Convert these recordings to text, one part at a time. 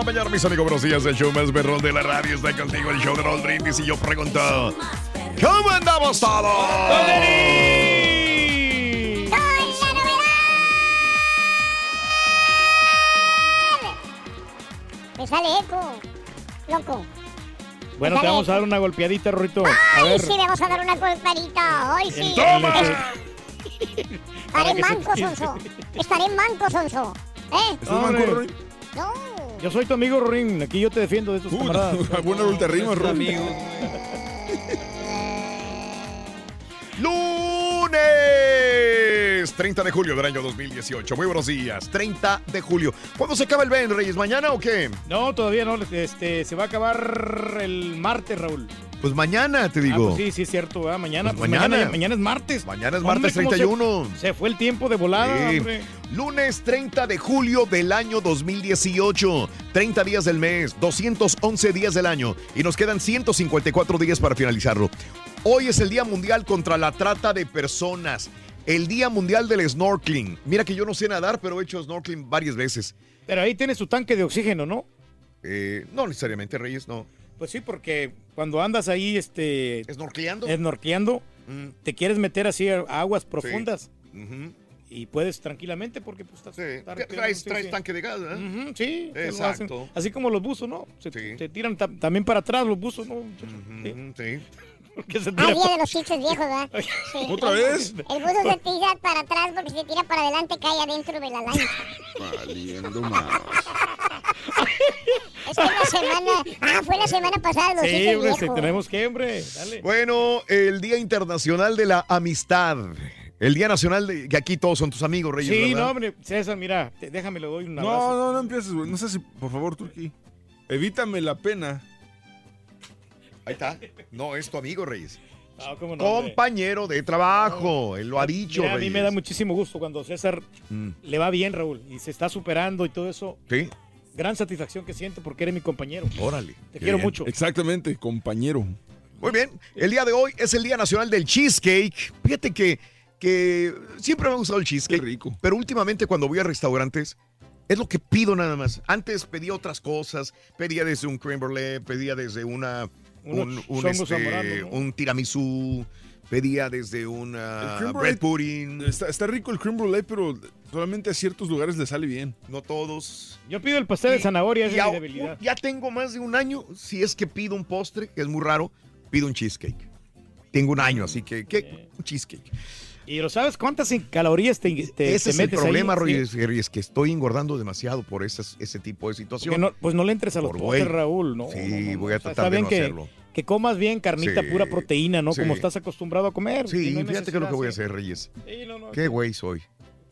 La mañana, mis amigos, buenos días. El show más berrón de la radio está contigo, el show de Raúl Brindis. Y yo pregunto, ¿cómo andamos todos? Me sale eco, loco. Bueno, te vamos a dar una golpeadita, Rorito. A Ay, ver. sí, le vamos a dar una golpadita. Ay, sí. Toma. Estaré manco. Sonso. Estaré manco, Sonso. ¿Eh? Hombre, No. Yo soy tu amigo, Rorín. Aquí yo te defiendo de estos camaradas. Buena rol te rimas, Rol. Lunes 30 de julio del año 2018. Muy buenos días. 30 de julio. ¿Cuándo se acaba el Ben Reyes? ¿Mañana o qué? No, todavía no. Este, se va a acabar el martes, Raúl. Pues mañana, te Ah, digo. pues sí, sí es cierto, ¿verdad? Mañana, Pues pues mañana. mañana. mañana es martes. Mañana es Hombre, martes ¿cómo se- 31. Se, fue el tiempo de volada, Sí. hombre. Lunes 30 de julio del año 2018. 30 días del mes, 211 días del año. Y nos quedan 154 días para finalizarlo. Hoy es el Día Mundial contra la Trata de Personas. El Día Mundial del Snorkeling. Mira que yo no sé nadar, pero he hecho snorkeling varias veces. Pero ahí tienes tu tanque de oxígeno, ¿no? Eh, no necesariamente, Reyes, no. Pues sí, porque cuando andas ahí, este... ¿Snorkeleando? Snorkeleando, Mm. te quieres meter así a aguas profundas. Y puedes tranquilamente porque pues estás... estás Traes, traes sí. tanque de gas, ¿eh? Sí. Exacto. Así como los buzos, ¿no? Se, te tiran ta- también para atrás los buzos, ¿no? Ujú, sí. Porque se Ah, tiran- día de los chistes viejos, ¿verdad? Sí. ¿Otra vez? El buzo se tira para atrás porque si se tira para adelante cae adentro de la lancha. Valiendo más. Es que la semana... Ah, fue la semana pasada los Sí, chistes hombre, viejos. tenemos que, hombre. Dale. Bueno, el Día Internacional de la Amistad. El Día Nacional de que aquí todos son tus amigos, Reyes. Sí, ¿verdad? no, hombre, César, mira, te- déjame le doy un abrazo. No, no, no empieces, güey. No sé si, por favor, Turquí. Evítame la pena. Ahí está. No, es tu amigo, Reyes. Ah, cómo no, hombre. Compañero de trabajo. Él lo ha dicho, Mira, a mí Reyes. me da muchísimo gusto cuando César Mm. le va bien, Raúl, y se está superando y todo eso. Sí, Gran satisfacción que siento porque eres mi compañero. órale. Te quiero bien. mucho. Exactamente, compañero. Muy bien. El día de hoy es el Día Nacional del Cheesecake. Fíjate que, que siempre me ha gustado el cheesecake. Qué rico. Pero últimamente cuando voy a restaurantes, es lo que pido nada más. Antes pedía otras cosas. Pedía desde un creme brulee, pedía desde una, un, un, este, un tiramisú. Pedía desde una creme bread brulee- pudding. Está, está rico el creme brulee, pero solamente a ciertos lugares le sale bien. No todos. Yo pido el pastel de zanahoria, es mi debilidad. ya tengo más de un año. Si es que pido un postre, que es muy raro, pido un cheesecake. Tengo un año, así que, ¿qué? Un cheesecake. Y lo sabes cuántas calorías te, te, Ese te es el metes problema, Sí. Reyes, Reyes, que estoy engordando demasiado por esas- ese tipo de situación. no- pues no le entres a los Por postres. Raúl. No, Sí, no, no, no. voy a O sea, tratar de no que, hacerlo. Que comas bien carnita, Sí, pura proteína, ¿no? sí. Como estás acostumbrado a comer. Sí, no fíjate que es lo que voy a hacer, Reyes. sí. No, no, Qué güey soy.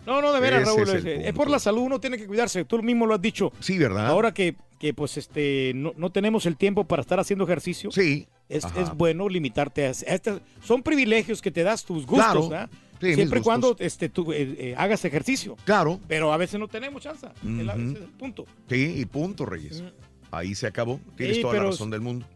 No, no, de veras, Ese Raúl. es por la salud, uno tiene que cuidarse. Tú mismo lo has dicho. Sí, ¿verdad? Ahora que, que pues, este, no, no tenemos el tiempo para estar haciendo ejercicio. Sí. Es, es bueno limitarte a, a estas- Son privilegios que te das tus gustos, Claro. Sí, Siempre y cuando este, tú eh, eh, hagas ejercicio. Claro. Pero a veces no tenemos chance. El punto. Sí, y punto, Reyes. Ahí se acabó. Tienes Sí, toda la razón del mundo.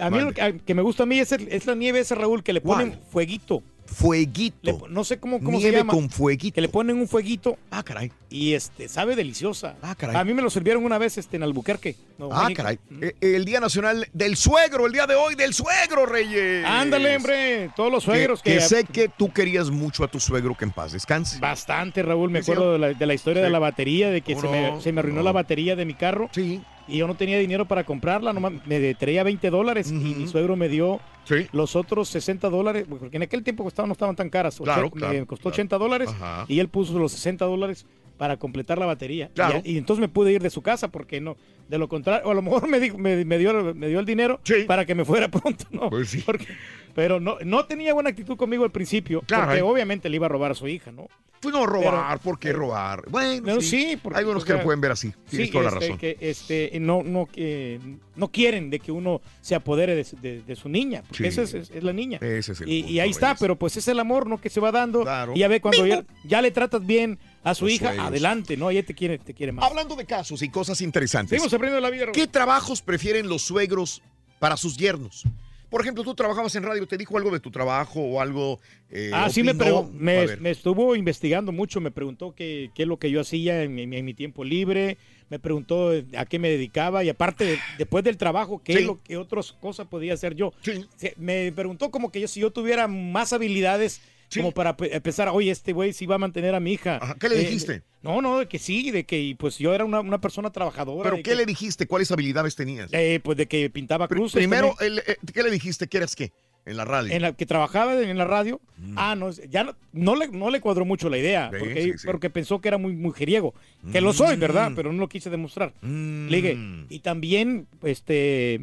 A mí lo que, a- que me gusta a mí es, el- es la nieve esa, Raúl, que le ponen ¿Cuál? fueguito. Fueguito. Le po- no sé cómo, cómo se Nieve llama. con fueguito. Que le ponen un fueguito. Ah, caray. Y este, sabe deliciosa. Ah, caray. A mí me lo sirvieron una vez este, en Albuquerque. Nuevo Ah, México. caray. Eh, el Día Nacional del Suegro, el día de hoy del suegro, Reyes. Ándale, hombre. Todos los suegros que, que sé que tú querías mucho a tu suegro que en paz descanse. Bastante, Raúl. Me Sí, acuerdo de la, de la historia Sí. de la batería, de que ¿Cómo se, me, se me arruinó No. la batería de mi carro. Sí. Y yo no tenía dinero para comprarla, nomás me traía 20 dólares y mi suegro me dio Sí. los otros 60 dólares, porque en aquel tiempo costaban, no estaban tan caras. Claro, Oche- claro, me costó claro. 80 dólares Ajá. y él puso los 60 dólares para completar la batería. Y, y entonces me pude ir de su casa porque no, de lo contrario, o a lo mejor me, dijo- me, me dio, me dio el dinero para que me fuera pronto, ¿no? Pues Porque- pero no, no tenía buena actitud conmigo al principio, porque ¿eh? obviamente le iba a robar a su hija, ¿no? Pues no robar, ¿por qué robar? Bueno, No, sí. sí, porque, Hay unos o que sea, lo pueden ver así. Tienes sí, toda la este, razón. que este, no, no, que no quieren de que uno se apodere de, su- de- de su niña, porque Sí. esa es, es- es la niña. Ese es el y, y ahí está, pero pues es el amor, ¿no? Que se va dando. Claro. Y ya ve cuando ya, le tratas bien a su Los hija, adelante, ¿no? Ella te quiere, te quiere más. Hablando de casos y cosas interesantes. Seguimos aprendiendo la vida. ¿Qué trabajos prefieren los suegros para sus yernos? Por ejemplo, tú trabajabas en radio, ¿te dijo algo de tu trabajo o algo? eh, Ah, sí, me, me, me estuvo investigando mucho, me preguntó qué, qué es lo que yo hacía en mi, en mi tiempo libre, me preguntó a qué me dedicaba y aparte, de- después del trabajo, qué Sí. es lo que otras cosas podía hacer yo. Se- Me preguntó como que yo, si yo tuviera más habilidades como para pe- empezar, oye, este güey sí va a mantener a mi hija. ¿Qué le Eh, dijiste? No, no, de que sí, de que pues yo era una, una persona trabajadora. ¿Pero qué que- le dijiste? ¿Cuáles habilidades tenías? eh, pues de que pintaba cruces. Primero, el, eh, ¿qué le dijiste? ¿Que eras qué? En la radio. en la que trabajaba en la radio, ah, no, ya no, no le, no le cuadró mucho la idea, Sí, porque, sí, sí. porque pensó que era muy mujeriego, que lo soy, ¿verdad? Mm. Pero no lo quise demostrar. Le dije, y también, este,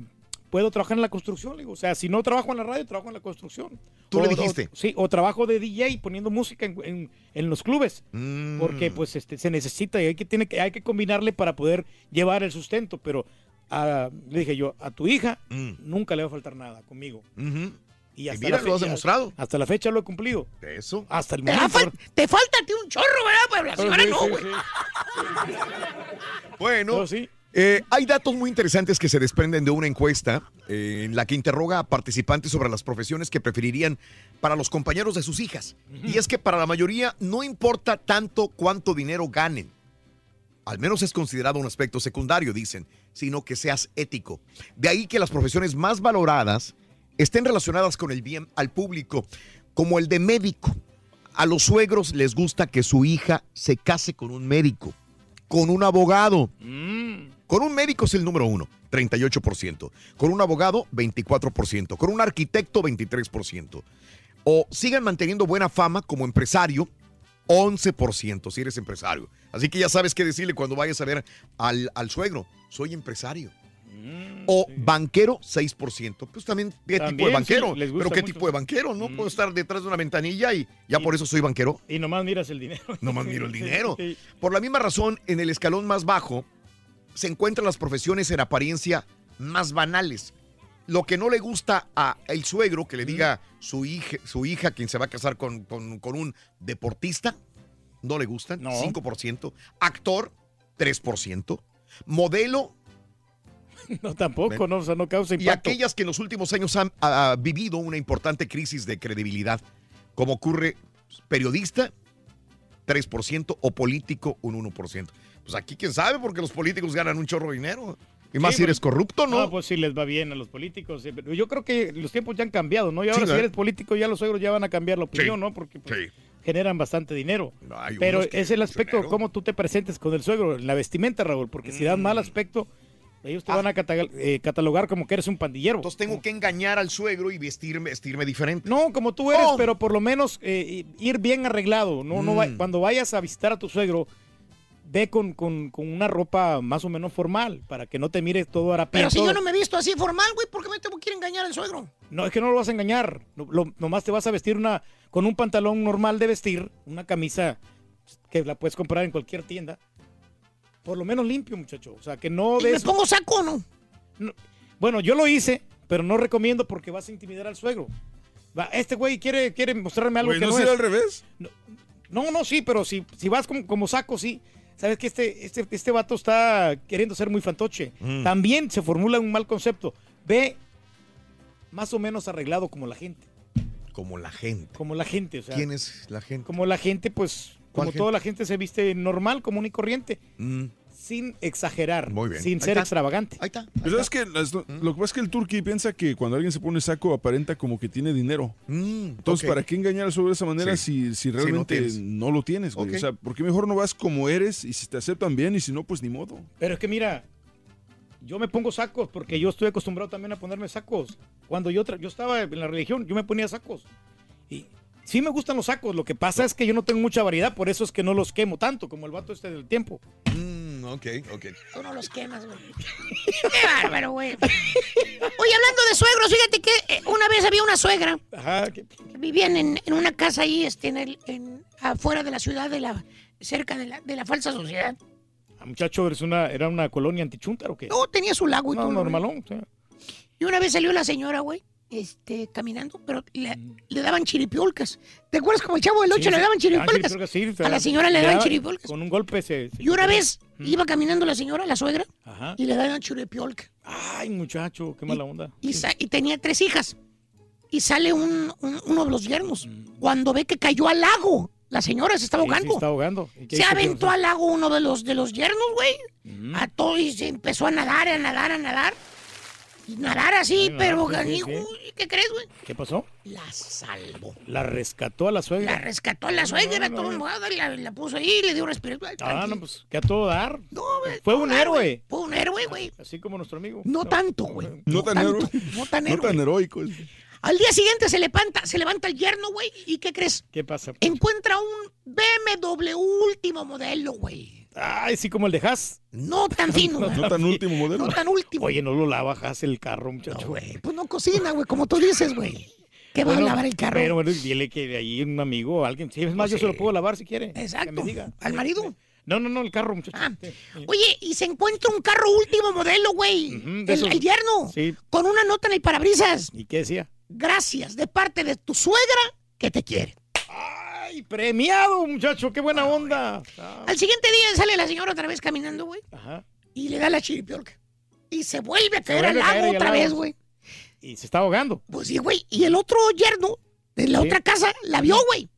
puedo trabajar en la construcción, le digo, o sea, si no trabajo en la radio, trabajo en la construcción. ¿Tú O- le o- dijiste? sí, o trabajo de DJ poniendo música en, en- en los clubes, Mm. porque pues este, se necesita y hay que, tiene que, hay que combinarle para poder llevar el sustento, pero ah, le dije yo, a tu hija nunca le va a faltar nada conmigo. Y, Y hasta mira, la lo has fecha- demostrado. Hasta la fecha lo he cumplido. Eso. Hasta el Te, momento. fal- te falta un chorro, ¿verdad? Pero la señora Sí, no, sí, güey. Bueno, eh, hay datos muy interesantes que se desprenden de una encuesta eh, en la que interroga a participantes sobre las profesiones que preferirían para los compañeros de sus hijas. Y es que para la mayoría no importa tanto cuánto dinero ganen. Al menos es considerado un aspecto secundario, dicen, sino que seas ético. De ahí que las profesiones más valoradas estén relacionadas con el bien al público, como el de médico. A los suegros les gusta que su hija se case con un médico, con un abogado. Con un médico es el número uno, 38%. Con un abogado, 24%. Con un arquitecto, 23%. O sigan manteniendo buena fama como empresario, 11% si eres empresario. Así que ya sabes qué decirle cuando vayas a ver al, al suegro. Soy empresario. O banquero, 6%. Pues también, ¿qué tipo de banquero? sí, Pero ¿qué mucho. tipo de banquero? No puedo estar detrás de una ventanilla y ya por eso soy banquero. Y nomás miras el dinero. Nomás miro el Sí, dinero. sí. Por la misma razón, en el escalón más bajo se encuentran las profesiones en apariencia más banales. Lo que no le gusta a el suegro que le diga su hija, su hija quien se va a casar con, con- con un deportista, no le gustan, 5%. Actor, 3%. Modelo, No, tampoco, no, o sea, no causa y impacto. aquellas que en los últimos años han vivido una importante crisis de credibilidad, como ocurre periodista, 3%, o político, un 1%. Pues aquí quién sabe, porque los políticos ganan un chorro de dinero. Y más Sí, si eres pues, corrupto, ¿no? pues sí les va bien a los políticos. yo creo que los tiempos ya han cambiado, ¿no? Y ahora Sí, si ¿eh? eres político ya los suegros ya van a cambiar la opinión, ¿no? Porque pues, generan bastante dinero. hay Pero es el aspecto, cómo tú te presentes con el suegro, en la vestimenta, Raúl, porque si das Mm. mal aspecto, ellos Ah. te van a cata- eh, catalogar como que eres un pandillero. Entonces tengo que engañar al suegro y vestirme, vestirme diferente. No, como tú eres, Oh. pero por lo menos eh, ir bien arreglado. No, no va- Mm. cuando vayas a visitar a tu suegro, ve con, con- con una ropa más o menos formal, para que no te mires todo harapiento. Pero si yo no me he visto así formal, güey, ¿por qué me tengo que ir a engañar al suegro? No, es que no lo vas a engañar. No- lo- nomás te vas a vestir una con un pantalón normal de vestir, una camisa que la puedes comprar en cualquier tienda. Por lo menos limpio, muchacho. O sea, que no ¿Y me des... pongo saco o no? Bueno, yo lo hice, pero no recomiendo porque vas a intimidar al suegro. Va, este güey quiere, quiere mostrarme algo Güey, que ¿no no, será es. al revés? No, no, sí, pero si, si vas como, como saco, sí. Sabes que este, este, este vato está queriendo ser muy fantoche. Mm. También se formula un mal concepto. Ve más o menos arreglado como la gente. Como la gente. Como la gente, o sea. ¿Quién es la gente? Como la gente, pues, ¿Cuál como gente? toda la gente se viste normal, común y corriente. Mm, Sin exagerar. Muy bien. Sin Ahí ser está. extravagante. Ahí está. Pero sabes que las- lo que pasa es que el turqui piensa que cuando alguien se pone saco aparenta como que tiene dinero. Entonces, ok. ¿para qué engañar sobre de esa manera si, si no realmente tienes. no, lo tienes, güey? Ok. O sea, ¿por qué mejor no vas como eres y si te aceptan bien y si no, pues ni modo? Pero es que mira, yo me pongo sacos porque yo estoy acostumbrado también a ponerme sacos. Cuando yo, tra- yo estaba en la religión, yo me ponía sacos. Y sí me gustan los sacos, lo que pasa es que yo no tengo mucha variedad, por eso es que no los quemo tanto como el vato este del tiempo. Ok, ok. Tú no los quemas, güey. Qué bárbaro, güey. Oye, hablando de suegros, fíjate que eh, una vez había una suegra Ajá, que- vivían en, en una casa ahí, este, en el, en, afuera de la ciudad, de la, cerca de la, de la falsa sociedad. ah, muchacho, ¿eres una, ¿era una colonia antichuntar o qué? No, tenía su lago y No, todo. normalón. Y una vez salió la señora, güey, este, caminando, pero le, le daban chiripiolcas. ¿Te acuerdas como el chavo del 8 Sí, le sí. daban Ah, chiripiolcas? sí, a la señora le daban chiripiolcas. Con un golpe se... se- Y una vez iba caminando la señora, la suegra, Ajá. y le daban chiripiolca. Ay, muchacho, qué mala onda. Y, sa- y tenía tres hijas. Y sale un, un- uno de los yernos. Cuando ve que cayó al lago, la señora se está Mm. Sí, sí, ahogando. está ahogando. ¿Y Se aventó al lago uno de los, de los yernos, güey. Mm. A todo y se empezó a nadar, a nadar, a nadar. Nadar así, pero sí, sí, ganijo. sí. ¿y ¿Qué crees, güey? ¿Qué pasó? La salvó. La rescató a la suegra. La rescató a la suegra, no, toda no. mojada, y la, la puso ahí le dio respiración. Ah, no, pues que a todo dar. No, güey, Fue un dar, héroe. güey. Fue un héroe, güey. Así como nuestro amigo. No tanto, güey. No, tan, héroe- no tan no héroe. tan heroico. Al día siguiente se levanta, se levanta el yerno, güey. ¿Y qué crees? ¿Qué pasa? Encuentra un BMW último modelo, güey. Ay, sí, como el de Haas. No tan fino. No, no tan último modelo. No tan último. Oye, no lo lava Haas el carro, muchacho. güey. Pues no cocina, güey, como tú dices, güey. ¿Qué va a lavar el carro? Pero bueno, dile que de ahí un amigo o alguien. Sí, es más, yo se lo puedo lavar si quiere. Exacto. Que me diga. ¿Al marido? No, no, no, el carro, muchacho. Ah, Oye, y se encuentra un carro último modelo, güey. El, el yerno. Sí. Con una nota en el parabrisas. ¿Y qué decía? Gracias de parte de tu suegra que te quiere. Premiado, muchacho, qué buena onda. Ah, Al siguiente día sale la señora otra vez caminando, güey. Ajá. Y le da la chiripiorca. Y se vuelve a caer al vuelve a caer lago ahí al otra vez, güey. Y se está ahogando. Pues sí, güey. Y el otro yerno de la Sí. otra casa la vio, güey.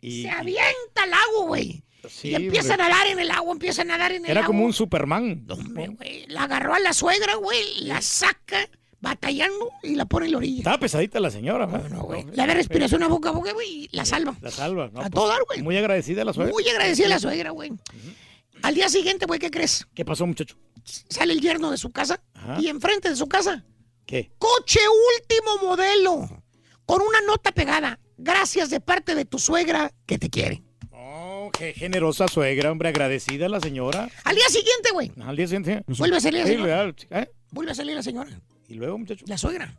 Y, Se avienta al agua, güey. Sí, y empieza hombre. a nadar en el agua, empieza a nadar en el Era agua. como un Superman. Hombre, güey. La agarró a la suegra, güey. La saca batallando y la pone en la orilla. Estaba pesadita la señora. No, güey. Le da respiración a boca a boca, güey, y la salva. La salva. No, A pues, todo dar, güey. Muy agradecida la suegra. Muy agradecida la suegra, güey. Al día siguiente, güey, ¿qué crees? ¿Qué pasó, muchacho? Sale el yerno de su casa Ajá. y enfrente de su casa, ¿Qué? coche último modelo, con una nota pegada. Gracias de parte de tu suegra que te quiere. Oh, qué generosa suegra, hombre, agradecida la señora. Al día siguiente, güey, Al día siguiente. Vuelve a salir la señora. ¿eh? vuelve a salir la señora, Y luego, muchacho. la suegra.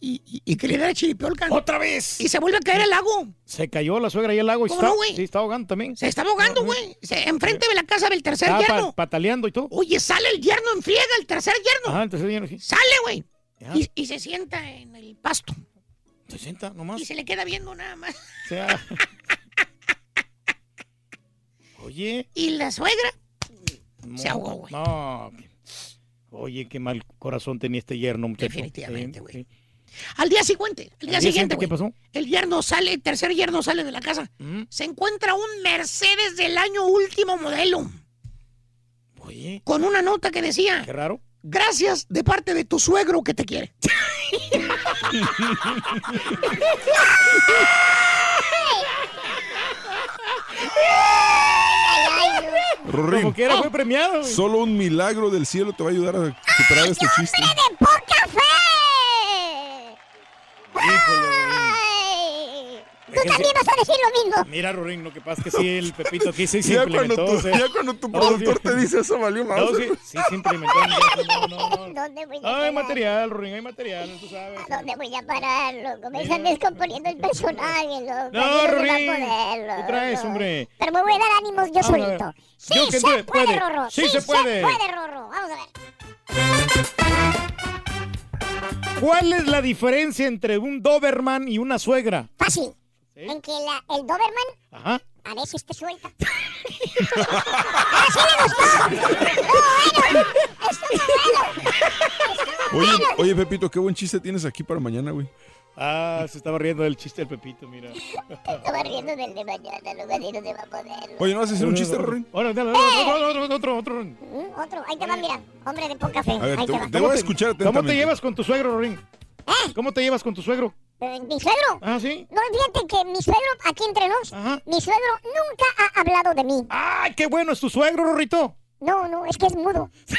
y, y- y que le da el chiripiolca. ¡Otra vez! Y se vuelve a caer al lago. Se cayó la suegra ahí al lago y ¿Cómo está, no, güey? sí, está ahogando también. Se está ahogando, güey. Se- Enfrente de la casa del tercer pa- yerno. pataleando y todo. Oye, sale el yerno en friega, el tercer yerno. Ajá, entonces ya no- sí. Sale, güey. Y, y se sienta en el pasto. Se sienta nomás. Y se le queda viendo nada más. O sea. Oye. Y la suegra no, se ahogó, güey. No. Oye, qué mal corazón tenía este yerno, muchacho. Definitivamente, güey. sí. Al día siguiente, el día, Al día siguiente, ¿qué pasó? El yerno sale, el tercer yerno sale de la casa. Mm. Se encuentra un Mercedes del año último modelo. Oye. Con una nota que decía, Qué raro. gracias de parte de tu suegro que te quiere. Rorín, Como quiera fue premiado. güey. solo un milagro del cielo te va a ayudar a superar este chiste. ¡De poca fe! Tú también vas a decir lo mismo. Mira, Rorín, lo que pasa es que sí, el Pepito aquí sí se Ya implementó. cuando, tu, o sea, ya cuando tu productor sí. te dice eso, valió más. No, sí, sí se implementó. No, no, no. ¿Dónde voy a Hay parar? material, Rorín, hay material, tú sabes. ¿Dónde voy a parar, loco? Me están descomponiendo el personaje, loco. No, a poder, ¿Qué traes, hombre? Pero me voy a dar ánimos yo Vamos a solito. Sí Yo que se puede, puede. Rorro. Sí se puede. se puede, Rorro. Vamos a ver. ¿Cuál es la diferencia entre un Doberman y una suegra? Fácil. En que la- el Doberman Ajá. a veces te suelta. ¡Ah, sí le gustó! ¡Estuvo bueno! ¡Estuvo bueno! Oye, oye, Pepito, qué buen chiste tienes aquí para mañana, güey. Ah, se estaba riendo del chiste del Pepito, mira. Estaba riendo del de mañana, lo no se va a poder. Oye, ¿no vas a hacer un chiste, Rorín? Ahora, dale, ¡Eh! dale, otro, otro, otro, otro. Mm, Otro, ahí te va, mira. Hombre de poca fe. A ver, ahí te, te va. te voy a escuchar ¿Cómo te llevas con tu suegro, Rorín? ¿Cómo te llevas con tu suegro? Eh, ¿Mi suegro? Ah, sí. No, fíjate que mi suegro, aquí entre nos, mi suegro nunca ha hablado de mí. ¡Ay, qué bueno! ¿Es tu suegro, Rorrito? No, no, es que es mudo.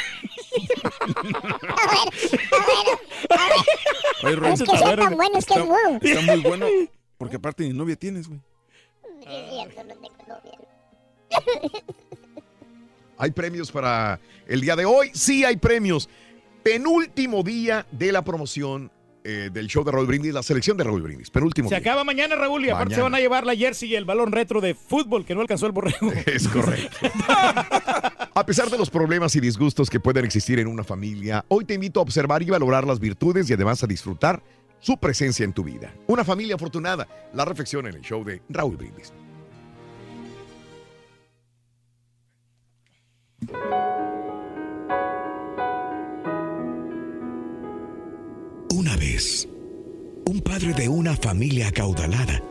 Oye, Rorín, Es que sea tan bueno, es que es está- mudo. Está muy bueno, porque aparte ni novia tienes, güey. Es cierto, no tengo novia. ¿Hay premios para el día de hoy? Sí, hay premios. Penúltimo día de la promoción eh, del show de Raúl Brindis, la selección de Raúl Brindis. Penúltimo Se día. acaba mañana, Raúl, y aparte se van a llevar la jersey y el balón retro de fútbol que no alcanzó el borrego. Es correcto. A pesar de los problemas y disgustos que pueden existir en una familia, hoy te invito a observar y valorar las virtudes y además a disfrutar su presencia en tu vida. Una familia afortunada. La reflexión en el show de Raúl Brindis. Una vez, un padre de una familia acaudalada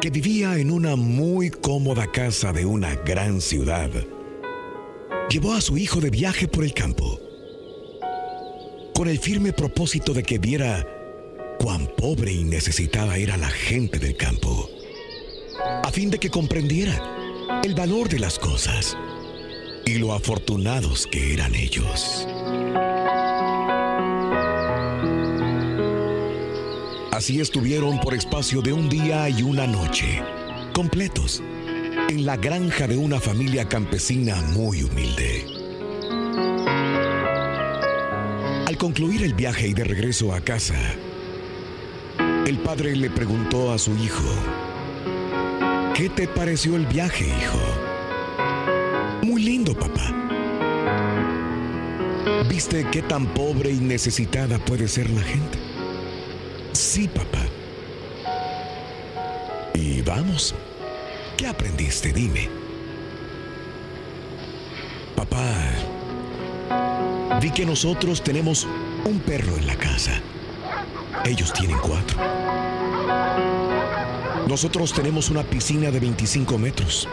que vivía en una muy cómoda casa de una gran ciudad, llevó a su hijo de viaje por el campo, con el firme propósito de que viera cuán pobre y necesitada era la gente del campo, a fin de que comprendiera el valor de las cosas y lo afortunados que eran ellos. Así estuvieron por espacio de un día y una noche, completos, en la granja de una familia campesina muy humilde. Al concluir el viaje y de regreso a casa, el padre le preguntó a su hijo, ¿qué te pareció el viaje, hijo? Muy lindo, papá. ¿Viste qué tan pobre y necesitada puede ser la gente? Sí, papá. Y vamos. ¿Qué aprendiste? Dime. Papá, vi que nosotros tenemos un perro en la casa. Ellos tienen cuatro. Nosotros tenemos una piscina de 25 metros.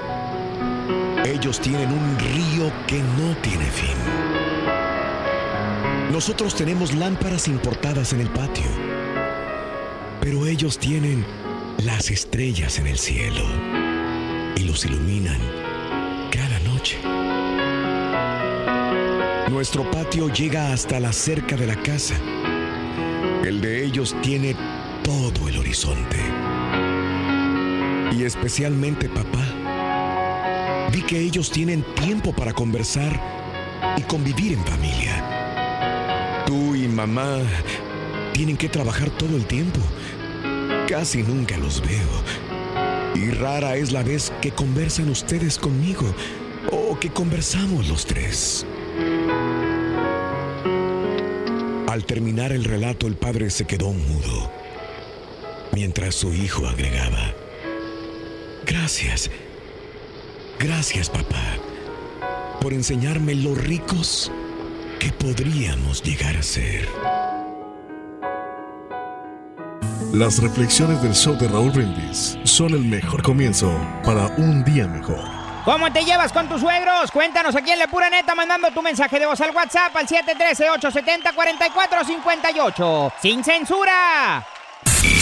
Ellos tienen un río que no tiene fin. Nosotros tenemos lámparas importadas en el patio pero ellos tienen las estrellas en el cielo y los iluminan cada noche. Nuestro patio llega hasta la cerca de la casa. El de ellos tiene todo el horizonte. Y especialmente papá. Vi que ellos tienen tiempo para conversar y convivir en familia. Tú y mamá tienen que trabajar todo el tiempo. Casi nunca los veo. Y rara es la vez que conversan ustedes conmigo o que conversamos los tres. Al terminar el relato el padre se quedó mudo, mientras su hijo agregaba, Gracias, gracias papá, por enseñarme lo ricos que podríamos llegar a ser. Las reflexiones del show de Raúl Brindis son el mejor comienzo para un día mejor. ¿Cómo te llevas con tus suegros? Cuéntanos aquí en La Pura Neta mandando tu mensaje de voz al WhatsApp al 713-870-4458. ¡Sin censura!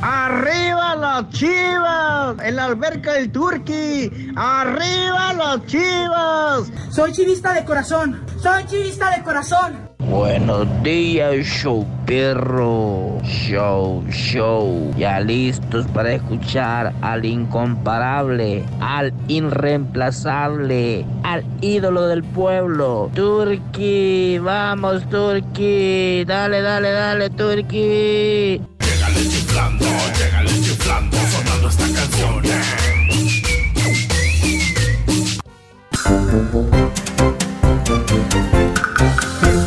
¡Arriba las chivas! En la alberca del Turqui. ¡Arriba las chivas! Soy chivista de corazón. Soy chivista de corazón. Buenos días, show perro. Show, show. Ya listos para escuchar al incomparable, al irreemplazable, al ídolo del pueblo. Turki, vamos, Turki. Dale, dale, dale, Turki. Llegale chiflando, llegale chiflando, sonando esta canción.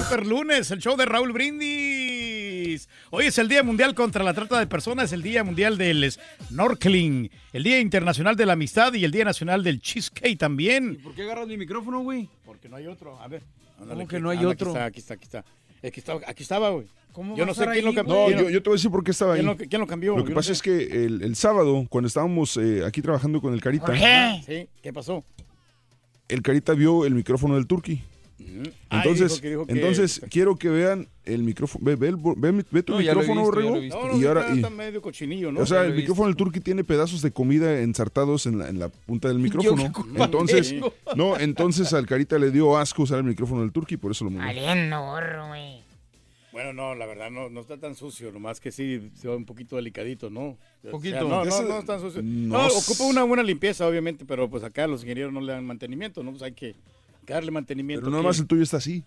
Super lunes, el show de Raúl Brindis. Hoy es el Día Mundial contra la Trata de Personas, el Día Mundial del Snorkeling, el Día Internacional de la Amistad y el Día Nacional del Cheesecake también. ¿Por qué agarras mi micrófono, güey? Porque no hay otro. A ver. ¿Cómo que no hay Ah, otro? Aquí está, aquí está, aquí está. Es que estaba, aquí estaba, güey. ¿Cómo Yo no sé quién ahí, lo cambió. No, ¿Quién yo, te voy a decir por qué estaba ahí. ¿Quién lo, quién lo cambió? Lo que Yo no pasa sé. es que el, el sábado, cuando estábamos eh, aquí trabajando con el Carita, Sí, ¿qué pasó? el Carita vio el micrófono del Turqui. Ah, Entonces, dijo que- dijo que- entonces quiero que vean el micrófono. Ve, ve el ve tu No, micrófono, Borrego. y ahora, está, y- está medio cochinillo, ¿no? o sea, Ya el micrófono del Turqui tiene pedazos de comida ensartados en la, en la punta del micrófono. qué Entonces, tengo? no, entonces al Carita le dio asco usar el micrófono del Turqui, por eso lo movió. Valiendo, güey. Bueno, no, la verdad no, no está tan sucio, nomás que sí se va un poquito delicadito, ¿no? O sea, Poquito. no, no, no es tan sucio. no No, ocupa una buena limpieza, obviamente, pero pues acá los ingenieros no le dan mantenimiento, ¿no? Pues hay que darle mantenimiento. Pero nada que- más el tuyo está así.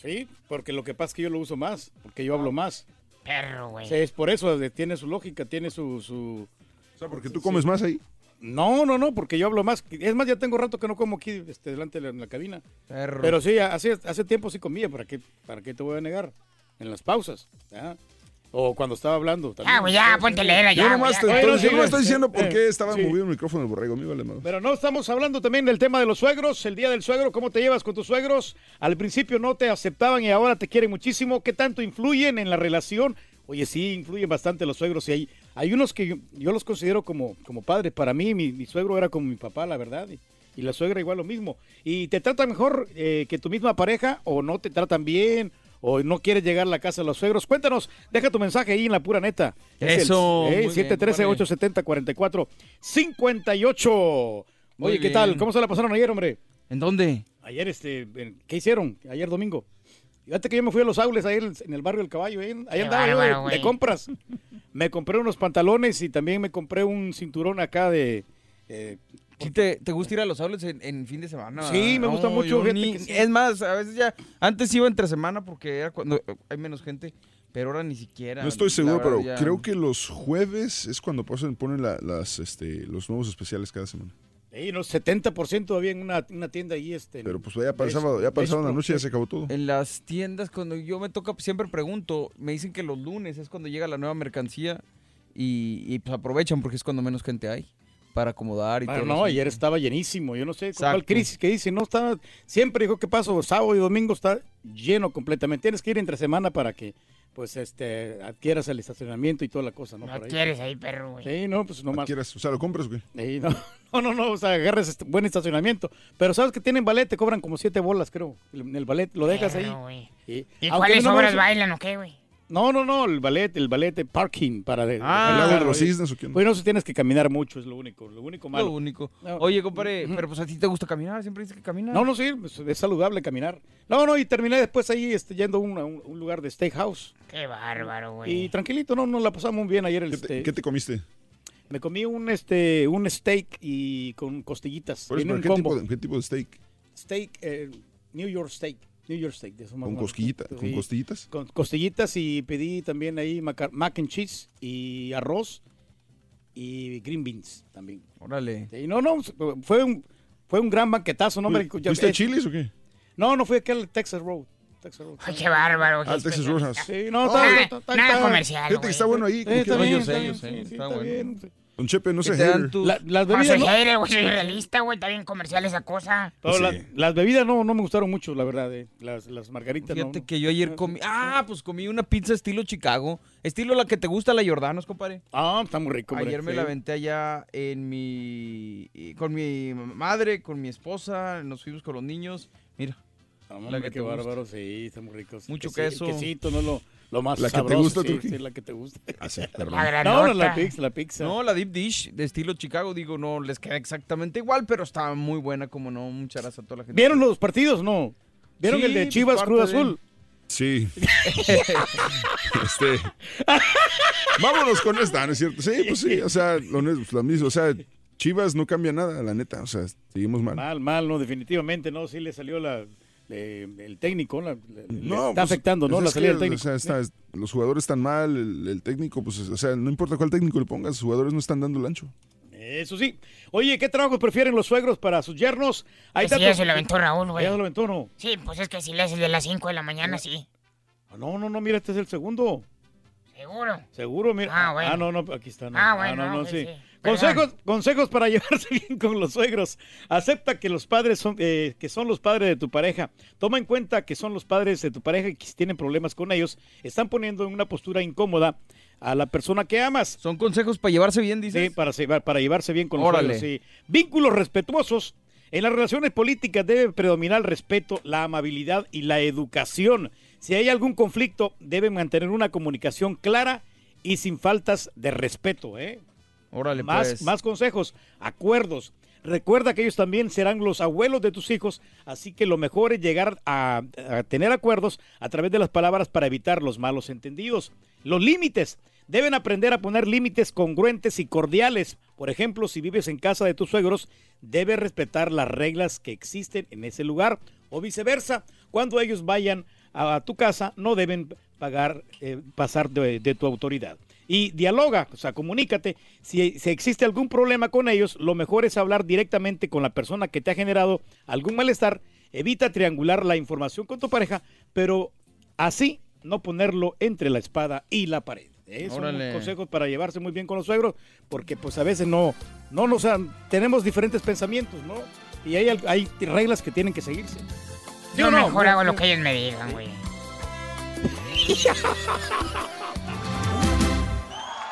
Sí, porque lo que pasa es que yo lo uso más, porque yo hablo más. Perro, güey. Sí, es por eso, tiene su lógica, tiene su... su... O sea, porque tú comes más ahí. No, no, no, porque yo hablo más. Es más, ya tengo rato que no como aquí este, delante de la, en la cabina. Perro. Pero sí, hace, hace tiempo sí comía, ¿para qué, ¿para qué te voy a negar? En las pausas, ¿ya? O cuando estaba hablando. Ya, güey, ya, ponte leera, ya. Yo güey, nomás te, entonces, yo nomás estoy diciendo por eh, qué estaba sí. movido el micrófono del borrego. A mí vale. Pero no estamos hablando también del tema de los suegros, el día del suegro, cómo te llevas con tus suegros. Al principio no te aceptaban y ahora te quieren muchísimo. ¿Qué tanto influyen en la relación? Oye, sí, influyen bastante los suegros y hay, hay unos que yo, yo los considero como, como padres. Para mí, mi, mi suegro era como mi papá, la verdad. Y, y la suegra igual lo mismo. ¿Y te tratan mejor eh, que tu misma pareja o no te tratan bien? ¿O no quieres llegar a la casa de los suegros? Cuéntanos, deja tu mensaje ahí en la pura neta. Es Eso, eh, muy bien, 713-870-4458. Muy Oye, ¿qué tal? ¿Cómo se la pasaron ayer, hombre? ¿En dónde? Ayer, este, ¿qué hicieron? Ayer domingo. Fíjate que yo me fui a Los Aules, ayer en el barrio del caballo, ¿eh? Ahí Qué andaba yo de- compras. Me compré unos pantalones y también me compré un cinturón acá de... eh, ¿Sí te, te gusta ir a los aules en, en fin de semana? Sí, me gusta mucho, ni- que. Es más, a veces ya. Antes iba entre semana porque era cuando eh, hay menos gente, pero ahora ni siquiera. No estoy seguro, verdad, pero ya- creo que los jueves es cuando pasan, ponen la- las, este, los nuevos especiales cada semana. Ahí, no, 70% había en una, una tienda ahí. Este, Pero pues ya para el sábado, ya para la noche ya se acabó todo. En las tiendas, cuando yo me toca, siempre pregunto, me dicen que los lunes es cuando llega la nueva mercancía y, y, pues aprovechan porque es cuando menos gente hay para acomodar y Bueno, todo. no, eso. ayer estaba llenísimo. Yo no sé cuál crisis que dice. No está. Siempre dijo que pasó sábado y domingo está lleno completamente. Tienes que ir entre semana para que, pues, este, adquieras el estacionamiento y toda la cosa, ¿no? No Por ahí. quieres ahí, perro, güey. Sí, no, pues nomás. ¿Quieres? O sea, ¿lo compras? Sí, no, no, no, no, o sea, agarres este buen estacionamiento. Pero sabes que tienen ballet, te cobran como siete bolas, creo. El, el ballet lo dejas ahí. Perro, güey. Y, ¿Y aunque cuáles no me obras bailan o qué, güey? No, no, no, el ballet, el ballet de parking para de, Ah, ¿El lago de los cisnes o qué? Pues no, si tienes que caminar mucho, es lo único, lo único malo. Lo único. No. Oye, compadre, pero pues a ti te gusta caminar, siempre dices que caminas. No, no, sí, pues, es saludable caminar. No, no, y terminé después ahí este, yendo a un, a un- un lugar de steakhouse. Qué bárbaro, güey. Y tranquilito, no, nos la pasamos muy bien ayer. El, ¿Qué te, este, qué te comiste? Me comí un, este, un steak y con costillitas. Pero un ¿qué, combo. tipo de, ¿Qué tipo de steak? Steak, eh, New York steak. New York steak. De eso más ¿Con cosquillita, con costillitas? Con costillitas y pedí también ahí maca- mac and cheese y arroz y green beans también. Órale. Sí, no, no, fue un, fue un gran banquetazo. No, hombre, ya- ¿Fuiste a Chili's o qué? No, no fui aquel al Texas Road. Texas Road. Ay, qué bárbaro. Ah, el Texas Roadhouse. Sí, no, Nada- está, está- está- nada está- comercial, Fíjate que está bueno ahí. Sí, está bien, yo sé, yo sé, está está bueno. bien. Don Chepe, no se hater. tus- La- las No bebidas no, hater, güey, soy realista, güey. Está bien comercial esa cosa. no, Sí. la- las bebidas no, no me gustaron mucho, la verdad. eh. Las, las margaritas no, Fíjate no. que yo ayer comí. Ah, pues comí una pizza estilo Chicago. Estilo la que te gusta, la Jordanos, compadre. Ah, está muy rico. Ayer me sí. la aventé allá en mi. con mi madre, con mi esposa. Nos fuimos con los niños. Mira. Hombre, que qué te gusta. bárbaro, sí, está muy rico. Mucho Que sí, el queso. quesito, no lo, lo más ¿La que te gusta, sí, Turki? sí, la que te gusta. Ah, sí, La. No, no, la pizza, la pizza. No, la deep dish de estilo Chicago, digo, no les queda exactamente igual, pero está muy buena, como no. Muchas gracias a toda la gente. ¿Vieron los partidos? No. ¿Vieron Sí, el de Chivas Cruz de- Azul? Sí. este. Vámonos con esta, ¿no es cierto? Sí, pues sí, o sea, lo, lo mismo. O sea, Chivas no cambia nada, la neta. O sea, seguimos mal. Mal, mal, no, definitivamente, no, sí le salió la, le- el técnico, la- No, está pues, afectando, ¿no? pues La es salida del técnico. o sea, está- los jugadores están mal, el, el técnico, pues, o sea, no importa cuál técnico le pongas, los jugadores no están dando el ancho. Eso sí. Oye, ¿qué trabajo prefieren los suegros para sus yernos? Ese tantos- ya se lo aventó Raúl, güey. ¿Ya se lo aventó, no? Sí, pues es que si le haces de las 5 de la mañana, sí. Ah, No, no, no, mira, este es el segundo. Seguro. Seguro, mira. Ah, bueno. no, no, aquí está. No. Ah, bueno, no, no, ok, sí. sí. Consejos, consejos para llevarse bien con los suegros. Acepta que los padres son, eh, que son los padres de tu pareja. Toma en cuenta que son los padres de tu pareja y que si tienen problemas con ellos, están poniendo en una postura incómoda a la persona que amas. Son consejos para llevarse bien, dices. Sí, para, para llevarse bien con los Órale. suegros, sí. Vínculos respetuosos. En las relaciones políticas debe predominar el respeto, la amabilidad y la educación. Si hay algún conflicto, deben mantener una comunicación clara y sin faltas de respeto. ¿eh? Órale, más, pues. más consejos, acuerdos. Recuerda que ellos también serán los abuelos de tus hijos, así que lo mejor es llegar a, a tener acuerdos a través de las palabras para evitar los malos entendidos. Los límites. Deben aprender a poner límites congruentes y cordiales. Por ejemplo, si vives en casa de tus suegros, debes respetar las reglas que existen en ese lugar o viceversa. Cuando ellos vayan a, tu casa, no deben pagar, eh, pasar de, de tu autoridad. Y dialoga, o sea, comunícate. Si, si existe algún problema con ellos, lo mejor es hablar directamente con la persona que te ha generado algún malestar. Evita triangular la información con tu pareja, pero así no ponerlo entre la espada y la pared. Es un Órale. consejo para llevarse muy bien con los suegros, porque pues a veces no, no nos han- tenemos diferentes pensamientos, ¿no? Y hay, hay reglas que tienen que seguirse. ¿Sí Yo no? mejor No, hago lo que ellos me digan, güey.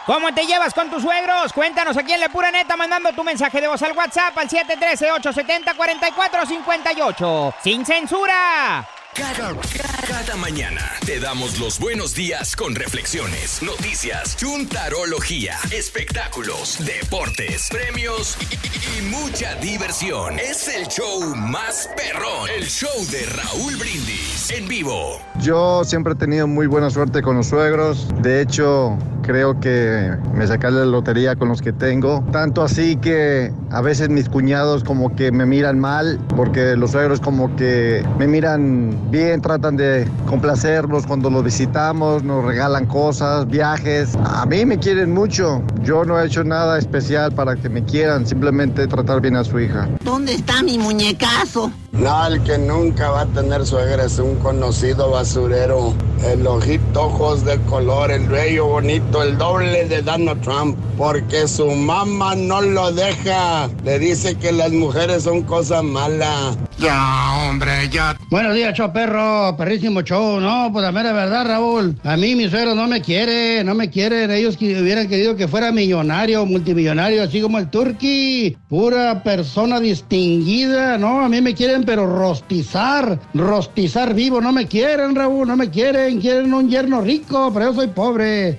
¿Cómo te llevas con tus suegros? Cuéntanos aquí en La Pura Neta mandando tu mensaje de voz al WhatsApp al 713-870-4458. ¡Sin censura! Cada, mañana te damos los buenos días con reflexiones, noticias, chuntarología, espectáculos, deportes, premios y, y mucha diversión. Es el show más perrón, el show de Raúl Brindis en vivo. Yo siempre he tenido muy buena suerte con los suegros. De hecho, creo que me saqué la lotería con los que tengo. Tanto así que a veces mis cuñados como que me miran mal, porque los suegros como que me miran bien, tratan de complacerlos cuando los visitamos, nos regalan cosas, viajes. A mí me quieren mucho. Yo no he hecho nada especial para que me quieran, simplemente tratar bien a su hija. ¿Dónde está mi muñecazo? No, el que nunca va a tener suegra es un conocido basurero. El ojito, ojos de color, el bello bonito, el doble de Donald Trump. Porque su mamá no lo deja. Le dice que las mujeres son cosa mala. Ya, hombre, ya. Buenos días, show perro, perrísimo show. No, pues la mera verdad, Raúl. A mí mis suegros no me quieren, no me quieren. Ellos que hubieran querido que fuera millonario, multimillonario, así como el Turqui. Pura persona distinguida, ¿no? A mí me quieren, pero rostizar, rostizar vivo. No me quieren, Raúl, no me quieren. Quieren un yerno rico, pero yo soy pobre.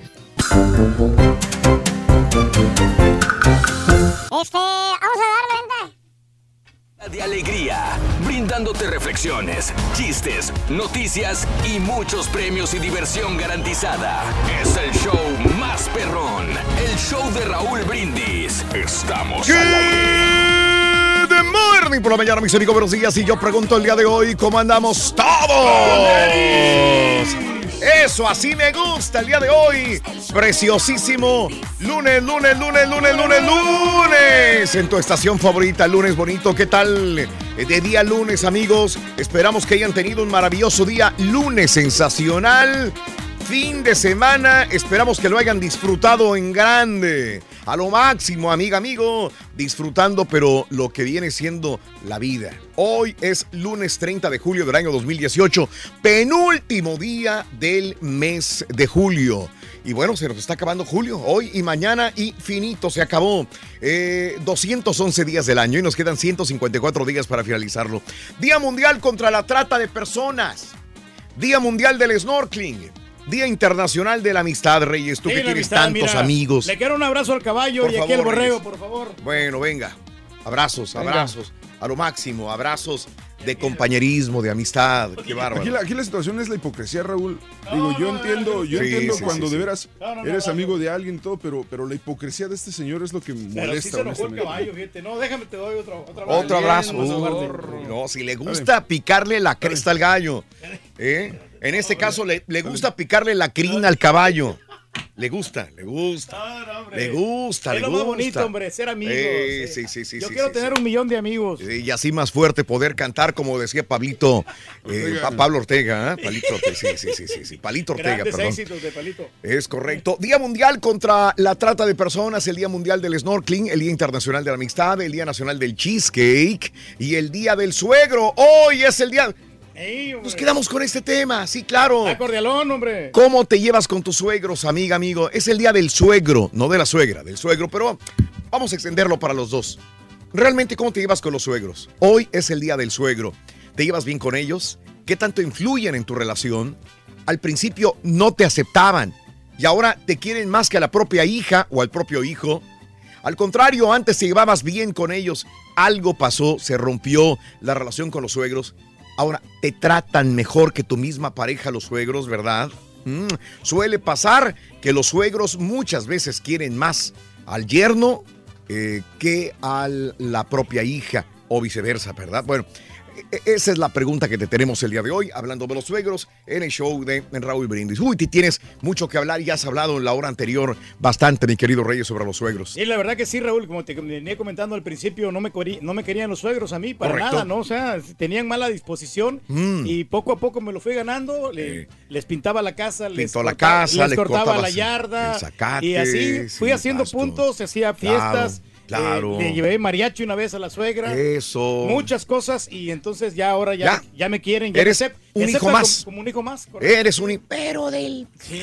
Este, vamos a darle. De alegría, brindándote reflexiones, chistes, noticias y muchos premios y diversión garantizada. Es el show más perrón, el show de Raúl Brindis. Estamos al aire. Morning por la mañana, mis amigos, buenos días. Y yo pregunto el día de hoy, ¿cómo andamos todos? Eso, así me gusta el día de hoy. Preciosísimo. Lunes, lunes, lunes, lunes, lunes, lunes. En tu estación favorita, lunes bonito. ¿Qué tal? De día lunes, amigos. Esperamos que hayan tenido un maravilloso día. Lunes sensacional. Fin de semana. Esperamos que lo hayan disfrutado en grande. A lo máximo, amiga, amigo, disfrutando, pero lo que viene siendo la vida. Hoy es lunes 30 de julio del año 2018, penúltimo día del mes de julio. Y bueno, se nos está acabando julio, hoy y mañana y finito, se acabó. Eh, 211 días del año y nos quedan 154 días para finalizarlo. Día Mundial contra la Trata de Personas. Día Mundial del Snorkeling. Día Internacional de la Amistad, Reyes. Tú Sí, que tienes amistad, tantos mira, amigos. Le quiero un abrazo al caballo Por y aquí al favor, borrego, Reyes. por favor. Bueno, venga. Abrazos, Venga. abrazos. A lo máximo, abrazos de compañerismo, de amistad. Qué bárbaro. Aquí la, aquí la situación es la hipocresía, Raúl. Digo, yo entiendo, yo Sí, entiendo sí, cuando sí, de sí. veras eres amigo de alguien y todo, pero, pero la hipocresía de este señor es lo que Pero sí molesta. se enojó el honestamente. caballo, fíjate. No, déjame, te doy otro, otro abrazo. Otro abrazo. No, si le gusta picarle la cresta al gallo. ¿eh? En este caso, le, le gusta picarle la crina al caballo. Le gusta, le gusta. Le gusta, Es le lo gusta. más bonito, hombre, ser amigos. Eh, sí, sí, sí. Yo sí, quiero sí, tener sí. un millón de amigos. Y así más fuerte poder cantar, como decía Pablito, eh, Pa- Pablo Ortega, ¿eh? Palito Ortega, sí, sí, sí, sí, sí, Palito Ortega, Grandes perdón. éxitos de Palito. Es correcto. Día Mundial contra la Trata de Personas, el Día Mundial del Snorkeling, el Día Internacional de la Amistad, el Día Nacional del Cheesecake y el Día del Suegro. Hoy es el día... Nos quedamos con este tema, sí, claro. Acordealón, hombre. ¿Cómo te llevas con tus suegros, amiga, amigo? Es el día del suegro, no de la suegra, del suegro, pero vamos a extenderlo para los dos. Realmente, ¿cómo te llevas con los suegros? Hoy es el día del suegro. ¿Te llevas bien con ellos? ¿Qué tanto influyen en tu relación? Al principio no te aceptaban y ahora te quieren más que a la propia hija o al propio hijo. Al contrario, antes te llevabas bien con ellos. Algo pasó, se rompió la relación con los suegros. Ahora te tratan mejor que tu misma pareja los suegros, ¿verdad? Mm, Suele pasar que los suegros muchas veces quieren más al yerno eh, que a la propia hija o viceversa, ¿verdad? Bueno, esa es la pregunta que te tenemos el día de hoy, hablando de los suegros en el show de Raúl Brindis. Uy, te tienes mucho que hablar y has hablado en la hora anterior bastante, mi querido Reyes, sobre los suegros. Y la verdad que sí, Raúl, como te venía comentando al principio, no me, no me querían los suegros a mí para Correcto. nada, ¿no? O sea, tenían mala disposición Mm. y poco a poco me lo fui ganando. le- les pintaba la casa, les, Pintó la cortaba, casa, les le cortaba la yarda. zacate, y así fui haciendo pasto. puntos, hacía fiestas. Claro, eh, claro. le llevé mariachi una vez a la suegra. Eso. Muchas cosas y entonces ya ahora ya, Ya. ya. me quieren. Ya Eres me acep- un hijo más. Como, como un hijo más. correcto. Eres un... Pero del. Sí,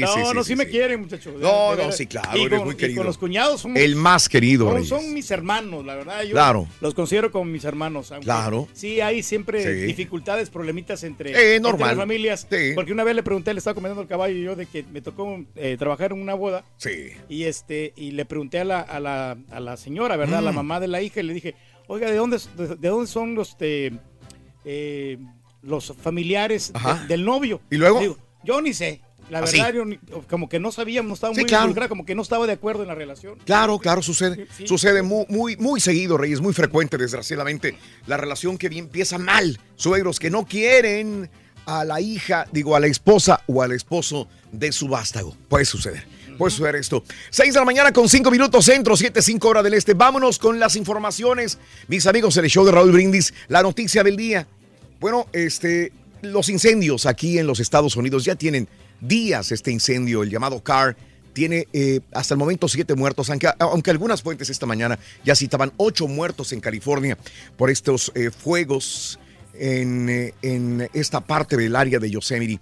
No, sí, sí, no, sí, sí, me sí. quieren, muchachos. No, no, sí, claro, Y eres con- muy y querido. con los cuñados somos- El más querido, son, son mis hermanos, la verdad. Yo Claro. los considero como mis hermanos. Claro. Sí, hay siempre Sí. dificultades, problemitas entre, Eh, entre normal. las familias. Porque una vez le pregunté, le estaba comentando al caballo y yo de que me tocó eh, trabajar en una boda. Sí. Y este y le pregunté a la, a la, a la señora, ¿verdad? A la Mm. mamá de la hija y le dije, oiga, ¿de dónde, de, de dónde son los, este, eh, los familiares de- del novio? ¿Y luego? Digo, yo ni sé. La verdad, yo ni- como que no sabía, no estaba Sí, muy claro. involucrada, como que no estaba de acuerdo en la relación. Claro, claro, sucede. Sucede muy, muy, muy seguido, Reyes, muy frecuente, desgraciadamente. La relación que empieza mal. Suegros que no quieren a la hija, digo, a la esposa o al esposo de su vástago. Puede suceder. Puede suceder esto. 6 de la mañana con 5 minutos centro, 7, 5 hora del este. Vámonos con las informaciones. Mis amigos, el show de Raúl Brindis, la noticia del día. Bueno, este, los incendios aquí en los Estados Unidos ya tienen días este incendio, el llamado CAR. Tiene eh, hasta el momento siete muertos, aunque, aunque algunas fuentes esta mañana ya citaban ocho muertos en California por estos eh, fuegos en, eh, en esta parte del área de Yosemite.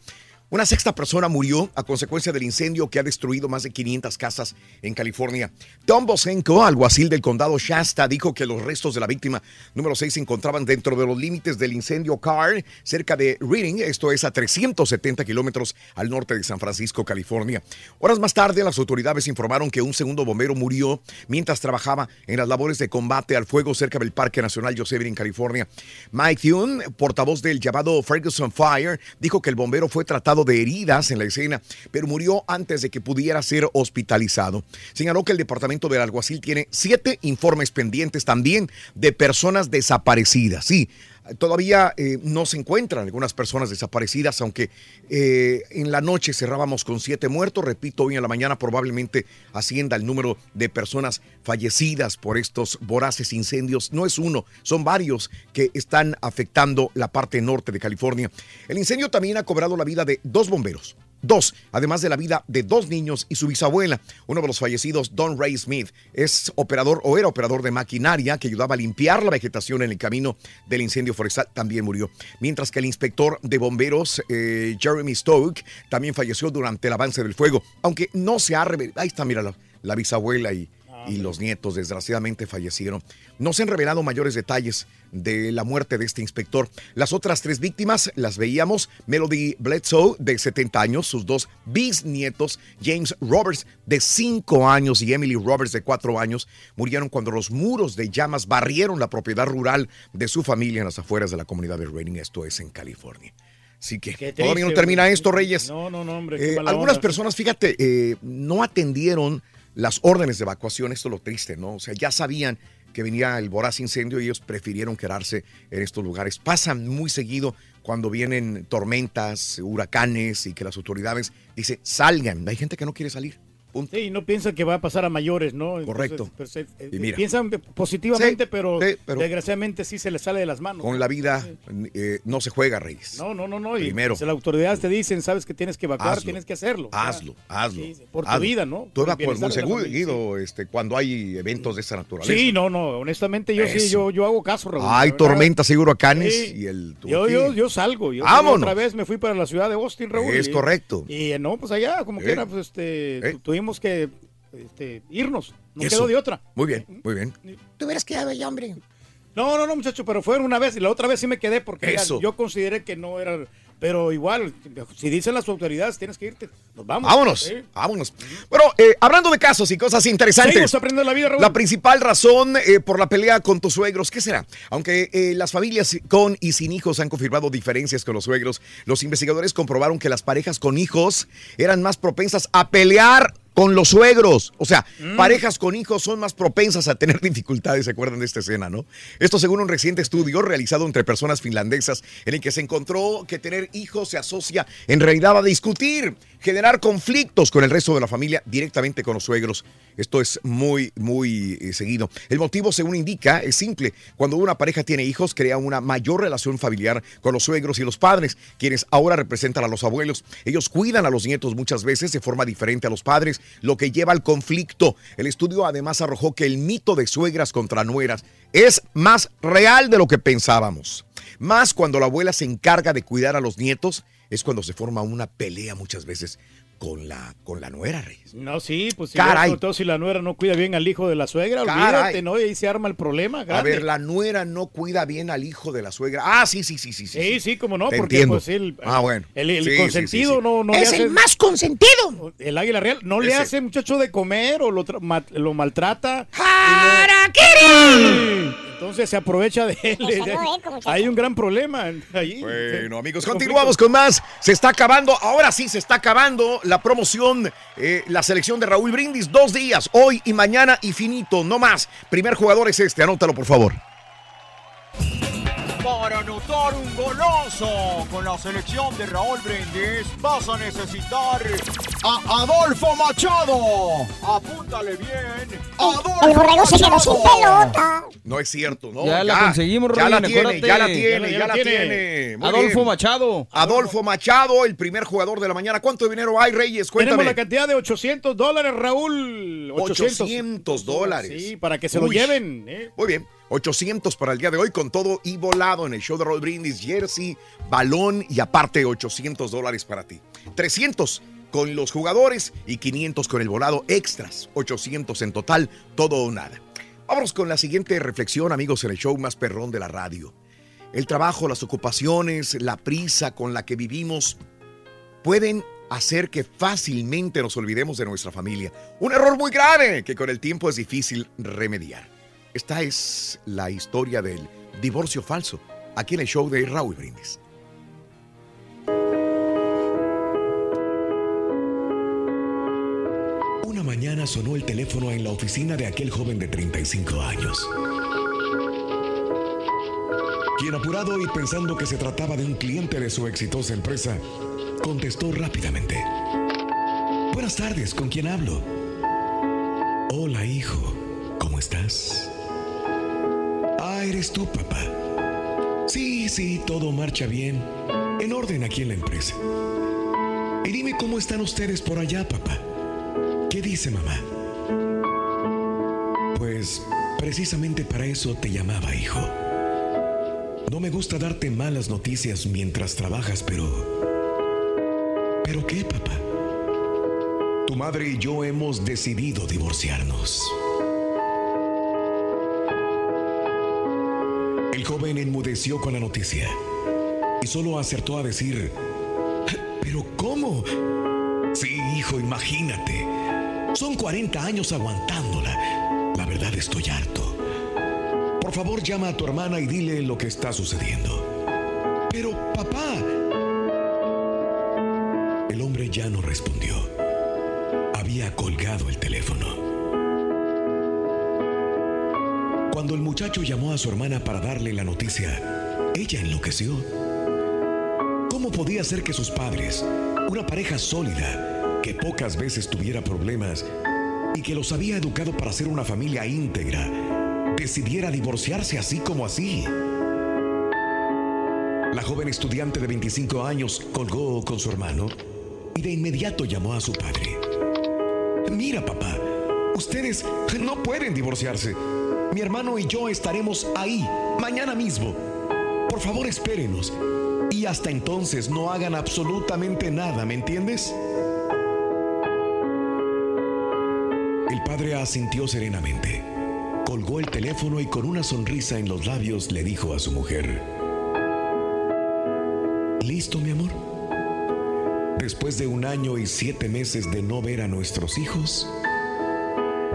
Una sexta persona murió a consecuencia del incendio que ha destruido más de 500 casas en California. Tom Bosenko, alguacil del condado Shasta, dijo que los restos de la víctima número 6 se encontraban dentro de los límites del incendio Carr, cerca de Reading, esto es a 370 kilómetros al norte de San Francisco, California. Horas más tarde, las autoridades informaron que un segundo bombero murió mientras trabajaba en las labores de combate al fuego cerca del Parque Nacional Yosemite en California. Mike Thune, portavoz del llamado Ferguson Fire, dijo que el bombero fue tratado de heridas en la escena, pero murió antes de que pudiera ser hospitalizado. Señaló que el departamento del alguacil tiene siete informes pendientes también de personas desaparecidas. Sí, Todavía eh, no se encuentran algunas personas desaparecidas, aunque eh, en la noche cerrábamos con siete muertos. Repito, hoy en la mañana probablemente ascienda el número de personas fallecidas por estos voraces incendios. No es uno, son varios que están afectando la parte norte de California. El incendio también ha cobrado la vida de dos bomberos Dos, además de la vida de dos niños y su bisabuela. Uno de los fallecidos, Don Ray Smith, es operador o era operador de maquinaria que ayudaba a limpiar la vegetación en el camino del incendio forestal. También murió. Mientras que el inspector de bomberos, eh, Jeremy Stoke, también falleció durante el avance del fuego. Aunque no se ha revelado. Ahí está, mira, la, la bisabuela y, y los nietos desgraciadamente fallecieron. No se han revelado mayores detalles de la muerte de este inspector. Las otras tres víctimas las veíamos, Melody Bledsoe de 70 años, sus dos bisnietos, James Roberts de 5 años y Emily Roberts de 4 años, murieron cuando los muros de llamas barrieron la propiedad rural de su familia en las afueras de la comunidad de Redding, esto es en California. Así que todavía no termina esto, Reyes. No, no, no, hombre. qué Eh, mala algunas onda. personas, fíjate, eh, no atendieron las órdenes de evacuación. Esto es lo triste, ¿no? O sea, ya sabían que venía el voraz incendio y ellos prefirieron quedarse en estos lugares. Pasa muy seguido cuando vienen tormentas, huracanes y que las autoridades dicen salgan. Hay gente que no quiere salir. Punto. Sí, no piensan que va a pasar a mayores, ¿no? Correcto. eh, Y mira. piensan positivamente, Sí, pero, sí, pero- desgraciadamente sí se les sale de las manos. Con la vida eh, no se juega, Reyes. No, no, no, no. Y Primero. pues, las autoridades te dicen, sabes que tienes que evacuar, Hazlo. tienes que hacerlo. Hazlo, hazlo. por tu vida, ¿no? Tú evacuas muy la seguido este, cuando hay eventos de esta naturaleza. Sí, no, no, honestamente yo sí, yo, yo hago caso, Raúl. Hay la tormentas y huracanes y el... Yo, yo, yo salgo. Yo Vámonos. otra vez me fui para la ciudad de Austin, Raúl. Es y- correcto. Y eh, no, pues allá, como Eh. que era, pues este, tu- tuvimos que este, irnos. No Eso. quedó de otra. Muy bien, muy bien. Te hubieras quedado allá, hombre. No, no, no, muchacho, pero fue una vez y la otra vez sí me quedé porque ya Eso. yo consideré que no era. Pero igual, si dicen las autoridades, tienes que irte. Nos vamos. Vámonos, Sí. vámonos. Bueno, eh, hablando de casos y cosas interesantes. La vida. La principal razón eh, por la pelea con tus suegros, ¿qué será? Aunque eh, las familias con y sin hijos han confirmado diferencias con los suegros, los investigadores comprobaron que las parejas con hijos eran más propensas a pelear con los suegros. O sea, Mm. parejas con hijos son más propensas a tener dificultades, ¿se acuerdan de esta escena, no? Esto según un reciente estudio realizado entre personas finlandesas en el que se encontró que tener hijos se asocia en realidad a discutir, generar conflictos con el resto de la familia directamente con los suegros. Esto es muy, muy eh, seguido. El motivo, según indica, es simple. Cuando una pareja tiene hijos, crea una mayor relación familiar con los suegros y los padres, quienes ahora representan a los abuelos. Ellos cuidan a los nietos muchas veces de forma diferente a los padres, lo que lleva al conflicto. El estudio además arrojó que el mito de suegras contra nueras es más real de lo que pensábamos. Más cuando la abuela se encarga de cuidar a los nietos, es cuando se forma una pelea muchas veces con la, con la nuera, Reyes. No, sí, pues si, Caray. todo si la nuera no cuida bien al hijo de la suegra, Caray. olvídate, ¿no? Y ahí se arma el problema A ver, la nuera no cuida bien al hijo de la suegra. Ah, sí, sí, sí, sí. Sí, Sí, sí, como no, Te porque pues el, Ah, bueno. el, el Sí, sí, consentido sí, no, no es le hace... el más consentido. El águila real no le hace muchacho de comer o lo, tra- lo maltrata. ¡Harakiri! Entonces se aprovecha de él. Ese no, eco, muchacho. Hay un gran problema allí. Bueno, amigos, continuamos con más. Se está acabando, ahora sí se está acabando la promoción, eh, la selección de Raúl Brindis. Dos días, hoy y mañana y finito, no más. Primer jugador es este, anótalo por favor. Un golazo con la selección de Raúl Brindis vas a necesitar a Adolfo Machado. Apúntale bien. Adolfo El borrego se quedó Machado. sin pelota. No es cierto, ¿no? Ya la conseguimos, Ya la tiene, acuérdate. ya la tiene, Ya la- ya, ya la la tiene. Muy Adolfo bien. Machado. Adolfo Machado, el primer jugador de la mañana. ¿Cuánto dinero hay, Reyes? Cuéntame. Tenemos la cantidad de 800 dólares, Raúl. 800, 800 dólares. Sí, para que se lo lleven. ¿eh? Muy bien. 800 para el día de hoy con todo y volado en el show de Roll Brindis, jersey, balón y aparte 800 dólares para ti. 300 con los jugadores y 500 con el volado extras. 800 en total, todo o nada. Vámonos con la siguiente reflexión, amigos, en el show más perrón de la radio. El trabajo, las ocupaciones, la prisa con la que vivimos pueden hacer que fácilmente nos olvidemos de nuestra familia. Un error muy grave que con el tiempo es difícil remediar. Esta es la historia del divorcio falso, aquí en el show de Raúl Brindis. Una mañana sonó el teléfono en la oficina de aquel joven de 35 años. Quien apurado y pensando que se trataba de un cliente de su exitosa empresa, contestó rápidamente. Buenas tardes, ¿con quién hablo? Hola, hijo, ¿cómo estás? Eres tú, papá. Sí, sí, todo marcha bien. En orden aquí en la empresa. Y dime cómo están ustedes por allá, papá. ¿Qué dice mamá? Pues precisamente para eso te llamaba, hijo. No me gusta darte malas noticias mientras trabajas, pero... ¿Pero qué, papá? Tu madre y yo hemos decidido divorciarnos. Con la noticia y solo acertó a decir, ¿pero cómo? Sí, hijo, imagínate. Son 40 años aguantándola. La verdad estoy harto. Por favor, llama a tu hermana y dile lo que está sucediendo. Pero, papá... El hombre ya no respondió. Había colgado el teléfono. Muchacho llamó a su hermana para darle la noticia, ella enloqueció. ¿Cómo podía ser que sus padres, una pareja sólida, que pocas veces tuviera problemas y que los había educado para ser una familia íntegra, decidiera divorciarse así como así? La joven estudiante de 25 años colgó con su hermano y de inmediato llamó a su padre. Mira, papá, ustedes no pueden divorciarse. Mi hermano y yo estaremos ahí, mañana mismo. Por favor, espérenos. Y hasta entonces no hagan absolutamente nada, ¿me entiendes? El padre asintió serenamente. Colgó el teléfono y con una sonrisa en los labios le dijo a su mujer, ¿Listo, mi amor? Después de un año y siete meses de no ver a nuestros hijos,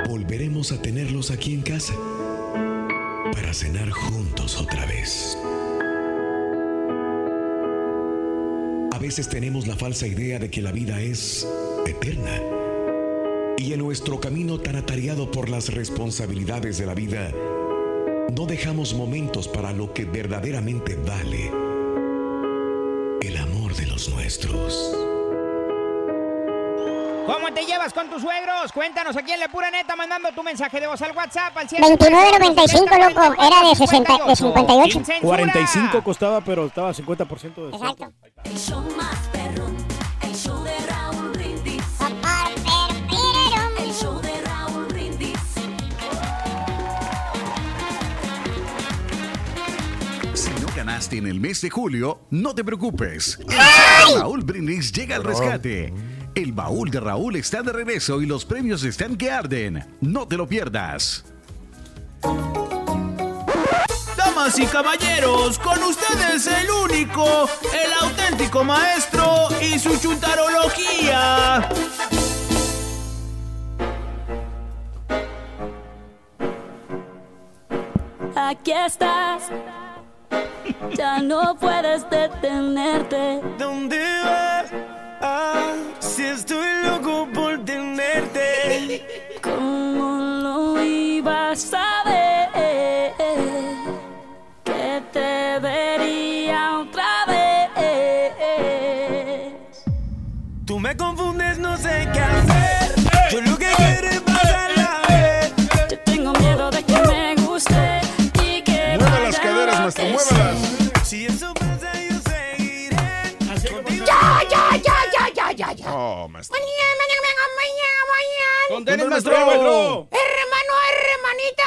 volveremos a tenerlos aquí en casa cenar juntos otra vez. A veces tenemos la falsa idea de que la vida es eterna. Y en nuestro camino tan atareado por las responsabilidades de la vida, no dejamos momentos para lo que verdaderamente vale, el amor de los nuestros. ¿Cómo te llevas con tus suegros? Cuéntanos aquí en La Pura Neta mandando tu mensaje de voz al WhatsApp al 29.95, loco. Era de, 60, de 58. 45 costaba, pero estaba 50% de Exacto. El show más perrón, el show de Raúl Brindis. El show de Raúl Brindis. Si no ganaste en el mes de julio, no te preocupes. El show de Raúl Brindis llega al rescate. El baúl de Raúl está de regreso y los premios están que arden. No te lo pierdas. Damas y caballeros, con ustedes el único, el auténtico maestro y su chuntarología. Aquí estás, ya no puedes detenerte. ¿Dónde vas? Ah, si estoy loco por tenerte. ¿Cómo lo ibas a ver? Que te vería otra vez. Tú me confundes, no sé qué hacer. Oh, maestro. Mañana, mañana, mañana, mañana. Con tenis, Con maestro. Hermano, hermanita,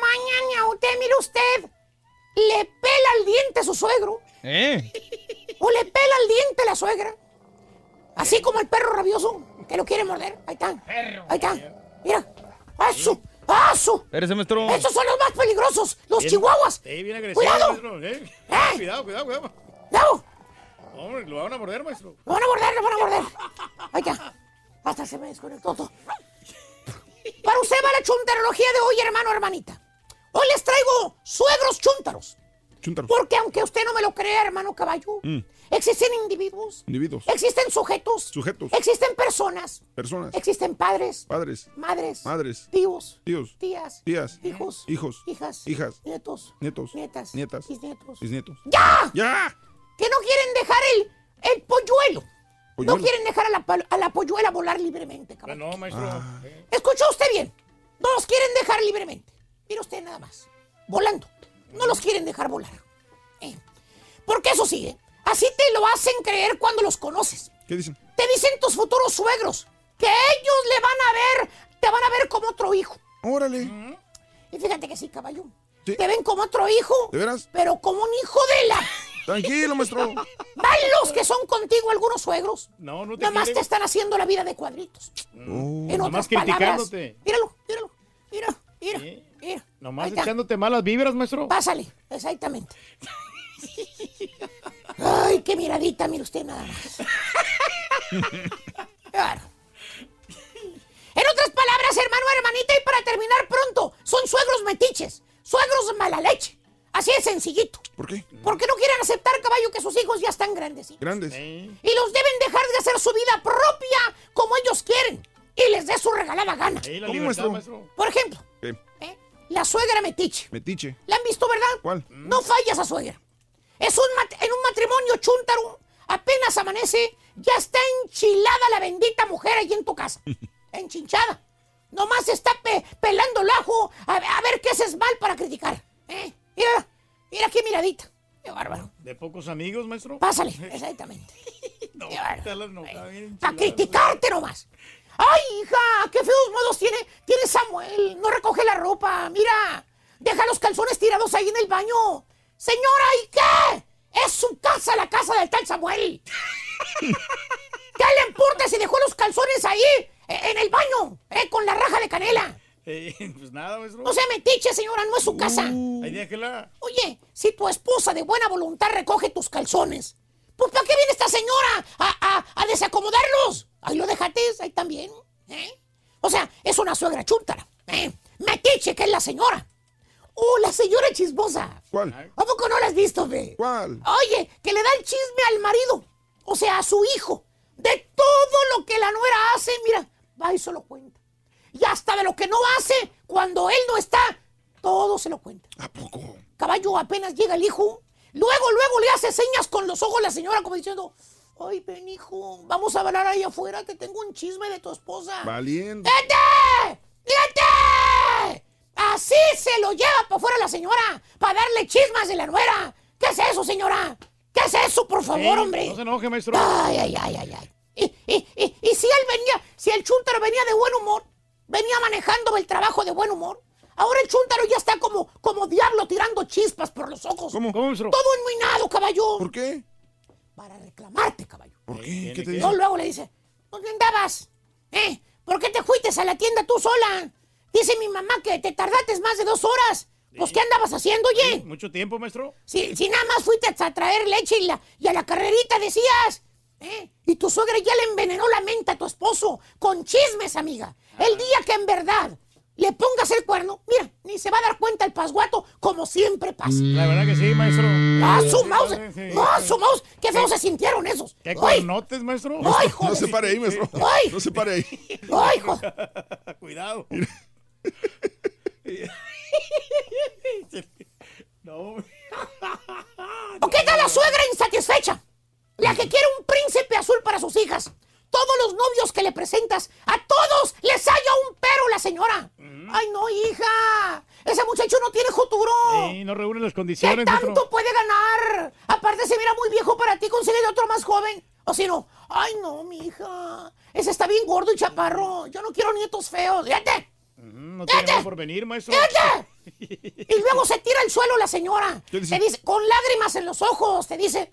mañana, usted, mire usted, le pela el diente a su suegro, ¿Eh? o le pela el diente a la suegra, así como el perro rabioso que lo quiere morder. Ahí está, ahí está, mira, ¡Asu! ¡Asu! Espérese, maestro. Esos son los más peligrosos, los Bien- chihuahuas. Bien agresivo, ¡Cuidado! maestro, ¿eh? ¿Eh? Cuidado, cuidado, cuidado. ¡Cuidado! Hombre, lo van a morder, maestro. ¡Lo van a morder, lo van a morder! Ahí está. Hasta se me desconectó todo. Para usted va la chuntarología de hoy, hermano, hermanita. Hoy les traigo suegros chúntaros. Chúntaros. Porque aunque usted no me lo crea, hermano caballo, Mm, existen individuos, individuos. existen sujetos, Sujetos. existen personas, Personas. existen padres, Padres. madres, Madres. tíos, Tíos. tías, Tías. hijos, Hijos. hijas, Hijas. nietos, Nietos. nietas, Nietas. bisnietos. Bisnietos. ¡Ya! ¡Ya! Que no quieren dejar el, el polluelo. No quieren dejar a la, a la polluela volar libremente, caballo. No, maestro. Ah. ¿Escuchó usted bien? No los quieren dejar libremente. Mire usted nada más. Volando. No los quieren dejar volar. Eh. Porque eso sí, ¿eh? Así te lo hacen creer cuando los conoces. ¿Qué dicen? Te dicen tus futuros suegros que ellos le van a ver, te van a ver como otro hijo. Órale. Y fíjate que sí, caballo. Te ven como otro hijo. ¿De veras? Pero como un hijo de la... Tranquilo, maestro. Malos que son contigo algunos suegros. No, no te Nada más quieren. te están haciendo la vida de cuadritos. Mm, En otras palabras. criticándote. Míralo, míralo. Mira, mira, mira. Nomás Ahí está. echándote malas vibras, maestro. Pásale, exactamente. Ay, qué miradita, mire usted nada más. Claro. En otras palabras, hermano, hermanita, y para terminar pronto, son suegros metiches, suegros mala leche. Así es sencillito. ¿Por qué? Porque no quieren aceptar, caballo, que sus hijos ya están grandes. Grandes. Y los deben dejar de hacer su vida propia como ellos quieren. Y les dé su regalada gana. la ¿Cómo, libertad, maestro? Por ejemplo, ¿Qué? la suegra metiche. Metiche. ¿La han visto, verdad? ¿Cuál? No fallas a suegra. Es un mat- en un matrimonio chúntaro. Apenas amanece, ya está enchilada la bendita mujer allí en tu casa. Enchinchada. Nomás está pe- pelando el ajo a, a ver qué haces mal para criticar. ¿eh? Mira, mira qué miradita. Qué bárbaro. De pocos amigos, maestro. Pásale, exactamente. No, bien Para criticarte nomás. ¡Ay, hija! ¡Qué feos modos tiene, tiene Samuel! No recoge la ropa. Mira, deja los calzones tirados ahí en el baño. Señora, ¿y qué? Es su casa, la casa del tal Samuel. ¿Qué le importa si dejó los calzones ahí, eh, en el baño, eh, con la raja de canela? Eh, pues nada, maestro. No se metiche, señora, no es su casa. Ahí déjela. Oye, si tu esposa de buena voluntad recoge tus calzones, pues ¿para qué viene esta señora a, a- a desacomodarlos? Ahí lo dejates, ahí también. ¿eh? O sea, es una suegra chúntara. ¿eh? Metiche, que es la señora. Oh, la señora chismosa. ¿Cuál? ¿A poco no la has visto, ve? ¿Cuál? Oye, que le da el chisme al marido. O sea, a su hijo. De todo lo que la nuera hace, mira, va y se lo cuenta. Y hasta de lo que no hace cuando él no está, todo se lo cuenta. ¿A poco? Caballo, apenas llega el hijo. Luego, luego le hace señas con los ojos la señora como diciendo, ay, ven hijo, vamos a hablar ahí afuera, te tengo un chisme de tu esposa. Valiendo. ¡Vete! ¡Vete! Así se lo lleva para afuera la señora, para darle chismas de la nuera. ¿Qué es eso, señora? ¿Qué es eso, por favor, hombre? No se enoje, maestro. Ay, ay, ay, ay, ay. Y, y- y- y si él venía, si el chúntaro venía de buen humor, venía manejando el trabajo de buen humor, ahora el chúntaro ya está como, como diablo tirando chispas por los ojos. ¿Cómo, cómo, maestro? Todo enmuinado, caballo. ¿Por qué? Para reclamarte, caballo. ¿Por qué? ¿Qué te Luego, dice? luego le dice, ¿dónde andabas? ¿Eh? ¿Por qué te fuiste a la tienda tú sola? Dice mi mamá que te tardaste más de dos horas. Pues, ¿qué andabas haciendo, oye? Mucho tiempo, maestro. Si, si nada más fuiste a traer leche y, la, y a la carrerita decías. ¿eh? Y tu suegra ya le envenenó la mente a tu esposo con chismes, amiga. El día que en verdad le pongas el cuerno, mira, ni se va a dar cuenta el pasguato como siempre pasa. La verdad que sí, maestro. ¡Ah, su mouse! ¡Ah, su mouse! ¡Qué feos se sintieron esos! ¿Qué cuernotes, maestro? ¡Ay, No joder! se pare ahí, maestro. ¡Ay! No se pare ahí. ¡Ay, joder! Cuidado. no. ¿O qué tal la suegra insatisfecha? La que quiere un príncipe azul para sus hijas. Todos los novios que le presentas, a todos les haya un pero la señora. Ay, no, hija. Ese muchacho no tiene futuro. Sí, no reúne las ¿Qué condiciones, tanto maestro. puede ganar? Aparte se mira muy viejo para ti, consigue otro más joven. O si no, ay no, mi hija. Ese está bien gordo y chaparro. Yo no quiero nietos feos. ¡Fíjate! Mm, No tiene nada por venir, maestro. ¡Fíjate! Y luego se tira al suelo la señora. ¿Qué? Te dice, con lágrimas en los ojos, te dice,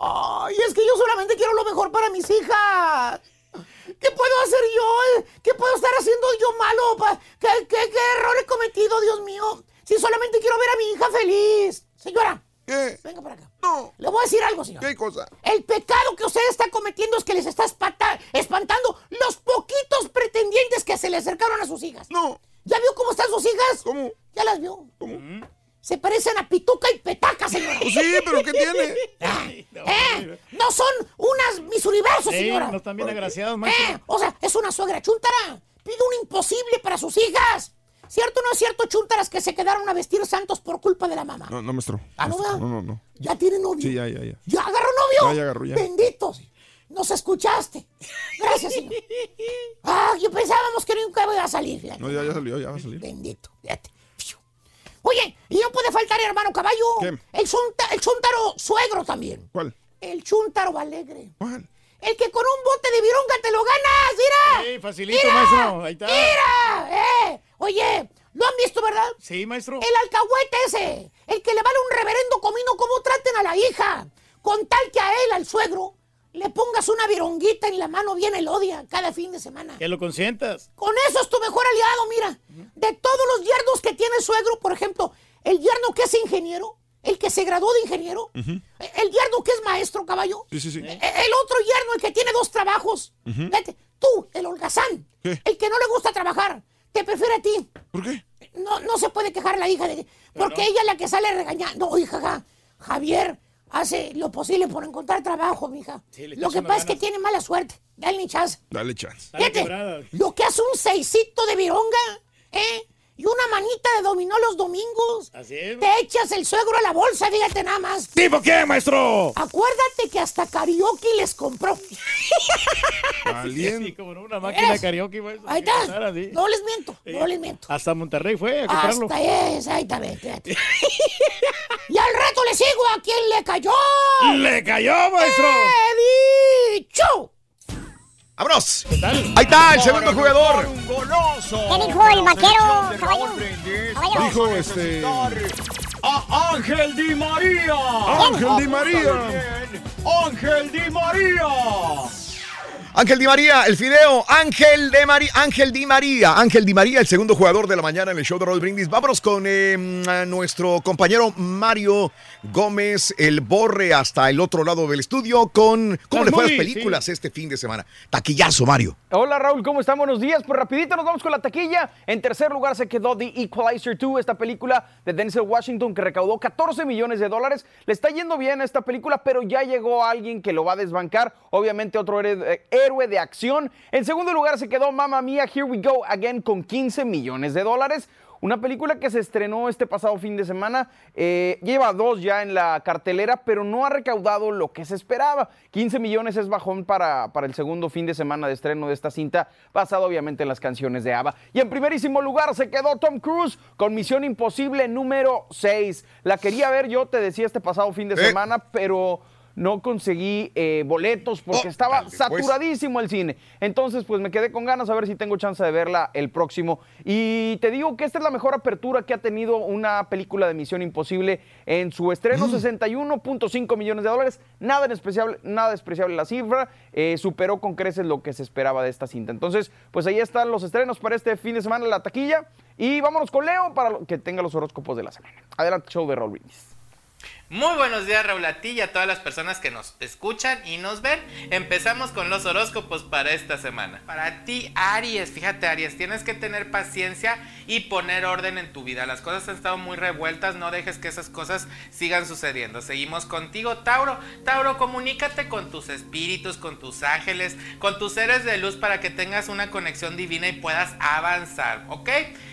ay, es que yo solamente quiero lo mejor para mis hijas. ¿Qué puedo hacer yo? ¿Qué puedo estar haciendo yo malo? ¿Qué, qué, qué error he cometido, Dios mío? Si solamente quiero ver a mi hija feliz. Señora, ¿Qué? venga para acá. No. Le voy a decir algo, señor. ¿Qué cosa? El pecado que usted está cometiendo es que les está espanta- espantando los poquitos pretendientes que se le acercaron a sus hijas. No. ¿Ya vio cómo están sus hijas? ¿Cómo? ¿Ya las vio? ¿Cómo? Se parecen a Pituca y Petaca, señora. Pues sí, pero ¿qué tiene? ¿Eh? No son unas mis universos, Ey, señora. no están bien agraciados, maestro. ¿Eh? O sea, es una suegra chúntara. Pide un imposible para sus hijas. ¿Cierto o no es cierto, chúntaras, que se quedaron a vestir santos por culpa de la mamá? No, no, maestro. Ah, ¿no, Maestro? No, no, no. ¿Ya tiene novio? Sí, ya, ya, ya. ¿Ya agarró novio? Ya, ya agarró, ya. Benditos. Nos escuchaste. Gracias, señor. Ah, yo pensábamos que nunca iba a salir. fíjate. No, ya, ya salió, ya va a salir. Bendito, fíjate. Oye, y no puede faltar, hermano caballo. ¿Qué? El, chunta- el chuntaro suegro también. ¿Cuál? el chúntaro alegre. El que con un bote de vironga te lo ganas, mira. Sí, facilito, Mira, maestro. Ahí está. Mira, eh. Oye, ¿lo han visto, verdad? Sí, maestro. El alcahuete ese, el que le vale un reverendo comino cómo traten a la hija. Con tal que a él, al suegro, le pongas una vironguita en la mano bien elodia cada fin de semana. Que lo consientas. Con eso es tu mejor aliado, mira. De todos los yernos que tiene el suegro, por ejemplo, el yerno que es ingeniero, el que se graduó de ingeniero, el yerno que es maestro, caballo, Sí, sí, sí. e- el otro yerno, el que tiene dos trabajos. Vete, tú, el holgazán, el que no le gusta trabajar, te prefiere a ti. ¿Por qué? No, no se puede quejar la hija de porque ella es la que sale regañando. No, hija, ja, Javier hace lo posible por encontrar trabajo, mija. lo que pasa es que tiene mala suerte. Dale chance. Dale chance. Fíjate, lo que hace un seisito de vironga, ¿eh? Y una manita de dominó los domingos. Así es. Te echas el suegro a la bolsa, fíjate nada más. ¿Tipo qué, maestro? Acuérdate que hasta karaoke les compró. Sí, como no, una máquina de karaoke, maestro. Ahí está. No les miento, no les miento. Hasta Monterrey fue a comprarlo. Hasta es, ahí está, vete. y al reto le sigo a quien le cayó. ¡Le cayó, maestro! ¡He dicho! ¡Vámonos! Ahí está el segundo jugador. ¿Qué dijo el vaquero, caballo? Dijo, este- A Ángel Di María. Ángel Di María. Ángel Di María. Ángel Di María, el fideo. Ángel de María. Ángel Di María. Ángel Di María, el segundo jugador de la mañana en el show de Roll Brindis. Vámonos con eh, nuestro compañero Mario Gómez, el borre hasta el otro lado del estudio con cómo Las le fue a las películas este fin de semana. Taquillazo, Mario. Hola Raúl, ¿cómo están? Buenos días. Pues rapidito nos vamos con la taquilla. En tercer lugar se quedó The Equalizer 2, esta película de Denzel Washington que recaudó 14 millones de dólares. Le está yendo bien a esta película, pero ya llegó alguien que lo va a desbancar. Obviamente otro héroe, eh, héroe de acción. En segundo lugar se quedó Mamma Mia, Here We Go Again con 15 millones de dólares. Una película que se estrenó este pasado fin de semana, eh, lleva dos ya en la cartelera, pero no ha recaudado lo que se esperaba. 15 millones es bajón para, para el segundo fin de semana de estreno de esta cinta, basado obviamente en las canciones de ABBA. Y en primerísimo lugar se quedó Tom Cruise con Misión Imposible número 6. La quería ver yo, te decía este pasado fin de Eh. semana, pero no conseguí eh, boletos porque Oh, estaba dale, pues. saturadísimo el cine. Entonces, pues me quedé con ganas a ver si tengo chance de verla el próximo. Y te digo que esta es la mejor apertura que ha tenido una película de Misión Imposible en su estreno, Mm. 61.5 millones de dólares. Nada en especial, nada despreciable la cifra. Eh, superó con creces lo que se esperaba de esta cinta. Entonces, pues ahí están los estrenos para este fin de semana en la taquilla. Y vámonos con Leo para que tenga los horóscopos de la semana. Adelante, show de Roll. Muy buenos días Raúl a ti y a todas las personas que nos escuchan y nos ven. Empezamos con los horóscopos para esta semana. Para ti Aries, fíjate Aries, tienes que tener paciencia y poner orden en tu vida. Las cosas han estado muy revueltas, no dejes que esas cosas sigan sucediendo. Seguimos contigo Tauro. Tauro, comunícate con tus espíritus, con tus ángeles, con tus seres de luz para que tengas una conexión divina y puedas avanzar, ¿ok?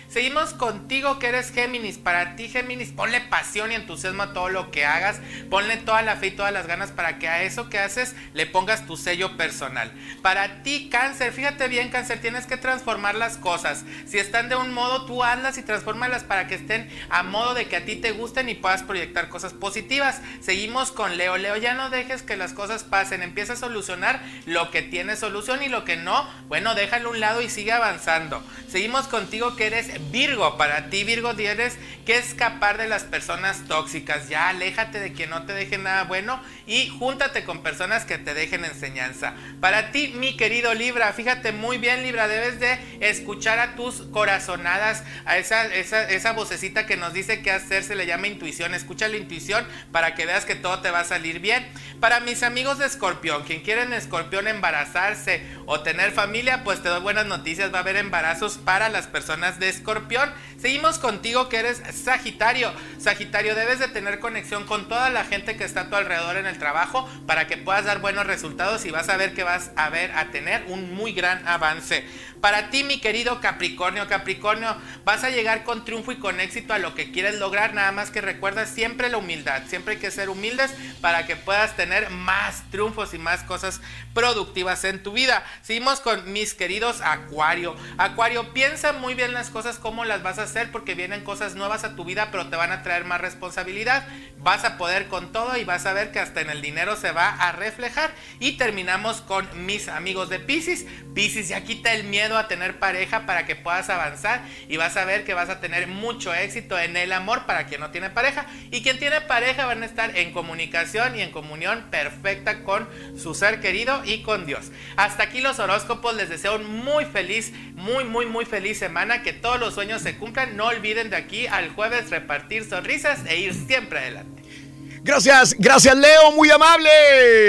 Seguimos contigo que eres Géminis. Para ti, Géminis, ponle pasión y entusiasmo a todo lo que hagas. Ponle toda la fe y todas las ganas para que a eso que haces le pongas tu sello personal. Para ti, Cáncer, fíjate bien, Cáncer, tienes que transformar las cosas. Si están de un modo, tú hazlas y transfórmalas para que estén a modo de que a ti te gusten y puedas proyectar cosas positivas. Seguimos con Leo. Leo, ya no dejes que las cosas pasen. Empieza a solucionar lo que tiene solución y lo que no, bueno, déjalo a un lado y sigue avanzando. Seguimos contigo que eres Virgo. Para ti, Virgo, tienes que escapar de las personas tóxicas. Ya aléjate de quien no te deje nada bueno y júntate con personas que te dejen enseñanza. Para ti, mi querido Libra, fíjate muy bien, Libra, debes de escuchar a tus corazonadas, a esa, esa, esa vocecita que nos dice qué hacer, se le llama intuición. Escucha la intuición para que veas que todo te va a salir bien. Para mis amigos de Escorpión, quien quieren Escorpión embarazarse o tener familia, pues te doy buenas noticias, va a haber embarazos para las personas de Escorpión. Seguimos contigo que eres Sagitario. Sagitario, debes de tener conexión con toda la gente que está a tu alrededor en el trabajo para que puedas dar buenos resultados y vas a ver que vas a ver a tener un muy gran avance. Para ti, mi querido Capricornio, Capricornio, vas a llegar con triunfo y con éxito a lo que quieres lograr, nada más que recuerda siempre la humildad, siempre hay que ser humildes para que puedas tener más triunfos y más cosas productivas en tu vida. Seguimos con mis queridos Acuario. Acuario, piensa muy bien las cosas, cómo las vas a hacer, porque vienen cosas nuevas a tu vida, pero te van a traer más responsabilidad. Vas a poder con todo y vas a ver que hasta en el dinero se va a reflejar. Y terminamos con mis amigos de Pisces. Pisces ya quita el miedo a tener pareja para que puedas avanzar y vas a ver que vas a tener mucho éxito en el amor para quien no tiene pareja. Y quien tiene pareja van a estar en comunicación y en comunión perfecta con su ser querido y con Dios. Hasta aquí los horóscopos. Les deseo un muy feliz, muy, muy, muy feliz semana. Que todos los sueños se cumplan. No olviden de aquí al jueves repartir sonrisas e ir siempre adelante. Gracias, gracias Leo, muy amable.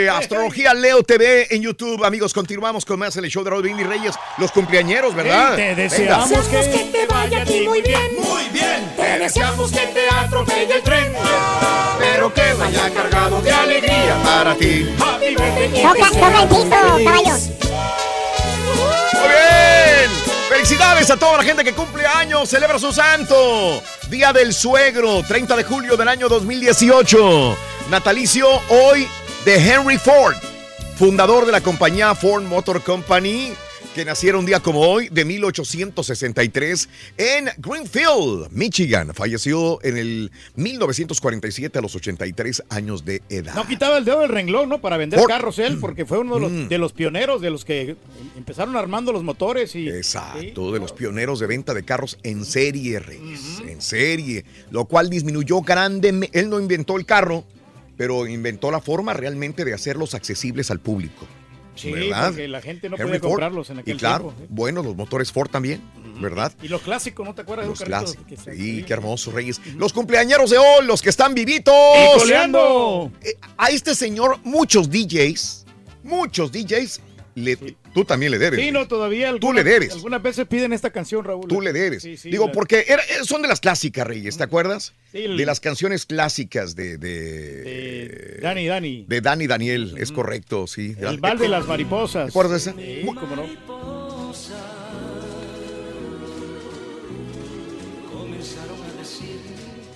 Astrología Leo TV en YouTube. Amigos, continuamos con más el show de Brindis Reyes. Los cumpleañeros, ¿verdad? Te deseamos Deseamos que te vaya a ti muy bien. Muy bien. Te deseamos que te atropelle el tren. Pero que vaya cargado de alegría para ti. Happy birthday. Toca, toca el pito, caballo. Felicidades a toda la gente que cumple años, celebra su santo. Día del suegro, 30 de julio del año 2018. Natalicio hoy de Henry Ford, fundador de la compañía Ford Motor Company, que naciera un día como hoy de 1863 en Greenfield, Michigan. Falleció en el 1947 a los 83 años de edad. No quitaba el dedo del renglón, ¿no? Para vender carros él, porque fue uno de los, Mm. de los pioneros, de los que empezaron armando los motores y... Exacto, de los pioneros de venta de carros en serie, Reyes, en serie, lo cual disminuyó grandemente. Él no inventó el carro, pero inventó la forma realmente de hacerlos accesibles al público. Sí, ¿verdad? porque la gente no Ford. comprarlos en aquel Y claro, tiempo. ¿eh? bueno, los motores Ford también, ¿verdad? Y los clásicos, ¿no te acuerdas Los de un carrito clásicos. que Sí, qué hermosos, Reyes. Los cumpleañeros de hoy, los que están vivitos. ¡Y coleando! Eh, A este señor, muchos DJs, muchos DJs, le, tú también le debes. Sí, no, todavía. Tú le debes. Algunas veces piden esta canción, Raúl. Tú le debes. Sí, sí, Digo, la- porque era- eh, son de las clásicas, Reyes, ¿te acuerdas? Sí, el- De las canciones clásicas de, de, Eh, Dani, Dani. de Dani Daniel, es correcto, sí. El bal de las mariposas. ¿Te acuerdas de esa? Cómo no.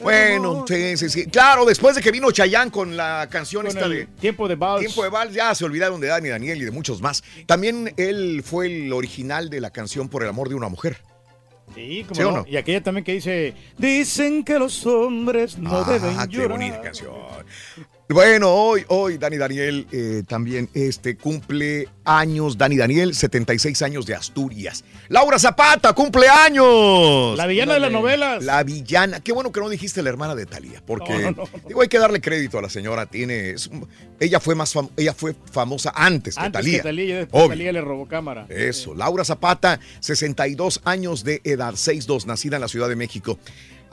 Bueno, sí, sí, sí. Claro, después de que vino Chayanne con la canción Con esta de Tiempo de vals. Tiempo de Vals, ya se olvidaron de Dani Daniel y de muchos más. También él fue el original de la canción Por el amor de una mujer. Sí, cómo ¿Sí o no? no? Y aquella también que dice, dicen que los hombres no ah, deben qué llorar. bonita canción. Bueno, hoy, hoy Dani Daniel eh, también este, cumple años. Dani Daniel, 76 años de Asturias. Laura Zapata, cumple años. La villana de las novelas. La villana. Qué bueno que no dijiste la hermana de Talía, porque No, no, digo, hay que darle crédito a la señora. Tiene, es ella fue más fam- ella fue famosa antes que Antes Talía. que Talía, y después. Talía le robó cámara. Eso, Laura Zapata, 62 años de edad, 6'2, nacida en la Ciudad de México.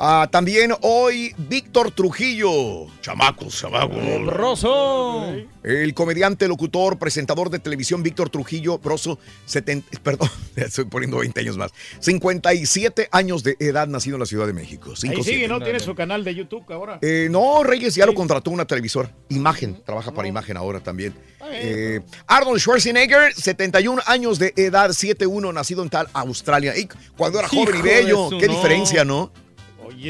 Ah, también hoy Víctor Trujillo, chamacos, chamacos. Broso. El comediante, locutor, presentador de televisión Víctor Trujillo, Broso, 70, perdón, estoy poniendo 20 años más, 57 años de edad, nacido en la Ciudad de México. Ahí 5'7". sigue, ¿no? Tiene su canal de YouTube ahora. Eh, no, Reyes ya lo contrató una televisora. Imagen, trabaja para Imagen ahora también. Eh, Arnold Schwarzenegger, 71 años de edad, 7'1, nacido en tal Australia. Y cuando era joven y bello, qué no. diferencia, ¿no?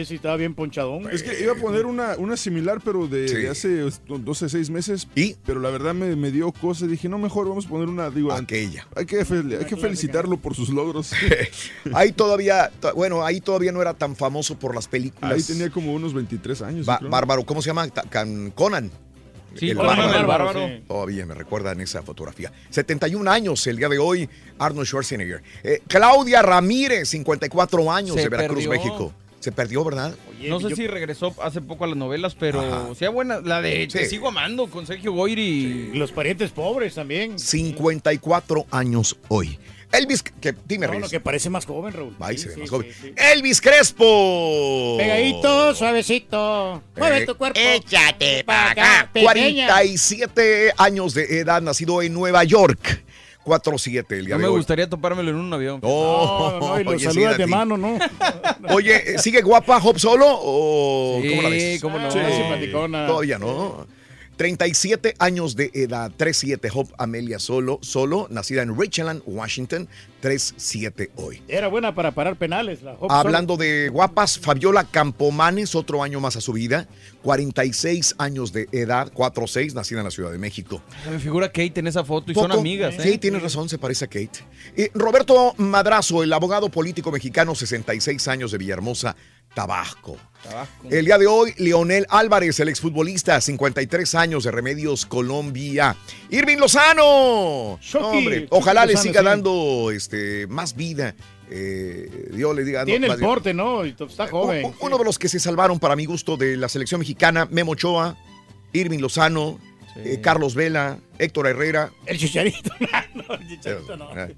Sí estaba bien ponchadón. Es que iba a poner una, una similar, pero de, Sí. de hace 12, 6 meses. ¿Y? Pero la verdad me, me dio cosas. Dije, no, mejor vamos a poner una. Digo, Aquella. Hay que, fel- hay que felicitarlo por sus logros. Ahí todavía, to- bueno, ahí todavía no era tan famoso por las películas. Ahí tenía como unos 23 años. Ba- yo creo. bárbaro, ¿cómo se llama? Can- Conan. Sí, Conan el Bárbaro. sí. Todavía me recuerdan esa fotografía. 71 años el día de hoy, Arnold Schwarzenegger. Eh, Claudia Ramírez, 54 años Se de Veracruz, perdió. México. Se perdió, ¿verdad? Oye, No sé yo- si regresó hace poco a las novelas, pero Ajá. sea buena. La de Te Sí. sigo amando con Sergio Goyri. Y los parientes pobres también. 54 años hoy. Elvis, que, dime, No, no, Reyes. que parece más joven, Raúl. Ahí Sí, se ve sí, más sí, joven. sí. Elvis Crespo. Pegadito, suavecito. Mueve Eh, tu cuerpo. Échate pa' acá, pequeña. 47 años de edad, nacido en Nueva York. 4-7 el día No de me hoy. gustaría topármelo en un avión. No, no, no, y lo Oye, sí, saludas de mano, ¿no? Oye, ¿eh, ¿sigue guapa Hop solo o Sí, cómo la ves? cómo no. Sí, simpaticona. Todavía no. 37 años de edad, 3-7, Hope Amelia Solo, solo, nacida en Richland, Washington, 3-7 hoy. Era buena para parar penales. La Hope Hablando de guapas, Fabiola Campomanes, otro año más a su vida, 46 años de edad, 4-6, nacida en la Ciudad de México. Me figura Kate en esa foto y son amigas. ¿eh? Sí, tienes razón, se parece a Kate. Eh, Roberto Madrazo, el abogado político mexicano, 66 años de Villahermosa, Tabasco. El día de hoy, Leonel Álvarez, el exfutbolista, 53 años de Remedios, Colombia. Irving Lozano. No, hombre, ojalá le Lozano, siga sí. dando este, más vida. Eh, Dios le diga. no, Tiene más el porte, ¿no? Está joven. U- Uno de los que se salvaron para mi gusto de la selección mexicana, Memo Ochoa, Irving Lozano, eh, Carlos Vela, Héctor Herrera. El chicharito. no, el chicharito no. Eh,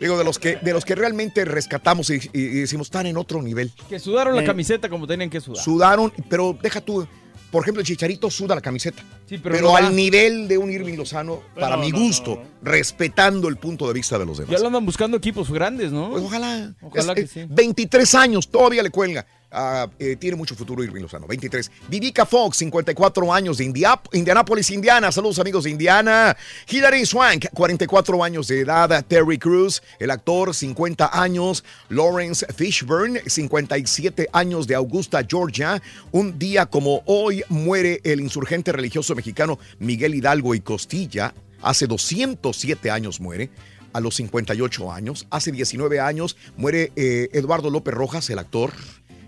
Digo, de los que, de los que realmente rescatamos y, decimos, están en otro nivel. Que sudaron la Eh, camiseta como tenían que sudar. Sudaron, pero deja tú. Por ejemplo, el Chicharito suda la camiseta. Sí, pero pero no al nivel de un Irving Lozano, para no, mi no, gusto, respetando el punto de vista de los demás. Ya lo andan buscando equipos grandes, ¿no? Pues ojalá. Ojalá Es- que sí. 23 años, todavía le cuelga. Ah, eh, tiene mucho futuro Irving Lozano. 23. Vivica Fox, 54 años de Indianapolis, Indiana. Saludos amigos de Indiana. Hilary Swank, 44 años de edad. Terry Cruz, el actor, 50 años. Lawrence Fishburne, 57 años de Augusta, Georgia. Un día como hoy muere el insurgente religioso mexicano Miguel Hidalgo y Costilla. Hace 207 años muere a los 58 años. Hace 19 años muere eh, Eduardo López Rojas, el actor.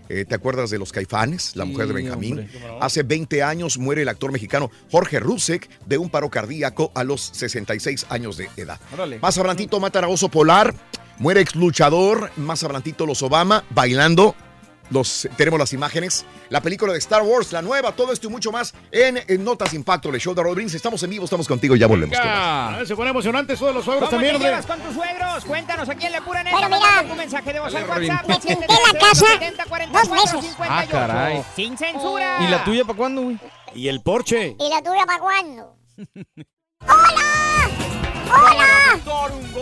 Eh, ¿Te acuerdas de los caifanes? La Sí, mujer de Benjamín. hombre. Hace 20 años muere el actor mexicano Jorge Rusek de un paro cardíaco a los 66 años de edad. Órale. Más adelantito matan a Oso Polar. Muere ex luchador. Más adelantito los Obama bailando. Los, tenemos las imágenes. La película de Star Wars, la nueva, todo esto y mucho más en, en Notas Impacto, el show de Rollins. Estamos en vivo, estamos contigo, ya volvemos. Ah, se pone emocionante eso de los suegros ¿Cómo también, te llevas con tus suegros? Cuéntanos aquí en La Pura Neta. Pero mira, mandando tu mensaje de voz al WhatsApp. Me pinté la casa dos meses. Ah, caray. Sin censura. ¿Y la tuya para cuándo, güey? Y el Porsche. ¿Y la tuya para cuándo? ¡Hola! ¡Hola!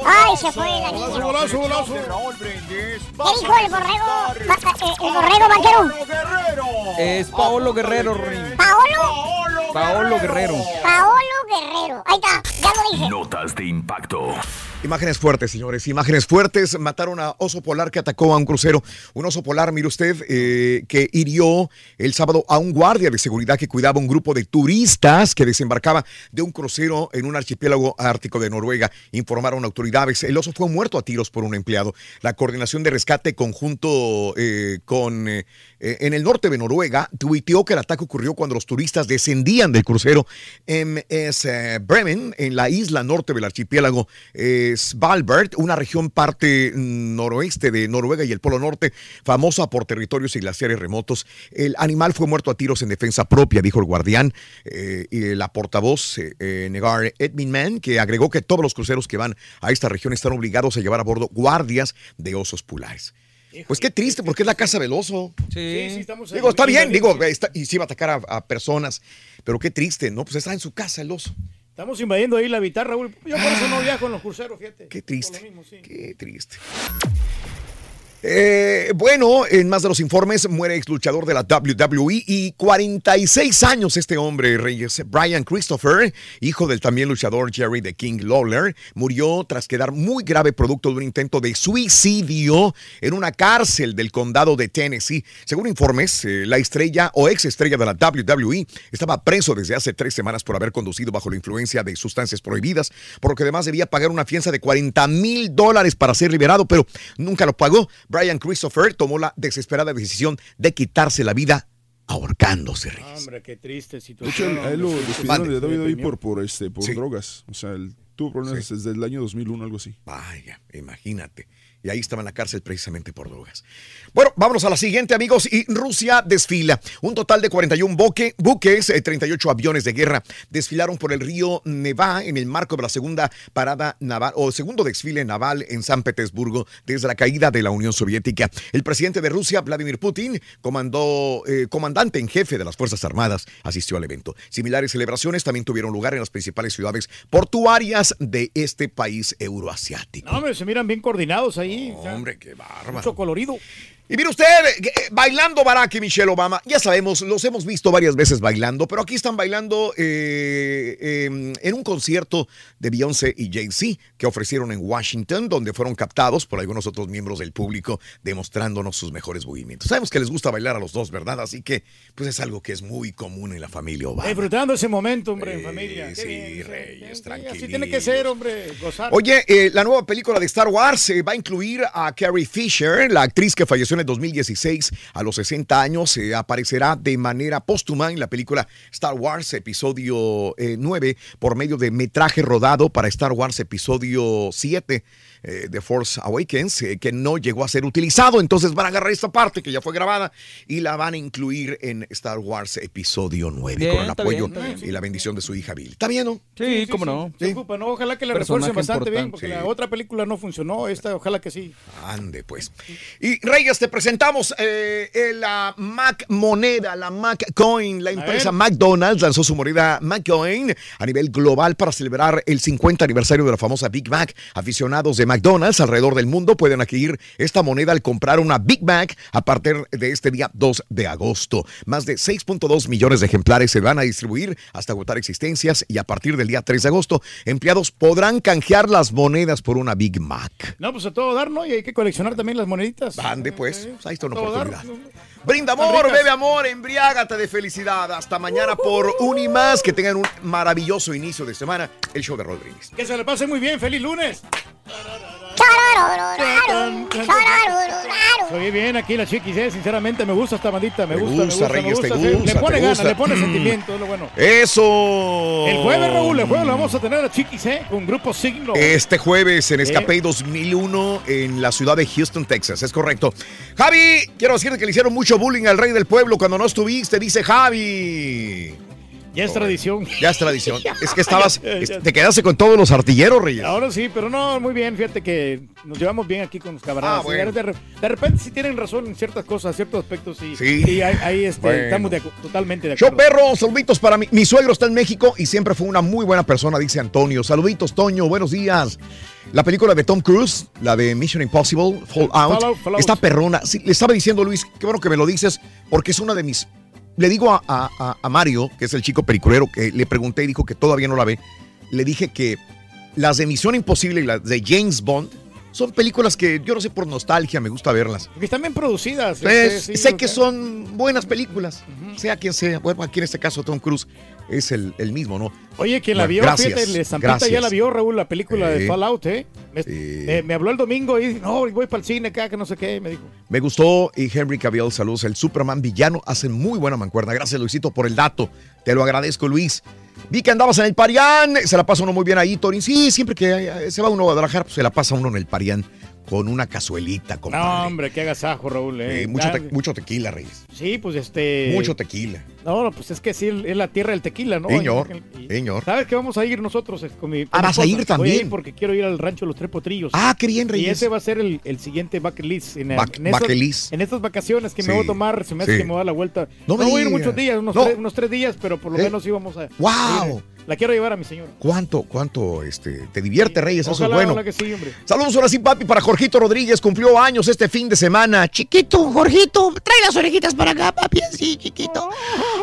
¡Ay, se fue la niña! Golazo, golazo, golazo. ¿Qué dijo el borrego? Eh, ¿El borrego vaquero? Es Paolo Guerrero, Rin. ¿Paolo? Paolo Guerrero. Paolo Guerrero. Ahí está, ya lo dije. Notas de impacto. Imágenes fuertes, señores, imágenes fuertes. Mataron a oso polar que atacó a un crucero. Un oso polar, mire usted, eh, que hirió el sábado a un guardia de seguridad que cuidaba un grupo de turistas que desembarcaba de un crucero en un archipiélago ártico de Noruega. Informaron autoridades. El oso fue muerto a tiros por un empleado. La coordinación de rescate conjunto eh, con eh, eh, en el norte de Noruega tuiteó que el ataque ocurrió cuando los turistas descendían del crucero MS eh, Bremen, en la isla norte del archipiélago Svalbard, una región parte mm, noroeste de Noruega y el Polo Norte, famosa por territorios y glaciares remotos. El animal fue muerto a tiros en defensa propia, dijo el guardián. Eh, y la portavoz, Negar Edminman, que agregó que todos los cruceros que van a esta región están obligados a llevar a bordo guardias de osos polares. Pues qué triste, porque es la casa del oso. Sí, sí, estamos Digo, está bien, digo, está- y sí va a atacar a, a personas, pero qué triste, ¿no? Pues está en su casa el oso. Estamos invadiendo ahí la mitad, Raúl. Yo por eso no viajo en los cruceros, fíjate. Qué triste. Qué triste. Eh, bueno, en más de los informes, muere ex luchador de la WWE y 46 años este hombre, Reyes. Brian Christopher, hijo del también luchador Jerry the King Lawler, murió tras quedar muy grave producto de un intento de suicidio en una cárcel del condado de Tennessee. Según informes, eh, la estrella o ex estrella de la WWE estaba preso desde hace tres semanas por haber conducido bajo la influencia de sustancias prohibidas, por lo que además debía pagar una fianza de 40 mil dólares para ser liberado, pero nunca lo pagó. Brian Christopher tomó la desesperada decisión de quitarse la vida ahorcándose. Reyes. Hombre, qué triste De hecho, situación. a él lo despidieron de Deprimió. por, por, este, por drogas. O sea, él tuvo problemas desde el año 2001, algo así. Vaya, imagínate. Y ahí estaba en la cárcel precisamente por drogas. Bueno, vámonos a la siguiente, amigos. Y Rusia desfila. Un total de 41 buque- buques, eh, 38 aviones de guerra desfilaron por el río Neva en el marco de la segunda parada naval o segundo desfile naval en San Petersburgo desde la caída de la Unión Soviética. El presidente de Rusia, Vladimir Putin, comandó, eh, comandante en jefe de las Fuerzas Armadas, asistió al evento. Similares celebraciones también tuvieron lugar en las principales ciudades portuarias de este país euroasiático. No, hombre, se miran bien coordinados ahí. hombre, qué bárbaro. Mucho colorido. Y mire usted, eh, eh, bailando Barack y Michelle Obama, ya sabemos, los hemos visto varias veces bailando, pero aquí están bailando eh, eh, en un concierto de Beyoncé y Jay-Z que ofrecieron en Washington, donde fueron captados por algunos otros miembros del público demostrándonos sus mejores movimientos. Sabemos que les gusta bailar a los dos, ¿verdad? Así que, pues es algo que es muy común en la familia Obama. Disfrutando ese momento, hombre, en familia. Qué sí, bien, Reyes. Así tiene que ser, hombre, gozar. Oye, la nueva película de Star Wars va a incluir a Carrie Fisher, la actriz que falleció falleció en el 2016 a los 60 años, eh, aparecerá de manera póstuma en la película Star Wars Episodio eh, 9 por medio de metraje rodado para Star Wars Episodio 7 eh, The Force Awakens, eh, que no llegó a ser utilizado. Entonces van a agarrar esta parte que ya fue grabada y la van a incluir en Star Wars Episodio 9 Bien, con el apoyo bien, está bien. y la bendición de su hija Bill. ¿Está bien, no? Sí, cómo no. Se ocupa, ¿no? Ojalá que la refuercen bastante bien, porque Sí. la otra película no funcionó. Esta, ojalá que sí. Ande, pues. Y Reyes, te presentamos eh, eh, la Mac Moneda, la Mac Coin. La empresa. McDonald's lanzó su moneda Mac Coin a nivel global para celebrar el 50 aniversario de la famosa Big Mac. Aficionados de McDonald's alrededor del mundo pueden adquirir esta moneda al comprar una Big Mac a partir de este día 2 de agosto. Más de 6.2 millones de ejemplares se van a distribuir hasta agotar existencias y a partir del día 3 de agosto, empleados podrán canjear las monedas por una Big Mac. No, pues a todo dar, ¿no? Y hay que coleccionar también las moneditas. Ande, pues. Ahí está una dar. oportunidad. Brinda amor, bebe amor, embriágate de felicidad. Hasta mañana por un y más. Que tengan un maravilloso inicio de semana. El show de Rodríguez. Que se le pase muy bien. ¡Feliz lunes! Se oye bien aquí la chiquis, eh. Sinceramente me gusta esta bandita. Me gusta, gusta, me Reyes, gusta. te me gusta. gusta, le pone ganas, le pone sentimiento, es lo bueno. Eso. El jueves, Raúl, el jueves lo vamos a tener a Chiquis, ¿eh? Con Grupo Signo. Este jueves en Eh. Escape 2001 en la ciudad de Houston, Texas. Es correcto. Javi, quiero decirte que le hicieron mucho bullying al rey del pueblo cuando no estuviste, dice Javi. Ya es tradición. Ya es tradición. Es que estabas, te quedaste con todos los artilleros, Reyes. Ahora sí, pero no, muy bien. Fíjate que nos llevamos bien aquí con los camaradas. Ah, bueno. de, re- de repente sí tienen razón en ciertas cosas, ciertos aspectos. Sí. Sí. Y ahí, ahí, este, Bueno. estamos de totalmente de acuerdo. perro, saluditos para mí. Mi suegro está en México y siempre fue una muy buena persona, dice Antonio. Saluditos, Toño, buenos días. La película de Tom Cruise, la de Mission Impossible, Fallout, Fallout, Fallout. está perrona. Sí, le estaba diciendo Luis, qué bueno que me lo dices, porque es una de mis... Le digo a, a- a- a Mario, que es el chico peliculero, que le pregunté y dijo que todavía no la ve. Le dije que las de Misión Imposible y las de James Bond son películas que yo no sé por nostalgia, me gusta verlas. Porque están bien producidas. Pues, este, sí, sé que son buenas películas, sea quien sea. Bueno, aquí en este caso Tom Cruise es el, el mismo, ¿no? Oye, quien la vio, gracias, fíjate, el ya la vio, Raúl, la película de Fallout, ¿eh? Me, habló el domingo y no, voy para el cine acá, que no sé qué, me dijo. Me gustó y Henry Cavill, saludos. El Superman villano hace muy buena mancuerna. Gracias, Luisito, por el dato. Te lo agradezco, Luis. Vi que andabas en el Parián, se la pasa uno muy bien ahí, Torin. Sí, siempre que eh, se va uno a Guadalajara, pues se la pasa uno en el Parián con una cazuelita, compadre. No, hombre, qué agasajo, Raúl. Eh. Eh, mucho, te- mucho tequila, Reyes. Sí, pues este. Mucho tequila. No, no, pues es que sí, es la tierra del tequila, ¿no? Señor, Y- señor. ¿Sabes que vamos a ir nosotros eh, con mi. con Ah, mi ¿vas a ir también? Voy a ir porque quiero ir al rancho de los Tres Potrillos. Ah, qué bien, Y Reyes. ese va a ser el, el siguiente bucket list. En, Bac- en estos- en estas vacaciones que Sí, me voy a tomar, se me hace sí. que me voy a dar la vuelta. No No, me voy a ir muchos días, unos, No. tres, unos tres días, pero por lo ¿Eh? menos sí vamos a. ¡Wow! a ir. La quiero llevar a mi señora. ¿Cuánto, cuánto este, te divierte, Reyes? Eso es bueno. ojalá que sí, hombre. Saludos ahora sí, papi, para Jorgito Rodríguez. Cumplió años este fin de semana. Chiquito, Jorgito, trae las orejitas para acá, papi, así, chiquito.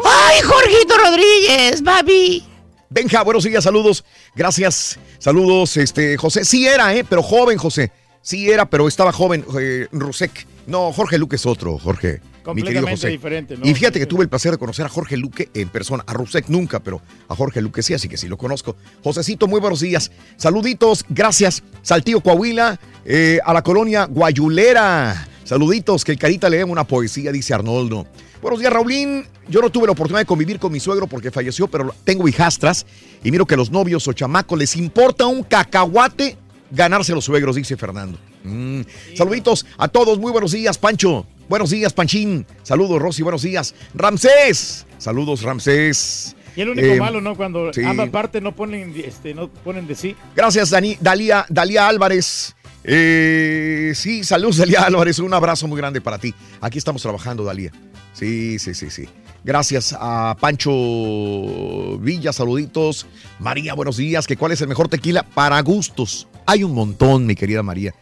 ¡Ay, Jorgito Rodríguez, papi! Benja, buenos días, saludos. Gracias. Saludos, este, José. Sí era, ¿eh? Pero joven, José. Sí era, pero estaba joven, eh, Rusek. No, Jorge Luque es otro, Jorge. Mi querido José. diferente, ¿no? Y fíjate que tuve el placer de conocer a Jorge Luque en persona. A Rusek nunca, pero a Jorge Luque sí, así que sí lo conozco. Josecito, muy buenos días. Saluditos, gracias. Saltillo Coahuila, eh, a la colonia Guayulera. Saluditos, que el Carita lea una poesía, dice Arnoldo. Buenos días, Raulín. Yo no tuve la oportunidad de convivir con mi suegro porque falleció, pero tengo hijastras y miro que a los novios o chamacos les importa un cacahuate ganarse los suegros, dice Fernando. Mm. Saluditos a todos, muy buenos días, Pancho. Buenos días, Panchín. Saludos, Rosy, buenos días. Ramsés. Saludos, Ramsés. Y el único Eh, malo, ¿no? Cuando sí. ambas partes no ponen, este, no ponen de sí. Gracias, Dani, Dalía, Dalía Álvarez. Eh, sí, saludos, Dalía Álvarez. Un abrazo muy grande para ti. Aquí estamos trabajando, Dalía. Sí, sí, sí, sí. Gracias a Pancho Villa, saluditos. María, buenos días. ¿Que ¿Cuál es el mejor tequila? Para gustos. Hay un montón, mi querida María.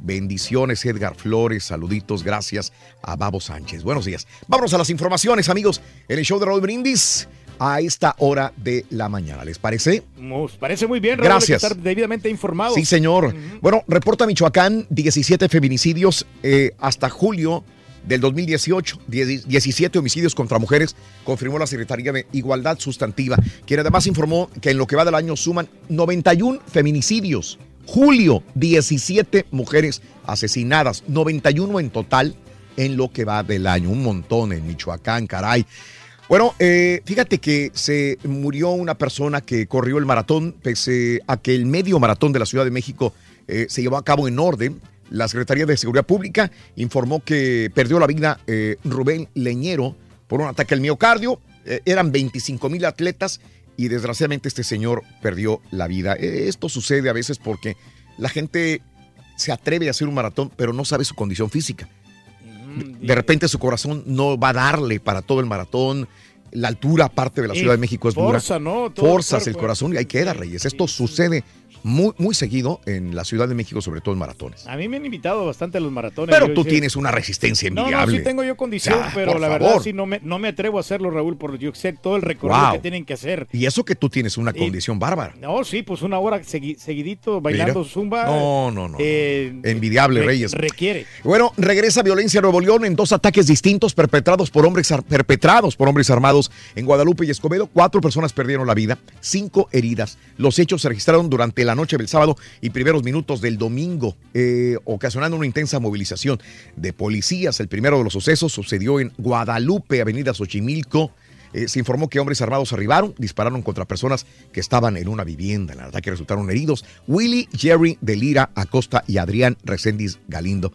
Bendiciones, Edgar Flores, saluditos, gracias a Babo Sánchez. Buenos días. Vámonos a las informaciones, amigos, en el show de Raúl Brindis a esta hora de la mañana. ¿Les parece? Nos parece muy bien, Raúl, hay que Gracias. estar debidamente informados. Sí, señor. Bueno, reporta Michoacán 17 feminicidios eh, hasta julio del 2018, 10 17 homicidios contra mujeres, confirmó la Secretaría de Igualdad Sustantiva, quien además informó que en lo que va del año suman 91 feminicidios. Julio, 17 mujeres asesinadas, 91 en total en lo que va del año. Un montón en Michoacán, caray. Bueno, eh, fíjate que se murió una persona que corrió el maratón, pese a que el medio maratón de la Ciudad de México eh, se llevó a cabo en orden. La Secretaría de Seguridad Pública informó que perdió la vida eh, Rubén Leñero por un ataque al miocardio. Eran 25 mil atletas y desgraciadamente este señor perdió la vida. Eh, Esto sucede a veces porque la gente se atreve a hacer un maratón, pero no sabe su condición física. De repente su corazón no va a darle para todo el maratón. La altura, aparte de la Y Ciudad de México, es forza, dura. ¿no? Todo el Forzas el cuerpo. corazón y ahí queda, Reyes. Esto sucede muy, muy seguido en la Ciudad de México, sobre todo en maratones. A mí me han invitado bastante a los maratones. Pero tú tienes una resistencia No, envidiable. no, sí tengo yo condición, pero por la verdad sí no me, no me atrevo a hacerlo, Raúl, porque yo sé todo el recorrido Wow. que tienen que hacer. Y eso que tú tienes una Y- condición bárbara. No, sí, pues una hora segui- seguidito bailando Mira. zumba. No, no, no. eh, Envidiable, re- Reyes. Requiere. Bueno, regresa violencia a Nuevo León en dos ataques distintos perpetrados por hombres perpetrados por hombres armados en Guadalupe y Escobedo. Cuatro personas perdieron la vida, cinco heridas. Los hechos se registraron durante la noche del sábado y primeros minutos del domingo, eh, ocasionando una intensa movilización de policías. El primero de los sucesos sucedió en Guadalupe, Avenida Xochimilco. Eh, se informó que hombres armados arribaron, dispararon contra personas que estaban en una vivienda. En el ataque resultaron heridos Willy Jerry de Lira Acosta y Adrián Reséndiz Galindo,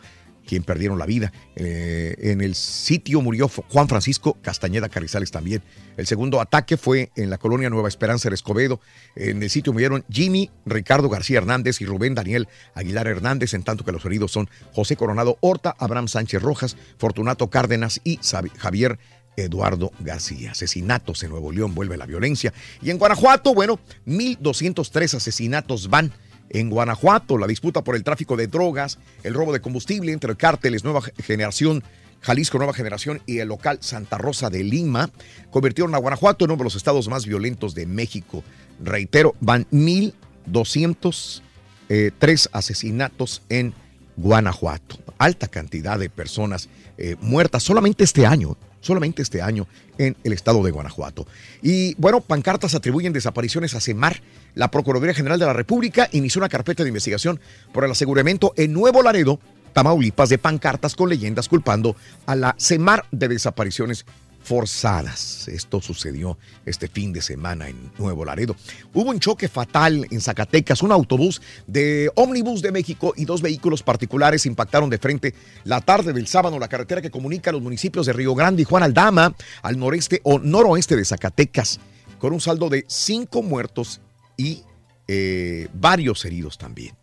quien perdieron la vida. Eh, en el sitio murió Juan Francisco Castañeda Carrizales también. El segundo ataque fue en la colonia Nueva Esperanza de Escobedo. En el sitio murieron Jimmy Ricardo García Hernández y Rubén Daniel Aguilar Hernández, en tanto que los heridos son José Coronado Horta, Abraham Sánchez Rojas, Fortunato Cárdenas y Javier Eduardo García. Asesinatos en Nuevo León, vuelve la violencia. Y en Guanajuato, bueno, 1.203 asesinatos van. En Guanajuato, la disputa por el tráfico de drogas, el robo de combustible entre cárteles Nueva Generación, Jalisco Nueva Generación y el local Santa Rosa de Lima convirtieron a Guanajuato en uno de los estados más violentos de México. Reitero, van 1.203 asesinatos en Guanajuato. Alta cantidad de personas eh, muertas solamente este año, solamente este año en el estado de Guanajuato. Y bueno, pancartas atribuyen desapariciones a CEMAR. La Procuraduría General de la República inició una carpeta de investigación por el aseguramiento en Nuevo Laredo, Tamaulipas, de pancartas con leyendas culpando a la CEMAR de desapariciones forzadas. Esto sucedió este fin de semana en Nuevo Laredo. Hubo un choque fatal en Zacatecas. Un autobús de Omnibus de México y dos vehículos particulares impactaron de frente la tarde del sábado la carretera que comunica los municipios de Río Grande y Juan Aldama al noreste o noroeste de Zacatecas, con un saldo de cinco muertos y eh, varios heridos también.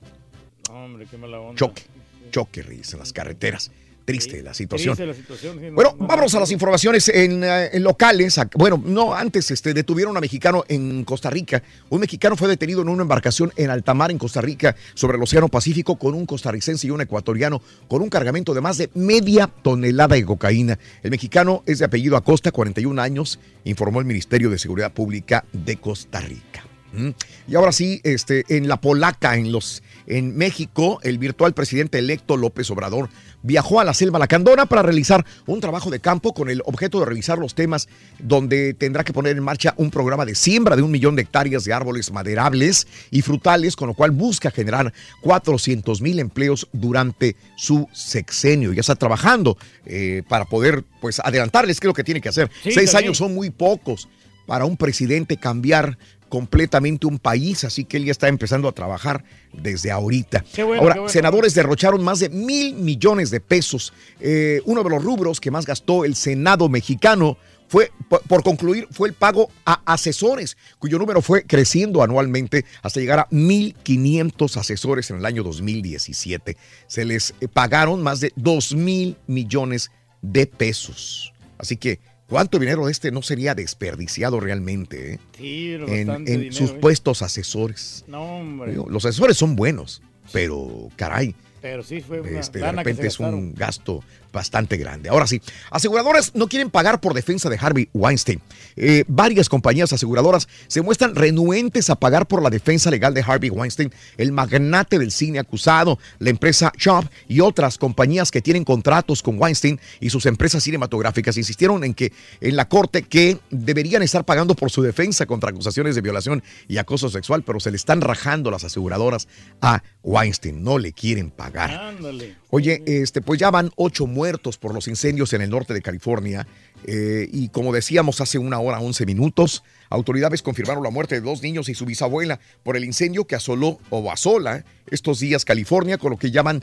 Hombre, qué mala onda. Choque, choque, Reyes, en las carreteras. Triste la situación. Triste la situación, sí, no- Bueno, no- vámonos a las informaciones en, eh, en locales. Bueno, no, antes este, detuvieron a un mexicano en Costa Rica. Un mexicano fue detenido en una embarcación en alta mar en Costa Rica sobre el Océano Pacífico con un costarricense y un ecuatoriano con un cargamento de más de media tonelada de cocaína. El mexicano es de apellido Acosta, 41 años, informó el Ministerio de Seguridad Pública de Costa Rica. ¿Mm? Y ahora sí, este, en la polaca, en los, en México, el virtual presidente electo López Obrador viajó a la selva lacandona para realizar un trabajo de campo con el objeto de revisar los temas donde tendrá que poner en marcha un programa de siembra de un millón de hectáreas de árboles maderables y frutales, con lo cual busca generar 400 mil empleos durante su sexenio. Ya está trabajando eh, para poder pues adelantarles qué es lo que tiene que hacer. Sí, Seis también. años son muy pocos para un presidente cambiar completamente un país, así que él ya está empezando a trabajar desde ahorita. Qué bueno, Ahora, bueno. senadores derrocharon más de mil millones de pesos. Eh, uno de los rubros que más gastó el Senado mexicano fue, por, concluir, fue el pago a asesores, cuyo número fue creciendo anualmente hasta llegar a 1.500 asesores en el año 2017. Se les eh, pagaron más de 2 mil millones de pesos. Así que, ¿cuánto dinero de este no sería desperdiciado realmente eh? Sí, en, bastante en dinero, sus ¿eh? puestos asesores? No, hombre. Digo, Los asesores son buenos, pero caray, Pero sí fue una este, de lana que se repente es un gasto bastante grande. Ahora sí, aseguradoras no quieren pagar por defensa de Harvey Weinstein. Eh, varias compañías aseguradoras se muestran renuentes a pagar por la defensa legal de Harvey Weinstein, el magnate del cine acusado, la empresa Shop y otras compañías que tienen contratos con Weinstein y sus empresas cinematográficas insistieron en que en la corte que deberían estar pagando por su defensa contra acusaciones de violación y acoso sexual, pero se le están rajando las aseguradoras a Weinstein, no le quieren pagar. Ándale. Oye, este, pues ya van ocho muertos por los incendios en el norte de California. Eh, y como decíamos hace una hora, 11 minutos, autoridades confirmaron la muerte de dos niños y su bisabuela por el incendio que asoló o asola estos días California, con lo que llaman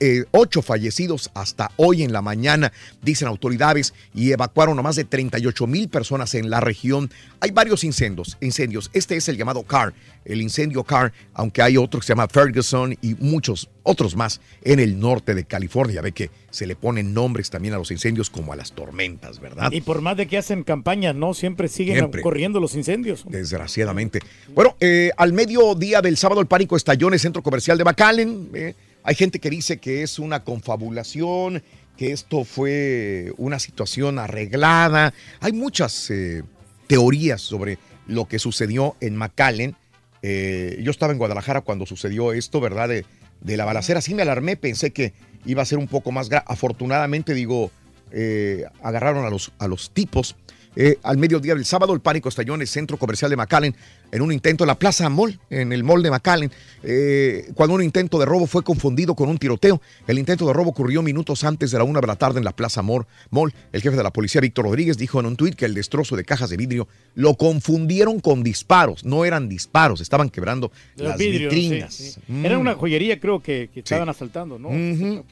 eh, ocho fallecidos hasta hoy en la mañana, dicen autoridades, y evacuaron a más de 38 mil personas en la región. Hay varios incendios, incendios. Este es el llamado CAR, el incendio CAR, aunque hay otro que se llama Ferguson y muchos otros más en el norte de California. Ve que se le ponen nombres también a los incendios como a las tormentas, ¿verdad? Y por más de que hacen campañas, ¿no? Siempre siguen Siempre. corriendo los incendios. Desgraciadamente. Bueno, eh, al mediodía del sábado el pánico estalló en el centro comercial de McAllen. eh. hay gente que dice que es una confabulación, que esto fue una situación arreglada. Hay muchas eh, teorías sobre lo que sucedió en McAllen. Yo estaba en Guadalajara cuando sucedió esto, ¿verdad? De, de la balacera. Sí me alarmé, pensé que iba a ser un poco más grave. Afortunadamente, digo, eh, agarraron a los, a los tipos. Eh, al mediodía del sábado, el pánico estalló en el centro comercial de McAllen en un intento en la Plaza Mall, en el mall de McAllen, eh, cuando un intento de robo fue confundido con un tiroteo. El intento de robo ocurrió minutos antes de la una de la tarde en la Plaza Mall. El jefe de la policía, Víctor Rodríguez, dijo en un tuit que el destrozo de cajas de vidrio lo confundieron con disparos. No eran disparos, estaban quebrando Los las vidrios, vitrinas. sí, sí. Mm. Era una joyería, creo que, que estaban asaltando, ¿no?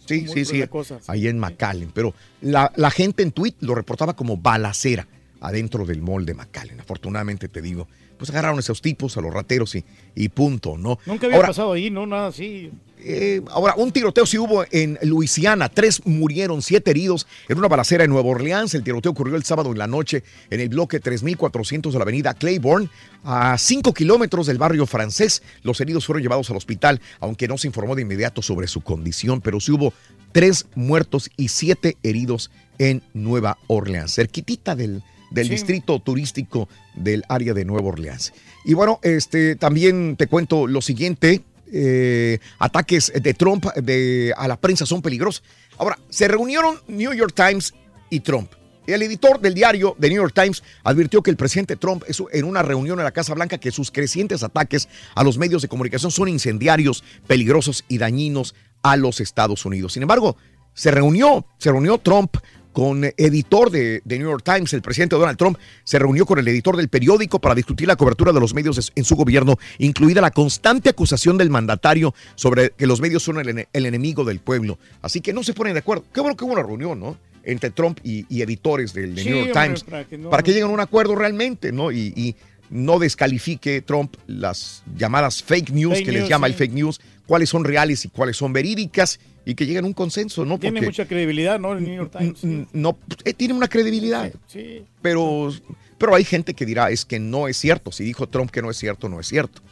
Sí, sí, sí. Ahí en McAllen. Pero la, la gente en tweet lo reportaba como balacera adentro del mall de McAllen. Afortunadamente te digo, pues agarraron a esos tipos, a los rateros y, y punto, ¿no? Nunca había Ahora, pasado ahí, ¿no? Nada así. eh, ahora, un tiroteo sí hubo en Luisiana. Tres murieron, siete heridos en una balacera en Nueva Orleans. El tiroteo ocurrió el sábado en la noche en el bloque 3400 de la avenida Claiborne, a cinco kilómetros del barrio francés. Los heridos fueron llevados al hospital, aunque no se informó de inmediato sobre su condición, pero sí hubo tres muertos y siete heridos en Nueva Orleans, cerquitita del, del Sí. distrito turístico del área de Nueva Orleans. Y bueno, este también te cuento lo siguiente. eh, ataques de Trump de, a la prensa son peligrosos. Ahora, se reunieron New York Times y Trump. El editor del diario The New York Times advirtió que el presidente Trump en una reunión en la Casa Blanca que sus crecientes ataques a los medios de comunicación son incendiarios, peligrosos y dañinos a los Estados Unidos. Sin embargo, se reunió, se reunió Trump con editor de, de New York Times, el presidente Donald Trump se reunió con el editor del periódico para discutir la cobertura de los medios en su gobierno, incluida la constante acusación del mandatario sobre que los medios son el, ene- el enemigo del pueblo. Así que no se ponen de acuerdo. Qué bueno que hubo una reunión, ¿no? Entre Trump y, y editores del de Sí, New York hombre, Times para que no- para que lleguen a un acuerdo realmente, ¿no? Y, y no descalifique Trump las llamadas fake news Fake que les llama sí. el fake news, cuáles son reales y cuáles son verídicas y que lleguen a un consenso, ¿no? Tiene Porque mucha credibilidad, ¿no? El New York Times. sí. no eh, tiene una credibilidad, Sí. pero pero hay gente que dirá es que no es cierto. Si dijo Trump que no es cierto, no es cierto.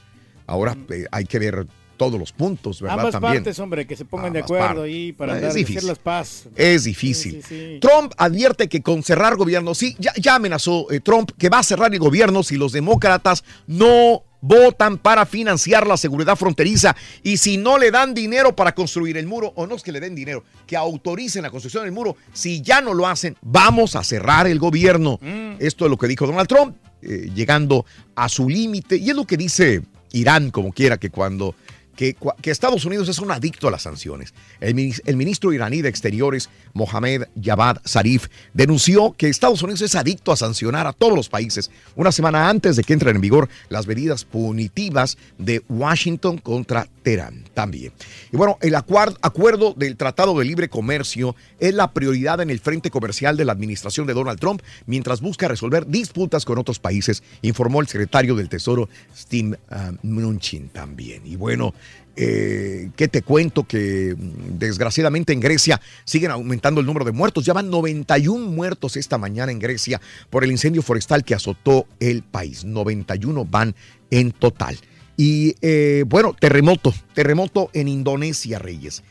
Ahora eh, hay que ver todos los puntos, ¿verdad? Ambas También. partes, hombre, que se pongan de acuerdo partes. ahí para difícil. hacer las paz. Es difícil. Sí. Trump advierte que con cerrar gobierno, sí, ya, ya amenazó eh, Trump que va a cerrar el gobierno si los demócratas no votan para financiar la seguridad fronteriza. Y si no le dan dinero para construir el muro, o no es que le den dinero, que autoricen la construcción del muro, si ya no lo hacen, vamos a cerrar el gobierno. Esto es lo que dijo Donald Trump, eh, llegando a su límite, y es lo que dice Irán, como quiera, que cuando que, Estados Unidos es un adicto a las sanciones. El, minis- el ministro iraní de Exteriores, Mohamed Javad Zarif, denunció que Estados Unidos es adicto a sancionar a todos los países una semana antes de que entren en vigor las medidas punitivas de Washington contra Teherán también. Y bueno, el acuerdo del Tratado de Libre Comercio es la prioridad en el frente comercial de la administración de Donald Trump mientras busca resolver disputas con otros países, informó el secretario del Tesoro, Steve ah, Mnuchin también. Y bueno, eh, ¿qué te cuento? Que mm, desgraciadamente en Grecia siguen aumentando el número de muertos. Ya van 91 muertos esta mañana en Grecia por el incendio forestal que azotó el país. 91 van en total. Y eh, bueno, terremoto, terremoto en Indonesia, Reyes.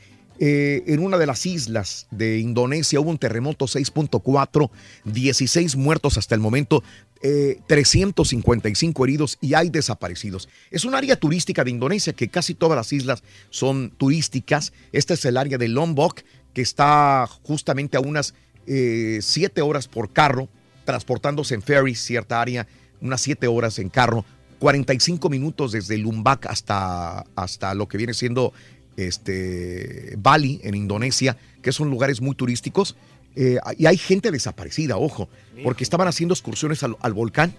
Eh, en una de las islas de Indonesia hubo un terremoto 6.4, 16 muertos hasta el momento, eh, 355 heridos y hay desaparecidos. Es un área turística de Indonesia que casi todas las islas son turísticas. Este es el área de Lombok que está justamente a unas 7 horas por carro, transportándose en ferry cierta área, unas 7 horas en carro, 45 minutos desde Lumbak hasta, hasta lo que viene siendo este, Bali, en Indonesia, que son lugares muy turísticos. eh, y hay gente desaparecida, ojo, porque estaban haciendo excursiones al, al volcán.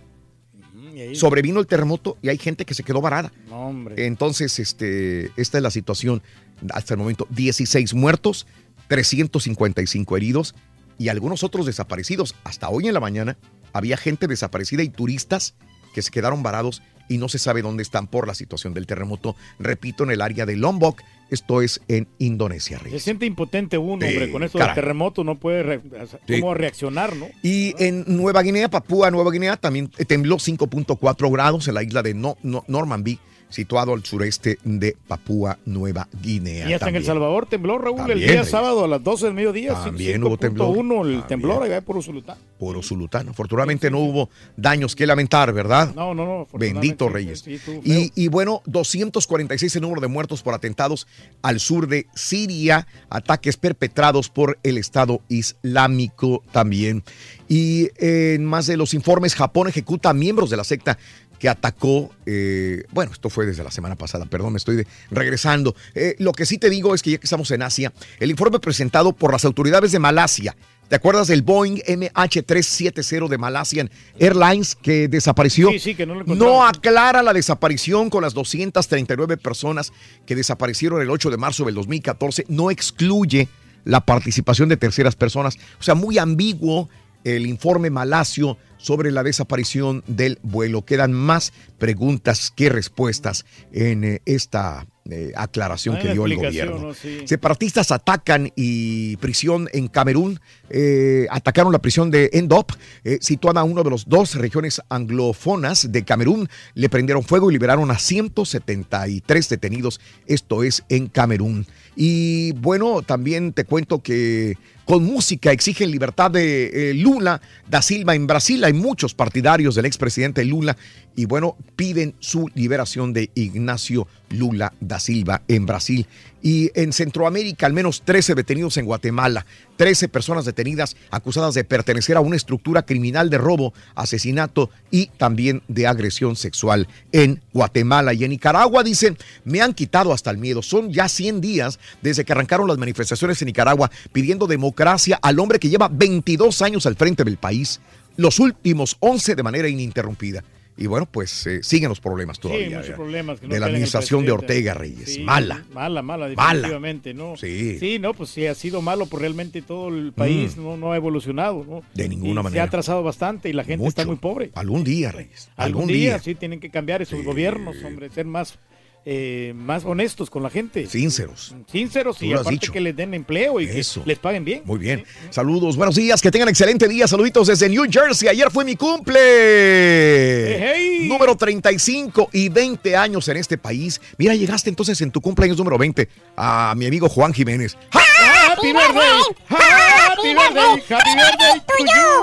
Sobrevino el terremoto y hay gente que se quedó varada. Hombre. Entonces, este, esta es la situación hasta el momento. 16 muertos, 355 heridos y algunos otros desaparecidos. Hasta hoy en la mañana había gente desaparecida y turistas que se quedaron varados y no se sabe dónde están por la situación del terremoto. Repito, en el área de Lombok, esto es en Indonesia. Reyes. Se siente impotente uno, Sí, hombre, con esto del terremoto, no puede re- Sí. cómo reaccionar, ¿no? Y en Nueva Guinea, Papúa Nueva Guinea, también tembló 5.4 grados en la isla de no, No- Normanby, situado al sureste de Papúa Nueva Guinea. Y hasta en El. Salvador tembló, Raúl, el día Reyes. sábado a las 12 del mediodía. También hubo temblor. 5.1 el También. temblor allá por Usulután. Por Usulután. Afortunadamente no hubo daños que lamentar, ¿verdad? No, no, no. Bendito Reyes. sí, sí. Y, y bueno, 246 el número de muertos por atentados al sur de Siria, ataques perpetrados por el Estado Islámico también. Y en más de los informes, Japón ejecuta a miembros de la secta que atacó, eh, bueno, esto fue desde la semana pasada, perdón, me estoy de- regresando. Eh, lo que sí te digo es que ya que estamos en Asia, el informe presentado por las autoridades de Malasia, ¿te acuerdas del Boeing MH370 de Malaysian Airlines que desapareció? Sí, sí, que no lo No aclara la desaparición con las 239 personas que desaparecieron el 8 de marzo del 2014. No excluye la participación de terceras personas. O sea, muy ambiguo el informe malasio sobre la desaparición del vuelo. Quedan más preguntas que respuestas en eh, esta eh, aclaración Hay que dio el gobierno. ¿no? Sí. Separatistas atacan y prisión en Camerún. eh, atacaron la prisión de Endop, eh, situada a uno de los dos regiones anglofonas de Camerún. Le prendieron fuego y liberaron a 173 detenidos. Esto es en Camerún. Y bueno, también te cuento que con música exigen libertad de eh, Lula da Silva en Brasil. Hay muchos partidarios del expresidente Lula y bueno, piden su liberación de Ignacio Lula da Silva en Brasil. Y en Centroamérica, al menos 13 detenidos en Guatemala, 13 personas detenidas acusadas de pertenecer a una estructura criminal de robo, asesinato y también de agresión sexual en Guatemala. Y en Nicaragua dicen, me han quitado hasta el miedo. Son ya 100 días desde que arrancaron las manifestaciones en Nicaragua pidiendo democracia al hombre que lleva 22 años al frente del país, los últimos 11 de manera ininterrumpida. Y bueno, pues eh, siguen los problemas todavía. Sí, eh, problemas. que no de la administración de. Ortega Reyes. Sí, Mala. Mala, mala, Mala. definitivamente, ¿no? Sí. Sí, no, pues sí, ha sido malo, pues realmente todo el país Mm. no, no ha evolucionado, ¿no? De ninguna Y Se manera. ha atrasado bastante y la gente está muy pobre. Algún día, Reyes. Algún, día, sí tienen que cambiar esos gobiernos, hombre, ser más, eh, más honestos con la gente. Sinceros. Sinceros Tú y aparte dicho. que les den empleo y Eso. que les paguen bien. Muy bien. Saludos, buenos días, que tengan excelente día. Saluditos desde New Jersey. Ayer fue mi cumple. Número 35 y 20 años en este país. Mira, llegaste entonces en tu cumpleaños número 20 a mi amigo Juan Jiménez. ¡Happy birthday! ¡Happy birthday! ¡Happy birthday!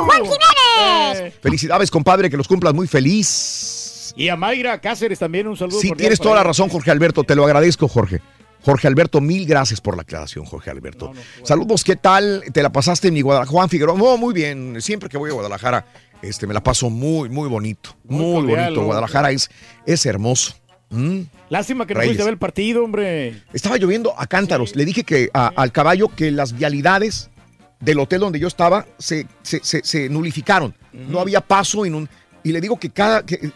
Juan Jiménez! Eh, Felicidades, compadre, que los cumplas muy feliz. Y a Mayra Cáceres también un saludo. Sí, tienes toda la razón, Jorge Alberto. Te lo agradezco, Jorge. Jorge Alberto, mil gracias por la aclaración, Jorge Alberto. Saludos, ¿qué tal? ¿Te la pasaste en mi Guadalajara? Juan Figueroa, oh, muy bien. Siempre que voy a Guadalajara, este, me la paso muy, muy bonito. Muy, cordial, bonito. ¿no? Guadalajara es, es hermoso. ¿Mm? Lástima que no a ver el partido, hombre. Estaba lloviendo a cántaros. Le dije que a- al caballo que las vialidades del hotel donde yo estaba se, se, se- se nulificaron. No había paso en un. Y le digo que cada. que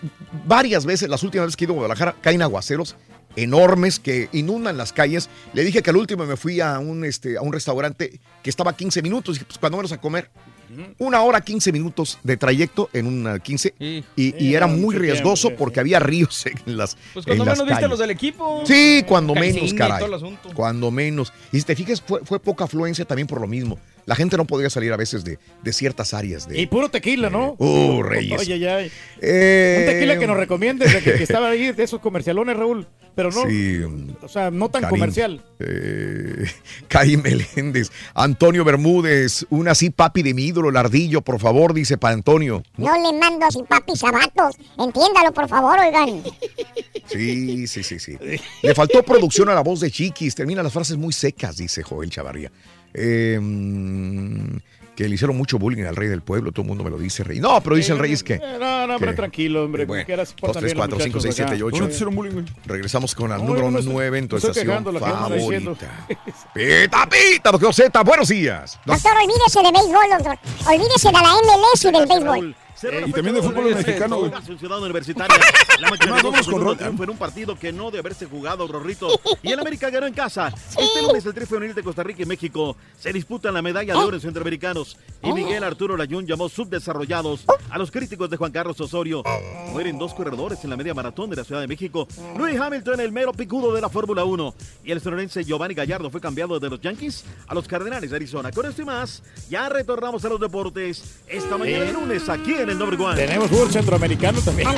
varias veces, las últimas veces que he ido a Guadalajara, caen aguaceros enormes que inundan las calles. Le dije que al último me fui a un, este, a un restaurante que estaba a 15 minutos. Dije, pues cuando menos a comer. Una hora, 15 minutos de trayecto en una 15. Y, y era muy riesgoso porque había ríos en las, Pues en cuando las menos viste calles. los del equipo. Sí, cuando menos, caray. Cuando menos. Y si te fijas, fue, fue poca afluencia también por lo mismo. La gente no podía salir a veces de, de ciertas áreas. De, Y puro tequila, ¿no? Uh, Reyes. Oye, ay, ay. Eh, Un tequila que nos recomiendes, de que, que estaba ahí de esos comercialones, Raúl. Pero no, Sí, o sea, no tan Karim, comercial. Eh, Caí Meléndez, Antonio Bermúdez, un así papi de mi ídolo, el ardillo, por favor, dice para Antonio. No le mando así papi zapatos. Entiéndalo, por favor, oigan. Sí, sí, sí, sí. Le faltó producción a la voz de Chiquis. Termina las frases muy secas, dice Joel Chavarría. Eh, que le hicieron mucho bullying al rey del pueblo, todo el mundo me lo dice, rey. No, pero dice el rey es que... Eh, No, no, hombre, que- tranquilo, hombre. Bueno, como quieras, se 2, portan 3, bien los 4, 5, 6, muchachos 7 y acá. 8. ¿Dónde te hicieron bullying, güey? Regresamos con el No, número yo no estoy- 9 en tu estación favorita. Pita, pita, doctor Z, buenos días. Doctor, olvídese de béisbol, doctor. Olvídese de la MLS y del béisbol. Y también de fútbol mexicano, güey. En Ciudad Universitaria, la máquina vamos con Ron. triunfo en un partido que no de haberse jugado, Rorrito. Y el América ganó en casa. Este lunes el Tri femenil de Costa Rica y México se disputan la medalla de oro en centroamericanos. Y Miguel Arturo Layún llamó subdesarrollados a los críticos de Juan Carlos Osorio. Mueren dos corredores en la media maratón de la Ciudad de México. Luis Hamilton, el mero picudo de la Fórmula 1. Y el sonorense Giovanni Gallardo fue cambiado de los Yankees a los Cardenales de Arizona. Con esto y más, ya retornamos a los deportes esta mañana de lunes aquí en el Number One. Tenemos fútbol centroamericano también.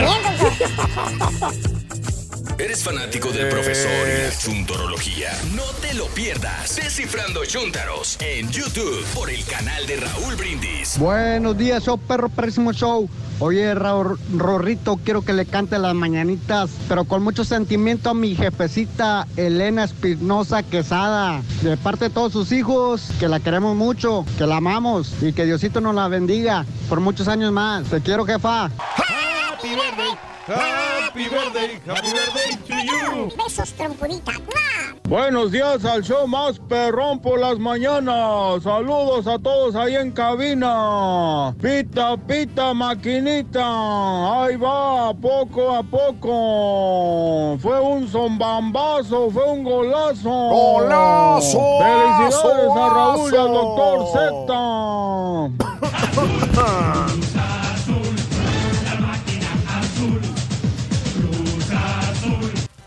¿Eres fanático del profesor y la chuntorología? No te lo pierdas. Descifrando Chuntaros en YouTube por el canal de Raúl Brindis. Buenos días, show perro, perrísimo show. Oye, Raúl Rorrito, quiero que le cante las mañanitas, pero con mucho sentimiento a mi jefecita Elena Espinosa Quesada. De parte de todos sus hijos, que la queremos mucho, que la amamos y que Diosito nos la bendiga por muchos años más. Te quiero, jefa. Happy birthday, happy birthday, happy birthday to you. Besos, trompudita. Buenos días al show más perrón por las mañanas. Saludos a todos ahí en cabina. Pita, pita, maquinita. Ahí va, poco a poco. Fue un zombambazo, fue un golazo. ¡Golazo! Felicidades a Raúl y al doctor Z.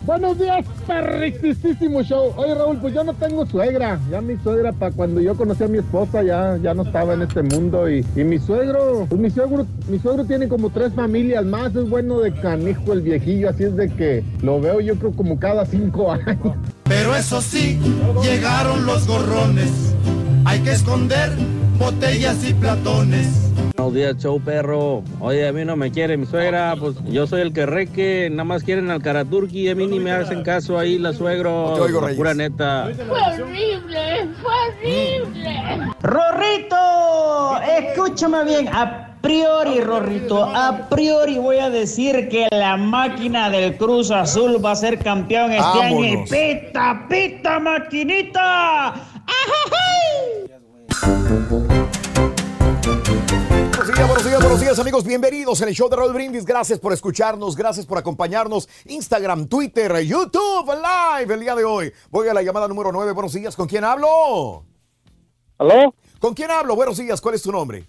Buenos días, perricisísimo show. Oye, Raúl, pues yo no tengo suegra. Ya mi suegra, para cuando yo conocí a mi esposa, ya, ya no estaba en este mundo. Y, y mi suegro, pues mi suegro, mi suegro tiene como tres familias más. Es bueno de canijo el viejillo, así es de que lo veo yo creo como cada cinco años. Pero eso sí, llegaron los gorrones. Hay que esconder botellas y platones. Buenos días, show perro. Oye, a mí no me quiere mi suegra, pues yo soy el que reque, nada más quieren al Caraturki, a mí ni me hacen caso ahí la suegro. te oigo, pura neta. Fue horrible, fue horrible. Rorrito, escúchame bien. A priori, Rorrito, a priori voy a decir que la máquina del Cruz Azul va a ser campeón este año. Y Vámonos. pita, pita, maquinita. Buenos días, buenos días, buenos días, amigos. Bienvenidos en el show de Raúl Brindis. Gracias por escucharnos, gracias por acompañarnos. Instagram, Twitter, YouTube, Live el día de hoy. Voy a la llamada número 9. Buenos días, ¿con quién hablo? ¿Aló? ¿Con quién hablo? Buenos días, ¿cuál es tu nombre?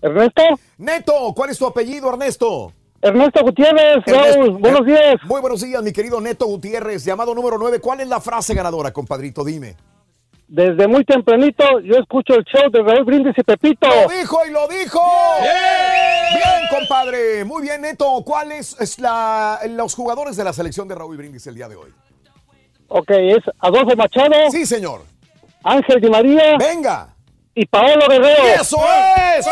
¿Ernesto? Neto, ¿cuál es tu apellido, Ernesto? Ernesto Gutiérrez, Raúl, buenos días. Muy buenos días, mi querido Neto Gutiérrez. Llamado número 9. ¿Cuál es la frase ganadora, compadrito? Dime. Desde muy tempranito yo escucho el show de Raúl Brindis y Pepito. ¡Lo dijo y lo dijo! Bien, compadre. Muy bien, Neto. ¿Cuáles es la, los jugadores de la selección de Raúl Brindis el día de hoy? Ok, es Adolfo Machado. Sí, señor. Ángel Di María. Venga. Y Paolo Guerrero. ¡Eso es!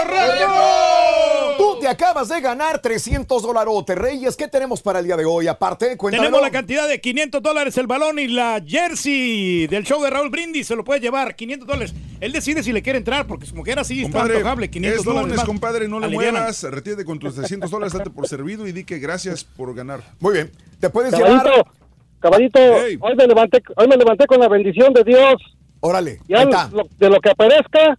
Tú te acabas de ganar 300 dolarotes. Reyes, ¿qué tenemos para el día de hoy? Aparte, cuéntamelo. Tenemos la cantidad de 500 dólares el balón y la jersey del show de Raúl Brindis. Se lo puede llevar, 500 dólares. Él decide si le quiere entrar, porque como que era así, está Compadre, antojable, 500 es dólares lunes, más. compadre, no le Alivianan. muevas, retírate con tus 300 dólares, date por servido y di que gracias por ganar. Muy bien, te puedes Caballito, caballito, Ey. hoy, me levanté, hoy me levanté con la bendición de Dios. Órale, Ya ahí está. lo- de lo que aparezca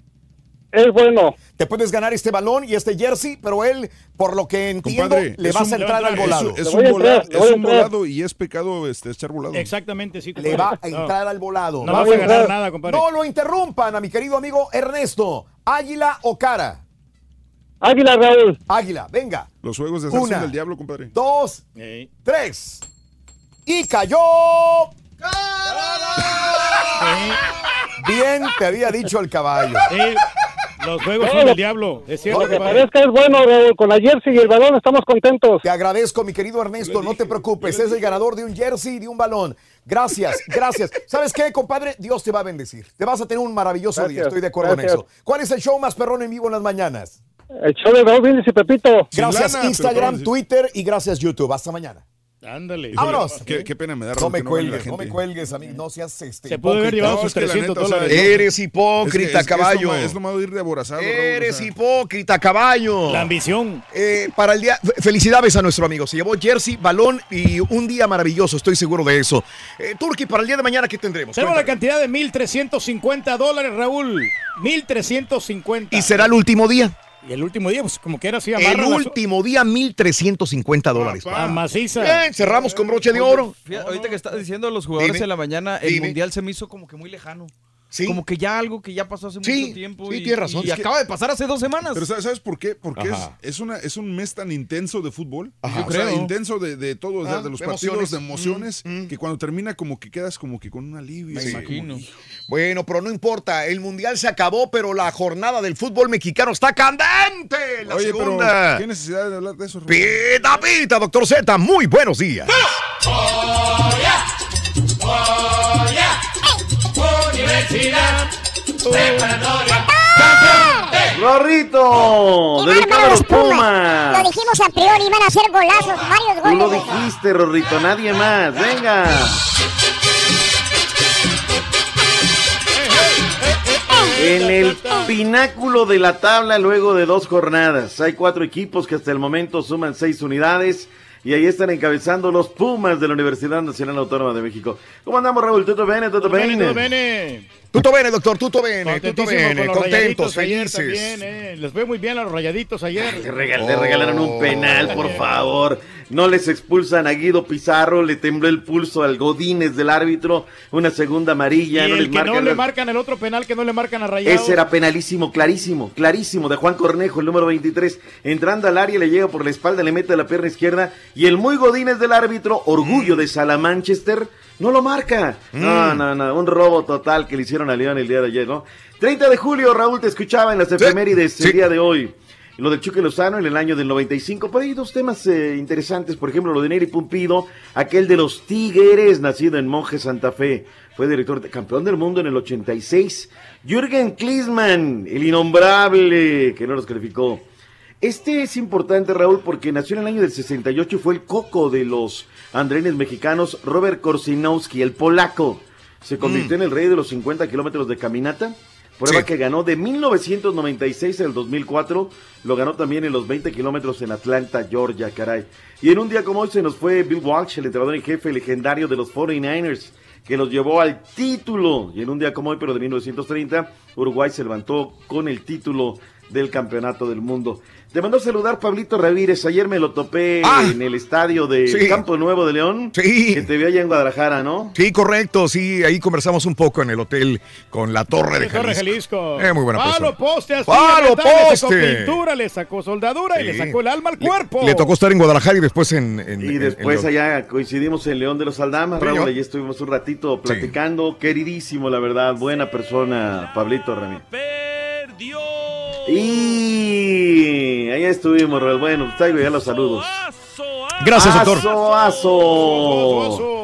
es bueno. Te puedes ganar este balón y este jersey, pero él, por lo que entiendo, Compadre, le vas a entrar al volado. Es, un, entrar, es un volado y es pecado este, echar volado. Exactamente, sí. Le va a No. entrar al volado. No vas a ganar nada, compadre. No lo interrumpan a mi querido amigo Ernesto. Águila o cara. Águila, Raúl. Águila, venga. Los juegos de azar Una. del diablo, compadre. Dos, tres. Y cayó. Bien te había dicho el caballo. Sí, los juegos son del diablo. Es cierto, Lo que parezca es bueno, Raúl. Con la jersey y el balón estamos contentos. Te agradezco, mi querido Ernesto. No te preocupes. Es el ganador de un jersey y de un balón. Gracias, gracias. ¿Sabes qué, compadre? Dios te va a bendecir. Te vas a tener un maravilloso día. Estoy de acuerdo gracias. en eso. ¿Cuál es el show más perrón en vivo en las mañanas? El show de Raúl Brindis y Pepito. Gracias lana, pero Instagram. Twitter y gracias YouTube. Hasta mañana. Ándale. Vámonos. Qué, qué pena me da No me no cuelgues, no me cuelgues, amigo. No seas este. Se puede haber llevado sus es que la 300 neta, o sea, dólares. Eres hipócrita, Es que- es que caballo. Es lo, es lo malo de ir de aborazado, Eres o sea. hipócrita, caballo. La ambición. Eh, para el día, fe- felicidades a nuestro amigo. Se llevó jersey, balón y un día maravilloso, estoy seguro de eso. Eh, Turki, para el día de mañana, ¿qué tendremos? Tenemos la cantidad de 1.350 dólares, Raúl. 1.350. ¿Y será el último día? Y el último día, pues como que era así, El último día, 1.350 dólares. Ah, maciza. Bien, cerramos con broche de oro. Fíjate, ahorita que estás diciendo los jugadores Dime. en la mañana, el Dime. mundial se me hizo como que muy lejano. Sí. Como que ya algo que ya pasó hace Sí, mucho tiempo. sí, y, tienes razón. Y Es que- acaba de pasar hace dos semanas. Pero ¿sabes, por qué? Porque es, es, una, es un mes tan intenso de fútbol. Ajá. O sea, Yo creo. intenso de, de todo, de, Ah, de los de partidos, emociones. de emociones, Mm, mm. que cuando termina como que quedas como que con un alivio. Imagino. como. Bueno, pero no importa, el mundial se acabó, pero la jornada del fútbol mexicano está candente. La Oye, segunda. pero ¿qué necesidad de hablar de eso? Pita, pita, doctor Z, muy buenos días. Universidad Preparatoria. Rorrito, ¡Qué los Pumas! Pumas. Lo dijimos a priori, iban a hacer golazos, varios Tú lo goles. dijiste, Rorrito, nadie más. Venga. En el pináculo de la tabla luego de dos jornadas. Hay cuatro equipos que hasta el momento suman seis unidades. Y ahí están encabezando los Pumas de la Universidad Nacional Autónoma de México. ¿Cómo andamos, Raúl? ¿Todo bene? ¿Todo Bene, todo bene? Tutto bene, doctor, tutto bene, Contentísimo bene, contentos, ayer felices. también, eh. Les fue muy bien a los rayaditos ayer. Le, regal- le regalaron un penal, por favor. No les expulsan a Guido Pizarro, le tembló el pulso al Godínez del árbitro, una segunda amarilla, y no el les que no le las- marcan el otro penal que no le marcan a Rayados. Ese era penalísimo, clarísimo, clarísimo, de Juan Cornejo, el número 23. Entrando al área, le llega por la espalda, le mete la pierna izquierda. Y el muy Godínez del árbitro, orgullo de Salamanchester, no lo marca. No, no, no, un robo total que le hicieron a León el día de ayer, ¿no? 30 de julio, Raúl, te escuchaba en las efemérides el día de hoy. Lo de Chuque Lozano en el año del 95, pero hay dos temas eh, interesantes, por ejemplo, lo de Neri Pumpido, aquel de los Tigres, nacido en Monje, Santa Fe, fue director, de- campeón del mundo en el 86. Jürgen Klinsmann, el innombrable, que no los calificó. Este es importante, Raúl, porque nació en el año del 68 y fue el coco de los andrenes mexicanos, Robert Korsinowski, el polaco. Se convirtió en el rey de los 50 kilómetros de caminata. Prueba Sí. que ganó de 1996 al 2004. Lo ganó también en los 20 kilómetros en Atlanta, Georgia, caray. Y en un día como hoy se nos fue Bill Walsh, el entrenador en jefe legendario de los 49ers, que los llevó al título. Y en un día como hoy, pero de 1930, Uruguay se levantó con el título del campeonato del mundo. Te mandó a saludar Pablito Ramírez. Ayer me lo topé Ah. en el estadio de Sí. Campo Nuevo de León. Sí. Que te vio allá en Guadalajara, ¿no? Sí, correcto, sí, ahí conversamos un poco en el hotel con la Torre de Torre Jalisco. Jalisco. Eh, muy buena Palo persona. poste, así, ¡Palo ¿verdad? Le sacó poste! pintura, le sacó soldadura y le sacó el alma al cuerpo. Le tocó estar en Guadalajara y después en... en- Y en- después en- allá coincidimos en León de los Aldamas, Raúl, allí estuvimos un ratito platicando, queridísimo, la verdad, buena persona, Pablito Ramírez. Y ahí estuvimos. Bueno, pues traigo ya los saludos. Gracias, doctor. Aso, aso.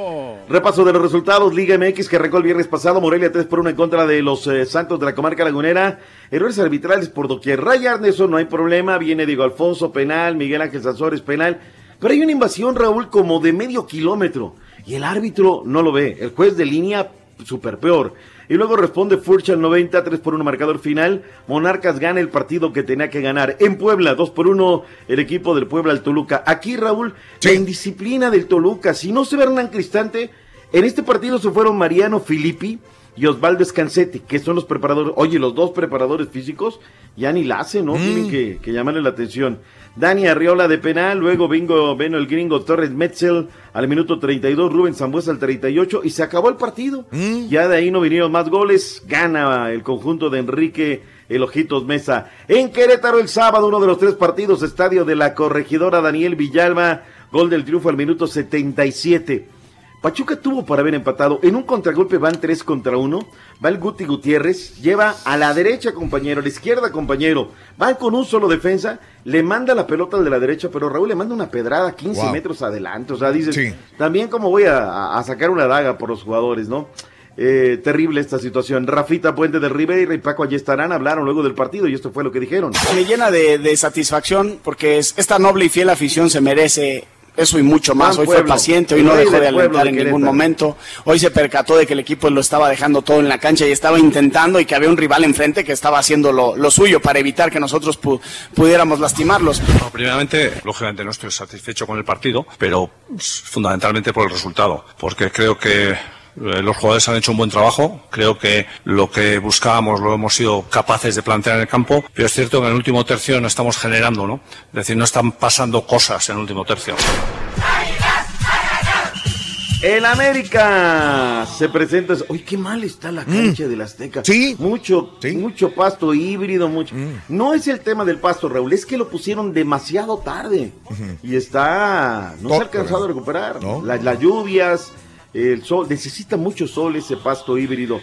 Repaso de los resultados, Liga MX que arrancó el viernes pasado, Morelia 3 por 1 en contra de los eh, Santos de la comarca lagunera, errores arbitrales por doquier, Ray Arneson no hay problema, viene Diego Alfonso penal, Miguel Ángel Sanzores penal, pero hay una invasión, Raúl, como de medio kilómetro, y el árbitro no lo ve, el juez de línea super peor. Y luego responde Furch al 90, 3 por 1 marcador final. Monarcas gana el partido que tenía que ganar. En Puebla, 2 por 1 el equipo del Puebla al Toluca. Aquí, Raúl, la indisciplina del Toluca. Si no se ve Hernán Cristante, en este partido se fueron Mariano Filippi y Osvaldo Scansetti, que son los preparadores. Oye, los dos preparadores físicos ya ni la hacen, ¿no? Tienen que, que llamarle la atención. Dani Arriola de penal, luego Bingo, Beno el gringo Torres Metzel al minuto 32, Rubén Zambuesa al 38 y se acabó el partido. Ya de ahí no vinieron más goles, gana el conjunto de Enrique el Ojitos Mesa. En Querétaro el sábado, uno de los tres partidos, estadio de la corregidora Daniel Villalba, gol del triunfo al minuto 77. Pachuca tuvo para haber empatado. En un contragolpe van tres contra uno. Va el Guti Gutiérrez, lleva a la derecha, compañero, a la izquierda, compañero. Van con un solo defensa, le manda la pelota al de la derecha, pero Raúl le manda una pedrada 15 Wow. metros adelante. O sea, dices, Sí. también como voy a, a sacar una daga por los jugadores, ¿no? Eh, terrible esta situación. Rafita Puente del Ribeira y Paco Ayestarán hablaron luego del partido y esto fue lo que dijeron. Me llena de, de satisfacción porque es- esta noble y fiel afición se merece eso y mucho más. Hoy fue paciente, hoy no dejó de alentar de en ningún momento. Hoy se percató de que el equipo lo estaba dejando todo en la cancha y estaba intentando y que había un rival enfrente que estaba haciendo lo, lo suyo para evitar que nosotros pu- pudiéramos lastimarlos. Bueno, primeramente, lógicamente no estoy satisfecho con el partido, pero pues, fundamentalmente por el resultado, porque creo que los jugadores han hecho un buen trabajo, creo que lo que buscábamos lo hemos sido capaces de plantear en el campo, pero es cierto que en el último tercio no estamos generando, ¿no? Es decir, no están pasando cosas en el último tercio. El América se presenta. Uy, qué mal está la cancha del Azteca. Sí. Mucho, mucho pasto híbrido, mucho. No es el tema del pasto, Raúl, es que lo pusieron demasiado tarde. Y está. No se ha alcanzado a recuperar. La- las lluvias, el sol, necesita mucho sol ese pasto híbrido.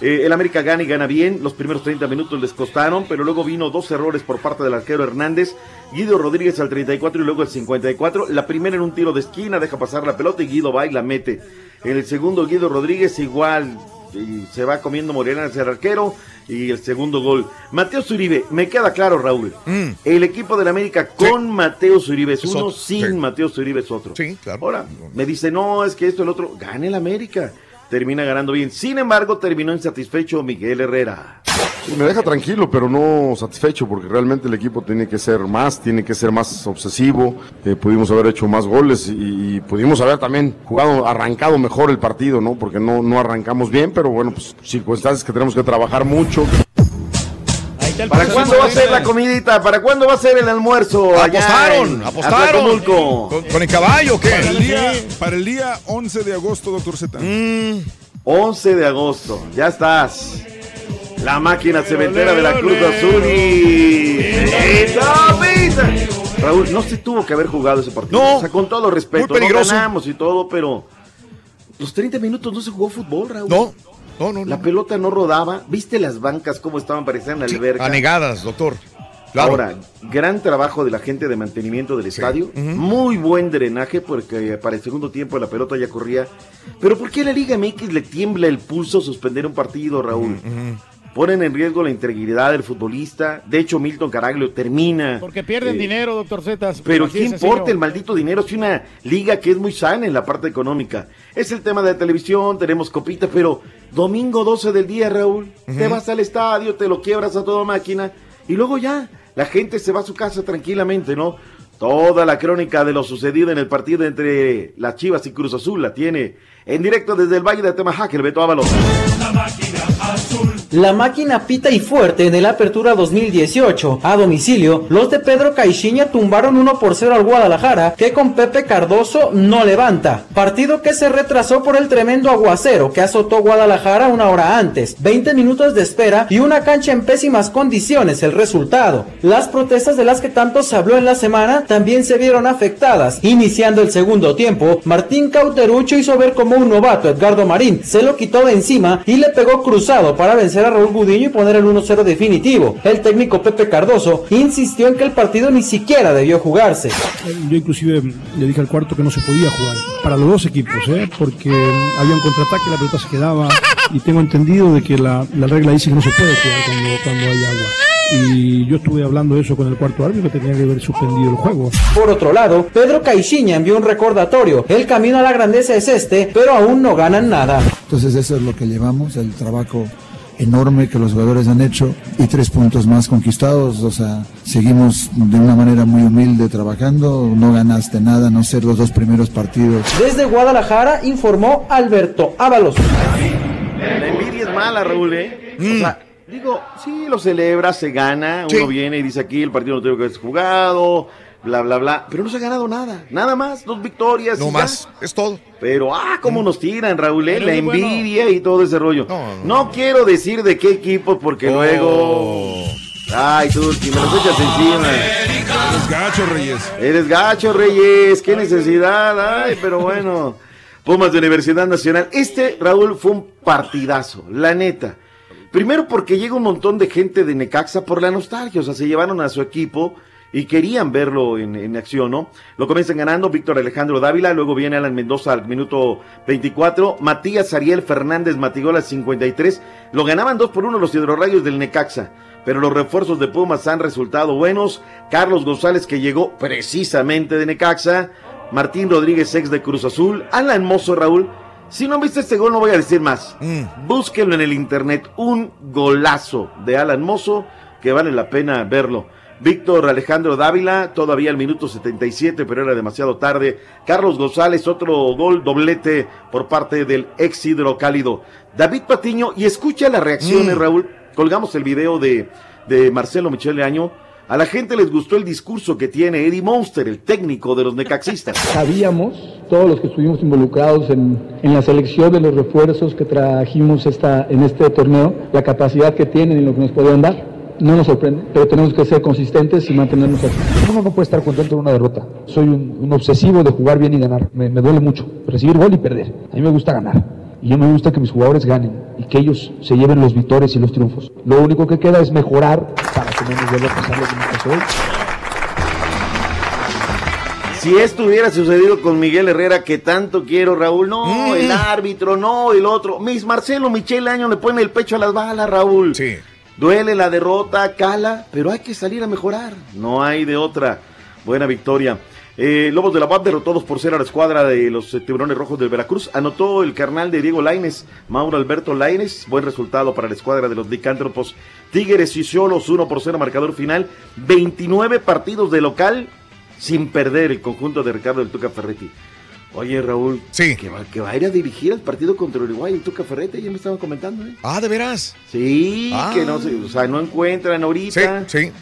Eh, el América gana y gana bien. Los primeros 30 minutos les costaron, pero luego vino dos errores por parte del arquero Hernández. Guido Rodríguez al 34 y luego al 54. La primera en un tiro de esquina, deja pasar la pelota y Guido va y la mete. En el segundo, Guido Rodríguez igual y se va comiendo Morena hacia el arquero y el segundo gol. Mateo Zuribe, me queda claro, Raúl. El equipo del América con Mateo Zuribe es Es uno, otro, sin sí. Mateo Zuribe es otro. Sí, claro. Ahora, me dice, no, es que esto, el otro, gane el América. Termina ganando bien. Sin embargo, terminó insatisfecho Miguel Herrera. Me deja tranquilo, pero no satisfecho, porque realmente el equipo tiene que ser más, tiene que ser más obsesivo. Eh, pudimos haber hecho más goles y, y pudimos haber también jugado, arrancado mejor el partido, ¿no? Porque no, no arrancamos bien, pero bueno, pues circunstancias que tenemos que trabajar mucho. ¿Para cuándo va a ser la comidita? ¿Para cuándo va a ser el almuerzo? allá Apostaron, en apostaron. ¿Con, con el caballo o qué? Para el, día, para el día 11 de agosto, doctor Z. 11 de agosto, ya estás. La máquina cementera de la Cruz Azul y... Raúl, no se tuvo que haber jugado ese partido. No. O sea, con todo respeto. Muy peligroso. No ganamos y todo, pero... Los 30 minutos no se jugó fútbol, Raúl. No, no, no. La pelota no rodaba. ¿Viste las bancas cómo estaban pareciendo en la alberca? Anegadas, doctor. Claro. Ahora, gran trabajo de la gente de mantenimiento del estadio. Muy buen drenaje porque para el segundo tiempo la pelota ya corría. Pero ¿por qué a la Liga MX le tiembla el pulso suspender un partido, Raúl? Ponen en riesgo la integridad del futbolista. De hecho, Milton Caraglio termina. Porque pierden eh, dinero, doctor Zetas. Pero Así ¿qué importa el maldito dinero? Si una liga que es muy sana en la parte económica. Es el tema de la televisión, tenemos copita, pero domingo 12 del día, Raúl, te vas al estadio, te lo quiebras a toda máquina y luego ya, la gente se va a su casa tranquilamente, ¿no? Toda la crónica de lo sucedido en el partido entre las Chivas y Cruz Azul la tiene en directo desde el Valle de Temajac, el Beto Ábalos. La máquina pita y fuerte en el Apertura 2018. A domicilio, los de Pedro Caixinha tumbaron 1 por 0 al Guadalajara, que con Pepe Cardoso no levanta. Partido que se retrasó por el tremendo aguacero que azotó Guadalajara una hora antes. 20 minutos de espera y una cancha en pésimas condiciones el resultado. Las protestas de las que tanto se habló en la semana también se vieron afectadas. Iniciando el segundo tiempo, Martín Cauterucho hizo ver como un novato Edgardo Marín se lo quitó de encima y le pegó cruzado para vencer a Raúl Gudiño y poner el 1-0 definitivo. El técnico Pepe Cardoso insistió en que el partido ni siquiera debió jugarse. Yo inclusive le dije al cuarto que no se podía jugar, para los dos equipos, ¿eh? porque había un contraataque, la pelota se quedaba y tengo entendido de que la, la regla dice que no se puede jugar cuando, cuando hay agua. Y yo estuve hablando de eso con el cuarto árbitro que tenía que haber suspendido el juego. Por otro lado, Pedro Caixinha envió un recordatorio. El camino a la grandeza es este, pero aún no ganan nada. Entonces eso es lo que llevamos, el trabajo enorme que los jugadores han hecho y tres puntos más conquistados, o sea, seguimos de una manera muy humilde trabajando, no ganaste nada, no ser los dos primeros partidos. Desde Guadalajara informó Alberto Ábalos. La envidia es mala, Raúl, ¿eh? O sea, digo, sí, lo celebra, se gana, uno viene y dice aquí el partido no tengo que haber jugado, bla, bla, bla, pero no se ha ganado nada, nada más, dos victorias. No y ya. más, es todo. Pero, ah, cómo nos tiran, Raúl, ¿eh? La bueno. envidia y todo ese rollo. No, quiero decir de qué equipo porque luego... Ay, tú, si me los echas encima. Eres gacho, Reyes. Eres gacho, Reyes, qué necesidad, ay, pero bueno. Pumas de Universidad Nacional. Este, Raúl, fue un partidazo, la neta. Primero porque llega un montón de gente de Necaxa por la nostalgia, o sea, se llevaron a su equipo y querían verlo en, en acción, ¿no? Lo comienzan ganando Víctor Alejandro Dávila, luego viene Alan Mendoza al minuto 24, Matías Ariel Fernández Matigol al 53, lo ganaban 2 por 1 los hidrorrayos del Necaxa, pero los refuerzos de Pumas han resultado buenos, Carlos González que llegó precisamente de Necaxa, Martín Rodríguez, ex de Cruz Azul, Alan Mozo, Raúl. Si no viste este gol, no voy a decir más. Búsquenlo en el internet. Un golazo de Alan Mozo que vale la pena verlo. Víctor Alejandro Dávila, todavía al minuto 77, pero era demasiado tarde. Carlos González, otro gol doblete por parte del ex hidrocálido. David Patiño, y escucha las reacciones, Mm. Raúl. Colgamos el video de, de Marcelo Michele Año. A la gente les gustó el discurso que tiene Eddie Monster, el técnico de los necaxistas. Sabíamos, todos los que estuvimos involucrados en, en la selección de los refuerzos que trajimos esta, en este torneo, la capacidad que tienen y lo que nos podían dar. No nos sorprende, pero tenemos que ser consistentes y mantenernos así. Uno no puede estar contento de una derrota. Soy un, un obsesivo de jugar bien y ganar. Me, me duele mucho recibir gol y perder. A mí me gusta ganar. Y yo me gusta que mis jugadores ganen y que ellos se lleven los victorias y los triunfos. Lo único que queda es mejorar para que no nos vuelva a pasar lo que nos pasó hoy. Si esto hubiera sucedido con Miguel Herrera, que tanto quiero, Raúl, no, el árbitro, no, el otro. Mis Marcelo Michele Año le pone el pecho a las balas, Raúl. Sí. Duele la derrota, cala, pero hay que salir a mejorar. No hay de otra. Buena victoria. Eh, Lobos de la UAP derrotó 2 por 0 a la escuadra de los eh, Tiburones Rojos del Veracruz. Anotó el carnal de Diego Laines, Mauro Alberto Laines. Buen resultado para la escuadra de los licántropos. Tigres y Solos 1 por 0 marcador final. 29 partidos de local sin perder el conjunto de Ricardo del Tuca Ferretti. Oye, Raúl, que, va, que va a ir a dirigir el partido contra Uruguay el Tuca Ferretti, ya me estaban comentando, ¿eh? Ah, ¿de veras? Sí, Ah. que no se, o sea, no encuentran ahorita. Sí, sí.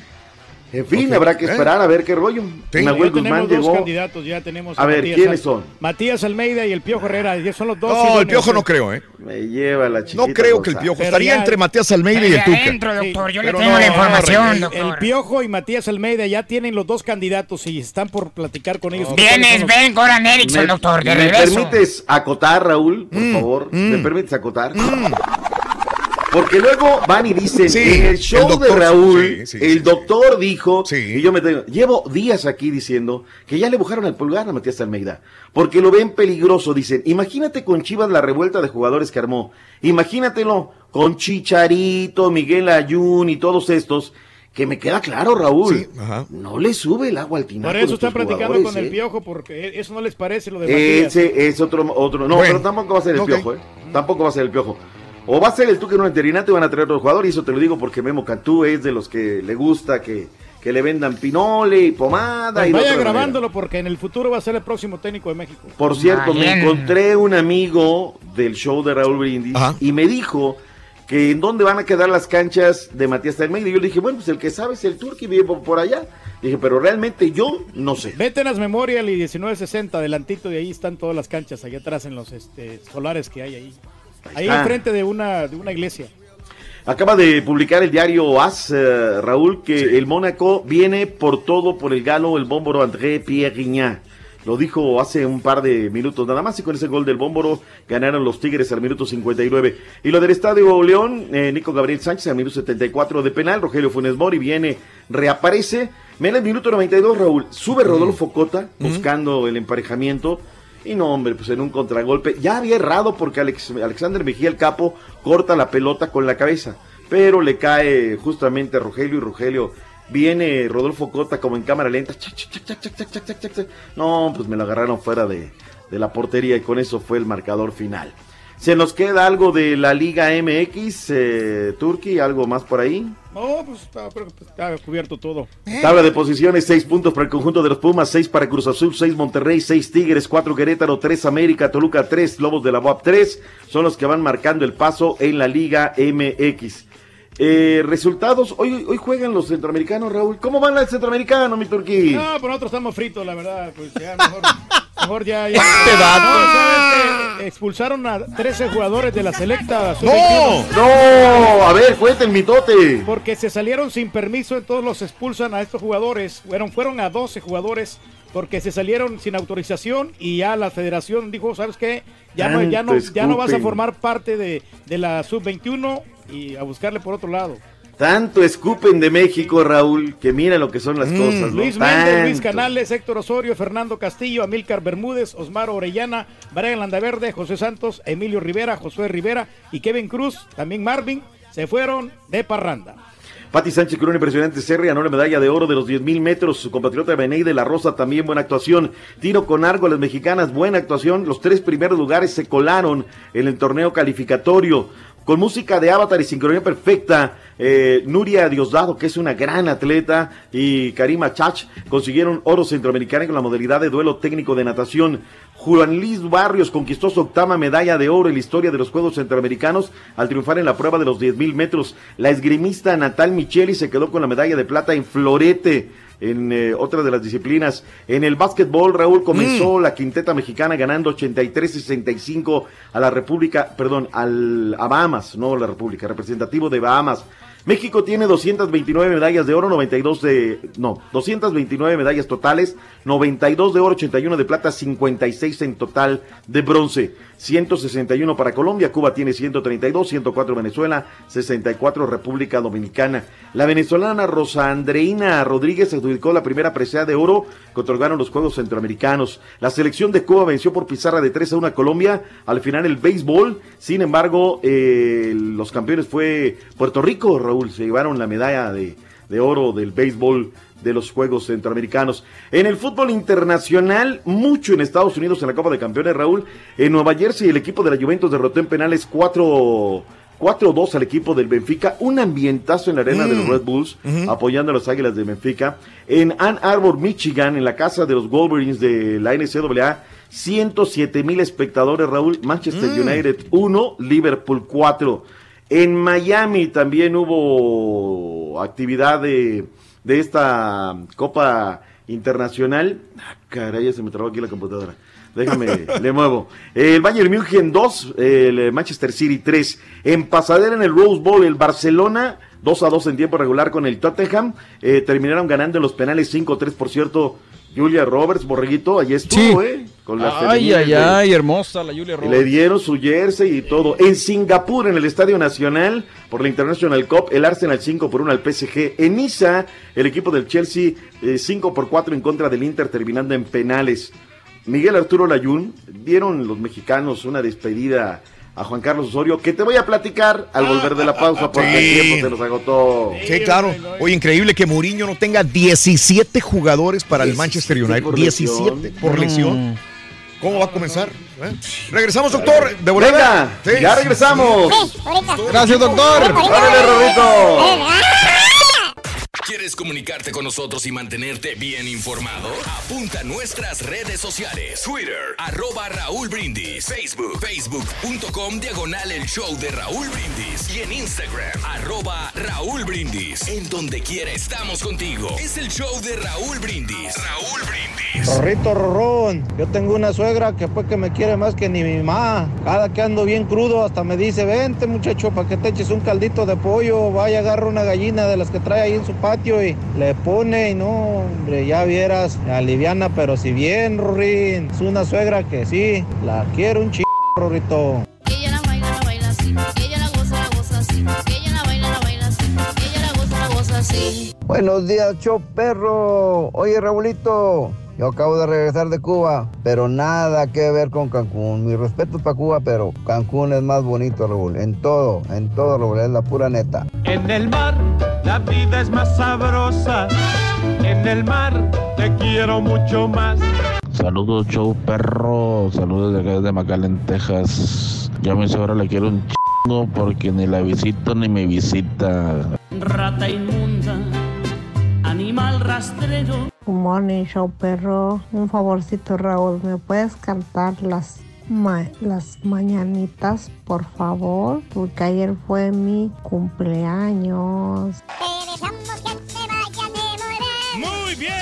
En fin, habrá que esperar a ver qué rollo. Sí, Nahuel Guzmán dos llegó. candidatos, ya tenemos A ver, Matías ¿quiénes son? Matías Almeida y el Piojo Herrera, ya son los dos. No, el Piojo no ¿eh? creo, ¿eh? Me lleva la chiquita No creo que el. Piojo. Pero Estaría ya- entre Matías Almeida y el Tuca. doctor, yo le tengo la información, el, el Piojo y Matías Almeida ya tienen los dos candidatos y están por platicar con ellos. Vienes, ven, Goran Eriksson, ¿Me, doctor, de ¿me regreso. permites acotar, Raúl? Mm, Por favor. ¿Me permites acotar? Porque luego van y dicen, Sí, en el el show doctor, de Raúl, sí, sí, el sí, doctor dijo, y yo me tengo, llevo días aquí diciendo que ya le bujaron el pulgar a Matías Almeida, porque lo ven peligroso, dicen, imagínate con Chivas la revuelta de jugadores que armó, imagínatelo con Chicharito, Miguel Ayun y todos estos, que me queda claro, Raúl, no le sube el agua al tinaco. Por eso están platicando con el ¿eh? Piojo, porque eso no les parece lo de Matías. Ese es otro, otro. No, Bueno, pero tampoco va a ser el piojo, ¿eh? Tampoco va a ser el piojo. O va a ser el Tuca en un interinato y van a traer otro jugador, y eso te lo digo porque Memo Cantú es de los que le gusta que, que le vendan pinole y pomada Pues y vaya manera. grabándolo porque en el futuro va a ser el próximo técnico de México. Por cierto, me encontré un amigo del show de Raúl Brindis y me dijo que en dónde van a quedar las canchas de Matías Almeida. Y yo le dije, bueno, pues el que sabe es el Turqui, vive por- por allá. Dije, pero realmente yo no sé. Vete en las Memorial y 1960, adelantito de ahí están todas las canchas, allá atrás en los este, solares que hay ahí. Ahí está. enfrente de una, de una iglesia. Acaba de publicar el diario AS, eh, Raúl, que el Mónaco viene por todo por el galo, el bómboro André Pierre. Lo dijo hace un par de minutos nada más y con ese gol del bómboro ganaron los Tigres al minuto 59. Y lo del Estadio León, eh, Nico Gabriel Sánchez al minuto 74 de penal, Rogelio Funes Mori viene, reaparece. Mira el minuto 92, Raúl, sube Rodolfo Cota buscando el emparejamiento. Y no, hombre, pues en un contragolpe. Ya había errado porque Alexander Mejía, el capo, corta la pelota con la cabeza. Pero le cae justamente a Rogelio y Rogelio. Viene Rodolfo Cota como en cámara lenta. No, pues me lo agarraron fuera de, de la portería y con eso fue el marcador final. ¿Se nos queda algo de la Liga MX, eh, Turki? ¿Algo más por ahí? No, pues está, está cubierto todo. Tabla de posiciones, seis puntos para el conjunto de los Pumas, seis para Cruz Azul, seis Monterrey, seis Tigres, cuatro Querétaro, tres América, Toluca, tres Lobos de la UAP, tres son los que van marcando el paso en la Liga MX. Eh, resultados, hoy, hoy juegan los centroamericanos, Raúl. ¿Cómo van los centroamericanos, mi Turquí? No, por nosotros estamos fritos, la verdad. Pues ya mejor, mejor ya. ya Este. Expulsaron a 13 jugadores de la selecta. ¡No! sub-21. ¡No! A ver, cuenta el mitote. Porque se salieron sin permiso, entonces los expulsan a estos jugadores. Fueron, fueron a 12 jugadores porque se salieron sin autorización y ya la federación dijo, ¿sabes qué? Ya no, ya no, ya no vas a formar parte de, de la sub-21 y a buscarle por otro lado. Tanto escupen de México, Raúl, que mira lo que son las cosas. Mm, Luis Méndez, Luis. Canales, Héctor Osorio, Fernando Castillo, Amílcar Bermúdez, Osmar Orellana, Brian Landaverde, José Santos, Emilio Rivera, Josué Rivera y Kevin Cruz, también Marvin, se fueron de parranda. Pati Sánchez un impresionante cierre, ganó la medalla de oro de los 10 mil metros. Su compatriota Beney de la Rosa también buena actuación. Tiro con arco a las mexicanas, buena actuación. Los tres primeros lugares se colaron en el torneo calificatorio. Con música de Avatar y sincronía perfecta, eh, Nuria Diosdado, que es una gran atleta, y Karima Chach consiguieron oro centroamericano con la modalidad de duelo técnico de natación. Juan Luis Barrios conquistó su octava medalla de oro en la historia de los Juegos Centroamericanos al triunfar en la prueba de los 10.000 metros. La esgrimista Natal Micheli se quedó con la medalla de plata en florete en eh, otra de las disciplinas. En el básquetbol, Raúl comenzó la quinteta mexicana ganando 83-65 a la República, perdón, al, a Bahamas, no la República, representativo de Bahamas. México tiene 229 medallas de oro, 92 de, no, 229 medallas totales, 92 de oro, 81 de plata, 56 en total de bronce. 161 para Colombia, Cuba tiene 132, 104 Venezuela, 64 República Dominicana. La venezolana Rosa Andreina Rodríguez adjudicó la primera presea de oro que otorgaron los Juegos Centroamericanos. La selección de Cuba venció por pizarra de 3 a 1 a Colombia. Al final el béisbol, sin embargo, eh, los campeones fue Puerto Rico, Raúl, se llevaron la medalla de, de oro del béisbol de los Juegos Centroamericanos. En el fútbol internacional, mucho en Estados Unidos en la Copa de Campeones, Raúl. En Nueva Jersey, el equipo de la Juventus derrotó en penales 4 4-2 al equipo del Benfica, un ambientazo en la arena de los Mm. Red Bulls, apoyando a las Águilas de Benfica. En Ann Arbor, Michigan, en la casa de los Wolverines de la NCAA, 107 mil espectadores, Raúl. Manchester Mm. United 1, Liverpool 4. En Miami también hubo actividad de, de esta Copa Internacional. Ah, caray, ya se me trabó aquí la computadora. Déjame, le muevo. El Bayern München 2, el Manchester City 3. En pasadera en el Rose Bowl, el Barcelona 2 a 2 en tiempo regular con el Tottenham. Eh, terminaron ganando en los penales 5-3, por cierto. Julia Roberts, Borreguito, allí estuvo, Sí. ¿eh? Con las Ay, ay, de- ay, hermosa la Julia y Roberts. le dieron su jersey y todo. En Singapur, en el Estadio Nacional, por la International Cup, el Arsenal 5 por 1 al PSG. En Niza, el equipo del Chelsea eh, 5 por 4 en contra del Inter, terminando en penales. Miguel Arturo Layún, dieron los mexicanos una despedida a Juan Carlos Osorio, que te voy a platicar al volver de la pausa, porque Sí. el tiempo se nos agotó. Sí, claro. Oye, increíble que Mourinho no tenga 17 jugadores para el Manchester United. por 17 lesión. por Mm. lesión. ¿Cómo va a comenzar? ¿Eh? Regresamos, doctor. De volada. Venga, Sí. ya regresamos. Gracias, doctor. Órale, Rorrito. ¿Quieres comunicarte con nosotros y mantenerte bien informado? Apunta a nuestras redes sociales. Twitter, arroba Raúl Brindis. Facebook, facebook.com, diagonal el show de Raúl Brindis. Y en Instagram, arroba Raúl Brindis. En donde quiera estamos contigo. Es el show de Raúl Brindis. Raúl Brindis. Rorrito Rorrón, yo tengo una suegra que pues que me quiere más que ni mi mamá. Cada que ando bien crudo hasta me dice, vente muchacho, para que te eches un caldito de pollo, vaya agarra una gallina de las que trae ahí en su patio y le pone y no, hombre, ya vieras, me aliviana, pero si bien, Rorín, es una suegra que sí, la quiero un chico, Rorrito. Ella la baila, la baila así. Ella la goza, la goza así. Ella la baila, la baila así. Ella la goza, la goza así. Buenos días, show perro. Oye, Raulito, yo acabo de regresar de Cuba, pero nada que ver con Cancún. Mi respeto para Cuba, pero Cancún es más bonito, Raúl. En todo, en todo, Raúl, es la pura neta. En el mar la vida es más sabrosa. En el mar te quiero mucho más. Saludos, show perro. Saludos de acá de McAllen, Texas. Ya a mi suegra le quiero un chingo porque ni la visito ni me visita. Rata inmunda, animal rastrero. Good morning, show perro. Un favorcito, Raúl, ¿me puedes cantar las, ma- las mañanitas, por favor? Porque ayer fue mi cumpleaños. Muy bien.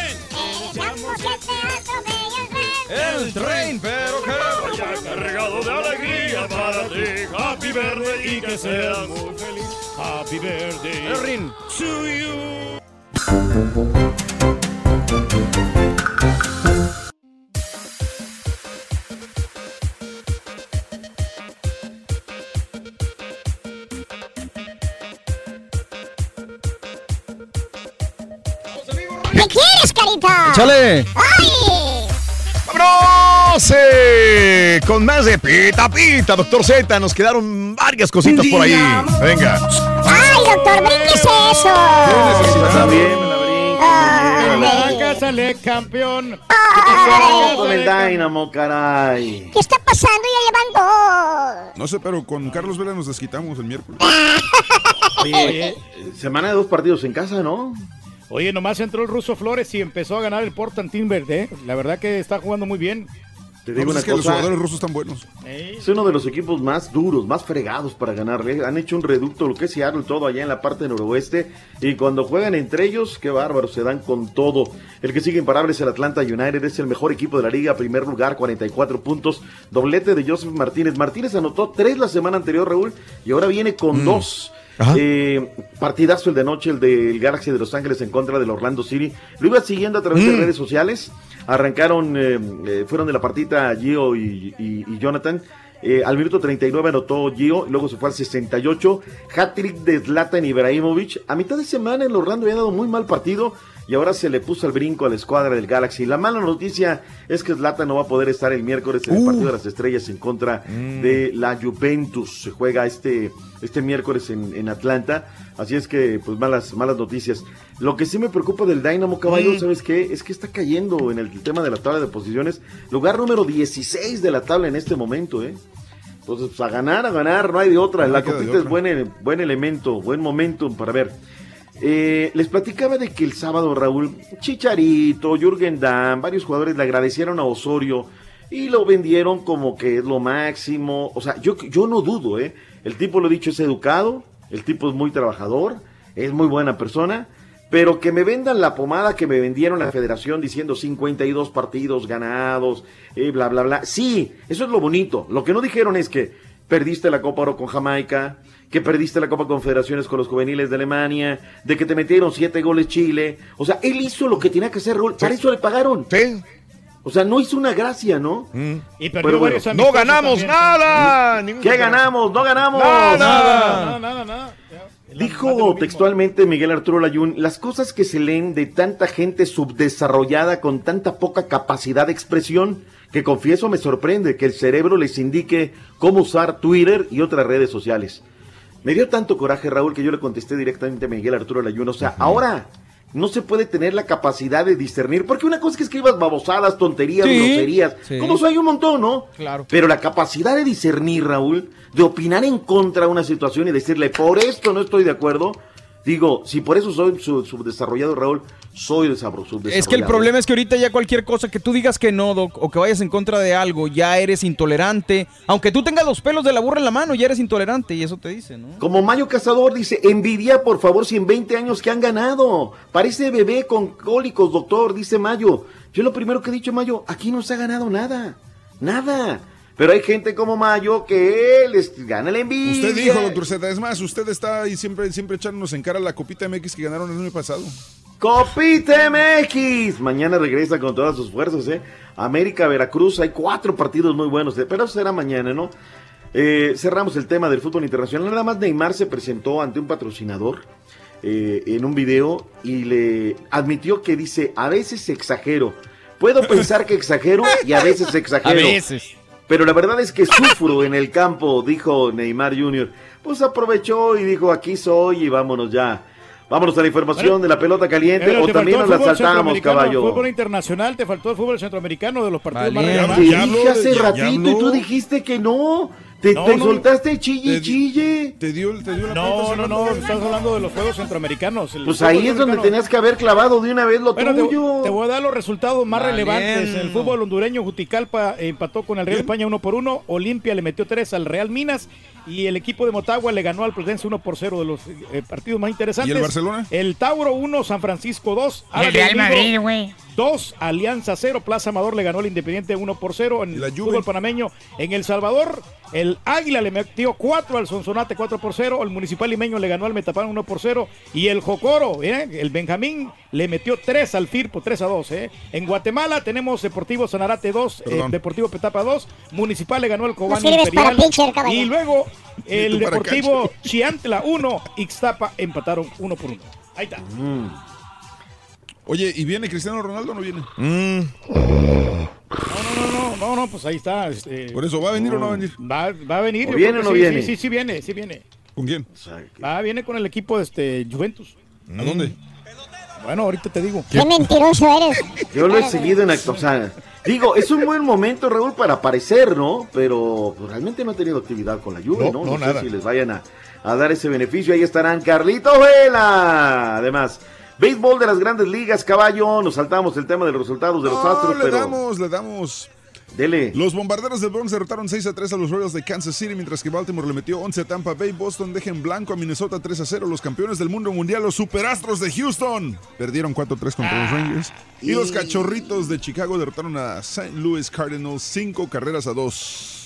El tren, pero que vaya cargado de alegría para ti. Happy birthday y que seas muy feliz. Happy birthday Errin. to you. ¿Qué quieres, carita? Échale. ¡Ay! ¡Vámonos! eh, con más de Pita Pita, doctor Z. Nos quedaron varias cositas por ahí. Venga. ¡Ay, doctor Brindis! eso. La brinco, me la- Blanca sale campeón. pasó con el Dynamo, caray? ¿Qué está pasando? Ya llevan dos. No sé, pero con Carlos Vela nos desquitamos el miércoles. Oye, semana de dos partidos en casa, ¿no? Oye, nomás entró el ruso Flores y empezó a ganar el Portland Timbers, ¿eh? La verdad que está jugando muy bien. Te digo pues una es que los cosa. jugadores rusos están buenos. Es uno de los equipos más duros, más fregados para ganarle. Han hecho un reducto, lo que es Seattle, todo allá en la parte noroeste. Y cuando juegan entre ellos, qué bárbaro, se dan con todo. El que sigue imparable es el Atlanta United, es el mejor equipo de la liga, primer lugar, 44 puntos. Doblete de Joseph Martínez. Martínez anotó tres la semana anterior, Raúl, y ahora viene con Mm. dos. Eh, partidazo el de noche, el del Galaxy de Los Ángeles en contra del Orlando City. Lo iba siguiendo a través de Mm. redes sociales. Arrancaron, eh, eh, fueron de la partita Gio y, y- y Jonathan. Eh, al minuto 39 anotó Gio, luego se fue al 68. Hat-trick de Zlatan Ibrahimovic. A mitad de semana el Orlando había dado muy mal partido y ahora se le puso el brinco a la escuadra del Galaxy. La mala noticia es que Zlatan no va a poder estar el miércoles en el partido de las estrellas en contra de la Juventus. Se juega este, este miércoles en, en Atlanta. Así es que, pues malas, malas noticias. Lo que sí me preocupa del Dynamo Caballo, Mm. ¿sabes qué? Es que está cayendo en el tema de la tabla de posiciones. Lugar número 16 de la tabla en este momento, ¿eh? Entonces, pues a ganar, a ganar, no hay de otra. No la copita es buen, buen elemento, buen momentum para ver. Eh, les platicaba de que el sábado, Raúl, Chicharito, Jürgen Damm, varios jugadores le agradecieron a Osorio y lo vendieron como que es lo máximo. O sea, yo, yo no dudo, ¿eh? El tipo, lo dicho, es educado, el tipo es muy trabajador, es muy buena persona, pero que me vendan la pomada que me vendieron la federación diciendo 52 partidos ganados, eh, bla, bla, bla. Sí, eso es lo bonito. Lo que no dijeron es que perdiste la Copa Oro con Jamaica, que perdiste la Copa Confederaciones con los juveniles de Alemania, de que te metieron siete goles Chile. O sea, él hizo lo que tenía que hacer, Raúl. Para eso le pagaron. O sea, no hizo una gracia, ¿no? Y Pero perdió bueno. No ganamos también. nada, ¿Qué ganamos? No ganamos. Nada, nada, nada, nada. Dijo textualmente Miguel Arturo Layún, las cosas que se leen de tanta gente subdesarrollada con tanta poca capacidad de expresión, que confieso me sorprende que el cerebro les indique cómo usar Twitter y otras redes sociales. Me dio tanto coraje, Raúl, que yo le contesté directamente a Miguel Arturo Layún. O sea, ahora no se puede tener la capacidad de discernir, porque una cosa es que escribas babosadas, tonterías, Sí, groserías, sí. como eso hay un montón, ¿no? Claro. Pero la capacidad de discernir, Raúl, de opinar en contra de una situación y decirle, por esto no estoy de acuerdo, digo, si por eso soy sub- subdesarrollado, Raúl, soy subdesarrollado. Es que el problema es que ahorita ya cualquier cosa que tú digas que no, Doc, o que vayas en contra de algo, ya eres intolerante. Aunque tú tengas los pelos de la burra en la mano, ya eres intolerante y eso te dice, ¿no? Como Mayo Cazador dice, envidia por favor si en 20 años que han ganado. Parece bebé con cólicos, doctor, dice Mayo. Yo lo primero que he dicho, Mayo, aquí no se ha ganado nada. Nada. Pero hay gente como Mayo que les gana la envidia. Usted dijo, doctor Z, es más, usted está ahí siempre, siempre echándonos en cara la copita MX que ganaron el año pasado. Copita MX. Mañana regresa con todas sus fuerzas, ¿eh? América, Veracruz, hay cuatro partidos muy buenos, ¿eh? pero será mañana, ¿no? Eh, cerramos el tema del fútbol internacional. Nada más Neymar se presentó ante un patrocinador eh, en un video y le admitió que dice, a veces exagero. Puedo pensar que exagero y a veces exagero. A veces. Pero la verdad es que sufro en el campo, dijo Neymar Jr. Pues aprovechó y dijo, aquí soy y vámonos ya. Vámonos a la información de la pelota caliente Pero o te también nos la saltamos, caballo. Fútbol internacional, te faltó el fútbol centroamericano de los partidos más Te relevantes. dije hace ratito y tú dijiste que no. Te, No, te no. soltaste chille, chille. Te dio, te dio la No, no, no, estás hablando de los juegos centroamericanos. el Pues ahí es donde tenías que haber clavado de una vez lo Bueno, te, tuyo. te voy a dar los resultados más Valiendo. relevantes. El fútbol hondureño, Juticalpa empató con el Real España 1 por 1. Olimpia le metió 3 al Real Minas. Y el equipo de Motagua le ganó al Platense 1 por 0 de los eh, partidos más interesantes. ¿Y el Barcelona? El Tauro 1, San Francisco 2. El Real Madrid, güey. 2, Alianza 0, Plaza Amador le ganó al Independiente 1 por 0 en el fútbol panameño. En El Salvador, el Águila le metió 4 al Sonsonate 4 por 0, el Municipal Limeño le ganó al Metapán 1 por 0 y el Jocoro, ¿eh? el Benjamín le metió 3 al Firpo 3 a 2. ¿eh? En Guatemala tenemos Deportivo Sanarate 2, eh. Deportivo Petapa 2, Municipal le ganó al Cobán No para Imperial y luego el Deportivo Chiantla 1, Ixtapa empataron 1 por 1. Ahí está. Oye, ¿y viene Cristiano Ronaldo o no viene? No, no, no, no, pues ahí está. este, Por eso, ¿va a venir o no va a venir? Va, va a venir. ¿O viene o que no sí, viene? Sí, sí, sí viene, sí viene. ¿Con quién? Va, viene con el equipo de este Juventus. ¿A dónde? Bueno, ahorita te digo. Qué mentiroso eres. Yo lo he seguido en acto, o sea, digo, es un buen momento, Raúl, para aparecer, ¿no? Pero pues, realmente no ha tenido actividad con la lluvia, No, ¿no? no, sé nada. si les vayan a, a dar ese beneficio. Ahí estarán Carlito Vela. Además, béisbol de las grandes ligas, caballo. Nos saltamos el tema de los resultados de los No, Astros, le pero damos, le damos. Dele. Los bombarderos del Bronx derrotaron 6 a 3 a los Royals de Kansas City, mientras que Baltimore le metió 11 a Tampa Bay. Boston deja en blanco a Minnesota 3 a 0. Los campeones del mundo mundial, los superastros de Houston, perdieron 4 a 3 contra los Rangers. Y los cachorritos de Chicago derrotaron a St. Louis Cardinals 5 carreras a 2.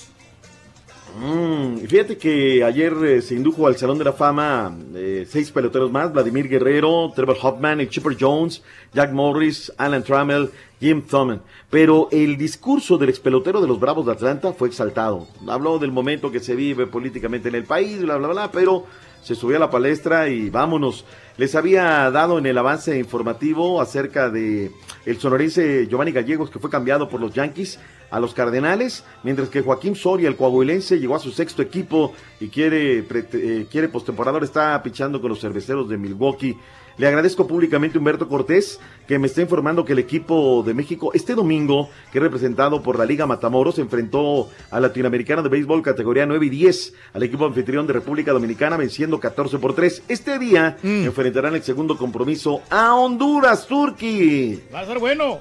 Mm, fíjate que ayer eh, se indujo al Salón de la Fama eh, seis peloteros más, Vladimir Guerrero, Trevor Hoffman, el Chipper Jones, Jack Morris, Alan Trammell, Jim Thurman. Pero el discurso del ex pelotero de los Bravos de Atlanta fue exaltado. Habló del momento que se vive políticamente en el país, bla, bla, bla, pero se subió a la palestra y vámonos. Les había dado en el avance informativo acerca de el sonorense Giovanni Gallegos que fue cambiado por los Yankees a los Cardenales, mientras que Joaquín Soria, el coahuilense, llegó a su sexto equipo y quiere, pre- eh, quiere postemporada, está pichando con los cerveceros de Milwaukee. Le agradezco públicamente a Humberto Cortés que me está informando que el equipo de México este domingo, que es representado por la Liga Matamoros, enfrentó al latinoamericano de béisbol categoría 9 y 10 al equipo anfitrión de República Dominicana venciendo 14 por 3. Este día enfrentarán el segundo compromiso a Honduras, Turquía. Va a ser bueno.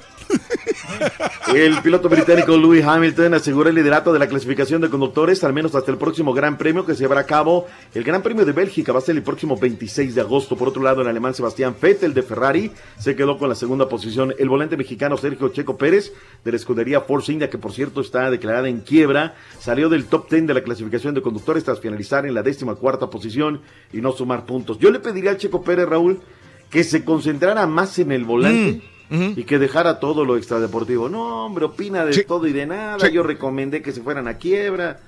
El piloto británico Louis Hamilton asegura el liderato de la clasificación de conductores, al menos hasta el próximo Gran Premio que se llevará a cabo. El Gran Premio de Bélgica va a ser el próximo 26 de agosto. Por otro lado, el alemán Sebastián Vettel de Ferrari se quedó con la segunda posición. El volante mexicano Sergio Checo Pérez de la escudería Force India, que por cierto está declarada en quiebra, salió del top 10 de la clasificación de conductores tras finalizar en la décima cuarta posición y no sumar puntos. Yo le pediría al Checo Pérez, Raúl, que se concentrara más en el volante. Y que dejara todo lo extradeportivo. No, hombre, opina de todo y de nada. Yo recomendé que se fueran a quiebra.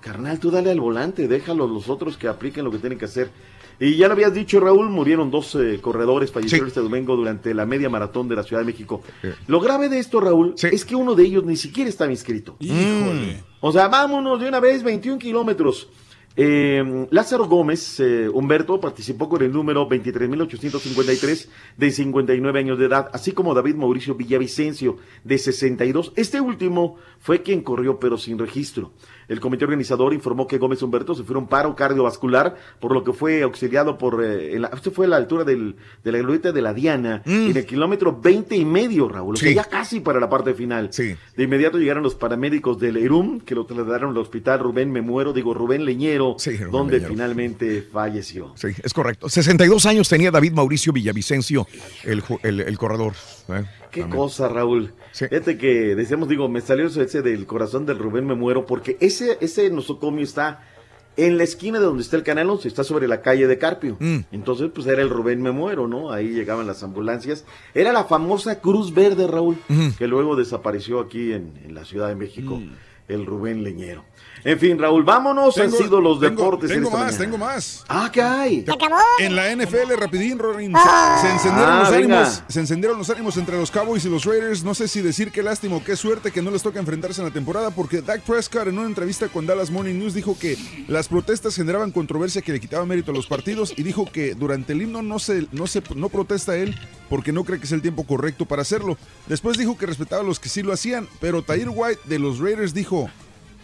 Carnal, tú dale al volante, déjalo los otros que apliquen lo que tienen que hacer. Y ya lo habías dicho, Raúl, murieron dos eh, corredores, fallecieron este domingo durante la media maratón de la Ciudad de México. Lo grave de esto, Raúl, es que uno de ellos ni siquiera estaba inscrito. Híjole. O sea, vámonos de una vez, 21 kilómetros. Eh, Lázaro Gómez, eh, Humberto, participó con el número 23.853 de 59 años de edad, así como David Mauricio Villavicencio, de 62. Este último fue quien corrió, pero sin registro. El comité organizador informó que Gómez Humberto sufrió un paro cardiovascular, por lo que fue auxiliado por... Eh, en la- esto fue a la altura del, de la glorieta de la Diana, en el kilómetro 20 y medio, Raúl. O sea, Sí. ya casi para la parte final. De inmediato llegaron los paramédicos del ERUM, que lo trasladaron al hospital Rubén Me Muero, digo Rubén Leñero, donde Leñero. finalmente falleció. Sí, es correcto. 62 años tenía David Mauricio Villavicencio, el, el, el corredor. ¿Eh? Qué También. cosa, Raúl. Fíjate que decíamos, digo, me salió ese del corazón del Rubén Me Muero, porque ese, ese nosocomio está en la esquina de donde está el Canal 11, está sobre la calle de Carpio. Mm. Entonces, pues era el Rubén Me Muero, ¿no? Ahí llegaban las ambulancias. Era la famosa Cruz Verde, Raúl, que luego desapareció aquí en, en la Ciudad de México, el Rubén Leñero. En fin, Raúl, vámonos. Han Tengo- sido los tengo- deportes. en Tengo esta más, mañana. tengo más. Ah, ¿qué hay? En la NFL, rapidín, Rorin, se- Ah. se, encendieron Ah, los venga. ánimos, se encendieron los ánimos entre los Cowboys y los Raiders. No sé si decir qué lástima o qué suerte que no les toca enfrentarse en la temporada, porque Dak Prescott en una entrevista con Dallas Morning News dijo que las protestas generaban controversia que le quitaba mérito a los partidos y dijo que durante el himno no se, no se no protesta él porque no cree que es el tiempo correcto para hacerlo. Después dijo que respetaba a los que sí lo hacían, pero Tahir White de los Raiders dijo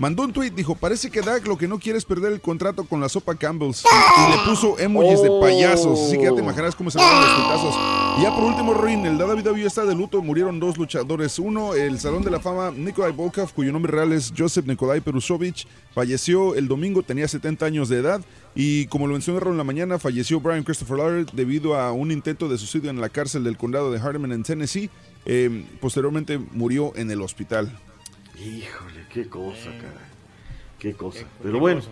Mandó un tweet, dijo, parece que Dak lo que no quiere es perder el contrato con la sopa Campbell's. Y le puso emojis de payasos, así que ya te imaginas cómo se van los. Y ya por último, Ruin, el WWE está de luto, murieron dos luchadores. Uno, el Salón de la Fama, Nikolai Volkov, cuyo nombre real es Joseph Nikolai Perusovich, falleció el domingo, tenía 70 años de edad. Y como lo mencioné en la mañana, falleció Brian Christopher Lauer debido a un intento de suicidio en la cárcel del condado de Hardeman en Tennessee. Eh, posteriormente murió en el hospital. Híjole, qué cosa, caray. Qué cosa. Pero bueno.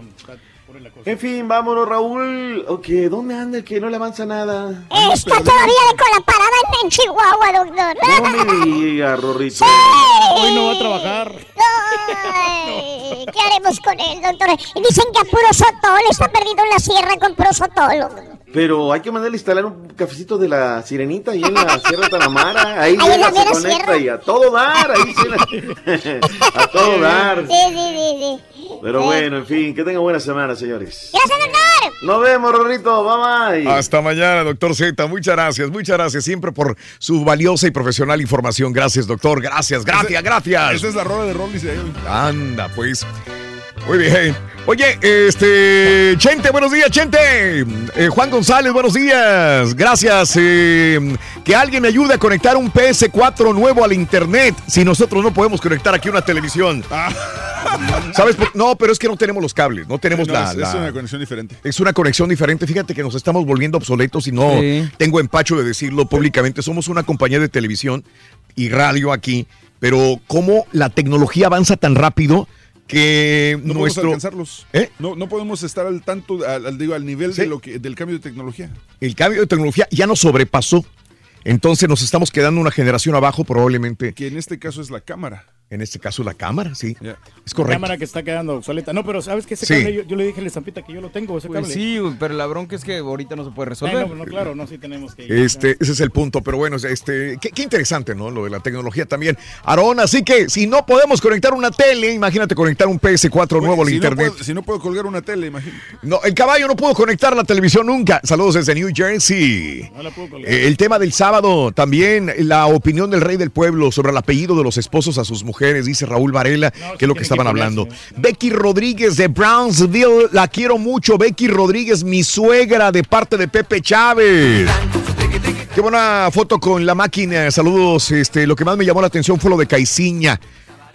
En fin, vámonos, Raúl. Ok, ¿dónde anda el que no le avanza nada? Está todavía con la parada en, Chihuahua, doctor. No me digas, Rorrito. Hoy no va a trabajar. Ay, ¿Qué haremos con él, doctor? Dicen que a puro sotol está perdido en la sierra con puro sotol. Pero hay que mandarle a instalar un cafecito de la sirenita ahí en la Sierra Tanamara. Ahí, Ahí la se conecta sierra. y a todo dar. Ahí la- a todo dar. Sí, sí, sí, sí. Pero bueno, en fin, que tengan buena semana, señores. Gracias, doctor. Nos vemos, Rorrito. Bye bye. Hasta mañana, doctor Z. Muchas gracias, muchas gracias siempre por su valiosa y profesional información. Gracias, doctor. Gracias, gracias, gracias. Esa es la rola de Rollis. Anda, pues. Muy bien. Oye, este. Chente, buenos días, Chente. Eh, Juan González, buenos días. Gracias. eh, que alguien me ayude a conectar un PS4 nuevo al internet. Si nosotros no podemos conectar aquí una televisión. ¿Sabes? por- No, pero es que no tenemos los cables. No tenemos No, la. es, la- es una conexión diferente. es una conexión diferente. Fíjate que nos estamos volviendo obsoletos y no Sí. tengo empacho de decirlo públicamente. Somos una compañía de televisión y radio aquí, pero cómo la tecnología avanza tan rápido que No podemos alcanzarlos. ¿Eh? No, no podemos estar al tanto, al, al- digo, al nivel de lo que, del cambio de tecnología. el cambio de tecnología ya nos sobrepasó. Entonces nos estamos quedando una generación abajo probablemente. Que en este caso es la cámara. En este caso la cámara, sí. Es La correcto. cámara que está quedando obsoleta. No, pero ¿sabes que ese Sí. cable? Yo, yo le dije a la estampita que yo lo tengo, ese Pues cable. sí, pero la bronca es que ahorita no se puede Ay, resolver. no, no, claro, no, sí tenemos que ir. Este, ese es el punto, pero bueno, este, qué, qué interesante, ¿no? Lo de la tecnología también. Aarón, así que si no podemos conectar una tele, imagínate conectar un PS4 nuevo al si internet. No puedo, si no puedo colgar una tele, imagínate. No, el caballo no pudo conectar la televisión nunca. Saludos desde New Jersey. No la puedo colgar. Eh, el tema del sábado, también la opinión del rey del pueblo sobre el apellido de los esposos a sus mujeres, dice Raúl Varela, que es lo que estaban hablando. Becky Rodríguez de Brownsville, la quiero mucho. Becky Rodríguez, mi suegra de parte de Pepe Chávez. Qué buena foto con la máquina. Saludos. Este, lo que más me llamó la atención fue lo de Caiciña.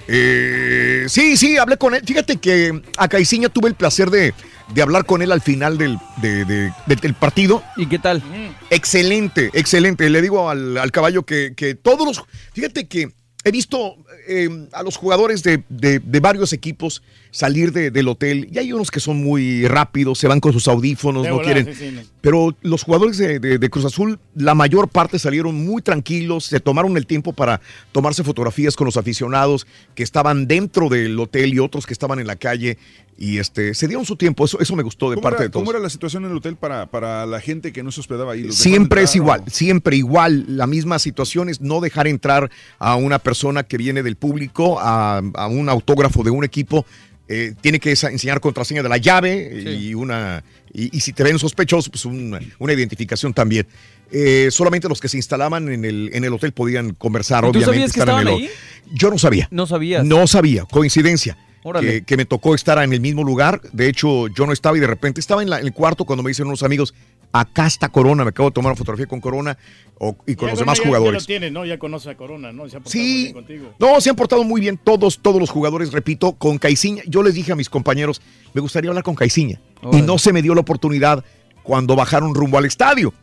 Eh, sí, sí, hablé con él. Fíjate que a Caiciña tuve el placer de, de hablar con él al final del, de- de- de- del partido. ¿Y qué tal? Excelente, excelente. Le digo al, al caballo que, que todos los... Fíjate que he visto eh, a los jugadores de, de- de varios equipos salir de- del hotel. Y hay unos que son muy rápidos, se van con sus audífonos, De no quieren... sí, sí, no. Pero los jugadores de Cruz Azul, la mayor parte salieron muy tranquilos, se tomaron el tiempo para tomarse fotografías con los aficionados que estaban dentro del hotel y otros que estaban en la calle y este se dieron su tiempo. Eso, eso me gustó de ¿Cómo parte era, de todos. cómo era la situación en el hotel para, para la gente que no se hospedaba ahí? ¿Los Siempre es igual, o- siempre igual. La misma situación es no dejar entrar a una persona que viene del público, a, a un autógrafo de un equipo. eh, tiene que enseñar contraseña de la llave y una y, y si te ven sospechosos, pues una, una identificación también. Eh, solamente los que se instalaban en el, en el hotel podían conversar, ¿Y tú obviamente. sabías que estar en estaban el- ahí? Yo no sabía. No sabías. No sabía, coincidencia. Que, que me tocó estar en el mismo lugar. De hecho, yo no estaba y de repente estaba en, la- en el cuarto cuando me dicen unos amigos, acá está Corona, me acabo de tomar una fotografía con Corona o- y con Ya, los demás ya- Ya jugadores. lo tiene, ¿no? Ya conoce a Corona, ¿no? Se ha portado Sí. bien contigo. No, se han portado muy bien todos, todos los jugadores, repito, con Caiciña. Yo les dije a mis compañeros, me gustaría hablar con Caiciña. Y no se me dio la oportunidad cuando bajaron rumbo al estadio.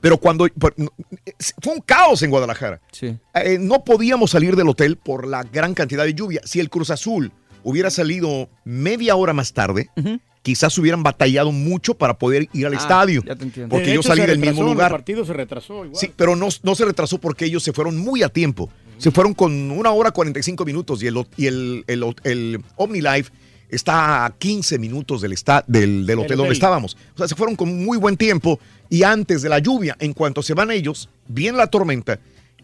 Pero cuando fue un caos en Guadalajara. Sí. Eh, no podíamos salir del hotel por la gran cantidad de lluvia. Si el Cruz Azul hubiera salido media hora más tarde, quizás hubieran batallado mucho para poder ir al Ah, estadio. ya te entiendo. Porque De yo hecho, salí del retrasó, mismo El lugar. partido se retrasó igual. Sí, pero no, no se retrasó porque ellos se fueron muy a tiempo. Se fueron con una hora 45 minutos y el, y el, el, el OmniLife está a 15 minutos del, esta- del, del hotel hotel. donde estábamos. O sea, se fueron con muy buen tiempo y antes de la lluvia, en cuanto se van ellos, viene la tormenta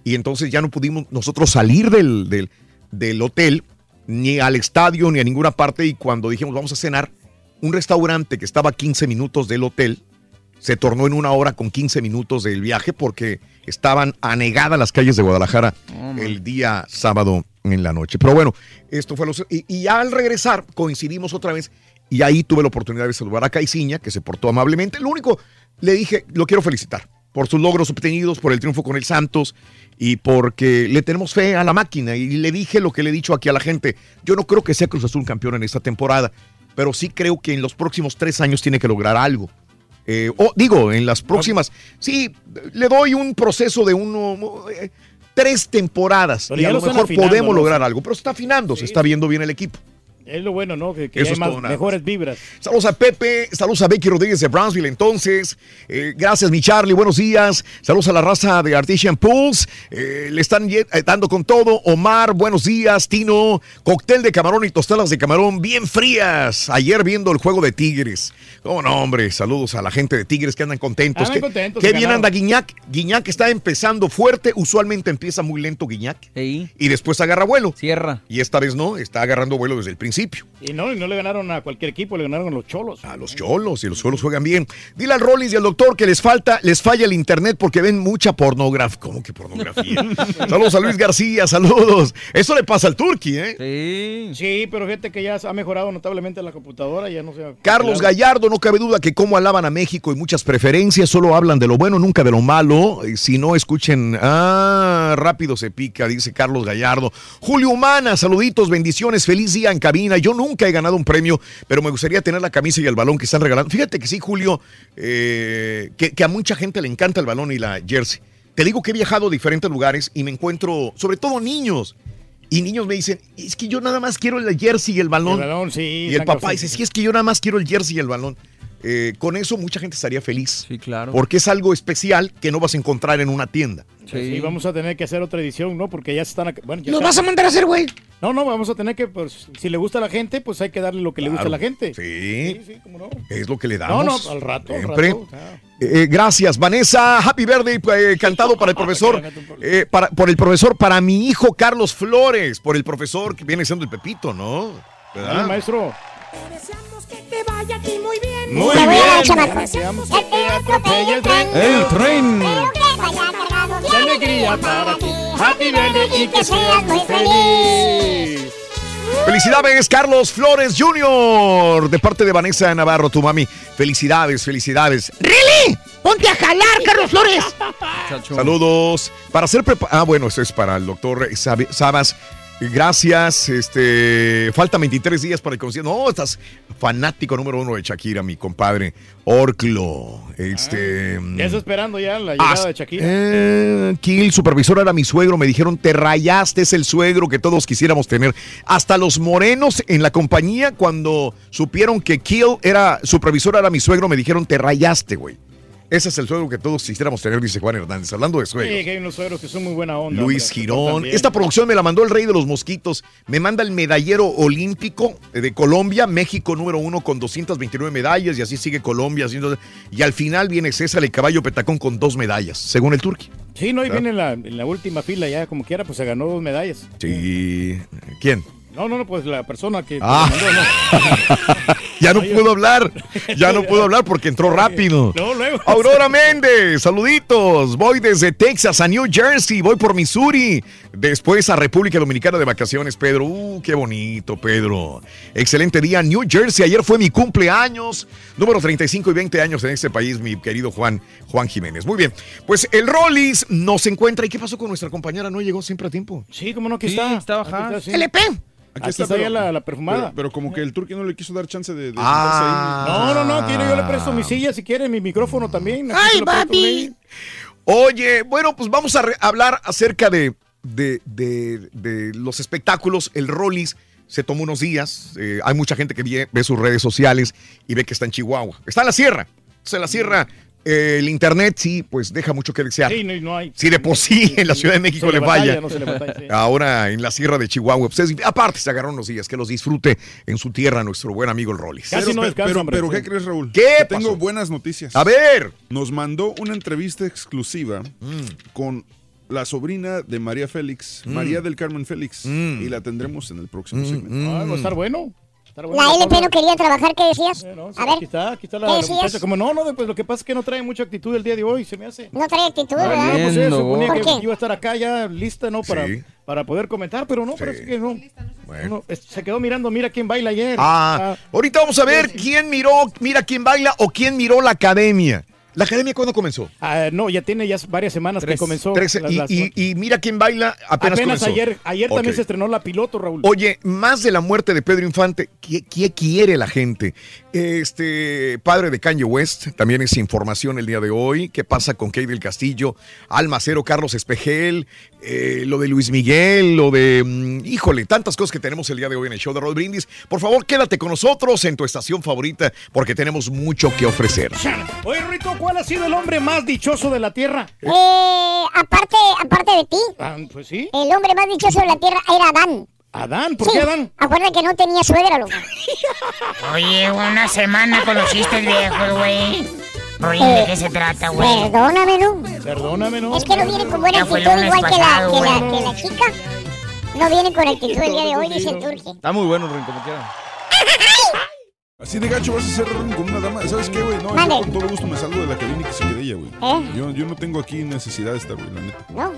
y entonces ya no pudimos nosotros salir del, del, del hotel ni al estadio ni a ninguna parte y cuando dijimos vamos a cenar, un restaurante que estaba a 15 minutos del hotel se tornó en una hora con 15 minutos del viaje porque estaban anegadas las calles de Guadalajara el día sábado en la noche. Pero bueno, esto fue lo... Y, y ya al regresar coincidimos otra vez y ahí tuve la oportunidad de saludar a Caiciña, que se portó amablemente. Lo único, le dije, lo quiero felicitar por sus logros obtenidos, por el triunfo con el Santos y porque le tenemos fe a la máquina. Y le dije lo que le he dicho aquí a la gente. Yo no creo que sea Cruz Azul campeón en esta temporada, pero sí creo que en los próximos tres años tiene que lograr algo. Eh, o digo, en las próximas, sí, le doy un proceso de uno, eh, tres temporadas Pero y a lo mejor podemos lograr algo, pero se está afinando, se está viendo bien el equipo. Es lo bueno, ¿no? Que, que Eso hay es más, mejores vibras. Saludos a Pepe, saludos a Becky Rodríguez de Brownsville entonces. Eh, gracias mi Charlie, buenos días. Saludos a la raza de Artesian Pools. Eh, le están eh, dando con todo. Omar, buenos días. Tino, cóctel de camarón y tostadas de camarón bien frías. Ayer viendo el juego de Tigres. Oh, no, hombre, saludos a la gente de Tigres que andan contentos. Andan que, contentos, que bien anda Guiñac. Guiñac está empezando fuerte. Usualmente empieza muy lento Guiñac. Y después agarra vuelo. Cierra. Y esta vez no, está agarrando vuelo desde el principio. Principio. Y no, y no le ganaron a cualquier equipo, le ganaron a los cholos. A los cholos, y los cholos juegan bien. Dile al Rollins y al doctor que les falta, les falla el internet porque ven mucha pornografía. ¿Cómo que pornografía? saludos a Luis García, saludos. Eso le pasa al Turqui, ¿eh? Sí. Sí, pero fíjate que ya ha mejorado notablemente la computadora, ya no se Carlos Gallardo, no cabe duda que como alaban a México y muchas preferencias, solo hablan de lo bueno, nunca de lo malo. Si no escuchen, ah, rápido se pica, dice Carlos Gallardo. Julio Humana, saluditos, bendiciones, feliz día en cabina. Yo nunca he ganado un premio, pero me gustaría tener la camisa y el balón que están regalando. Fíjate que sí, Julio, eh, que, que a mucha gente le encanta el balón y la jersey. Te digo que he viajado a diferentes lugares y me encuentro, sobre todo niños. Y niños me dicen, es que yo nada más quiero el jersey y el balón. El balón, sí, Y el papá dice, sí, es que yo nada más quiero el jersey y el balón. Eh, con eso mucha gente estaría feliz. Sí, claro. Porque es algo especial que no vas a encontrar en una tienda. Sí. vamos a tener que hacer otra edición, ¿no? Porque ya se están... Bueno, ya ¿Los está- vas a mandar a hacer, güey? No, no, vamos a tener que, pues, si le gusta a la gente, pues hay que darle lo que le gusta a la gente. Sí. sí, cómo no. Es lo que le No, damos. no, al rato, al Siempre. rato, ah. Eh, gracias, Vanessa. Happy birthday, eh, cantado para el profesor, eh, para, por el profesor, para mi hijo Carlos Flores, por el profesor que viene siendo el Pepito, ¿no? ¿Verdad? Maestro. Que vaya a ti muy bien. Muy bien. el tren. El tren. Pero que vaya cargado de De alegría para ti. Happy birthday y que seas muy feliz. Felicidades, Carlos Flores Jr., de parte de Vanessa Navarro, tu mami. Felicidades, felicidades. ¡Really! ¡Ponte a jalar, Carlos Flores! Saludos. Para ser prepa- Ah, bueno, eso es para el doctor Sabas. Gracias. Este, faltan 23 días para el concierto. No, estás fanático número uno de Shakira, mi compadre Orclo. Este. Ya está esperando ya la llegada Ah, de Shakira. Eh, Kill, supervisor era mi suegro. Me dijeron, te rayaste, es el suegro que todos quisiéramos tener. Hasta los morenos en la compañía, cuando supieron que Kill era supervisor, era mi suegro, me dijeron, te rayaste, güey. Ese es el suegro que todos quisiéramos tener, dice Juan Hernández. Hablando de Sí, suegros. que hay unos suegros que son muy buena onda. Luis Girón. Esta producción me la mandó el rey de los mosquitos. Me manda el medallero olímpico de Colombia, México número uno con 229 medallas y así sigue Colombia. haciendo- Y al final viene César el caballo petacón con dos medallas, según el turqui. Sí, no, y viene en la, en la última fila ya, como quiera, pues se ganó dos medallas. Sí. ¿Quién? No, no, no, pues la persona que Ah. mandó, ¿no? ya no puedo hablar. Ya no puedo hablar porque entró rápido. No, luego. Aurora Méndez, saluditos. Voy desde Texas a New Jersey, voy por Missouri. Después a República Dominicana de vacaciones, Pedro. Uh, qué bonito, Pedro. Excelente día, New Jersey. Ayer fue mi cumpleaños. Número 35 y 20 años en este país, mi querido Juan, Juan Jiménez. Muy bien. Pues el Rollis nos encuentra. ¿Y qué pasó con nuestra compañera? ¿No llegó siempre a tiempo? Sí, como no, aquí Sí, está. está bajada. sí. LP. Aquí está ya la- la perfumada. Pero, pero como que el turqui no le quiso dar chance de, de Ah. No, no, no, quiere, yo le presto mi silla si quiere, mi micrófono también. aquí ¡Ay, papi! Oye, bueno, pues vamos a hablar acerca de, de- de- de los espectáculos. El Rollis se tomó unos días. eh, hay mucha gente que ve, ve sus redes sociales y ve que está en Chihuahua. Está en la sierra. Entonces, en la sierra, eh, el internet sí, pues deja mucho que desear. Sí, no, no hay. Si de por sí en la Ciudad de México Se le batalla, falla. no se le batalla, sí. Ahora en la sierra de Chihuahua. Pues, es- aparte, se agarró unos días. Que los disfrute en su tierra nuestro buen amigo el Rollis. pero, pero, pero, pero, ¿qué crees, Raúl? ¿Qué Te? Tengo buenas noticias. A ver. Nos mandó una entrevista exclusiva Mm. con la sobrina de María Félix, Mm. María del Carmen Félix, y la tendremos en el próximo segmento. Ah, va a estar bueno. Estar bueno, La LP no quería trabajar, ¿qué decías? Sí, A ver, Aquí está, aquí está la, ¿qué decías? Como no, no, pues lo que pasa es que no trae mucha actitud el día de hoy, se me hace. no trae actitud, Ah, ¿verdad? no, pues se suponía ¿Por que qué? iba a estar acá ya lista, ¿no? Para, Sí. para poder comentar, pero no, parece que no. Bueno. No, se quedó mirando, mira quién baila ayer. Ah, ahorita vamos a ver quién miró, mira quién baila o quién miró la academia. ¿La academia cuándo comenzó? Ah, no, ya tiene ya varias semanas que comenzó. Trece- las- y, las- y- y mira quién baila apenas, apenas comenzó. ayer, ayer también se estrenó la piloto, Raúl. Oye, más de la muerte de Pedro Infante, ¿qué, qué quiere la gente? Este padre de Kanye West, también es información el día de hoy. ¿Qué pasa con Kate del Castillo? Almacero, Carlos Espejel, eh, lo de Luis Miguel, lo de. mm, híjole, tantas cosas que tenemos el día de hoy en el show de Rod Brindis. Por favor, quédate con nosotros en tu estación favorita porque tenemos mucho que ofrecer. Oye, Rito, ¿cuál ha sido el hombre más dichoso de la Tierra? Eh, aparte, aparte de ti, Ah, pues sí. el hombre más dichoso de la tierra era Adán. Adán, ¿por Sí, qué Adán? Acuérdate que no tenía suegra, loco. Oye, una semana con los chistes viejos, güey. Oye, Eh, ¿de qué se trata, güey? Perdóname, ¿no? Perdóname, ¿no? Es que no viene con buena actitud igual que la, pasado, que, la, güey. que la chica. No viene con actitud el día de hoy, dice el turque. Está muy bueno, Rin, como quiera. Así de gacho vas a hacer con una dama. ¿Sabes qué, güey? No, yo con todo gusto me salgo de la cabina y que se quede ella, güey. ¿Eh? Yo, yo no tengo aquí necesidad de estar, güey, la neta. No.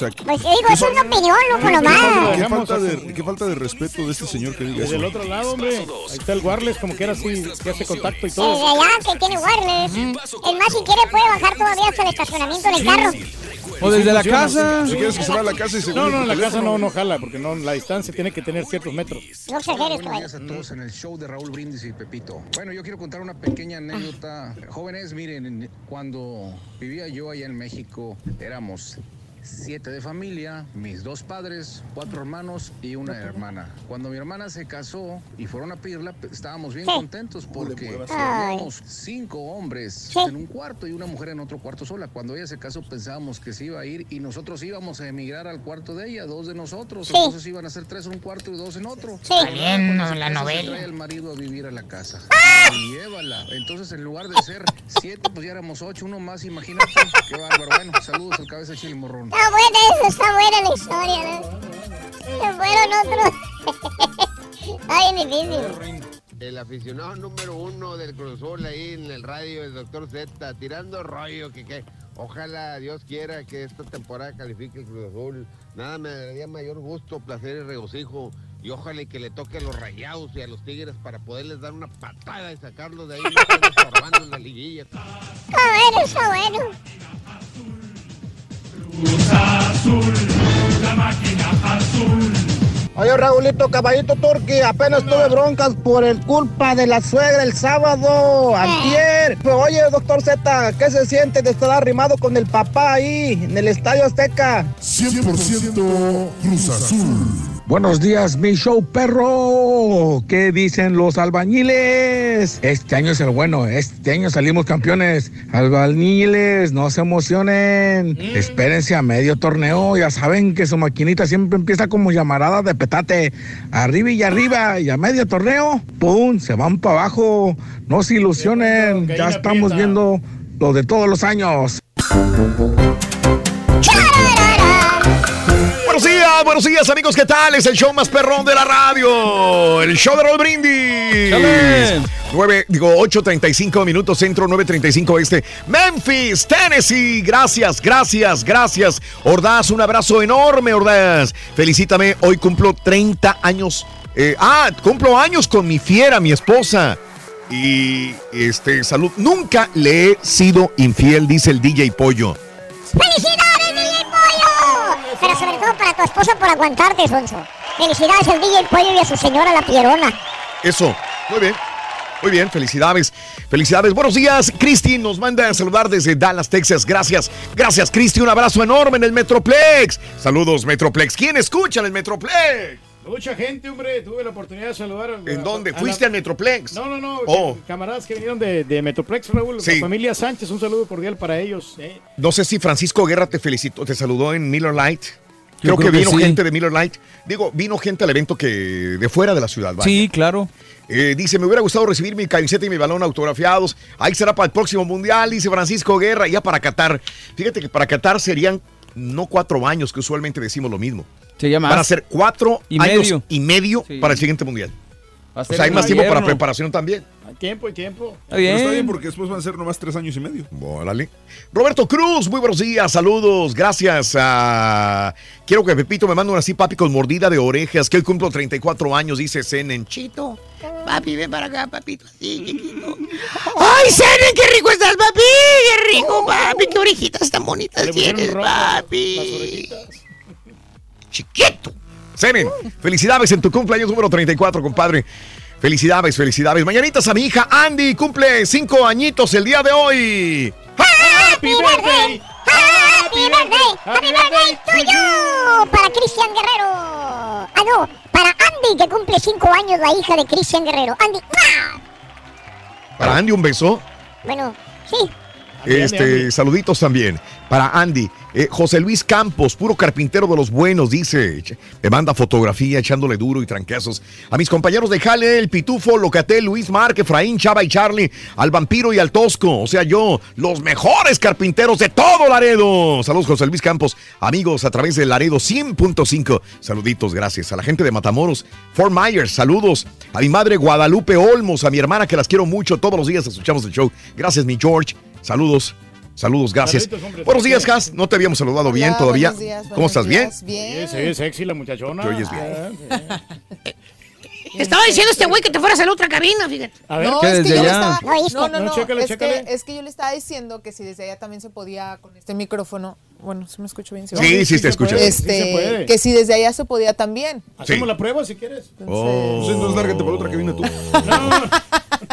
O sea, Pues digo, es una opinión, loco, nomás. ¿Qué falta, de, qué falta de respeto de este señor que diga Desde el eso. otro lado, hombre. Ahí está el wireless, como que era así, que hace contacto y Desde todo. allá que tiene wireless. Es más, si quiere puede bajar todavía hasta el estacionamiento en el carro. O desde la casa. Si quieres que se va a la casa y se No, no, en la casa no, no jala, porque no, la distancia tiene que tener ciertos metros. No exageres, Buenos días a todos en el show de Raúl Brindis y Pepito. Bueno, yo quiero contar una pequeña anécdota. Jóvenes, miren, cuando vivía yo allá en México, éramos siete de familia, mis dos padres, cuatro hermanos y una hermana. Cuando mi hermana se casó y fueron a pedirla, pues, estábamos bien contentos porque éramos cinco hombres en un cuarto y una mujer en otro cuarto sola. Cuando ella se casó pensábamos que se iba a ir y nosotros íbamos a emigrar al cuarto de ella, dos de nosotros. Sí. Entonces iban a ser tres en un cuarto y dos en otro. Está bien, no, la novela. trae al marido a vivir a la casa. ¡Ah! Y llévala. Entonces, en lugar de ser siete, pues ya éramos ocho, uno más, imagínate. Qué bárbaro. Bueno, saludos al cabeza chile morrón. Está buena eso, está buena la historia, ¿no? Se fueron otros. Está bien difícil. El aficionado número uno del Cruz Azul ahí en el radio, el doctor Z, tirando rollo que, que ojalá Dios quiera que esta temporada califique el Cruz Azul. Nada me daría mayor gusto, placer y regocijo. Y ojalá que le toque a los rayados y a los tigres para poderles dar una patada y sacarlos de ahí, no en la liguilla. Está bueno, está bueno. Oye, Raulito Caballito Turqui, apenas tuve broncas por el culpa de la suegra el sábado, antier. Pero, Oye, doctor Z, ¿qué se siente de estar arrimado con el papá ahí, en el Estadio Azteca? 100% Cruz Azul. Buenos días, mi show perro. ¿Qué dicen los albañiles? Este año es el bueno. Este año salimos campeones. Albañiles, no se emocionen. Espérense a medio torneo. Ya saben que su maquinita siempre empieza como llamarada de petate. Arriba y arriba. Y a medio torneo, ¡pum! Se van para abajo. No se ilusionen. Ya estamos viendo lo de todos los años. Buenos días, buenos días amigos, ¿qué tal? Es el show más perrón de la radio, el show de Roll Brindis. Chale. 9, digo, 8.35 minutos centro, 9.35 este. Memphis, Tennessee, gracias, gracias, gracias. Ordaz, un abrazo enorme, Ordaz. Felicítame, hoy cumplo 30 años. eh, ah, cumplo años con mi fiera, mi esposa. Y este, salud. Nunca le he sido infiel, dice el DJ Pollo. ¡Felicidades, DJ Pollo! Pero sobre todo para tu esposa por aguantarte, Sonso. Felicidades al DJ Pollo y a su señora la Pierona. Eso, muy bien. Muy bien, felicidades. Felicidades. Buenos días. Cristi nos manda a saludar desde Dallas, Texas. Gracias. Gracias, Cristi. Un abrazo enorme en el Metroplex. Saludos, Metroplex. ¿Quién escucha en el Metroplex? Mucha gente, hombre. Tuve la oportunidad de saludar. a- ¿En dónde? a ¿Fuiste al Metroplex? No, no, no. Oh. Camaradas que vinieron de, de Metroplex, Raúl. Sí. La familia Sánchez, un saludo cordial para ellos. eh. No sé si Francisco Guerra te felicitó, te saludó en Miller Light. Creo, creo que que vino sí. gente de Miller Light. Digo, vino gente al evento que de fuera de la ciudad. vaya. Sí, claro. Eh, dice, me hubiera gustado recibir mi camiseta y mi balón autografiados. Ahí será para el próximo mundial, dice Francisco Guerra, ya para Qatar. Fíjate que para Qatar serían no cuatro años, que usualmente decimos lo mismo. Se llama. Van a ser cuatro Y años medio. y medio Sí. para el siguiente mundial. Va a O sea, hay más tiempo para preparación también. Hay tiempo y tiempo. Está Pero está bien. bien porque después van a ser nomás tres años y medio. Órale. Roberto Cruz, muy buenos días, saludos, gracias. a- Quiero que Pepito me mande una así, papi, con mordida de orejas, que hoy cumplo 34 años, dice Zen Chito. Papi, ven para acá, papito, así, chiquito. ¡Ay, Senen, qué rico estás, papi! ¡Qué rico, papi! ¡Qué orejitas tan bonitas tienes, ropa las papi! orejitas. Chiquito. Senen, felicidades en tu cumpleaños número 34, compadre. Felicidades, felicidades. Mañanitas a mi hija Andy, cumple cinco añitos el día de hoy. ¡Happy birthday! ¡Happy birthday! ¡Happy birthday tuyo! Para Cristian Guerrero. Ah, no, para Andy, que cumple 5 años, la hija de Cristian Guerrero. Andy, ¡mua! Para Andy, un beso. Bueno, sí. Este, Andy, saluditos también para Andy. Eh, José Luis Campos, puro carpintero de los buenos, dice. Me manda fotografía echándole duro y tranquezos. A mis compañeros de Jale, el Pitufo, Locatel, Luis Marque, Efraín, Chava y Charlie, al Vampiro y al Tosco. O sea, yo, los mejores carpinteros de todo Laredo. Saludos, José Luis Campos. Amigos, a través de Laredo 100.5. Saluditos, gracias. A la gente de Matamoros, Fort Myers, saludos. A mi madre Guadalupe Olmos, a mi hermana que las quiero mucho. Todos los días escuchamos el show. Gracias, mi George. Saludos. Saludos, gracias. Hombre, Buenos días. Has. No te habíamos saludado bien todavía. buenos días, ¿Cómo buenos estás? ¿Bien? días, Bien. Sí, sí, sexy la muchachona. Te oyes bien. Ah, Estaba diciendo este güey que te fueras a la otra cabina, fíjate. A ver, No, ¿Qué, es que desde yo le allá? estaba. No, no, No, no. chécale, es, chécale. Que, es que yo le estaba diciendo que si desde allá también se podía con este micrófono. Bueno, ¿sí me escucho bien? Sí, sí, sí te se escuchas. puede. Este, Sí se puede. que si desde allá se podía también. Hacemos Sí. la prueba si quieres. Oh. Pues entonces lárgate para la otra cabina tú.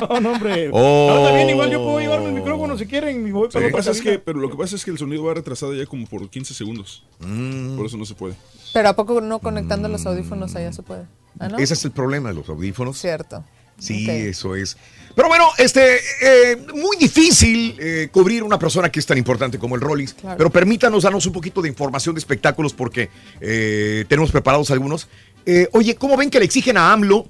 No, no, hombre. Oh. No, también igual yo puedo llevarme el micrófono si quieren y voy Lo para que la pasa es que, pero lo que pasa es que el sonido va retrasado ya como por 15 segundos. Mm. Por eso no se puede. Pero ¿a poco no conectando los audífonos allá se puede? ¿Ah, no? Ese es el problema de los audífonos. Cierto. Sí, Ok. eso es. Pero bueno, este, eh, muy difícil eh, cubrir una persona que es tan importante como el. Claro. Pero permítanos darnos un poquito de información de espectáculos porque eh, tenemos preparados algunos. Eh, oye, ¿cómo ven que le exigen a AMLO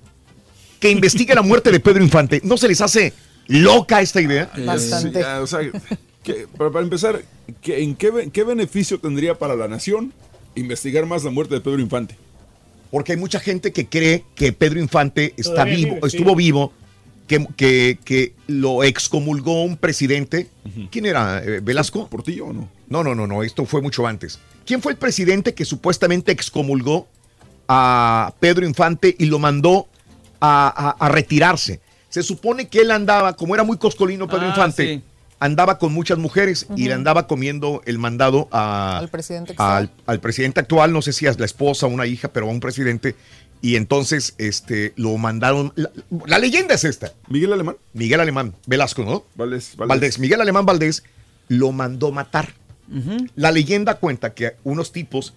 que investigue la muerte de Pedro Infante? ¿No se les hace loca esta idea? Bastante. Sí, ya, o sea, que- para, para empezar, ¿qué- ¿en qué, qué beneficio tendría para la nación investigar más la muerte de Pedro Infante? Porque hay mucha gente que cree que Pedro Infante está Todavía vivo, vive, sí. estuvo vivo, que, que, que lo excomulgó un presidente. ¿Quién era? Eh, ¿Velasco? ¿Portillo o no? No, no, no, no, esto fue mucho antes. ¿Quién fue el presidente que supuestamente excomulgó a Pedro Infante y lo mandó a, a- a retirarse? Se supone que él andaba, como era muy coscolino Pedro Ah, Infante, sí. andaba con muchas mujeres y le andaba comiendo el mandado a, Al presidente actual. al, al presidente actual, no sé si es la esposa, una hija, pero a un presidente. Y entonces este, lo mandaron. La, la leyenda es esta. ¿Miguel Alemán? Miguel Alemán, Velasco, ¿no? Valdés. Valdés. Miguel Alemán Valdés lo mandó matar. La leyenda cuenta que unos tipos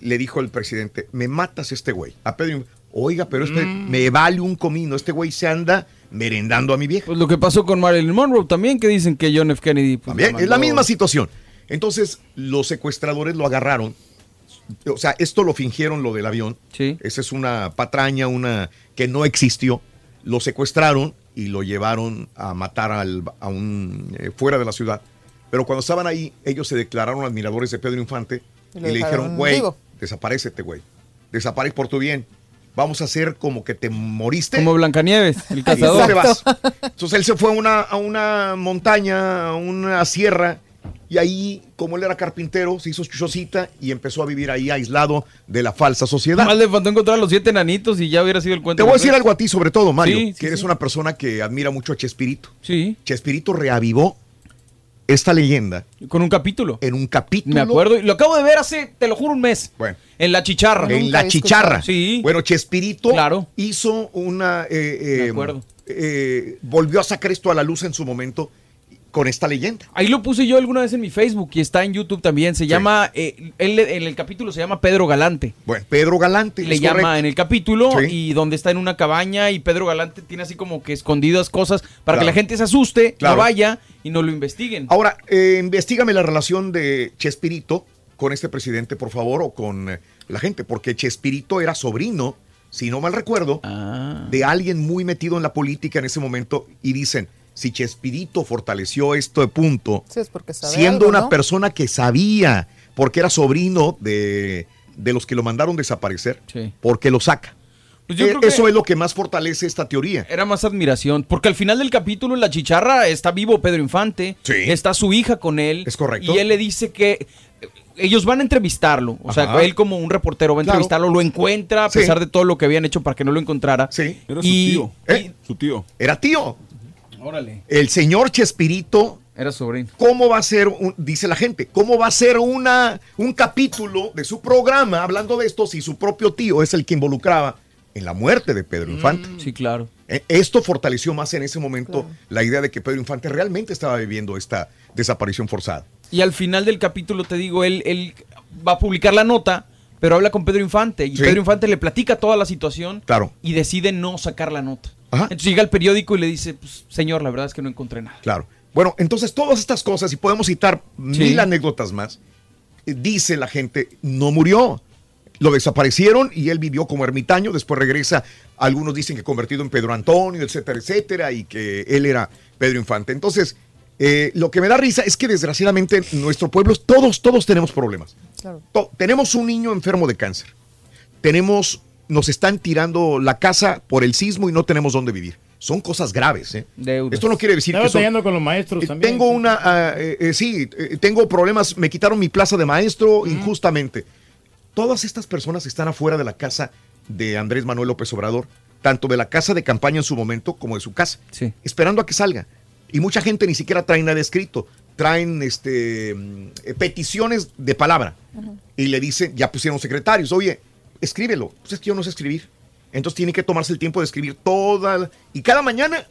le dijo el presidente, me matas este güey. A Pedro, oiga, pero este Mm. me vale un comino, este güey se anda merendando a mi vieja. Pues lo que pasó con Marilyn Monroe también, que dicen que John F. Kennedy. pues, También, la es la misma situación. Entonces, los secuestradores lo agarraron. O sea, esto lo fingieron lo del avión. Sí. Esa es una patraña, una que no existió. Lo secuestraron y lo llevaron a matar al- a un eh, fuera de la ciudad. Pero cuando estaban ahí, ellos se declararon admiradores de Pedro Infante Y y, le dijeron, güey, vivo". desaparecete, güey. Desaparece por tu bien. Vamos a hacer como que te moriste. Como Blancanieves, el ¿Y dónde cazador. vas? Entonces él se fue a una, a una montaña, a una sierra, y ahí, como él era carpintero, se hizo chocita y empezó a vivir ahí aislado de la falsa sociedad. Más le faltó encontrar a los siete enanitos y ya hubiera sido el cuento. Te voy a decir algo a ti, sobre todo, Mario, Sí, sí, que eres sí. una persona que admira mucho a Chespirito. Sí, Chespirito reavivó esta leyenda con un capítulo. en un capítulo. Me acuerdo. y Lo acabo de ver hace, te lo juro, un mes. Bueno. En la chicharra. Nunca En la chicharra. Sí. Bueno, Chespirito Claro. hizo una. eh, eh, Me acuerdo. eh, volvió a sacar esto a la luz en su momento con esta leyenda. Ahí lo puse yo alguna vez en mi Facebook y está en YouTube también. Se llama, eh, él, en el capítulo se llama Pedro Galante. Bueno, Pedro Galante. Le llama correcto. en el capítulo Sí. y donde está en una cabaña y Pedro Galante tiene así como que escondidas cosas para Claro. que la gente se asuste, Claro. no vaya y no lo investiguen. Ahora, eh, investigame la relación de Chespirito con este presidente, por favor, o con eh, la gente, porque Chespirito era sobrino, si no mal recuerdo, Ah. de alguien muy metido en la política en ese momento y dicen, si Chespirito fortaleció este punto, Sí, es porque sabe siendo algo, una ¿no? persona que sabía, porque era sobrino de, de los que lo mandaron desaparecer, Sí. porque lo saca. Pues yo Eh, creo que- Eso es lo que más fortalece esta teoría. Era más admiración, porque al final del capítulo en la chicharra está vivo Pedro Infante, Sí. está su hija con él, Es correcto. y él le dice que eh, ellos van a entrevistarlo, o sea, él como un reportero va a Claro. entrevistarlo, lo encuentra a Sí. pesar de todo lo que habían hecho para que no lo encontrara. Sí. Era Y- su tío. ¿Eh? Su tío. Era tío. Órale. El señor Chespirito Era sobrino. ¿Cómo va a ser, un- dice la gente, cómo va a ser una, un capítulo de su programa hablando de esto si su propio tío es el que involucraba en la muerte de Pedro Infante? Sí, claro. Eh, Esto fortaleció más en ese momento la idea de que Pedro Infante realmente estaba viviendo esta desaparición forzada. Y al final del capítulo, te digo, él, él va a publicar la nota, pero habla con Pedro Infante. Y Sí. Pedro Infante le platica toda la situación Claro, y decide no sacar la nota. Ajá. Entonces llega al periódico y le dice, pues, señor, la verdad es que no encontré nada. claro. Bueno, entonces todas estas cosas, y podemos citar Sí. mil anécdotas más, eh, dice la gente, no murió. Lo desaparecieron y él vivió como ermitaño, después regresa, algunos dicen que convertido en Pedro Antonio, etcétera, etcétera, y que él era Pedro Infante. Entonces, eh, lo que me da risa es que desgraciadamente en nuestro pueblo todos, todos tenemos problemas. Claro. To- tenemos un niño enfermo de cáncer. Tenemos, nos están tirando la casa por el sismo y no tenemos dónde vivir. Son cosas graves. ¿eh? Esto no quiere decir Estaba que son- con los maestros eh, también. Tengo una, ah, eh, eh, sí, eh, tengo problemas, me quitaron mi plaza de maestro injustamente. Todas estas personas están afuera de la casa de Andrés Manuel López Obrador, tanto de la casa de campaña en su momento como de su casa, esperando a que salga. Y mucha gente ni siquiera trae nada escrito, traen este, mm, eh, peticiones de palabra y le dicen, ya pusieron secretarios, oye, escríbelo. Pues es que yo no sé escribir. Entonces tiene que tomarse el tiempo de escribir toda. Y cada mañana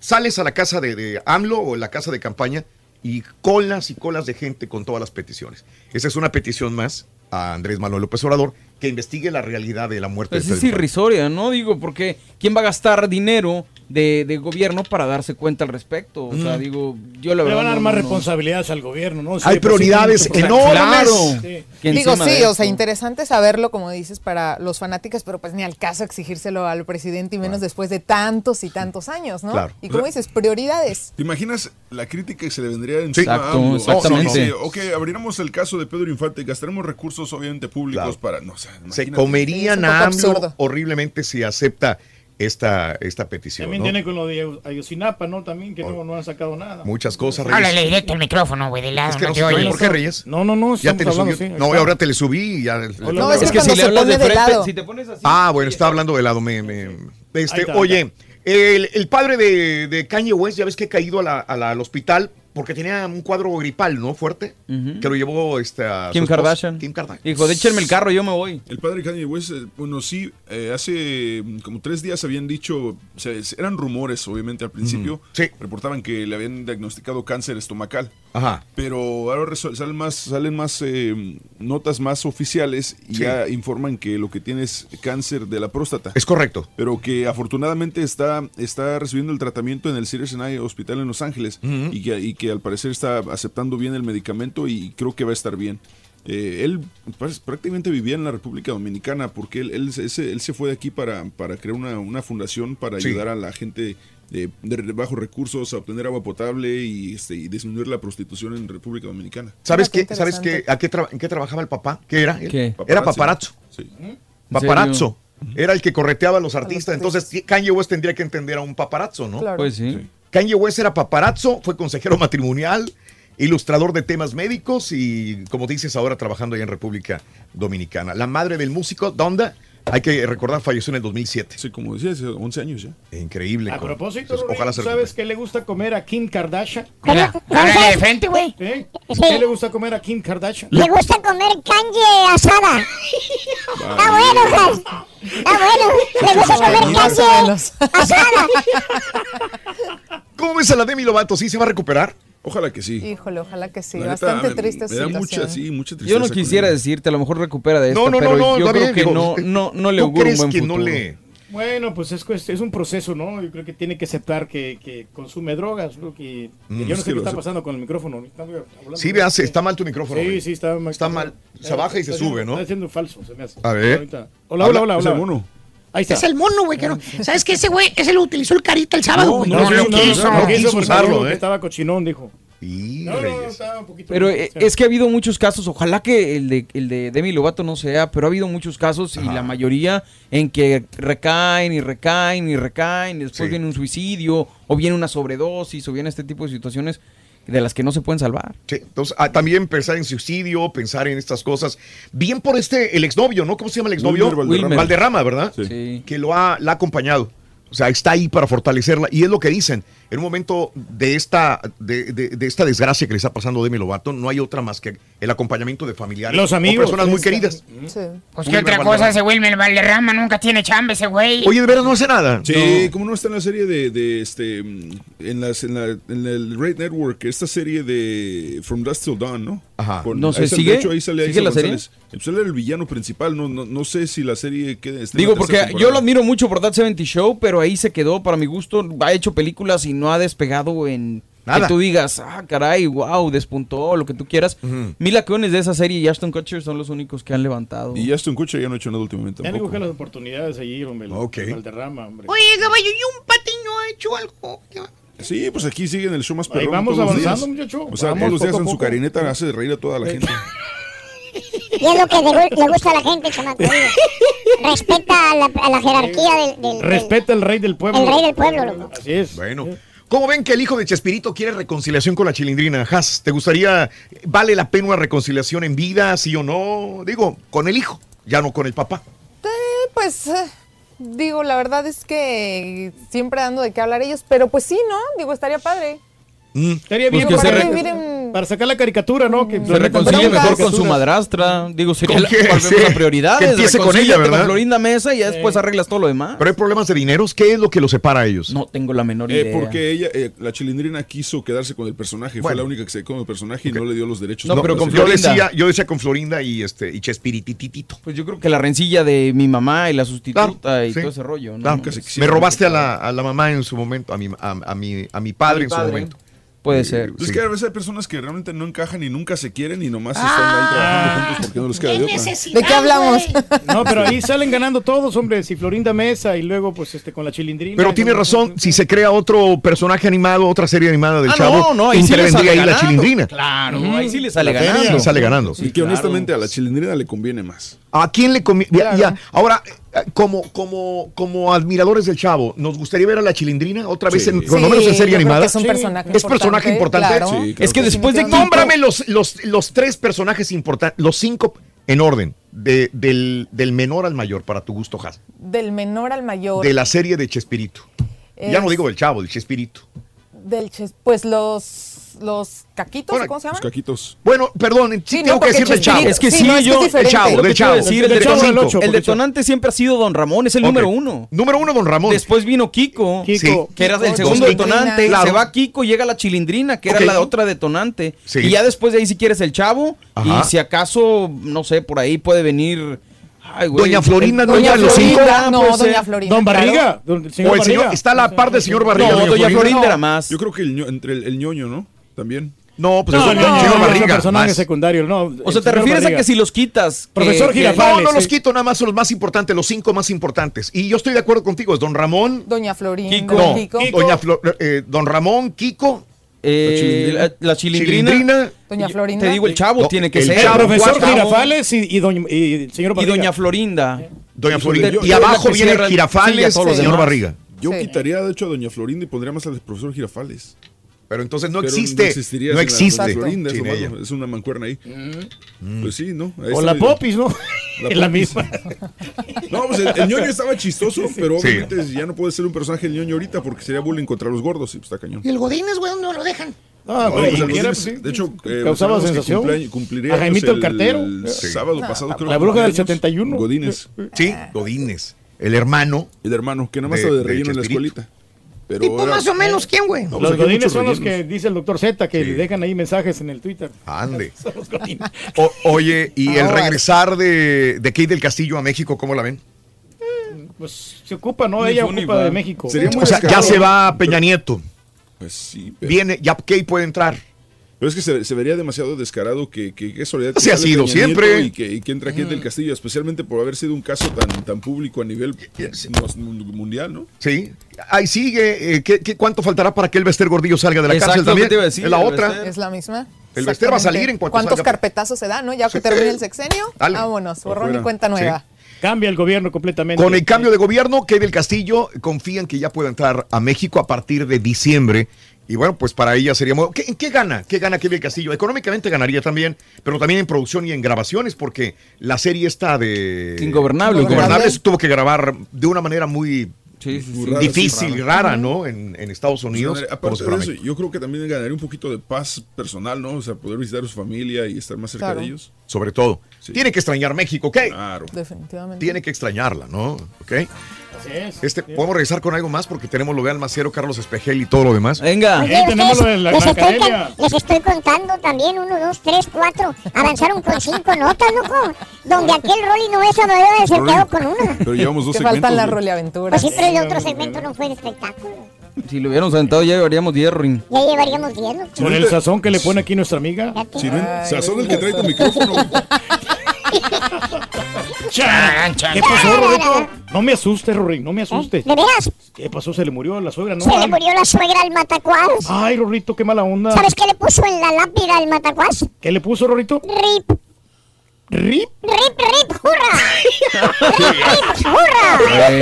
sales a la casa de, de AMLO o la casa de campaña y colas y colas de gente con todas las peticiones. Esa es una petición más a Andrés Manuel López Obrador que investigue la realidad de la muerte Pues de es irrisoria, ¿no? Digo, porque ¿quién va a gastar dinero de, de gobierno para darse cuenta al respecto? O sea, Mm. digo, yo la Le van a dar no- más no- no. responsabilidades al gobierno, ¿no? Sí, Hay sí, prioridades enormes. Claro. Sí. Digo, sí, o sea, interesante saberlo, como dices, para los fanáticos, pero pues ni al caso exigírselo al presidente y menos después de tantos y tantos años, ¿no? Claro. Y como dices, prioridades. ¿Te imaginas la crítica que se le vendría encima Exacto, a exactamente. Dice, ok, abriremos el caso de Pedro Infante, gastaremos recursos obviamente públicos para... No, o sea, Se comerían a AMLO horriblemente si acepta esta, esta petición. También ¿no? tiene con lo de Ayotzinapa, ¿no? También, que no, no han sacado nada. Muchas cosas, Reyes. Háblale directo al micrófono, güey, de lado. Es que no no se te oye. oyes. ¿Por qué, Reyes? No, no, no. Ya te hablando, sí, no, ahora te le subí y ya. No, es que que si le hablas de frente, lado. si te pones así. Ah, bueno, está hablando de lado. Me, este, está, oye, el, el padre de, de Kanye West, ya ves que ha caído a la- a la- al hospital porque tenía un cuadro gripal, ¿no? Fuerte. Que lo llevó este, a Kim Kardashian. Kim Kardashian. Dijo, déchenme el carro, yo me voy. El padre Kanye West, eh, bueno, sí, eh, hace mm, como tres días habían dicho, se- se- eran rumores, obviamente, al principio. Sí. Reportaban que le habían diagnosticado cáncer estomacal. Ajá. Pero ahora salen más, salen más eh, notas más oficiales y Sí. ya informan que lo que tiene es cáncer de la próstata. Es correcto. Pero que afortunadamente está, está recibiendo el tratamiento en el Cedars-Sinai Hospital en Los Ángeles y, que, y que al parecer está aceptando bien el medicamento y creo que va a estar bien. Eh, él pues, prácticamente vivía en la República Dominicana porque él, él, se- ese- él se fue de aquí para, para crear una, una fundación para Sí. ayudar a la gente de, de bajos recursos a obtener agua potable y, este, y disminuir la prostitución en República Dominicana. ¿Sabes qué qué? ¿Sabes qué? interesante. ¿A qué ¿En qué trabajaba el papá? ¿Qué era? ¿Qué? Era paparazzo. Sí. Paparazzo. Era el que correteaba a los artistas. artistas. Entonces Kanye West tendría que entender a un paparazzo, ¿no? Claro. Pues sí. Kanye West era paparazzo, fue consejero matrimonial, ilustrador de temas médicos y, como dices, ahora trabajando allá en República Dominicana. La madre del músico, Donda, hay que recordar, falleció en el 2007. Sí, como decía, hace 11 años ya. Increíble. A con- propósito, entonces, ojalá ¿sabes qué le gusta comer a Kim Kardashian? Mira, háblale de frente, güey. ¿Eh? Sí. ¿Qué le gusta comer a Kim Kardashian? Le gusta comer canje asada. Está bueno, Jas. Está bueno. Le gusta comer canje asada. ¿Cómo ves a la Demi Lovato? ¿Sí se va a recuperar? Ojalá que sí. Híjole, ojalá que sí. La neta, Bastante me- triste me da mucha, sí, mucha Yo tristeza. no con quisiera decirte, a lo mejor recupera de esto, No, no, no, pero no, yo creo bien, que digo, no, no, no le ¿tú auguro un crees buen que futuro. no le... Bueno, pues es, es un proceso, ¿no? Yo creo que tiene que aceptar que, que consume drogas, ¿no? Que, que Mm, yo no sé qué está pasando con el micrófono. Sí, de- veas, está mal tu micrófono. Sí, sí, está mal. Está mal. Se baja y se sube, ¿no? Está haciendo falso, se me hace. A ver. Hola, hola, hola, Es hola. Ahí está. Es el mono, güey, que no. ¿Sabes qué? Ese güey, ese lo utilizó el carita el sábado, güey. No, No, quiso. no, no quiso porque usarlo, ¿eh? estaba cochinón, dijo. No, no, estaba un poquito. Pero eh, es que ha habido muchos casos, ojalá que el de, el de Demi Lovato no sea, pero ha habido muchos casos y la mayoría en que recaen y recaen y recaen, y después Sí. viene un suicidio o viene una sobredosis o viene este tipo de situaciones de las que no se pueden salvar. Sí, entonces ah, también pensar en suicidio, pensar en estas cosas. Bien por este, el exnovio, ¿no? ¿Cómo se llama el exnovio? Wilmer Valderrama. Valderrama, ¿verdad? Sí. Sí. Que lo ha, la ha acompañado. O sea, está ahí para fortalecerla. Y es lo que dicen. En un momento de esta, de, de- de esta desgracia que le está pasando a Demi Lovato, no hay otra más que el acompañamiento de familiares. Los o amigos, personas muy queridas. Sí. Pues qué otra cosa ese Wilmer Valderrama nunca tiene chamba ese güey. Oye, de veras no hace nada. Sí, como no está en la serie de, de, este en las en, la, en el Red Network, esta serie de From Dusk Till Dawn, ¿no? Ajá. No sé, ¿sigue? De hecho, ahí sale, ¿Sigue la serie? González. Pues él era el villano principal, no, no, no sé si la serie en Digo, porque tercera yo lo temporada. admiro mucho por That 70 Show, pero ahí se quedó, para mi gusto, ha hecho películas y no ha despegado en Nada. Que tú digas, ah, caray, wow, despuntó, lo que tú quieras. Uh -huh. De esa serie y Ashton Kutcher son los únicos que han levantado. Y Ashton Kutcher ya no ha hecho nada últimamente. Ya no las oportunidades allí, hombre. Ok. Valderrama, hombre. Oye, caballo, ¿y un patiño ha hecho algo? Sí, pues aquí siguen el show más perrón. Ahí vamos avanzando, muchachos. O sea, vamos todos los días en su carineta hace reír a toda la eh. gente. Y es lo que le gusta a la gente, chamaco. ¿eh? Respeta a la, a la jerarquía del, del, Respeta el rey del pueblo. El rey del pueblo, loco. Así es. Bueno. ¿Cómo ven que el hijo de Chespirito quiere reconciliación con la chilindrina? Has, ¿te gustaría, vale la pena una reconciliación en vida, sí o no? Digo, con el hijo, ya no con el papá. Eh, pues, eh, digo, la verdad es que siempre dando de qué hablar ellos, pero pues sí, ¿no? Digo, estaría padre. Mm, estaría bien digo, que se re... vivir en para sacar la caricatura, ¿no? Que se reconcilie mejor con su madrastra. Digo, si volvemos sí. a. Que empiece con ella, ¿verdad? Con Florinda Mesa y ya después arreglas todo lo demás. Pero hay problemas de dineros. ¿Qué es lo que los separa a ellos? No tengo la menor eh, idea. Porque ella, eh, la chilindrina quiso quedarse con el personaje. Fue la única que se quedó con el personaje y no le dio los derechos. No, pero con Florinda. Yo decía, yo decía con Florinda y, este, y Chespirititito. Pues yo creo que la rencilla de mi mamá y la sustituta y todo ese rollo. No, claro, no, no, me robaste a la, mamá en su momento, a mi, a, mi, a mi padre. en su momento. Puede ser. Pues es que a veces hay personas que realmente no encajan y nunca se quieren y nomás están ahí trabajando juntos porque no les queda de ¿De qué hablamos? No, pero ahí salen ganando todos, hombre. Si Florinda Mesa y luego, pues, este, con la chilindrina. Pero tiene razón, si se crea otro personaje animado, otra serie animada del ah, chavo, no, no, ahí intervendría sí ahí la chilindrina. Claro, ahí sí le sale, ganando. Sale ganando. y que honestamente a la chilindrina le conviene más. ¿A quién le conviene? Claro. Ahora, como, como, como admiradores del Chavo, ¿nos gustaría ver a la Chilindrina otra vez en, con en serie animada? Es un personaje importante. Es personaje importante. Que después de. Nómbrame los, los, los tres personajes importantes, los cinco en orden. Del, del, menor al mayor, para tu gusto, Has. Del menor al mayor. De la serie de Chespirito. Ya no digo del chavo, del Chespirito. Del ches... pues los los, caquitos, ¿cómo se llaman? Los caquitos. Bueno, perdón, sí, sí tengo no, que decirte chavo. Es que sí, sí no, yo. Es que el chavo, chavo. Decir, el, el, chavo, el, el detonante chavo. siempre ha sido Don Ramón, es el okay. número uno. Número uno, Don Ramón. Después vino Kiko, Kiko. Que era Kiko, el segundo detonante. Claro. Se va Kiko, y llega la chilindrina, que okay. era la otra detonante. Y ya después de ahí, si quieres, el chavo. Ajá. Y si acaso, no sé, por ahí puede venir. Ay, güey. Doña Florinda no Doña los cinco. No, pues, Doña Florinda. Don Barriga. Don, señor o el señor, Barriga. está a la par del señor Barriga. No, Doña, Doña Florinda, era más. Yo creo que el, entre el, el ñoño, ¿no? también. No, pues no, barriga, personaje más. secundario, no. O sea, te refieres a que si los quitas, eh, profesor Girafales. No, no los quito, nada más son los más importantes, los cinco más importantes. Y yo estoy de acuerdo contigo, es Don Ramón, Doña Florinda, Kiko, no, Kiko. Doña eh, eh, Don Ramón, Kiko, la, chilindrina. Doña Florinda. Te digo, el chavo tiene que ser. Profesor. Girafales y, y, doña, y, señor Y Doña Florinda. Doña Florinda. Y, abajo viene Girafales y señor Barriga. Yo quitaría, de hecho, a Doña Florinda y pondría más al profesor Girafales. Pero entonces no existe. No, no existe. Es una mancuerna ahí. Mm. Pues sí, ¿no? O la popis, ¿no? La, la misma. No, pues el, el, ñoño estaba chistoso, pero obviamente ya no puede ser un personaje el ñoño ahorita porque sería bullying contra los gordos y pues está cañón. Y el Godínez, güey, no lo dejan. No, pues, sí. De hecho, eh, causaba sensación. Cumpliría a pues, el, cartero. Sábado pasado, la, creo. La bruja del 71. Godínez. Sí, Godínez. El hermano. El hermano, que nada más de, de relleno en la escuelita. Pero tipo más o menos ¿eh? quién, güey. Los pues, godines son los que dice el doctor Z, que le dejan ahí mensajes en el Twitter. Ande. o, oye, y el regresar de, de Kate del Castillo a México, ¿cómo la ven? Eh, pues se ocupa, ¿no? Ella ocupa de México. O sea, ya se va Peña Nieto. Pues sí. Pero... Viene, ya Kate puede entrar. Pero es que se, vería demasiado descarado que, que, que Soledad... Se ha sido siempre. Y que, y que, entra gente del mm. Castillo, especialmente por haber sido un caso tan, tan público a nivel mundial, ¿no? Sí. Ahí sigue. Eh, ¿Qué, qué, cuánto faltará para que el Bester Gordillo salga de la Exacto, cárcel también? Te iba a decir, la otra. Es la misma. El Bester va a salir en cuanto ¿Cuántos carpetazos se da, no? Ya que sí. termine el sexenio, vámonos, borrón y cuenta nueva. Cambia el gobierno completamente. Con el cambio de gobierno, que del Castillo confían que ya pueda entrar a México a partir de diciembre y bueno, pues para ella seríamos. ¿Qué, ¿Qué gana? ¿Qué gana Kevin Castillo? Económicamente ganaría también, pero también en producción y en grabaciones, porque la serie está de. Ingobernable. Ingobernables tuvo que grabar de una manera muy Sí, difícil, rara, rara ¿no? En, Estados pues Unidos. aparte de eso, yo creo que también ganaría un poquito de paz personal, ¿no? O sea, poder visitar a su familia y estar más cerca de ellos. Sobre todo. Tiene que extrañar México, ¿ok? Claro. Definitivamente. Tiene que extrañarla, ¿no? ¿Ok? Así es. Este, ¿Podemos regresar con algo más? Porque tenemos lo de Almaciero, Carlos Espejel y todo lo demás. Venga. Oye, tenemos lo de la les estoy, les estoy, contando también, uno, dos, tres, cuatro. Avanzaron con cinco notas, loco. Donde aquel Rolly no es debe se quedó con una. Pero llevamos dos segmentos. faltan las Rolly Aventuras. Pues pero el otro segmento no fue de espectáculo. Si lo hubiéramos sentado ya llevaríamos 10, Ruin. Ya llevaríamos 10, loco. Con el sazón que le pone aquí nuestra amiga. Sirven, sazón el que trae tu micrófono. Chan, ¿Qué pasó, Rorrito? No me asustes, Rory, no me asustes. ¿De veras? ¿Qué pasó? ¿Se le murió la suegra? No, Se le murió la suegra al matacuás. Ay, Rorrito, qué mala onda. ¿Sabes qué le puso en la lápida al matacuás? ¿Qué le puso, Rorrito? Rip. ¿Rip? Rip, rip, hurra. rip, rip, hurra. ¿De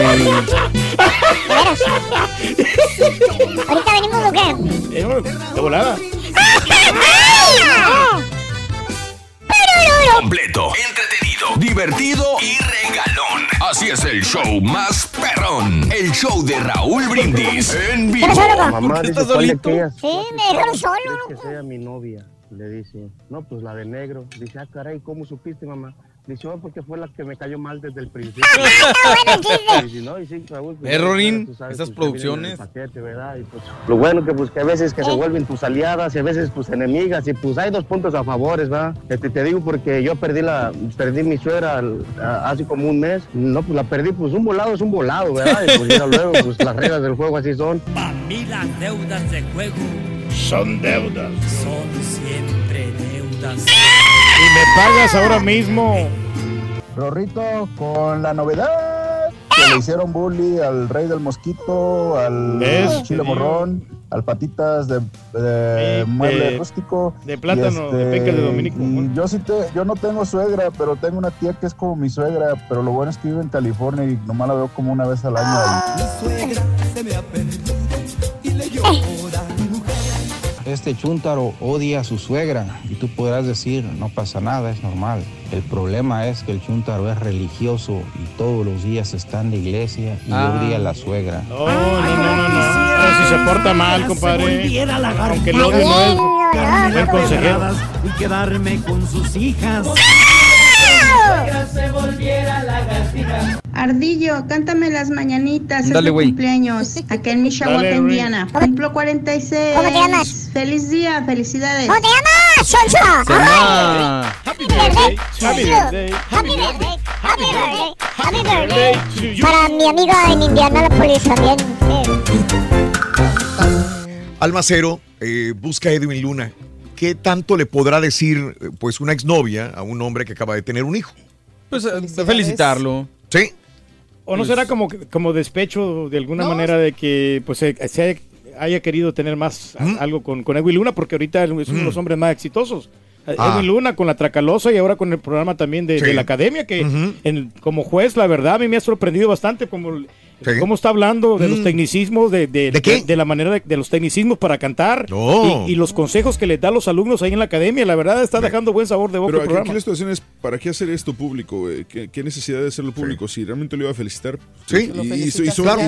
veras? Ahorita venimos, ¿o qué? Eh, de volada. Completo, entretenido, divertido y regalón. Así es el show más perrón. El show de Raúl Brindis en vivo. Mamá dice, ¿cuál de aquellas? Sí, me dejaron solo. ¿Crees que sea mi novia? Le dice, no, pues la de negro. Dice, ah, caray, ¿cómo supiste, mamá? Dice, oh, porque fue la que me cayó mal desde el principio. Dice, no, y sí, Raúl, pues, Rorín, ya tú sabes, esas pues, producciones. el paquete, ¿verdad? Y, pues, lo bueno que, pues, que a veces que se vuelven tus aliadas y a veces tus enemigas y pues hay dos puntos a favores, ¿verdad? Este, te digo porque yo perdí la, perdí mi suegra hace como un mes. No, pues la perdí, pues un volado es un volado, ¿verdad? Y pues ya luego, pues las reglas del juego así son. Para mí las deudas de juego Son deudas. son siempre deudas. Y me pagas ahora mismo. Rorrito, con la novedad que le hicieron bully al rey del mosquito, al chile morrón, al patitas de, de mueble de- rústico. de plátano, de pencas de Dominico. y yo sí te, yo no tengo suegra, pero tengo una tía que es como mi suegra, pero lo bueno es que vive en California y nomás la veo como una vez al año ahí. Este chúntaro odia a su suegra y tú podrás decir, no pasa nada, es normal. El problema es que el chúntaro es religioso y todos los días está en la iglesia y Ah. odia a la suegra. No, no, no, no, no. Pero si se porta mal, compadre. Aunque odio no es y quedarme con sus hijas. Ardillo, cántame las mañanitas. Dale, es mi güey. cumpleaños. Acá en güey. Indiana. Cumplo 46. ¿Cómo te llamas? Feliz día, felicidades. ¿Cómo te llamas, Sonso? Happy birthday. Happy birthday. Happy birthday. Happy birthday. Happy birthday. Para mi amiga en Indianápolis también. Almacero eh, busca a Edwin Luna. ¿Qué tanto le podrá decir eh, pues una exnovia a un hombre que acaba de tener un hijo? Pues eh, felicitarlo. Sí. ¿O no será como, como despecho de alguna manera de que pues se, haya querido tener más a- algo con, con Edwin Luna? Porque ahorita es uno de los hombres más exitosos. Ah. Edwin Luna con la Tracalosa y ahora con el programa también de, Sí. de la academia, que en- como juez, la verdad, a mí me ha sorprendido bastante como, cómo está hablando de los Mm. tecnicismos, de, de, de- de la manera de, de los tecnicismos para cantar No. y, y los consejos que le da a los alumnos ahí en la academia. La verdad está dejando buen sabor de boca Pero el aquí, aquí programa. la situación es, ¿para qué hacer esto público? ¿Qué, qué necesidad de hacerlo público? Si realmente lo iba a felicitar. Sí. Y,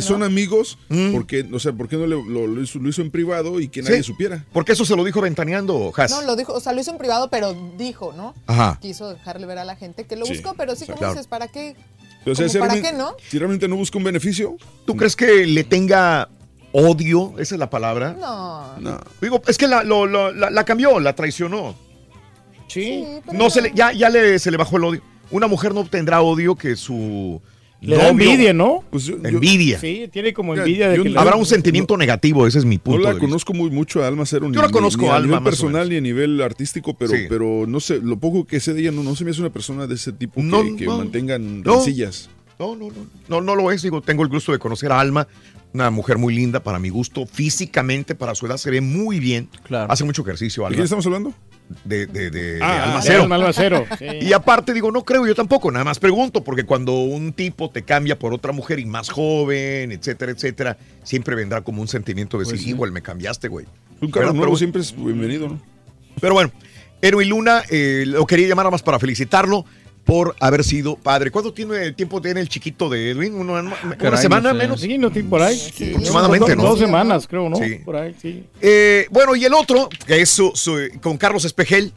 son, amigos, porque, o sea, ¿por qué no le- lo, lo hizo, lo hizo en privado y que Sí. nadie supiera? Porque eso se lo dijo ventaneando, Has. No, lo dijo, o sea, lo hizo en privado, pero dijo, ¿no? Ajá. Quiso dejarle ver a la gente que lo Sí, buscó, pero sí, como claro. dices, ¿para qué? O sea, Como si ¿Para qué no? Si realmente no busca un beneficio. ¿Tú crees que le tenga odio? Esa es la palabra. No. No. Digo, es que la, lo- lo- la- la cambió, la traicionó. Sí. No se le, ya, ya le, se le bajó el odio. Una mujer no obtendrá odio que su Le da envidia, ¿no? Pues yo- yo- envidia. Sí, tiene como envidia de yo que no- le- Habrá un sentimiento negativo, ese es mi punto la de vista. conozco muy mucho a Alma Cero. Yo la conozco ni a a Alma, nivel más o personal ni a nivel artístico, pero, Sí. pero no sé, lo poco que sé de ella no, no se me hace una persona de ese tipo que, No, que no. mantengan No. rencillas. No, no, no. No, no lo es. Digo, tengo el gusto de conocer a Alma, una mujer muy linda para mi gusto. Físicamente, para su edad, se ve muy bien. Claro. Hace mucho ejercicio, ¿De Alma. quién estamos hablando? De, de, de, Ah, Alma de sí. Y aparte, digo, no creo yo tampoco, nada más pregunto, porque cuando un tipo te cambia por otra mujer y más joven, etcétera, etcétera, siempre vendrá como un sentimiento de decir, Pues sí. igual me cambiaste, güey. Un carro ¿Verdad? nuevo Pero- siempre es bienvenido, ¿no? Pero bueno, Erwin Luna, eh, lo quería llamar nada más para felicitarlo por haber sido padre. ¿Cuánto tiene el tiempo tiene el chiquito de Edwin? ¿Una, una Caray, semana no sé. menos? Sí, no, sí, por ahí. Aproximadamente, Dos- ¿no? Dos semanas, creo, ¿no? Sí. Por ahí, sí. Eh, bueno, y el otro, que es su- su- con Carlos Espejel,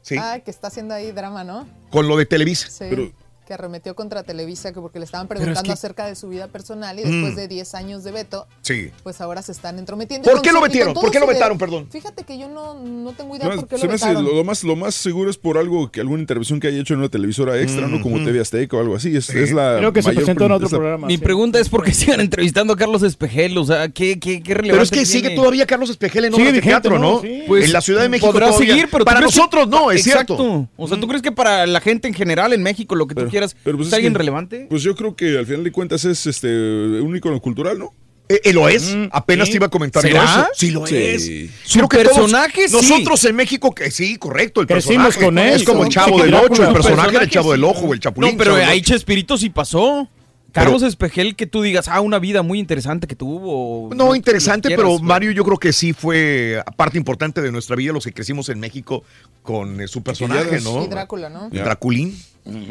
sí, Ah, que está haciendo ahí drama, ¿no? con lo de Televisa. Sí. Pero que arremetió contra Televisa que porque le estaban preguntando es que- acerca de su vida personal y después Mm. de 10 años de veto, Sí. pues ahora se están entrometiendo. ¿Por qué lo metieron? ¿Por qué lo de- vetaron, perdón? Fíjate que yo no, no tengo idea No, por qué se lo me vetaron. lo, lo más, lo más seguro es por algo que alguna intervención que haya hecho en una televisora extra, ¿no? Como TV Azteca o algo así. Es, es la Creo que se presentó en otro la- programa. Mi pregunta es por qué sigan entrevistando a Carlos Espejel, o sea, ¿qué, qué, qué relevancia Pero es que sigue todavía Carlos Espejel en obras de teatro, ¿no? ¿no? Sí. Pues, en la Ciudad de México Podrá seguir, pero ¿tú para nosotros no, es cierto. O sea, ¿tú crees que para la gente en general en México, lo que tú quieras, Pero pues es es alguien que- relevante? Pues yo creo que al final de cuentas es este un icono cultural, ¿no? Eh, eh, lo es. Apenas te iba a comentar ¿Será? eso. Sí lo Sí. es. Su Creo que todos- personaje, sí. Nosotros en México, que sí, correcto. El Crecimos personaje. con él. Es como el Chavo del. Ocho, el personaje del Chavo del. Ojo o el Chapulín. No, pero ahí. Chespirito sí pasó. Carlos Espejel, que tú digas, ah, una vida muy interesante que tuvo. No, interesante, pero Mario yo creo que sí fue parte importante de nuestra vida, los que crecimos en México con eh, su personaje, ¿no? Y Drácula, ¿no? Draculín.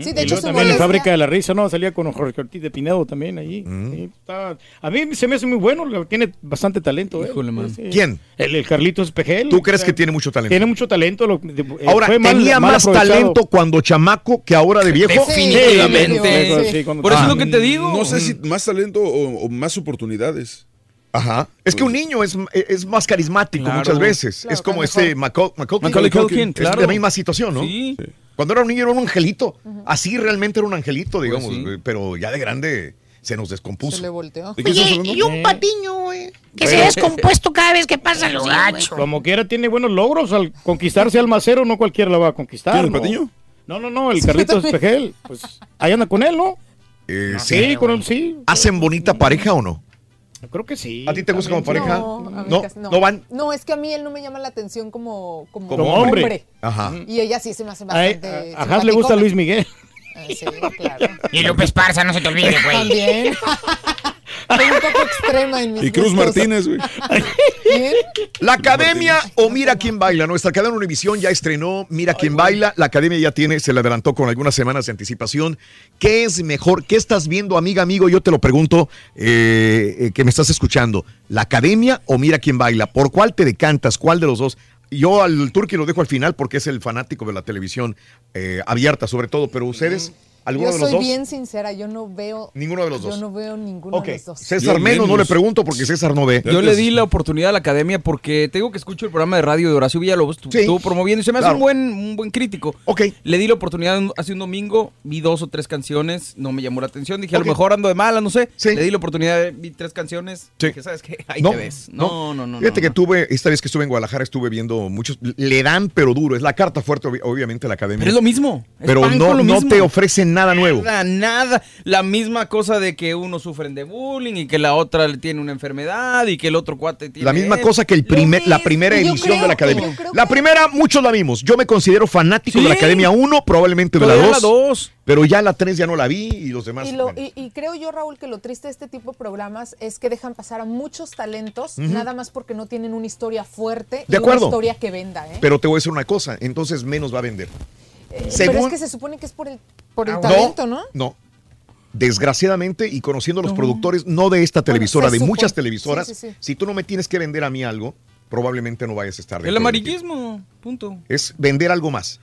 Sí, de hecho, también en Fábrica de la Risa, ¿no? Salía con Jorge Ortiz de Pinedo también allí. Sí, está- a mí se me hace muy bueno, tiene bastante talento. él. Sí. ¿Quién? El, el Carlitos Espejel. ¿Tú o crees sea, que tiene mucho talento? Tiene mucho talento. lo- eh, Ahora, mal- ¿tenía mal más talento cuando chamaco que ahora de viejo? Definitivamente. Sí, sí, cuando- Por eso Ah. es lo que te digo. No sé si más talento o, o más oportunidades. Ajá. Es que un niño es, es más carismático Claro. muchas veces. Claro, es como este Macaulay, Macaulay, Macaulay Culkin. Es claro. la misma situación, ¿no? Sí. Cuando era un niño era un angelito. Así realmente era un angelito, Pues digamos. sí. Pero ya de grande se nos descompuso. Se le volteó. ¿De qué estás Oye, y un Eh. patiño, güey, que se ha descompuesto cada vez que pasa lo gacho. Como quiera tiene buenos logros al conquistarse al macero, no cualquiera la va a conquistar. ¿Quién, el ¿no? Patiño? No, no, no, el Carlitos Espejel. Pues ahí anda con él, ¿no? Eh, Sí, con él sí. ¿Hacen bonita pareja o no? Creo que sí. ¿A ti te gusta como pareja? No, a mí No, casi- no van. No, es que a mí él no me llama la atención como, como, Como hombre. Ajá. Y ella sí se me hace A, bastante. a Haas le gusta Luis Miguel. Sí, claro. Y Lupe Esparza, no se te olvide, güey. También. Soy un poco extrema en mis Y Cruz gustos. Martínez, güey. La Academia o Mira quién baila. Nuestra cadena Univisión ya estrenó Mira quién baila. La Academia ya tiene, se le adelantó con algunas semanas de anticipación. ¿Qué es mejor? ¿Qué estás viendo, amiga, amigo? Yo te lo pregunto, eh, eh, que me estás escuchando. ¿La Academia o Mira quién baila? ¿Por cuál te decantas? ¿Cuál de los dos? Yo al Turqui lo dejo al final porque es el fanático de la televisión eh, abierta, sobre todo. Pero ustedes, ¿alguno Yo de los soy dos? bien sincera, yo no veo. Ninguno de los dos. Yo no veo ninguno de los dos. César menos, no le pregunto porque César no ve. Yo le di la oportunidad a la academia porque tengo que escucho el programa de radio de Horacio Villalobos, estu- Sí. estuvo promoviendo y se me hace Claro. un buen, un buen crítico. Ok. Le di la oportunidad un- hace un domingo, vi dos o tres canciones, no me llamó la atención, dije a lo mejor ando de mala, no sé. Sí. Le di la oportunidad, vi tres canciones, Sí. dije, ¿sabes qué? Ahí No, te ves. No, no, no. Fíjate no, que tuve, esta vez que estuve en Guadalajara, estuve viendo muchos. Le dan, pero duro. Es la carta fuerte, obvi- obviamente, a la academia. Pero es lo mismo. es Pero no, no te ofrecen nada nuevo. Nada, nada. La misma cosa de que uno sufren de bullying y que la otra tiene una enfermedad y que el otro cuate tiene. La misma cosa que el primer, la primera edición de la academia. La primera, muchos la vimos. Yo me considero fanático Sí. de la academia 1, probablemente de la Todavía 2. la dos. Pero ya la 3 ya no la vi y los demás. Y, lo- bueno. y- y creo yo, Raúl, que lo triste de este tipo de programas es que dejan pasar a muchos talentos nada más porque no tienen una historia fuerte De y acuerdo. una historia que venda. ¿eh? Pero te voy a decir una cosa, entonces menos va a vender. Eh, según- Pero es que se supone que es por el, por Ah, el talento, ¿no? No. Desgraciadamente, y conociendo a los productores, no de esta televisora, de muchas televisoras, sí, sí, sí. si tú no me tienes que vender a mí algo, probablemente no vayas a estar El amarillismo, punto. Es vender algo más.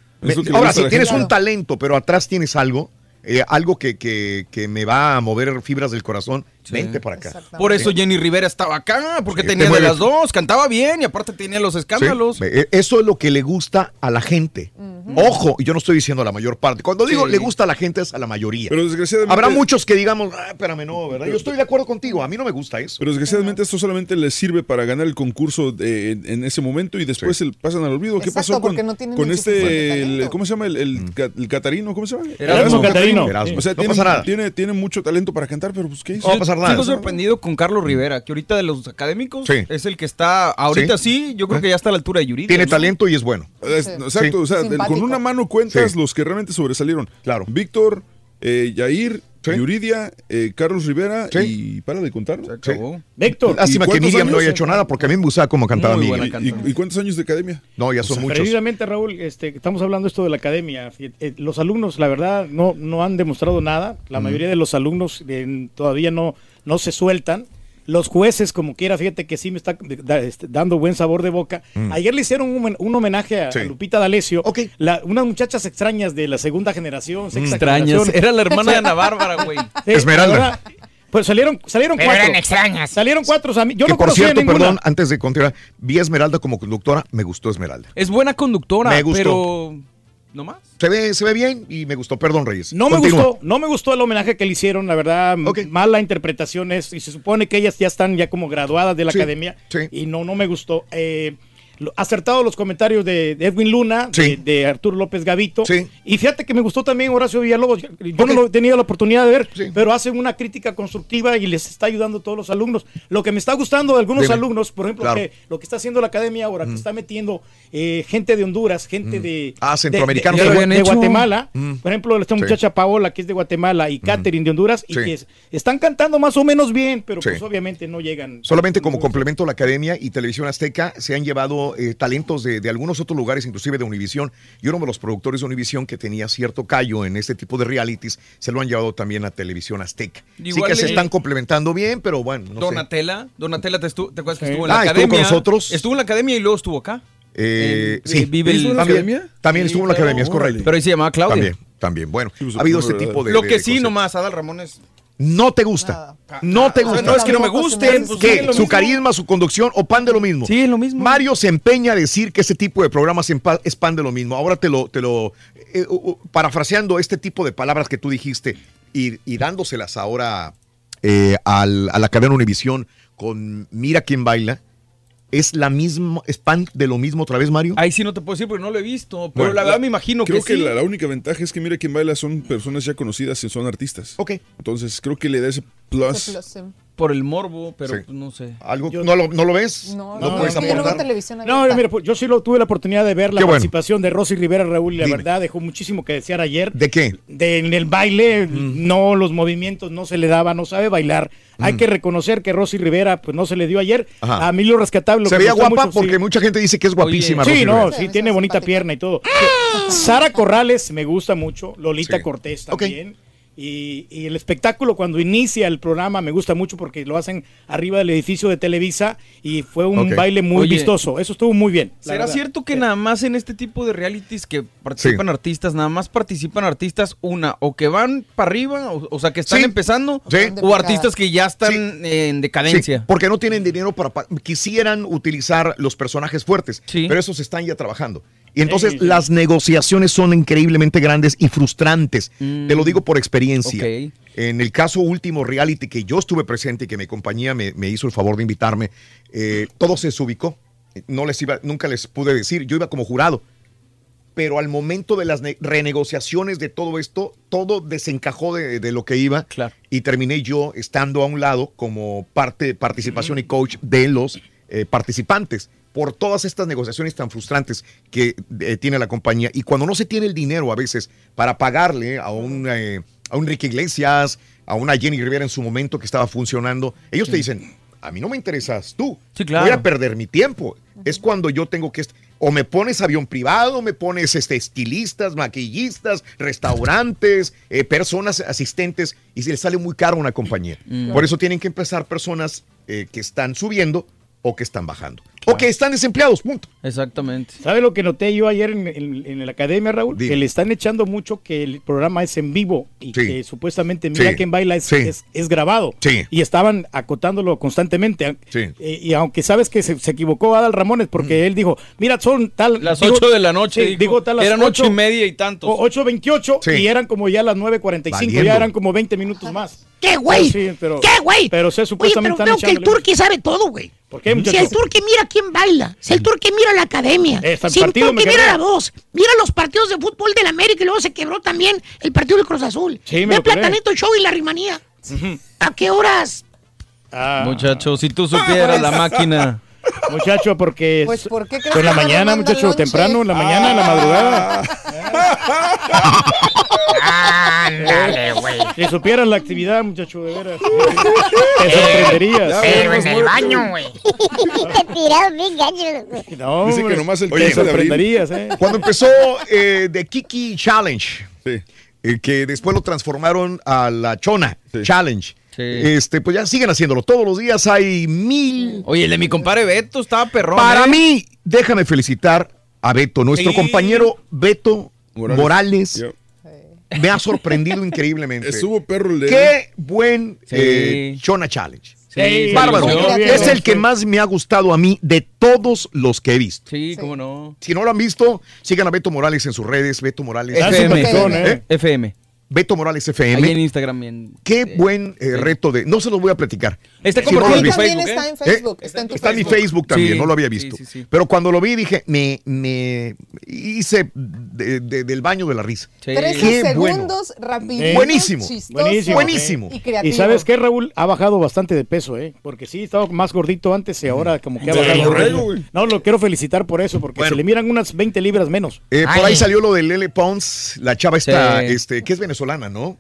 Ahora, si tienes un talento, pero atrás tienes algo, eh, algo que, que- que me va a mover fibras del corazón, vente para acá. Por eso Jenny Rivera estaba acá, porque Sí, tenía te de las dos, cantaba bien y aparte tenía los escándalos. Sí, eh, Eso es lo que le gusta a la gente. Ojo, y yo no estoy diciendo a la mayor parte. Cuando digo Sí. le gusta a la gente es a la mayoría. Pero desgraciadamente. Habrá muchos que digamos, ah, espérame, no, ¿verdad? Yo estoy de acuerdo contigo, a mí no me gusta eso. Pero desgraciadamente esto solamente les sirve para ganar el concurso de- en, en ese momento y después se pasan al olvido. ¿Qué Exacto, pasó con, porque no tienen con el este, el-. ¿cómo se llama? El, el, ca- el catarino, ¿cómo se llama? Erasmo Catarino. Erasmo. O sea, No tiene, pasa nada. Tiene, tiene mucho talento para cantar, pero pues ¿qué hizo? No va a pasar nada. Sigo sorprendido con Carlos Rivera, que ahorita de los académicos Sí. es el que está, ahorita sí, yo creo que ya está a la altura de Yuridia. Tiene ¿no? talento y es bueno. Es- Sí. Exacto, Sí. o sea, con una mano cuentas Sí. los que realmente sobresalieron. Claro. Víctor, eh, Yair, Sí. Yuridia, eh, Carlos Rivera Sí. y para de contar. ¿no? Se acabó. Víctor. Lástima que Miriam no haya hecho nada porque a mí me gustaba como cantaba Muy Miriam. ¿Y, cuántos años de academia? No, ya son muchos. Precisamente, Raúl, este, estamos hablando esto de la academia. Eh, los alumnos, la verdad, no, no han demostrado nada. La mayoría de los alumnos eh, todavía no, no se sueltan. Los jueces, como quiera, fíjate que sí me está da- este, dando buen sabor de boca. Mm. Ayer le hicieron un, homen- un homenaje a, Sí. a Lupita D'Alessio. La- unas muchachas extrañas de la segunda generación, sexta Extrañas. generación. Era la hermana de Ana Bárbara, güey. Sí, Esmeralda. ahora, Pues salieron, salieron Pero cuatro. eran extrañas. Salieron cuatro. o sea, yo que no por conocía cierto, ninguna. perdón, antes de continuar, vi a Esmeralda como conductora, me gustó Esmeralda. Es buena conductora, Me gustó. pero. ¿No más? Se ve, se ve bien y me gustó, perdón, Reyes. No me gustó, no me gustó el homenaje que le hicieron, la verdad, m- mala interpretación es, y se supone que ellas ya están ya como graduadas de la Sí, academia, y no, no me gustó. Eh, acertado los comentarios de, de Edwin Luna, de, de Arturo López Gavito, y fíjate que me gustó también Horacio Villalobos, yo no lo he tenido la oportunidad de ver, pero hace una crítica constructiva y les está ayudando a todos los alumnos. Lo que me está gustando de algunos Dime. alumnos, por ejemplo, Claro. que lo que está haciendo la academia ahora, que está metiendo eh, gente de Honduras, gente de, Ah, centroamericanos. de- ¿Qué de-? Guatemala, Mm. por ejemplo, esta muchacha Paola, que es de Guatemala, y Catherine de Honduras, y que es- están cantando más o menos bien, pero pues obviamente no llegan. Solamente como complemento la Academia y Televisión Azteca se han llevado eh, talentos de, de algunos otros lugares, inclusive de Univisión, y uno de los productores de Univisión que tenía cierto callo en este tipo de realities, se lo han llevado también a Televisión Azteca. sí que se están complementando bien, pero bueno, no sé. Donatella, Donatella, te, ¿te acuerdas que Sí. estuvo en la Ah, estuvo con nosotros. Estuvo en la academia y luego estuvo acá. Eh, sí, vive el- ¿Estuvo en la también- academia? También estuvo en la academia, es correcto. Pero ahí se llamaba Claudia. También, también. Bueno, ha habido este tipo de. Lo de- que de sí, cosas. nomás, Adal Ramones. No te gusta. No te O sea, gusta. no es que no me gusten, pues, ¿Qué? sí, es lo ¿Su mismo. carisma, su conducción o pan de lo mismo? Sí, es lo mismo. Mario se empeña a decir que ese tipo de programas es pan de lo mismo. Ahora te lo, te lo eh, parafraseando este tipo de palabras que tú dijiste y, y dándoselas ahora eh, al- a la cadena Univisión con Mira quién baila. ¿Es la misma, es pan de lo mismo otra vez, Mario? Ahí sí no te puedo decir porque no lo he visto, pero Bueno, la verdad me imagino creo que, sí. la, la única ventaja es que mira quién baila son personas ya conocidas y son artistas. Ok. Entonces creo que le da ese plus. Por el morbo, pero Sí. pues, no sé. ¿Algo, no, lo, ¿No lo ves? No, ¿No no, puedes es que yo no veo aportar? televisión No, mira, pues, yo sí lo tuve la oportunidad de ver la Qué bueno. participación de Rosy Rivera Raúl y la Dime. verdad dejó muchísimo que desear ayer. ¿De qué? De, en el baile, no, los movimientos no se le daba, no sabe bailar. Hay que reconocer que Rosy Rivera pues no se le dio ayer. Ajá. A mí lo rescatable. lo Se que veía guapa mucho, sí. porque mucha gente dice que es guapísima. Sí, Rosy no, sí tiene bonita pierna y todo. Sara Corrales me gusta mucho, Lolita Sí. Cortés también. Y, y el espectáculo cuando inicia el programa me gusta mucho porque lo hacen arriba del edificio de Televisa y fue un baile muy Oye, vistoso. Eso estuvo muy bien. ¿Será verdad. cierto que nada más en este tipo de realities que participan artistas, nada más participan artistas, una, o que van para arriba, o, o sea, que están Sí. empezando, Sí. o artistas que ya están en decadencia? Sí, porque no tienen dinero para... pa- Quisieran utilizar los personajes fuertes, pero esos están ya trabajando. Y entonces Sí, sí. las negociaciones son increíblemente grandes y frustrantes. Te lo digo por experiencia. En el caso último reality que yo estuve presente y que mi compañía me, me hizo el favor de invitarme, eh, todo se desubicó. No les iba, nunca les pude decir, yo iba como jurado. Pero al momento de las ne- renegociaciones de todo esto, todo desencajó de, de lo que iba. Y terminé yo estando a un lado como parte de participación y coach de los eh, participantes por todas estas negociaciones tan frustrantes que eh, tiene la compañía. Y cuando no se tiene el dinero a veces para pagarle a un, eh, a un Enrique Iglesias, a una Jenny Rivera en su momento que estaba funcionando, ellos te dicen, a mí no me interesas tú. claro. Voy a perder mi tiempo. Es cuando yo tengo que... O me pones avión privado, me pones este, estilistas, maquillistas, restaurantes, eh, personas asistentes, y se les sale muy caro a una compañía. Mm. Por eso tienen que empezar personas eh, que están subiendo o que están bajando. O que están desempleados, punto. Exactamente. ¿Sabe lo que noté yo ayer en, en- en la academia, Raúl? Dime. Que le están echando mucho que el programa es en vivo y que supuestamente Mira Sí. quién baila es, Sí. es, es grabado. Sí. Y estaban acotándolo constantemente. Sí. Eh, y aunque sabes que se, se equivocó Adal Ramones porque él dijo, mira, son tal... Las digo- 8 de la noche, digo tal las eran ocho y media y tantos. o 8.28 Sí. y eran como ya las 9.45, Valiendo. ya eran como 20 minutos más. ¡Qué güey! Sí, pero, ¡Qué güey! Pero se Oye, pero supuestamente veo están que el turqui sabe todo, güey. ¿Por qué, Si muchacho? el turqui mira quién baila, si el turqui mira la academia, Eh, si el turqui mira la voz, mira los partidos de fútbol del América y luego se quebró también el partido del Cruz Azul. Sí, me Ve. Platanito Show y la rimanía. ¿A qué horas? Muchachos, si tú supieras la máquina. Muchacho, porque Pues, ¿por qué crees en la mañana, muchacho, temprano, en la mañana, en la madrugada. Ándale, güey. Si supieras la actividad, muchacho, de veras. Te sorprenderías. Pero en el baño, güey. Te tiraron bien gacho. No, Dice que hombre, nomás el te 15 de abril. sorprenderías, ¿eh? Cuando empezó eh, The Kiki Challenge, eh, que después lo transformaron a la Chona Challenge. Este, pues ya siguen haciéndolo. Todos los días hay mil. Oye, el de mi compadre Beto estaba perrón. Para ¿eh? mí, déjame felicitar a Beto, nuestro Sí. compañero Beto Morales. Morales. Me ha sorprendido increíblemente. Estuvo perro el de Qué buen Sí. eh, Chona Challenge. Sí, Bárbaro. Es el que más me ha gustado a mí de todos los que he visto. Sí, cómo no. Si no lo han visto, sigan a Beto Morales en sus redes. Beto Morales. FM. ¿Eh? FM. Beto Morales Ahí en FM. Instagram. en- Qué buen eh, reto de. No se los voy a platicar. Está Si no. También Facebook, está ¿eh? en Facebook. Está en tu Está en mi Facebook. También, Sí, no lo había visto. sí, sí. Pero cuando lo vi dije, me, me hice de- de- del baño de la risa. Sí. 13 Qué bueno. segundos, rapidito, Buenísimo. chistoso Buenísimo. Buenísimo. y creativo. Y sabes qué, Raúl, ha bajado bastante de peso, ¿eh? Porque sí, estaba más gordito antes y ahora como que ha bajado. güey. No, lo quiero felicitar por eso, porque Bueno. se le miran unas 20 libras menos. Eh, por ahí salió lo de Lele Pons, la chava esta, Sí. este, que es venezolana, ¿no?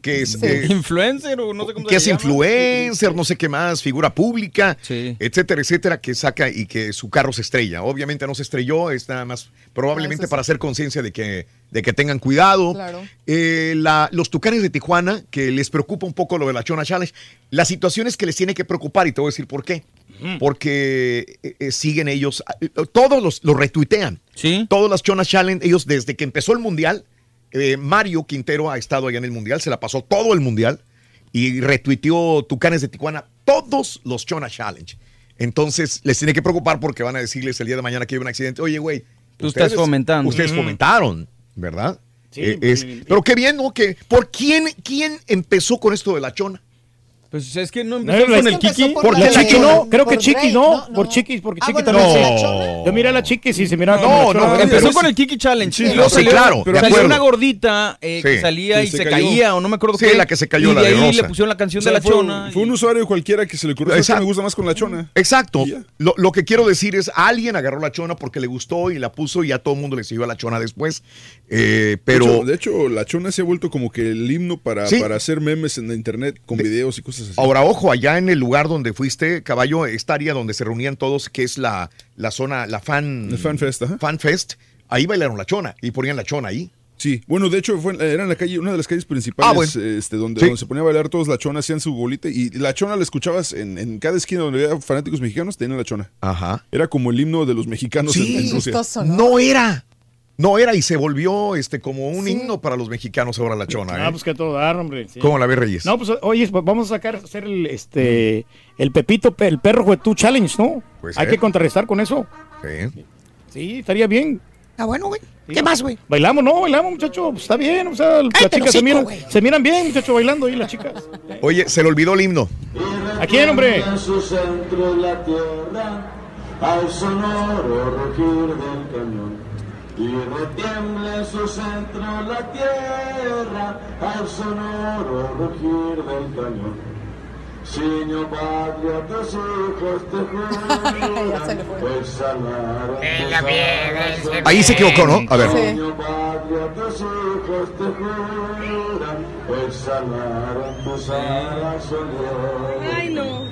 Que es, Sí. eh, Influencer o no sé cómo que se es llama. influencer, no sé qué más, figura pública, Sí. etcétera, etcétera, que saca y que su carro se estrella. Obviamente no se estrelló, es nada más probablemente Ah, sí. para hacer conciencia de que, de que tengan cuidado. Claro. Eh, la- los tucanes de Tijuana, que les preocupa un poco lo de la Chona Challenge, las situaciones que les tiene que preocupar, y te voy a decir por qué. Porque eh, eh, siguen ellos, eh, todos los, los retuitean. Sí. Todas las Chona Challenge, ellos desde que empezó el Mundial, eh, Mario Quintero ha estado allá en el Mundial, se la pasó todo el Mundial y retuiteó Tucanes de Tijuana todos los Chona Challenge. Entonces les tiene que preocupar porque van a decirles el día de mañana que hay un accidente. Oye, güey. Tú estás fomentando. Ustedes Ujú. fomentaron, ¿verdad? Sí, Eh, es- pero qué bien, ¿no? Que, ¿Por quién, quién empezó con esto de la chona? Pues es que no No, empezó la- con el Kiki. por ¿Por la chiqui no, creo que Por Rey, no, no, por no. chiquis, porque Ah, chiqui bueno, también no. sí. Yo miré a la chiquis y se miraba No, no, pero Empezó con el Kiki Challenge. Sí, no, sí, salió, claro, de salió acuerdo. una gordita eh, que Sí, salía sí, y se caía o no me acuerdo Sí, qué. la que se cayó, y la de de ahí Rosa. le pusieron la O canción sea, de la fue, chona. fue un usuario cualquiera que se le ocurrió. "¿Sabes qué? Exacto. Me gusta más con la chona. Exacto. Lo, lo que quiero decir es, alguien agarró la chona porque le gustó y la puso y ya todo el mundo le siguió a la chona después. Eh, pero de, hecho, la chona se ha vuelto como que el himno para, Sí. para hacer memes en la internet con videos y cosas así. ahora, ojo, allá en el lugar donde fuiste, caballo, esta área donde se reunían todos, que es la, la zona, la fan, El Fan Fest, ajá. Fan Fest, ahí bailaron la chona y ponían la chona ahí. Sí, bueno, de hecho fue, era en la calle, una de las calles principales, Ah, bueno. este, donde, Sí. donde se ponía a bailar todos la chona, hacían su bolita y la chona la escuchabas en, en cada esquina donde había fanáticos mexicanos, tenían la chona. Ajá. Era como el himno de los mexicanos Sí. en, en Rusia. No era. No era y se volvió este como un Sí. himno para los mexicanos ahora la chona, Ah, ¿eh? pues que todo dar, hombre. sí. ¿Cómo la ve Reyes? No, pues oye, pues, vamos a sacar, hacer el, este, el Pepito, pe- el perro juetú challenge, ¿no? Pues, Hay eh. que contrarrestar con eso. Sí. Sí, estaría bien. Ah, bueno, güey. ¿Qué más, güey? Bailamos, no, bailamos, muchacho. Pues, está bien, o sea, las chicas se miran, se miran bien, muchacho, bailando ahí las chicas. Oye, se le olvidó el himno. ¿A quién, hombre? En su centro la tierra, al sonoro rugir del cañón. Y retiembla en su centro la tierra, al sonoro rugir del cañón. Señor patria, tus hijos te juran, En la piedra alas. Ahí se equivocó, ¿no? A ver. Sí. Señor patria, tus hijos te juran, exhalaron tus alas soleadas. Ay, no.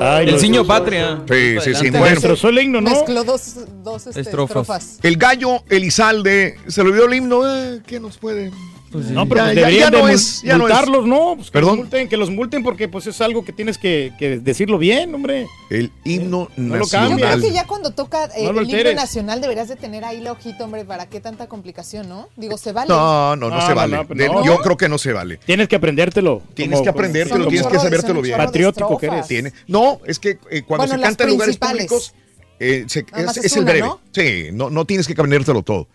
Ay, El ciño patria. Sí, sí, sí. Bueno, Destrozó el himno, ¿no? Mezcló dos, dos este, Estrofas. estrofas. el gallo Elizalde, se le olvidó el himno. Eh, ¿Qué nos puede? No, pero Ya- pues ya- no de es, ya no es. multarlos, ¿no? Pues que ¿Perdón? Los multen, que los multen porque pues es algo que tienes que, que decirlo bien, hombre. El himno No lo Yo nacional. creo que ya cuando toca eh, el himno nacional deberías de tener ahí la hojita, hombre, ¿para qué tanta complicación, no? Digo, se vale. No, no, no, No, se vale. no, pues De- no. Yo creo que no se vale. Tienes que aprendértelo. Tienes Como- que aprendértelo, tienes que sabértelo bien. Patriótico que eres. Tiene. No, es que eh, cuando Bueno, se canta en lugares públicos, eh, es, el breve. ¿no? Sí, no, no tienes que aprendértelo todo.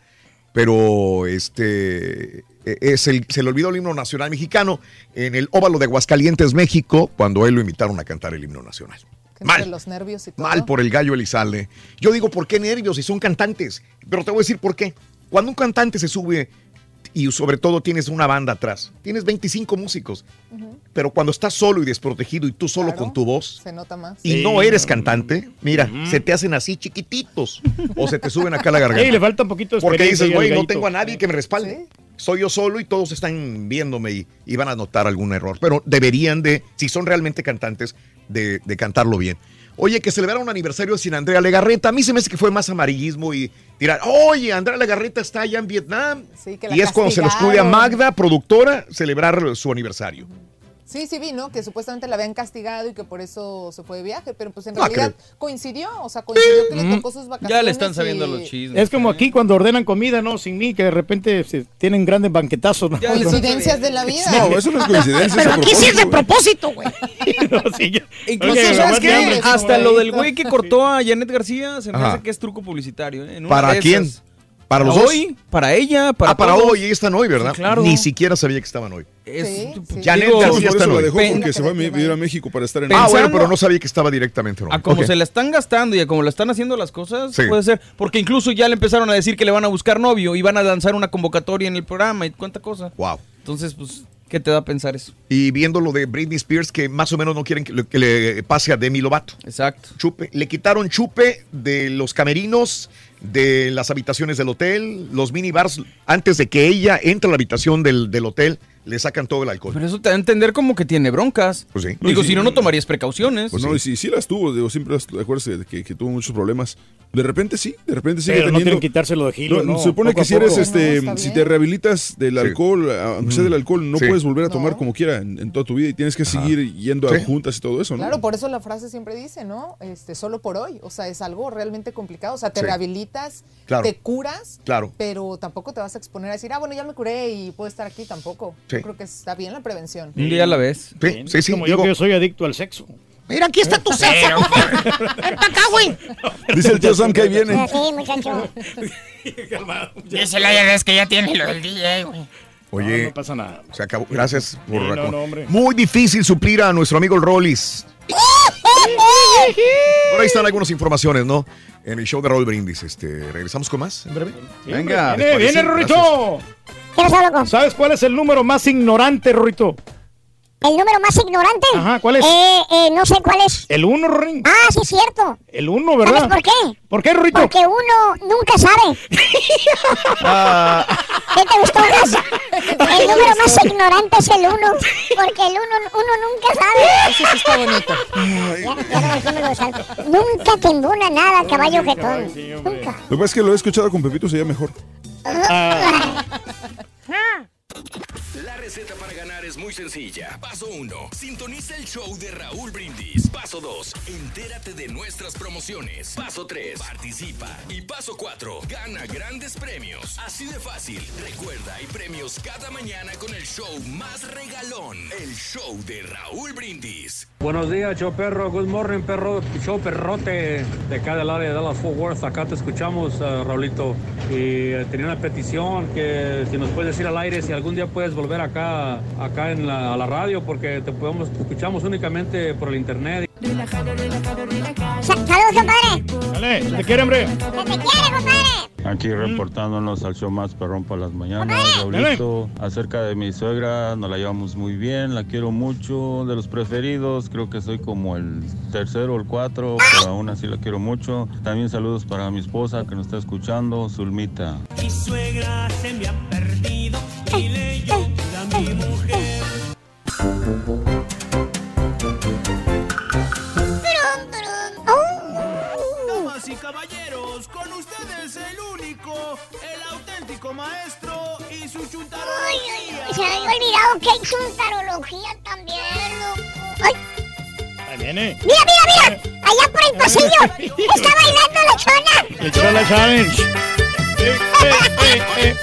Pero este eh, es el, se le olvidó el himno nacional mexicano en el óvalo de Aguascalientes, México, cuando a él lo invitaron a cantar el himno nacional. Mal. los nervios y todo. Mal por el gallo Elizalde. Yo digo, ¿por qué nervios si son cantantes? Pero te voy a decir por qué. Cuando un cantante se sube y sobre todo tienes una banda atrás, tienes 25 músicos, pero cuando estás solo y desprotegido y tú solo Claro. con tu voz Se nota más. y Sí. no eres cantante, mira, se te hacen así chiquititos o se te suben acá a la garganta. Ey, le falta un poquito de Porque dices, güey, no tengo a nadie que me respalde. Soy yo solo y todos están viéndome y, y van a notar algún error. Pero deberían de, si son realmente cantantes, de, de cantarlo bien. Oye, que celebrar un aniversario sin Andrea Legarreta. A mí se me hace que fue más amarillismo y tirar, oye, Andrea Legarreta está allá en Vietnam. Sí, que la y es cuando se nos cuide a castigaron. Magda, productora, celebrar su aniversario. Sí, sí vi, ¿no? Que supuestamente la habían castigado y que por eso se fue de viaje, pero pues en Ah, realidad coincidió, o sea, coincidió que le tocó sus vacaciones. Ya le están sabiendo y- los chismes. Es como aquí cuando ordenan comida, ¿no? Sin mí, que de repente se tienen grandes banquetazos. ¿no? Coincidencias de la vida. No, eso no es coincidencia. Pero aquí sí es de propósito. güey. Incluso, Oye, ¿sabes qué? hambre, Hasta sí, lo del güey que cortó a Janet García se me Ajá. hace que es truco publicitario. ¿eh? En ¿Para quién? esas. ¿Para los hoy, para ella, para ah, para todos. hoy, están hoy, ¿verdad? Sí, claro. Ni siquiera sabía que estaban hoy. Es- Janet Digo, García Por está la hoy. dejó porque se va a vivir a México para estar en Ah, bueno, pero no sabía que estaba directamente hoy. A como se la están gastando y a como le están haciendo las cosas, Sí. puede ser. Porque incluso ya le empezaron a decir que le van a buscar novio y van a lanzar una convocatoria en el programa y cuánta cosa. Wow. Entonces, pues, ¿qué te da a pensar eso? Y viendo lo de Britney Spears, que más o menos no quieren que, le- que le pase a Demi Lovato. Exacto. Chupe. Le quitaron chupe de los camerinos, de las habitaciones del hotel, los minibars. Antes de que ella entre a la habitación del, del hotel, le sacan todo el alcohol. Pero eso te da a entender como que tiene broncas. Pues sí. Digo, Sí, si no, sí. no tomarías precauciones. Pues no, y sí, sí las tuvo, digo, siempre de que, que tuvo muchos problemas. De repente sí, de repente sigue Pero no teniendo. quieren quitárselo de Gilio, ¿no? Se supone que si eres, este, No, si te rehabilitas del Sí. alcohol, aunque sea del alcohol, no Sí. puedes volver a tomar como quiera en, en toda tu vida y tienes que seguir yendo a Sí. juntas y todo eso, ¿no? Claro, por eso la frase siempre dice, ¿no? Este, solo por hoy. O sea, es algo realmente complicado. O sea, te Sí. rehabilitas, Claro. te curas, Claro. pero tampoco te vas a exponer a decir, ah, bueno, ya me curé y puedo estar aquí tampoco. Sí. Yo creo que está bien la prevención. Un día a la vez. Sí, sí, sí. Como digo, yo que soy adicto al sexo. Mira, aquí está tu sexo, compa. Acá, güey. Dice el tío Sam que ahí viene. Sí, muchacho. Dice la vez que ya tiene lo del DJ, güey. Oye, No, no pasa nada. se acabó. Gracias por Sí, no, recom- no, hombre. Muy difícil suplir a nuestro amigo el Rollis. Por ahí están algunas informaciones, ¿no? En el show de Raúl Brindis. Este, ¿Regresamos con más en breve? Venga. ¿les Viene, viene. ¿Sabes cuál es el número más ignorante, Rorrito? ¿El número más ignorante? Ajá, ¿cuál es? Eh, eh, no sé cuál es. El 1, Rorín. Ah, sí, es cierto. El 1, ¿Sabes ¿verdad? por qué? ¿Por qué, Rorrito? Porque uno nunca sabe. Ah. ¿Qué te gustó más? El número más ignorante es el uno. Porque el uno, uno nunca sabe. Eso sí está bonito. Ya, ya no me entiendo lo de salto. Nunca te embona nada, caballo jetón. Nunca. Lo que pasa es que lo he escuchado con Pepito, se llama mejor. La receta para ganar es muy sencilla. Paso 1. Sintoniza el show de Raúl Brindis. Paso 2. Entérate de nuestras promociones. Paso 3. Participa. Y paso 4. Gana grandes premios. Así de fácil. Recuerda, hay premios cada mañana con el show más regalón. El show de Raúl Brindis. Buenos días, show perro. Good morning, perro. Show perrote de acá del área de Dallas Fort Worth. Acá te escuchamos, eh, Raulito. Y eh, tenía una petición que si nos puedes decir al aire si algún día puedes volver acá, acá en la, a la radio, porque te podemos, te escuchamos únicamente por el internet. Sa- Saludos, compadre. Dale, te quiere, hombre. Se te quiere, compadre. Aquí reportándonos al show más perrón para las mañanas, Raulito. Acerca de mi suegra, nos la llevamos muy bien, la quiero mucho. De los preferidos, creo que soy como el tercero o el cuatro, pero aún así la quiero mucho. También saludos para mi esposa que nos está escuchando, Zulmita. Mi suegra se me ha perdido y le Damas y caballeros, con ustedes el único, el auténtico maestro y su chuntarología. Se me había olvidado que hay chuntarología también, loco. Ay, Ahí viene. mira, mira, mira. Allá por el pasillo. Está bailando la chona. Le echó la challenge. Eh, eh, eh,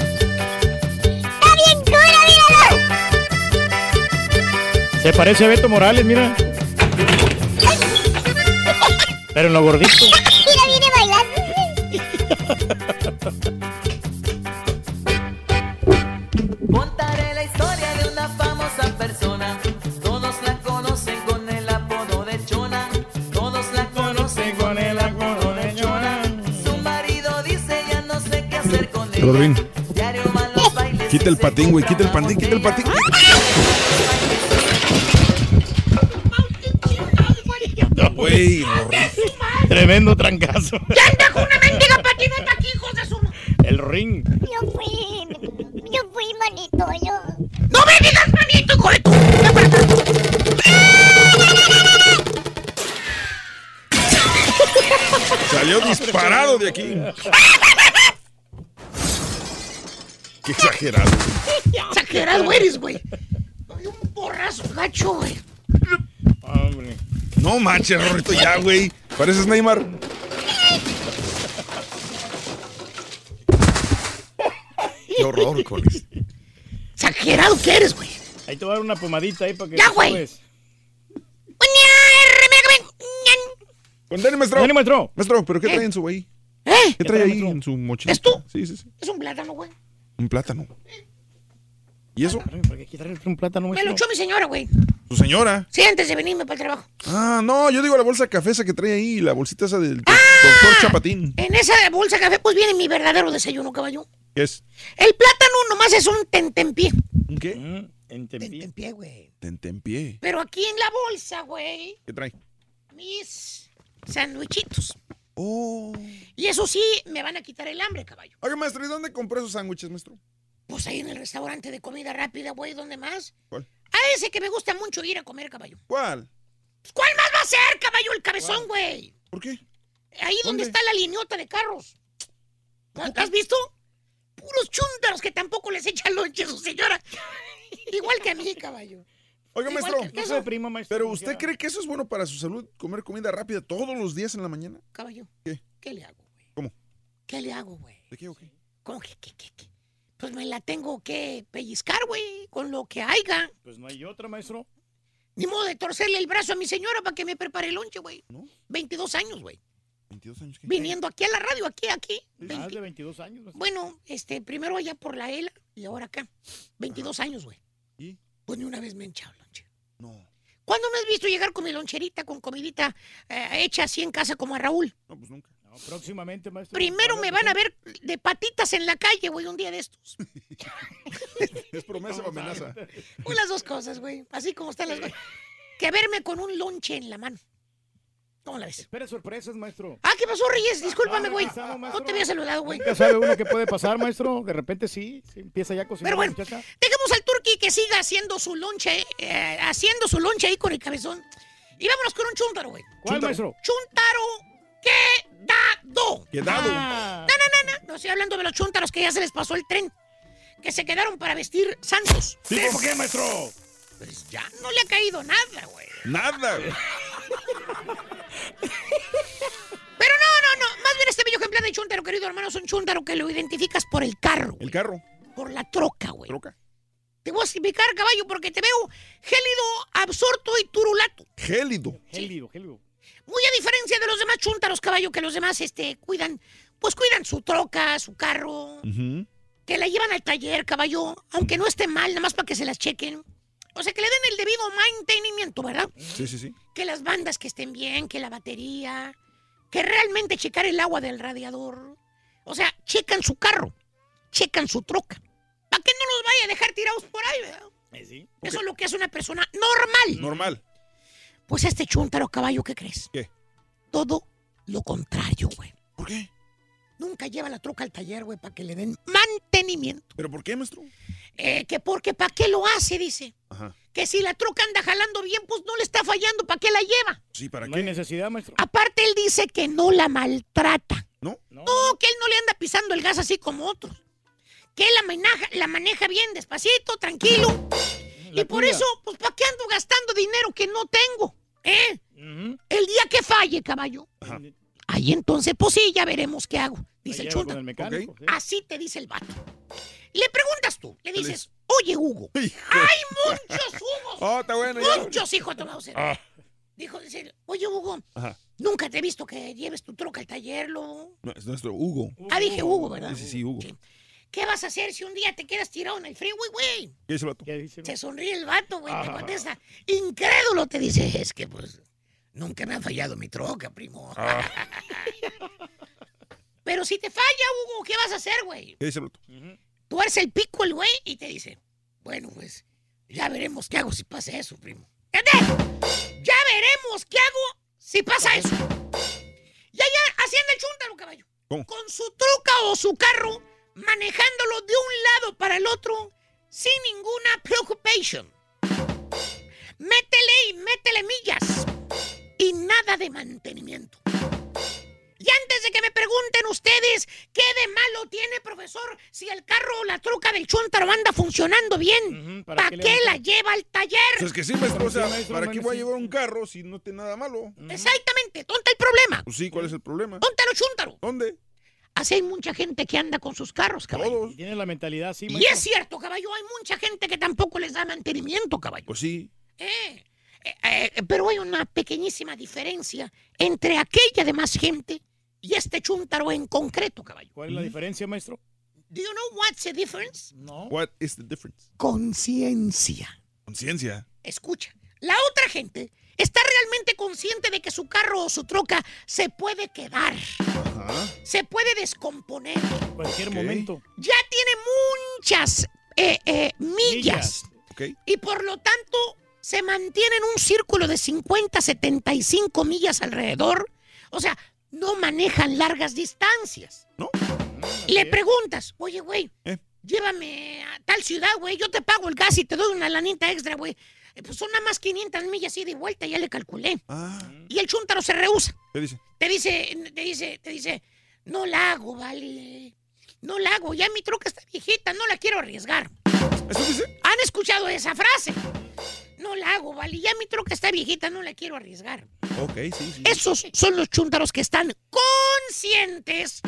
Se parece a Beto Morales, mira. Pero en lo gordito. Mira, viene bailando. Contaré la historia de una famosa persona. Todos la conocen con el apodo de Chona. Todos la conocen con el apodo de Chona. Su marido dice ya no sé qué hacer con ella. Diario van los bailes. quita el patín, güey, quita el patín, quita el patín. Rorín. Tremendo trancazo. ¡Ya anda con una mendiga patineta aquí, hijos de su... El ring. Yo fui, yo fui, manito, yo. ¡No me digas, manito, hijo de tu... Salió disparado de aquí. Qué exagerado. Exagerado eres, güey. porrazo gacho, güey. Hombre. No manches, Rorrito, ya, güey. Pareces Neymar. Qué horror esto. Exagerado que eres, güey. Ahí te voy a dar una pomadita ahí para que Ya, güey. Condene, maestro. Condene, maestro. Maestro, ¿pero qué ¿Eh? trae en su güey? ¿Eh? ¿Qué trae ahí en su mochila? ¿Es tú? Sí, sí, sí. Es un plátano, güey. Un plátano. ¿Y eso? ¿Para qué traer un plátano, Me lo echó mi señora, güey. Su señora. Sí, antes de venirme para el trabajo. Ah, no, yo digo la bolsa café esa que trae ahí, la bolsita esa del Ah. doctor Chapatín. En esa bolsa de café, pues viene mi verdadero desayuno, caballo. ¿Qué es? El plátano nomás es un tentempié. ¿Un qué? Mm, en tempi. Tentempié, güey. Tentempié. Pero aquí en la bolsa, güey, ¿Qué trae? mis sandwichitos. Oh. Y eso sí, me van a quitar el hambre, caballo. Oiga, maestro, ¿y dónde compró esos sándwiches, maestro? Pues ahí en el restaurante de comida rápida, güey, ¿dónde más? ¿Cuál? A ese que me gusta mucho ir a comer, caballo. ¿Cuál? Pues, ¿Cuál más va a ser, caballo? El cabezón, güey. ¿Por qué? Ahí donde está la lineota de carros. ¿La la has visto? Puros chúntaros que tampoco les echan lonche a su señora. Igual que a mí, caballo. Oiga, Igual maestro, que- eso- ¿pero usted cree que eso es bueno para su salud, comer comida rápida todos los días en la mañana? Caballo. ¿Qué? ¿Qué le hago, güey? ¿Cómo? ¿Qué le hago, güey? ¿De qué o qué? ¿Cómo que qué, qué, qué? Pues me la tengo que pellizcar, güey, con lo que haya. Pues no hay otra, maestro. Ni modo de torcerle el brazo a mi señora para que me prepare el lonche, güey. 22 años, güey. 22 años. ¿qué? Viniendo aquí a la radio, aquí, aquí. Más 20. de 22 años. Bueno, este, primero allá por la ELA y ahora acá. 22 años, güey. ¿Y? Pues ni una vez me he echado lonche. No. ¿Cuándo me has visto llegar con mi loncherita, con comidita eh, hecha así en casa como a Raúl? No, pues nunca. No, próximamente, maestro. Primero me van a ver de patitas en la calle, güey, un día de estos. ¿Es promesa o amenaza? Pues las dos cosas, güey. Así como están las cosas. Que verme con un lonche en la mano. ¿Cómo la ves? Espera sorpresas, maestro. Ah, ¿qué pasó, Reyes? Discúlpame, Ah, güey. aquí estamos, No te había saludado, güey. Nunca sabe uno qué puede pasar, maestro. De repente sí, sí, empieza ya a cocinar. Pero bueno, dejemos al turqui que siga haciendo su lonche, eh, haciendo su lonche ahí con el cabezón. Y vámonos con un chúntaro, güey. ¿Cuál, maestro? Chúntaro quedado. Quedado. Ah, No, no, no, no. No estoy hablando de los chúntaros que ya se les pasó el tren. Que se quedaron para vestir santos. ¿Sí, ¿Por qué, maestro? Pues ya no le ha caído nada, güey. Nada. güey. Pero no, no, no. Más bien este bello ejemplar de chúntaro, querido hermano, es un chúntaro que lo identificas por el carro, El carro. por la troca, güey. Troca. Te voy a explicar, caballo, porque te veo gélido, absorto y turulato. Gélido. Gélido, gélido. Muy a diferencia de los demás chúntaros, caballo, que los demás, este, cuidan, pues cuidan su troca, su carro, que la llevan al taller, caballo, aunque no esté mal, nada más para que se las chequen. O sea, que le den el debido mantenimiento, ¿verdad? Sí, sí, sí. Que las bandas que estén bien, que la batería, que realmente checar el agua del radiador. O sea, checan su carro, checan su troca. Para que no los vaya a dejar tirados por ahí, ¿verdad? Sí. Eso es lo que hace una persona normal. Normal. Pues este chúntaro caballo, ¿qué crees? ¿Qué? Todo lo contrario, güey. ¿Por qué? Nunca lleva la troca al taller, güey, para que le den mantenimiento. ¿Pero por qué, maestro? Eh, que porque ¿para qué lo hace? Dice. Ajá. Que si la troca anda jalando bien, pues no le está fallando, ¿para qué la lleva? Sí, ¿para No hay qué? necesidad, maestro. Aparte, él dice que no la maltrata. ¿No? No. No, que él no le anda pisando el gas así como otros. Que él la maneja, la maneja bien, despacito, tranquilo. Y por cuida. eso, pues ¿para qué ando gastando dinero que no tengo? ¿Eh? El día que falle, caballo. Ajá. Ahí entonces, pues sí, ya veremos qué hago. Dice el mecánico, sí. Así te dice el vato. Le preguntas tú, le ¿Qué le dices, oye, Hugo. Hijo. ¡Hay muchos Hugos! Oh, está bueno. ya. ¡Muchos hijos tomados! Ah. Dijo, dice, oye, Hugo, Ajá. nunca te he visto que lleves tu troca al taller, lo... No, es nuestro Hugo. Ah, dije Hugo, ¿verdad? Sí, sí, sí, Hugo. Sí. ¿Qué vas a hacer si un día te quedas tirado en el freeway, güey? ¿Qué dice el vato? ¿Qué dice? Se sonríe el vato, güey, te contesta. Incrédulo te dice, es que pues nunca me ha fallado mi troca, primo. Ah. Pero si te falla, Hugo, ¿qué vas a hacer, güey? ¿Qué dice el vato? Tuerce el pico el güey y te dice, bueno, pues ya veremos qué hago si pasa eso, primo. ¿Entendés? Ya veremos qué hago si pasa eso. Y allá haciendo el chúntaro, caballo. ¿Cómo? Con su truca o su carro, manejándolo de un lado para el otro, sin ninguna preocupación. Métele y métele millas. Y nada de mantenimiento. Y antes de que me pregunten ustedes qué de malo tiene, profesor, si el carro o la troca del chuntaro anda funcionando bien, ¿para, qué qué, le- la lleva al taller? Pues es que sí, maestro. O sea, ¿para qué voy a llevar un carro si no tiene nada malo? Exactamente, ¿dónde está el problema? Pues sí, ¿cuál es el problema? ¿Dónde lo chuntaro? ¿Dónde? Así hay mucha gente que anda con sus carros, caballo. Y Tiene la mentalidad así, Y es cierto, caballo, hay mucha gente que tampoco les da mantenimiento, caballo. Pues sí. Eh, eh, eh, pero hay una pequeñísima diferencia entre aquella demás gente y este chuntaro en concreto, caballo. ¿Cuál es la diferencia, maestro? Do you know what's the difference? No. What is the difference? Conciencia. Conciencia. Escucha, la otra gente está realmente consciente de que su carro o su troca se puede quedar, Ajá. se puede descomponer. Cualquier momento. Ya tiene muchas eh, eh, millas. Ok. y por lo tanto se mantiene en un círculo de 50, 75 millas alrededor. O sea, no manejan largas distancias. ¿No? Le preguntas, oye, güey, Eh. llévame a tal ciudad, güey, yo te pago el gas y te doy una lanita extra, güey. Eh, Pues son nada más 500 millas ida y vuelta, ya le calculé. Ah, Y el chúntaro se rehúsa. ¿qué dice? Te dice, te dice, te dice, no la hago, vale. No la hago, ya mi troca está viejita, no la quiero arriesgar. ¿Eso dice? ¿Han escuchado esa frase? No la hago, vale. Ya mi troca está viejita, no la quiero arriesgar. Ok, sí, sí. Esos son los chúntaros que están conscientes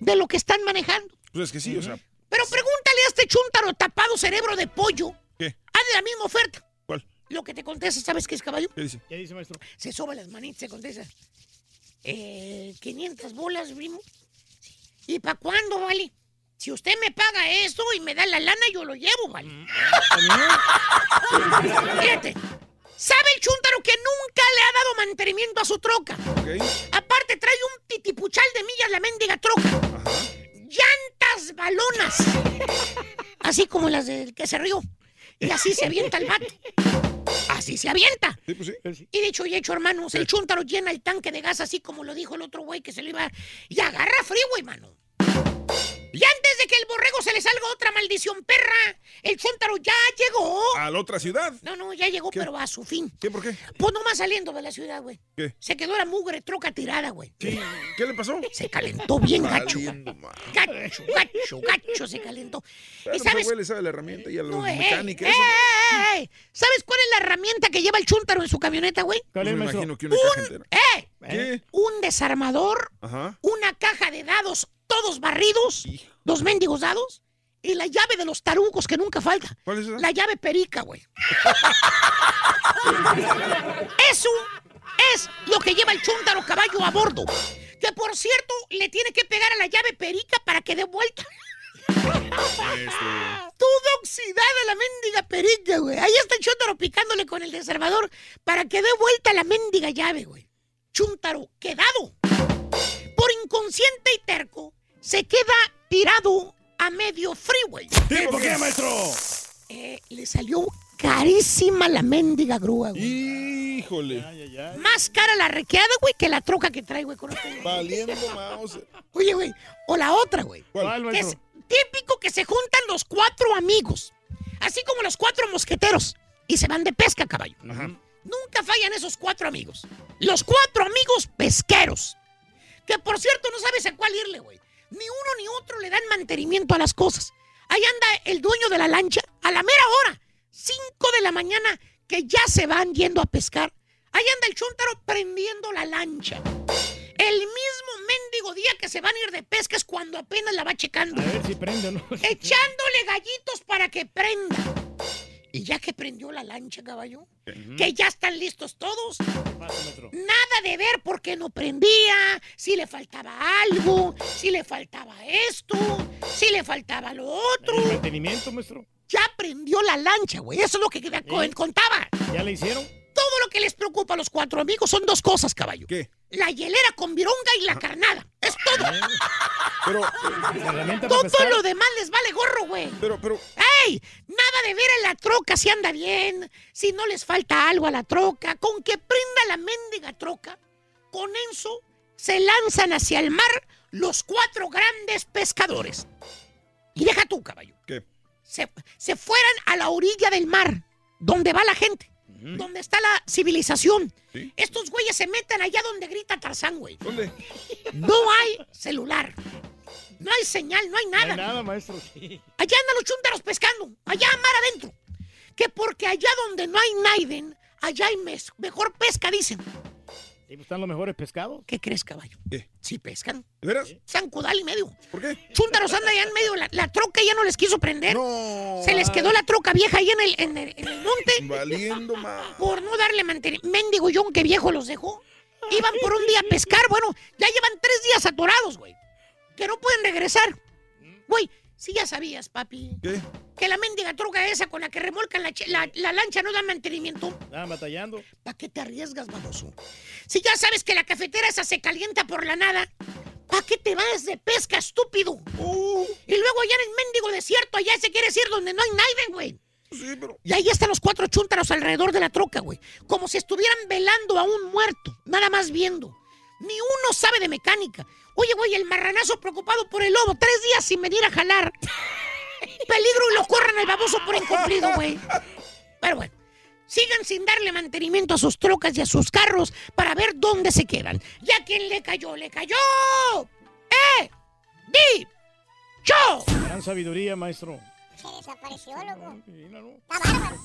de lo que están manejando. Pues es que sí, o sea. Pero pregúntale a este chúntaro tapado cerebro de pollo. ¿Qué? Hazle la misma oferta. Lo que te contesta, ¿sabes qué es caballo? ¿Qué dice? ¿Qué dice, maestro? Se soba las manitas, se contesta. Eh, 500 bolas, primo. ¿Y para cuándo, vale? Si usted me paga esto y me da la lana, yo lo llevo, vale. Fíjate. ¿Sabe el chúntaro que nunca le ha dado mantenimiento a su troca? Aparte, trae un titipuchal de millas la mendiga troca. Llantas balonas. Así como las del que se rió. Y así se avienta el bate. Así se avienta. Sí, pues sí. Y dicho y hecho, hermanos, el chúntaro llena el tanque de gas así como lo dijo el otro güey que se lo iba. Y agarra frío, güey, mano. Y antes de que el borrego se le salga otra maldición perra, el chúntaro ya llegó. ¿A la otra ciudad? No, no, ya llegó, ¿Qué? pero a su fin. ¿Qué? ¿Por qué? Pues nomás saliendo de la ciudad, güey. ¿Qué? Se quedó la mugre troca tirada, güey. ¿Qué le pasó? Se calentó bien gacho. Gacho, gacho, gacho se calentó. Claro, ¿Y sabes? güey le sabe la herramienta y a los No, eh, mecánicos. eh, eso, ¿no? eh, eh. ¿Sabes cuál es la herramienta que lleva el chúntaro en su camioneta, güey? ¿Cuál Pues es, me imagino que una caja entera. ¡Eh! ¿Qué? Un desarmador, Ajá. una caja de dados, todos barridos, dos mendigos dados, y la llave de los tarugos que nunca falta. ¿Cuál es esa? La llave perica, güey. Eso es lo que lleva el chúntaro caballo a bordo. Que por cierto, le tiene que pegar a la llave perica para que dé vuelta. Toda oxidada la mendiga perica, güey. Ahí está el chúntaro picándole con el desarmador para que dé vuelta la mendiga llave, güey. Chúntaro quedado. Por inconsciente y terco, se queda tirado a medio freeway. ¿Sí, ¿Por qué, maestro? Eh, le salió carísima la mendiga grúa, güey. Híjole. Más cara la requeada, güey, que la troca que trae, güey, con este- Valiendo mouse. Oye, güey, o la otra, güey. ¿Cuál, Que es típico que se juntan los cuatro amigos, así como los cuatro mosqueteros, y se van de pesca, caballo. Nunca fallan esos cuatro amigos. Los cuatro amigos pesqueros. Que por cierto, no sabes a cuál irle, güey. Ni uno ni otro le dan mantenimiento a las cosas. Ahí anda el dueño de la lancha a la mera hora, cinco de la mañana, que ya se van yendo a pescar. Ahí anda el chúntaro prendiendo la lancha. El mismo mendigo día que se van a ir de pesca es cuando apenas la va checando. A ver si prende no. Echándole gallitos para que prenda. Y ya que prendió la lancha, caballo, que ya están listos todos. Nada de ver por qué no prendía, si le faltaba algo, si le faltaba esto, si le faltaba lo otro. ¿El mantenimiento, maestro? Ya prendió la lancha, güey. Eso es lo que Cohen contaba. ¿Ya le hicieron? Todo lo que les preocupa a los cuatro amigos son dos cosas, caballo. ¿Qué? La hielera con vironga y la carnada. Es todo. Pero, La herramienta para Todo pescar. lo demás les vale gorro, güey. pero, pero, ¡Ey! Nada de ver en la troca si anda bien, si no les falta algo a la troca. Con que prenda la mendiga troca, con eso se lanzan hacia el mar los cuatro grandes pescadores. Y deja tú, caballo. ¿qué? Se, se fueran a la orilla del mar, donde va la gente. Donde está la civilización. Estos güeyes se meten allá donde grita Tarzán, güey. ¿Dónde? No hay celular. No hay señal, no hay No hay nada. nada, maestro. sí. Allá andan los chúntaros pescando, allá mar adentro. Que porque allá donde no hay Naiden, allá hay mes- mejor pesca, dicen. Sí, pues, están los mejores pescados. ¿Qué crees, caballo? Sí pescan. ¿De veras? Zancudal y medio. ¿Por qué? Chúntaros anda allá en medio, la, la troca ya no les quiso prender. Se les quedó la troca vieja ahí en el, en el, en el monte. Valiendo más. Por no darle mantenimiento. Mendigo John, que viejo los dejó. Iban por un día a pescar. Bueno, ya llevan tres días atorados, güey. Que no pueden regresar. Güey, si ya sabías, papi. ¿Qué? Que la mendiga troca esa con la que remolcan la, la- la lancha no da mantenimiento. Estaban batallando. ¿Para qué te arriesgas, baboso? Si ya sabes que la cafetera esa se calienta por la nada, ¿para qué te vas de pesca, estúpido? Y luego allá en el mendigo desierto, allá se quiere ir donde no hay nadie, güey. Y ahí están los cuatro chúntaros alrededor de la troca, güey. Como si estuvieran velando a un muerto, nada más viendo. Ni uno sabe de mecánica. Oye, güey, el marranazo preocupado por el lobo, tres días sin venir a jalar. Peligro y lo corran al baboso por incumplido, güey. Pero bueno, sigan sin darle mantenimiento a sus trocas y a sus carros para ver dónde se quedan. Ya quien le cayó, le cayó. ¡Eh! ¡Di! ¡Yo! Gran sabiduría, maestro. Se desapareció, loco. Sí, no, no. Está bárbaro.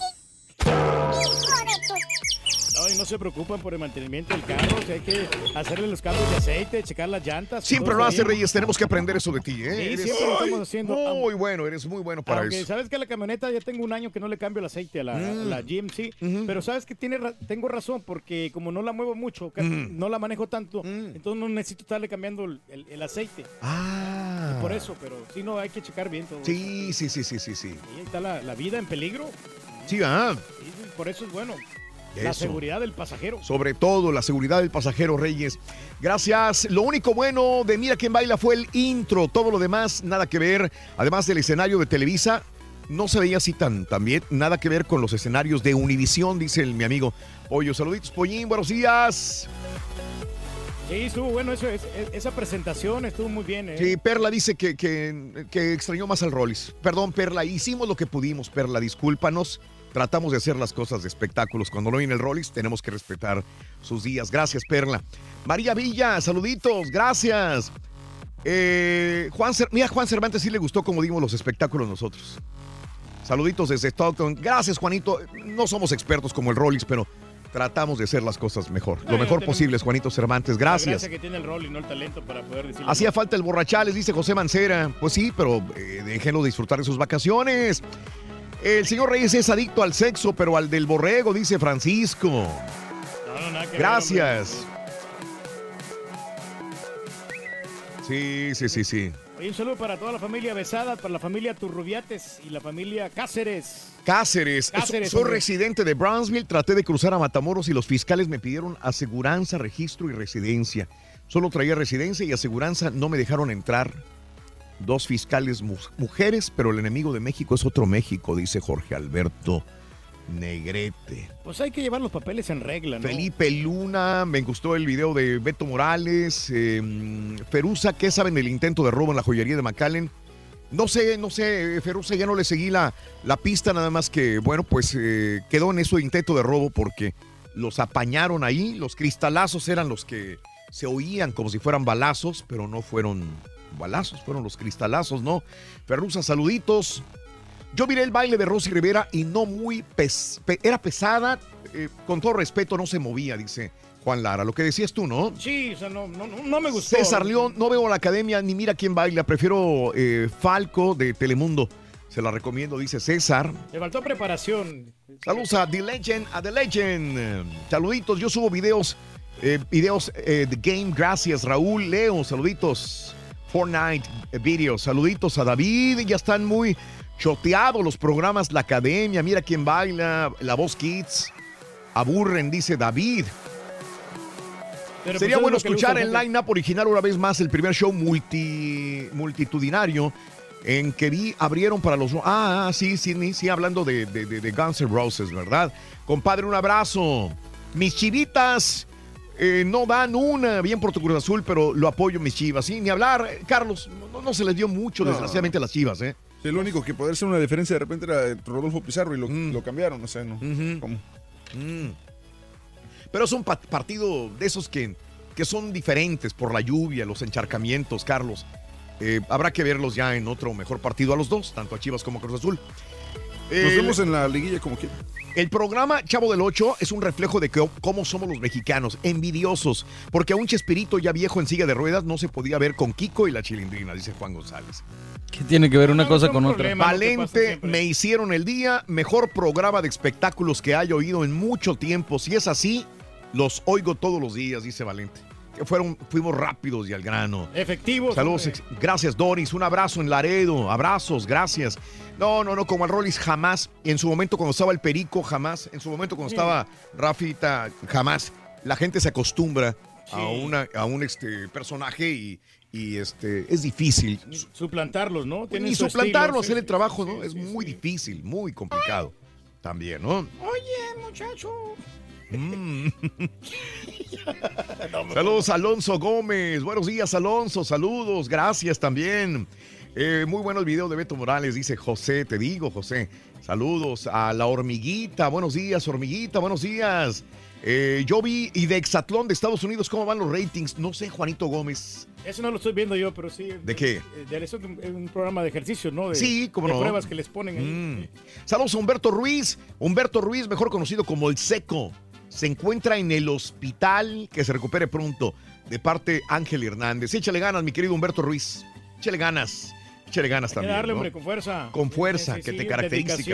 No, y no se preocupan por el mantenimiento del carro. o sea, hay que hacerle los cambios de aceite, checar las llantas. Siempre lo hace. Reyes, tenemos que aprender eso de ti, ¿eh? Sí, Eres siempre lo estamos haciendo. Muy bueno, eres muy bueno para Aunque eso. sabes que la camioneta ya tengo un año que no le cambio el aceite a la, a Mm. la GMC, pero sabes que tiene ra- tengo razón porque como no la muevo mucho, Mm. no la manejo tanto, entonces no necesito estarle cambiando el, el- el aceite. Ah. Por eso, pero si no hay que checar bien todo. Sí, sí, sí, sí, sí, sí. Y ahí está la, la vida en peligro. Sí, ah. Sí, por eso es bueno. La seguridad del pasajero. Sobre todo la seguridad del pasajero Reyes. Gracias. Lo único bueno de Mira quién baila fue el intro. Todo lo demás, nada que ver. Además del escenario de Televisa, no se veía así tan, bien. Nada que ver con los escenarios de Univisión, dice el- mi amigo Pollo. Saluditos, Pollín. Buenos días. Sí, estuvo bueno eso, es- es- esa presentación estuvo muy bien. ¿eh? Sí, Perla dice que, que- que extrañó más al Rollis. Perdón, Perla, hicimos lo que pudimos, Perla, discúlpanos. Tratamos de hacer las cosas de espectáculos. Cuando no viene el Rollis, tenemos que respetar sus días. Gracias, Perla. María Villa, saluditos, gracias. Eh, Juan, Cer- mira, Juan Cervantes sí le gustó como dimos los espectáculos nosotros. Saluditos desde Stockton. Gracias, Juanito. No somos expertos como el Rollis, pero tratamos de hacer las cosas mejor. Lo mejor posible, Juanito Cervantes. Gracias. gracia que tiene el rol y no el talento para poder. Hacía falta el borrachales, dice José Mancera. Pues sí, pero eh, déjenlo disfrutar de sus vacaciones. El señor Reyes es adicto al sexo, pero al del borrego, dice Francisco. No, no, ver, Gracias. Sí, sí, sí, sí. Oye, un saludo para toda la familia Besada, para la familia Turrubiates y la familia Cáceres. Cáceres. Cáceres, So- soy hombre. residente de Brownsville. Traté de cruzar a Matamoros y los fiscales me pidieron aseguranza, registro y residencia. Solo traía residencia y aseguranza. No me dejaron entrar. Dos fiscales mu- mujeres, pero el enemigo de México es otro México, dice Jorge Alberto Negrete. Pues hay que llevar los papeles en regla, ¿no? Felipe Luna, me gustó el video de Beto Morales. eh, Ferusa, ¿qué saben del intento de robo en la joyería de McAllen? No sé, no sé, Ferusa, ya no le seguí la, la pista, nada más que, bueno, pues eh, quedó en eso de intento de robo porque los apañaron ahí, los cristalazos eran los que se oían como si fueran balazos, pero no fueron balazos, fueron los cristalazos, ¿no? Ferusa, saluditos. Yo miré el baile de Rosy Rivera y no muy pes- pe- era pesada, eh, con todo respeto no se movía, dice Juan Lara. Lo que decías tú, ¿no? Sí, o sea, no, no, no, me gustó. César León, no veo la academia ni mira quién baila, prefiero eh, Falco de Telemundo. Se la recomiendo, dice César. Le faltó preparación. Saludos a The Legend, a The Legend. Saluditos, yo subo videos, eh, videos de Game, gracias Raúl, Leo, saluditos. Fortnite videos, saluditos a David, ya están muy choteados los programas, la academia, mira quién baila, la voz Kids. Aburren, dice David. Pero, pues, Sería bueno escuchar gusta el gente. line-up original una vez más, el primer show multi, multitudinario en que vi abrieron para los... Ah, ah, sí, sí, sí, hablando de, de- de Guns N' Roses, ¿verdad? Compadre, un abrazo. Mis chivitas eh, no dan una, bien por tu Cruz Azul, pero lo apoyo mis chivas. Sí, ni hablar, eh, Carlos, no, no se les dio mucho, No. desgraciadamente, a las chivas, ¿eh? Sí, lo único que podría ser una diferencia de repente era Rodolfo Pizarro y lo, lo cambiaron, o sea, no. ¿Cómo? Mm. Pero es un pa- partido de esos que, que son diferentes por la lluvia, los encharcamientos, Carlos. Eh, habrá que verlos ya en otro mejor partido a los dos, tanto a Chivas como a Cruz Azul. Nos El- vemos en la liguilla como quiera. el programa Chavo del Ocho es un reflejo de que- cómo somos los mexicanos, envidiosos, porque a un Chespirito ya viejo en silla de ruedas no se podía ver con Kiko y la chilindrina, dice Juan González. ¿Qué tiene que ver una cosa con otra? problema. Valente, me hicieron el día, mejor programa de espectáculos que haya oído en mucho tiempo. Si es así, los oigo todos los días, dice Valente. Fueron, fuimos rápidos y al grano. Efectivos. Saludos, ex- gracias Doris, un abrazo en Laredo, abrazos, gracias. No, no, no, como al Rollis jamás, en su momento cuando estaba el Perico jamás, en su momento cuando estaba Rafita jamás. La gente se acostumbra a, una, a un este, personaje y, y, este, es difícil. Suplantarlos, ¿no? Tienen Ni su suplantarlo, estilo, hacer sí, el trabajo, ¿no? es muy difícil, muy complicado también, ¿no? Oye, muchacho. Mm. Saludos, Alonso Gómez. Buenos días, Alonso. Saludos, gracias también. Eh, muy bueno el video de Beto Morales, dice José, te digo, José. Saludos a la hormiguita. Buenos días, hormiguita. Buenos días. Eh, yo vi y de Exatlón de Estados Unidos, ¿cómo van los ratings? No sé, Juanito Gómez. Eso no lo estoy viendo yo, pero sí. ¿De qué? De, eso es un, es un programa de ejercicio, ¿no? De, Sí, cómo de no. pruebas que les ponen ahí. Mm. Saludos a Humberto Ruiz. Humberto Ruiz, mejor conocido como el Seco. Se encuentra en el hospital. Que se recupere pronto. De parte Ángel Hernández. Échale ganas, mi querido Humberto Ruiz. Échale ganas. Échale ganas Hay que también. darle, ¿no? hombre, con fuerza. Con fuerza, Sí, sí, que te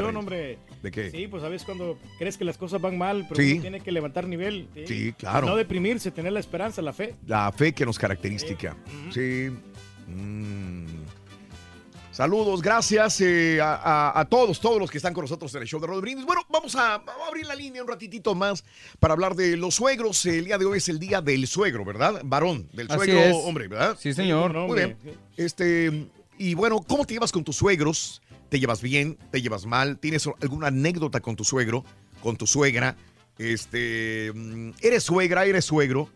Reyes. hombre. ¿De qué? Sí, pues a veces cuando crees que las cosas van mal, pero Sí. uno tiene que levantar nivel. Sí, claro. No deprimirse, tener la esperanza, la fe. La fe que nos caracteriza. Sí. Mm. Saludos, gracias eh, a, a- a todos, todos los que están con nosotros en el show de Rodo Brindis. Bueno, vamos a, abrir la línea un ratitito más para hablar de los suegros. El día de hoy es el día del suegro, ¿verdad? Varón, del Así suegro es. hombre, ¿verdad? Sí, señor. Muy hombre. bien. Este, y bueno, ¿cómo te llevas con tus suegros? ¿Te llevas bien? ¿Te llevas mal? ¿Tienes alguna anécdota con tu suegro? ¿Con tu suegra? Este, mm, ¿eres suegra? ¿Eres suegro?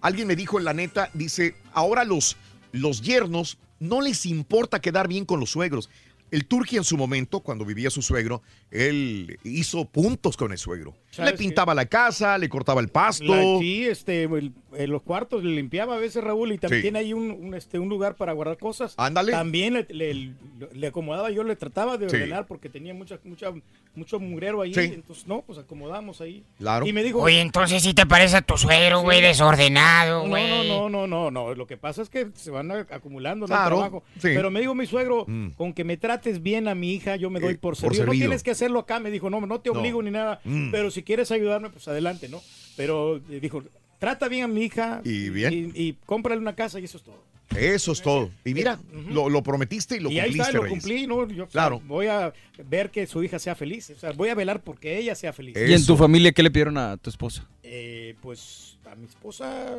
Alguien me dijo en la neta, dice, ahora los, los yernos no les importa quedar bien con los suegros. El Turki en su momento, cuando vivía su suegro, él hizo puntos con el suegro. Le ¿Sabes pintaba la casa, le cortaba el pasto. La- sí, este, el- en los cuartos le limpiaba a veces Raúl y también Sí. tiene ahí un, un, este, un lugar para guardar cosas. Ándale. También le, le- le acomodaba, yo le trataba de Sí. ordenar porque tenía mucha, mucha, mucho mugrero ahí. Sí. Entonces, no, pues acomodamos ahí. Claro. Y me dijo, Oye, entonces sí te parece a tu suegro, güey, desordenado, No, güey. no, no, no, no, no. Lo que pasa es que se van acumulando ¿no? el Claro, trabajo. sí. Pero me dijo mi suegro, Mm. con que me trates bien a mi hija, yo me doy Eh, por por servido. No tienes que hacerlo acá, me dijo, no, no te No. obligo ni nada. Mm. Pero si quieres ayudarme, pues adelante, ¿no? Pero eh, dijo, trata bien a mi hija. Y bien. Y, y cómprale una casa y eso es todo. Eso es todo. Y mira, lo, lo prometiste y lo y ahí cumpliste, está, lo Reyes. cumplí, ¿no? Yo, o sea, Claro. voy a ver que su hija sea feliz. O sea, voy a velar porque ella sea feliz. ¿Y en tu familia qué le pidieron a tu esposa? Eh, pues a mi esposa.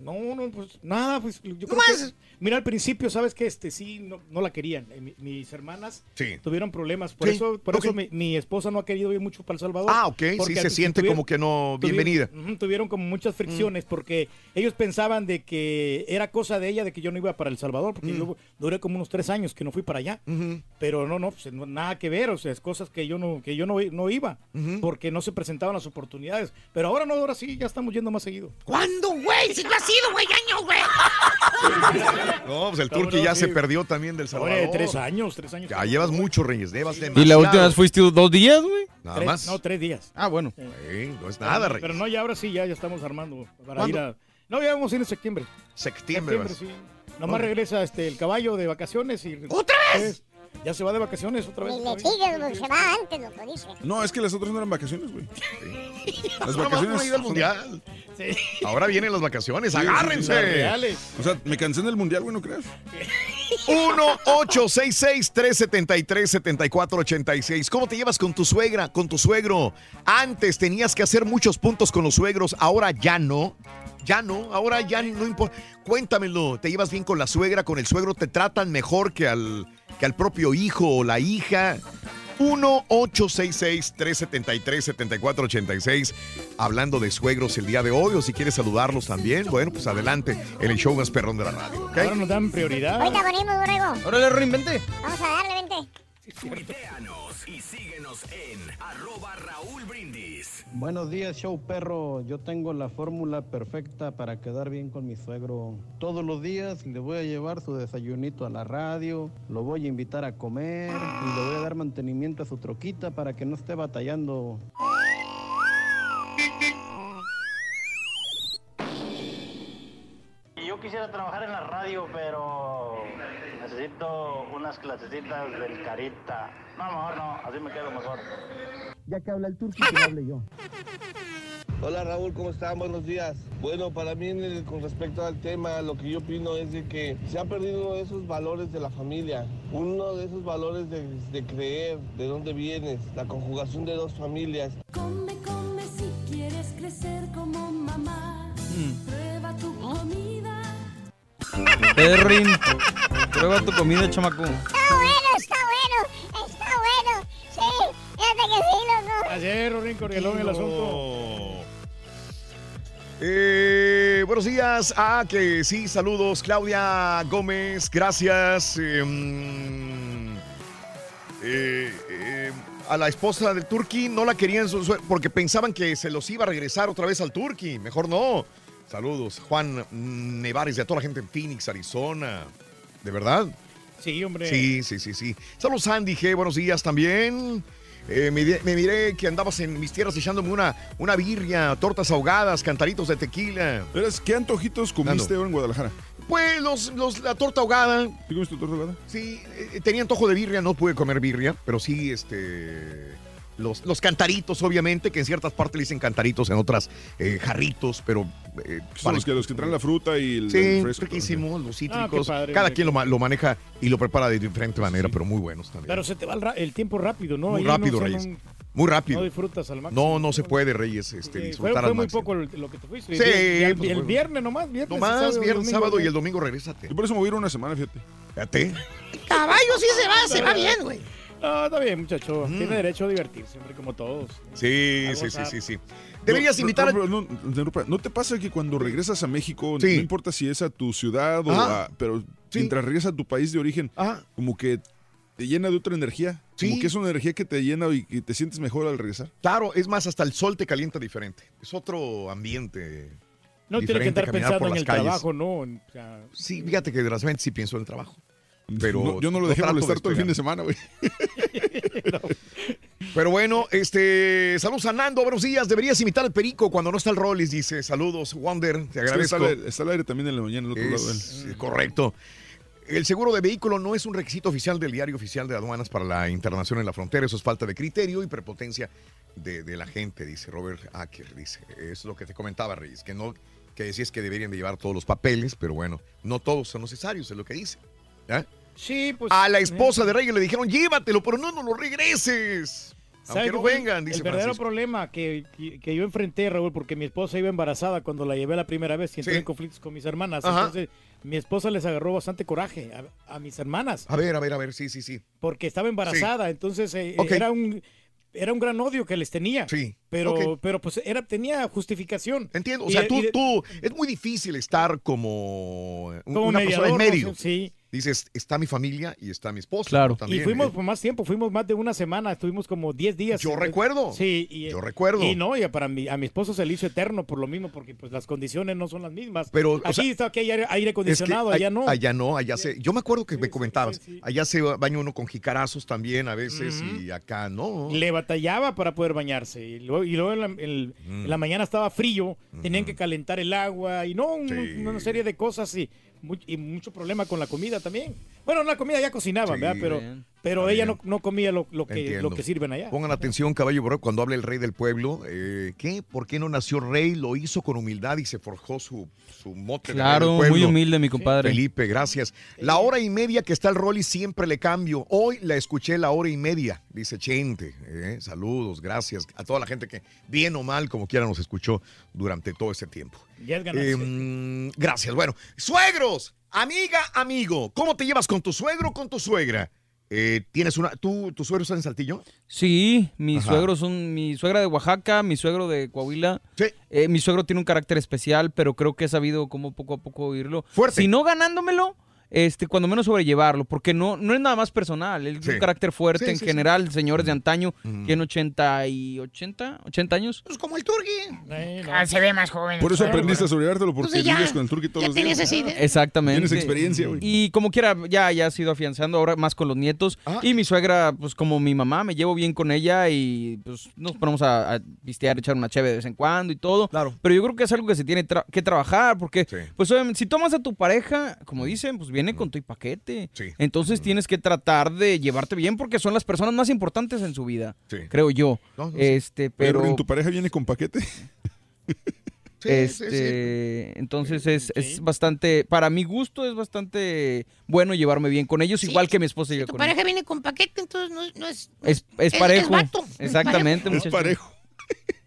Mm, No, no, pues nada, pues yo creo que. Mira, al principio, ¿sabes que Este sí, no, no la querían. Eh, mi- mis hermanas Sí. tuvieron problemas. Por Sí, eso, por ok. eso mi, mi esposa no ha querido ir mucho para El Salvador. Ah, ok, sí se al- siente tuvieron- como que no tuvieron- bienvenida. ujú, tuvieron como muchas fricciones porque ellos pensaban de que era cosa de ella de que yo no iba para El Salvador, porque Mm. yo duré como unos tres años que no fui para allá. Pero no, no, pues, no, nada que ver, o sea, es cosas que yo no, que yo no, no iba, porque no se presentaban las oportunidades. Pero ahora no, ahora sí, ya estamos yendo más seguido. ¿Cuándo, güey? Si sido, güey, años, güey. No, pues el Turqui ya sí. se perdió también del Salvador. tres años, tres años. Ya llevas mucho, Reyes. Llevas ¿Y demasiado. la última vez fuiste dos días, güey? Nada Tres- más. No, tres días. Ah, bueno. Sí, no es nada, pero, Reyes. pero no, ya ahora sí, ya, ya estamos armando para ¿Cuándo? ir a... No, ya vamos a ir en septiembre. Septiembre. vas. sí. Nomás regresa este, el caballo de vacaciones y... ¿Otra vez? Ya se va de vacaciones otra vez. Ni le sigues, güey, se va antes, lo que dice. No, es que las otras no eran vacaciones, güey. Las vacaciones. ir al mundial. Sí. Ahora vienen las vacaciones. Sí, sí, sí, Agárrense. O sea, me cansé en el mundial, güey, no creas. 1-866-373-7486. ¿Cómo te llevas con tu suegra, con tu suegro? Antes tenías que hacer muchos puntos con los suegros, ahora ya no. Ya no, ahora ya no importa. Cuéntamelo, ¿te llevas bien con la suegra, con el suegro? ¿Te tratan mejor que al, que al propio hijo o la hija? 1-866-373-7486. Hablando de suegros el día de hoy, o si quieres saludarlos también, bueno, pues adelante en el show más perrón de la radio. ¿ok? Ahora nos dan prioridad. Ahorita venimos, borrego. Órale, reinventé. Vamos a darle, vente. Tuiteanos y síguenos en arroba Raúl Brindis. Buenos días, show perro. Yo tengo la fórmula perfecta para quedar bien con mi suegro. Todos los días le voy a llevar su desayunito a la radio, lo voy a invitar a comer y le voy a dar mantenimiento a su troquita para que no esté batallando. Yo quisiera trabajar en la radio, pero necesito unas clasecitas del Carita. No, mejor no, así me quedo mejor. Ya que habla el turco, que hable yo. Hola Raúl, ¿cómo están? Buenos días. Bueno, para mí el- con respecto al tema, lo que yo opino es de que se han perdido esos valores de la familia. Uno de esos valores de, de creer, de dónde vienes, la conjugación de dos familias. Come, come si quieres crecer como mamá. Comida. Perrin, prueba tu comida, chamaco. Está bueno, está bueno, está bueno. Sí, fíjate que sí, loco. Ayer, Rorín Corrielón, el asunto. Eh, buenos días. Ah, que sí, saludos. Claudia Gómez, gracias. Eh, mm, eh, eh, a la esposa del Turqui no la querían porque pensaban que se los iba a regresar otra vez al Turqui. Mejor no. Saludos. Juan Nevares y a toda la gente en Phoenix, Arizona. ¿De verdad? Sí, hombre. Sí, sí, sí, sí. Saludos, Sandy G. Buenos días también. Eh, me, me miré que andabas en mis tierras echándome una, una birria, tortas ahogadas, cantaritos de tequila. ¿qué antojitos comiste ahora en Guadalajara? Pues los, los- la torta ahogada. ¿Sí comiste torta ahogada? Sí, eh, tenía antojo de birria, no pude comer birria, pero sí, este. Los, los cantaritos, obviamente, que en ciertas partes le dicen cantaritos, en otras eh, jarritos, pero. eh, Son los que, los que traen la fruta y el, Sí, el fresco. riquísimos, los Ah, cítricos. padre, Cada quien lo, lo maneja y lo prepara de diferente manera, pero muy buenos también. Pero se te va el, tiempo rápido, ¿no? Muy Ahí rápido, no, Reyes. Muy rápido. no disfrutas al máximo. No, no se puede, Reyes, este, Sí, fue, disfrutar fue al muy máximo. poco lo, lo que te fuiste. Sí, Y el, pues, el viernes nomás, viernes. No más, sábado, viernes, domingo, sábado y el domingo regrésate. Yo por eso me voy a ir una semana, fíjate. Fíjate. Caballo sí se va, se va bien, güey. No, está bien, muchacho. Mm. Tiene derecho a divertirse, hombre, como todos. Sí, sí, sí, sí, sí. Deberías No, invitar no, no, no, interrumpa. ¿No te pasa que cuando regresas a México, Sí. no importa si es a tu ciudad o a... Pero mientras regresas a tu país de origen, como que te llena de otra energía? Sí. Como que es una energía que te llena y que te sientes mejor al regresar. Claro, es más, hasta el sol te calienta diferente. Es otro ambiente. No tiene que estar pensando en las el calles. trabajo, ¿no? En- o sea, Sí, fíjate que desgraciadamente sí pienso en el trabajo. Pero No, yo no lo dejé trato molestar todo el fin de semana, güey. Pero bueno, este, saludos a Nando, buenos días. Deberías imitar al Perico cuando no está el Rollis, dice. Saludos, Wonder, te Está agradezco. al, aire, está al aire también en la mañana, el otro lado. Es él. correcto. El seguro de vehículo no es un requisito oficial del diario oficial de aduanas para la internación en la frontera. Eso es falta de criterio y prepotencia de, de la gente, dice Robert Acker. Dice, es lo que te comentaba, Reyes, que no, que decías que deberían de llevar todos los papeles, pero bueno, no todos son necesarios, es lo que dice. ¿Ya? Sí, pues. A la esposa de Reyes le dijeron, llévatelo, pero no, no lo regreses. Aunque ¿Sabes no vengan, dice El verdadero Francisco. problema que, que- que yo enfrenté, Raúl, porque mi esposa iba embarazada cuando la llevé la primera vez y entré Sí. en conflictos con mis hermanas. Ajá. Entonces, mi esposa les agarró bastante coraje a, a mis hermanas. A ver, a ver, a ver, sí, sí, sí. Porque estaba embarazada. Entonces, eh, era un. Era un gran odio que les tenía. Sí. Pero, Ok. pero pues era, tenía justificación. Entiendo, o sea, tú, y de- tú, es muy difícil estar como, un- Como una persona en medio. ¿no? Sí. Dices, está mi familia y está mi esposa. Claro. También, y fuimos ¿eh? por más tiempo, fuimos más de una semana, estuvimos como 10 días. Yo Eh, recuerdo. Sí, y, Yo recuerdo. Y no, y para mi, a mi esposo se le hizo eterno por lo mismo, porque pues las condiciones no son las mismas. Pero, o Aquí sea, está que hay aire, aire Es que acondicionado, allá no. Allá no, allá se. Yo me acuerdo que me comentabas. Allá se baña uno con jicarazos también a veces y acá no. Le batallaba para poder bañarse. Y luego, y luego en, la, el- Mm. en la mañana estaba frío, tenían que calentar el agua y no, un- Sí. una serie de cosas y, y mucho problema con la comida también. Bueno, la comida ya cocinaban, Sí, ¿verdad? Pero, bien. pero ella no, no comía lo, lo que, Entiendo. lo que sirven allá. Pongan atención, caballo borrego, cuando habla el rey del pueblo. eh, ¿Qué? ¿Por qué no nació rey? Lo hizo con humildad y se forjó su, su mote Claro, del muy pueblo. humilde, mi compadre. Felipe, gracias. La hora y media que está el Rolly siempre le cambio. Hoy la escuché la hora y media, dice Chente. eh, saludos, gracias a toda la gente que, bien o mal, como quiera, nos escuchó durante todo este tiempo. Ya es. Eh, gracias. Bueno, suegros, amiga, amigo, ¿cómo te llevas con tu suegro o con tu suegra? Eh, ¿Tienes una. ¿tú, ¿Tu suegro está en Saltillo? Sí, mis Ajá. suegros son mi suegra de Oaxaca, mi suegro de Coahuila. Eh, mi suegro tiene un carácter especial, pero creo que he sabido cómo poco a poco oírlo. Fuerte. Si no ganándomelo, este, cuando menos sobrellevarlo, porque no, no es nada más personal, él es Sí. un carácter fuerte Sí, en sí, general, señores de antaño, tienen 80 y 80, 80 años. Pues como el Turqui. Ah, se ve más joven. Por eso aprendiste a sobrellevártelo, porque ya- vives con el turqui todos los días. Exactamente. Tienes experiencia, güey. Y como quiera, ya, ya se ha ido afianzando ahora más con los nietos. Ah. Y mi suegra, pues como mi mamá, me llevo bien con ella y pues nos ponemos a, a pistear, echar una cheve de vez en cuando y todo. Claro. Pero yo creo que es algo que se tiene tra- que trabajar porque, pues obviamente, si tomas a tu pareja, como dicen, pues viene con tu paquete. Entonces tienes que tratar de llevarte bien porque son las personas más importantes en su vida, creo yo. No, no, sí. este, pero... ¿en tu pareja viene con paquete? este, entonces es, es bastante, para mi gusto es bastante bueno llevarme bien con ellos, igual que mi esposa y yo Tu con pareja viene con paquete, entonces no, es- no es... Es, es parejo. vato. Exactamente. Es parejo.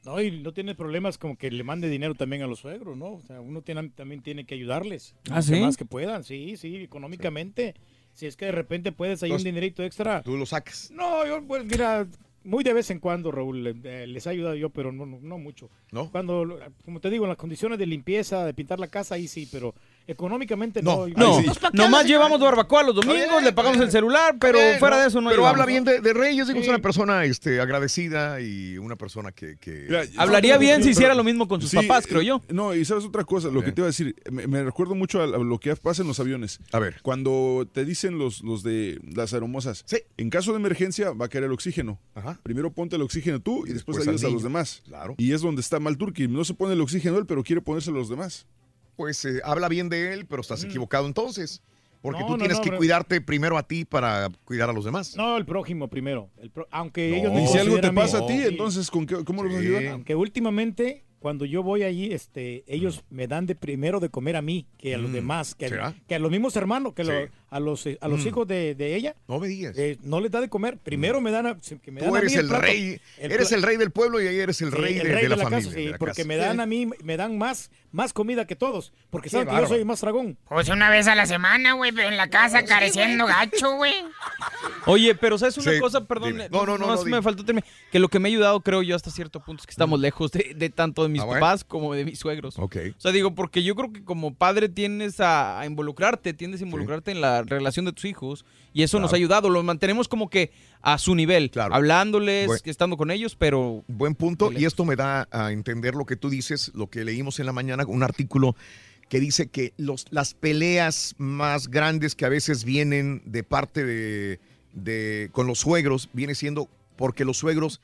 No, y no tiene problemas como que le mande dinero también a los suegros, ¿no? O sea, uno tiene, también tiene que ayudarles. ¿Ah, lo sí? más que puedan, sí, sí, económicamente. Si es que de repente puedes ahí un dinerito extra. Tú lo sacas. No, yo, pues mira, muy de vez en cuando, Raúl, eh, les he ayudado yo, pero no, no, no mucho. ¿No? Cuando, como te digo, en las condiciones de limpieza, de pintar la casa, ahí sí, pero económicamente no. No, nomás llevamos barbacoa los domingos, le pagamos el celular, pero Bien, fuera ¿no? de eso no Pero habla bien de, de Reyes, digo, es una persona este, agradecida y una persona que... que- Hablaría bien si hiciera lo mismo con sus Sí, papás, creo eh, yo. No, y sabes otra cosa, lo que te iba a decir, me, recuerdo mucho a, lo que pasa en los aviones. A ver. Cuando te dicen los, los de las aeromosas, en caso de emergencia va a caer el oxígeno. Primero ponte el oxígeno tú y, después, después al ayudas a los demás. Claro. Y es donde está mal Turki. No se pone el oxígeno él, pero quiere ponérselo a los demás. Pues eh, habla bien de él, pero estás equivocado entonces. Porque No, tú tienes no, que pero- cuidarte primero a ti para cuidar a los demás. No, el prójimo primero. El pro- aunque No. ellos me Y si algo te pasa a ti, Sí. entonces ¿con qué, ¿cómo los vas a ayudar? Aunque últimamente, cuando yo voy allí, este, ellos me dan de primero de comer a mí que a los Mm, demás, que, ¿será? que a los mismos hermanos, que lo- Sí. A los, eh, a los Mm. hijos de, de ella. No me digas. eh, no les da de comer. Primero me dan a, que me dan Tú a eres mí el plato. rey, El eres el rey del pueblo y ahí eres el Sí, rey, de, de la, familia. casa, sí, de la porque casa. me dan a mí, me dan más, más comida que todos, porque Qué saben que yo soy más dragón. Pues una vez a la semana, güey, pero en la casa careciendo gacho, güey. Oye, pero ¿sabes una Sí, cosa? Perdón, dime. No, no, no, no, me faltó terminar. Que lo que me ha ayudado, creo yo, hasta cierto punto es que estamos lejos de, de tanto de mis Ah, bueno. papás como de mis suegros. Ok. O sea, digo, porque yo creo que como padre tienes a, a involucrarte, tiendes a involucrarte en la relación de tus hijos y eso nos ha Claro. ayudado. Los mantenemos como que a su nivel, hablándoles, Bueno. estando con ellos, pero... Buen punto, y esto me da a entender lo que tú dices, lo que leímos en la mañana, un artículo que dice que los, las peleas más grandes que a veces vienen de parte de, de- con los suegros, viene siendo porque los suegros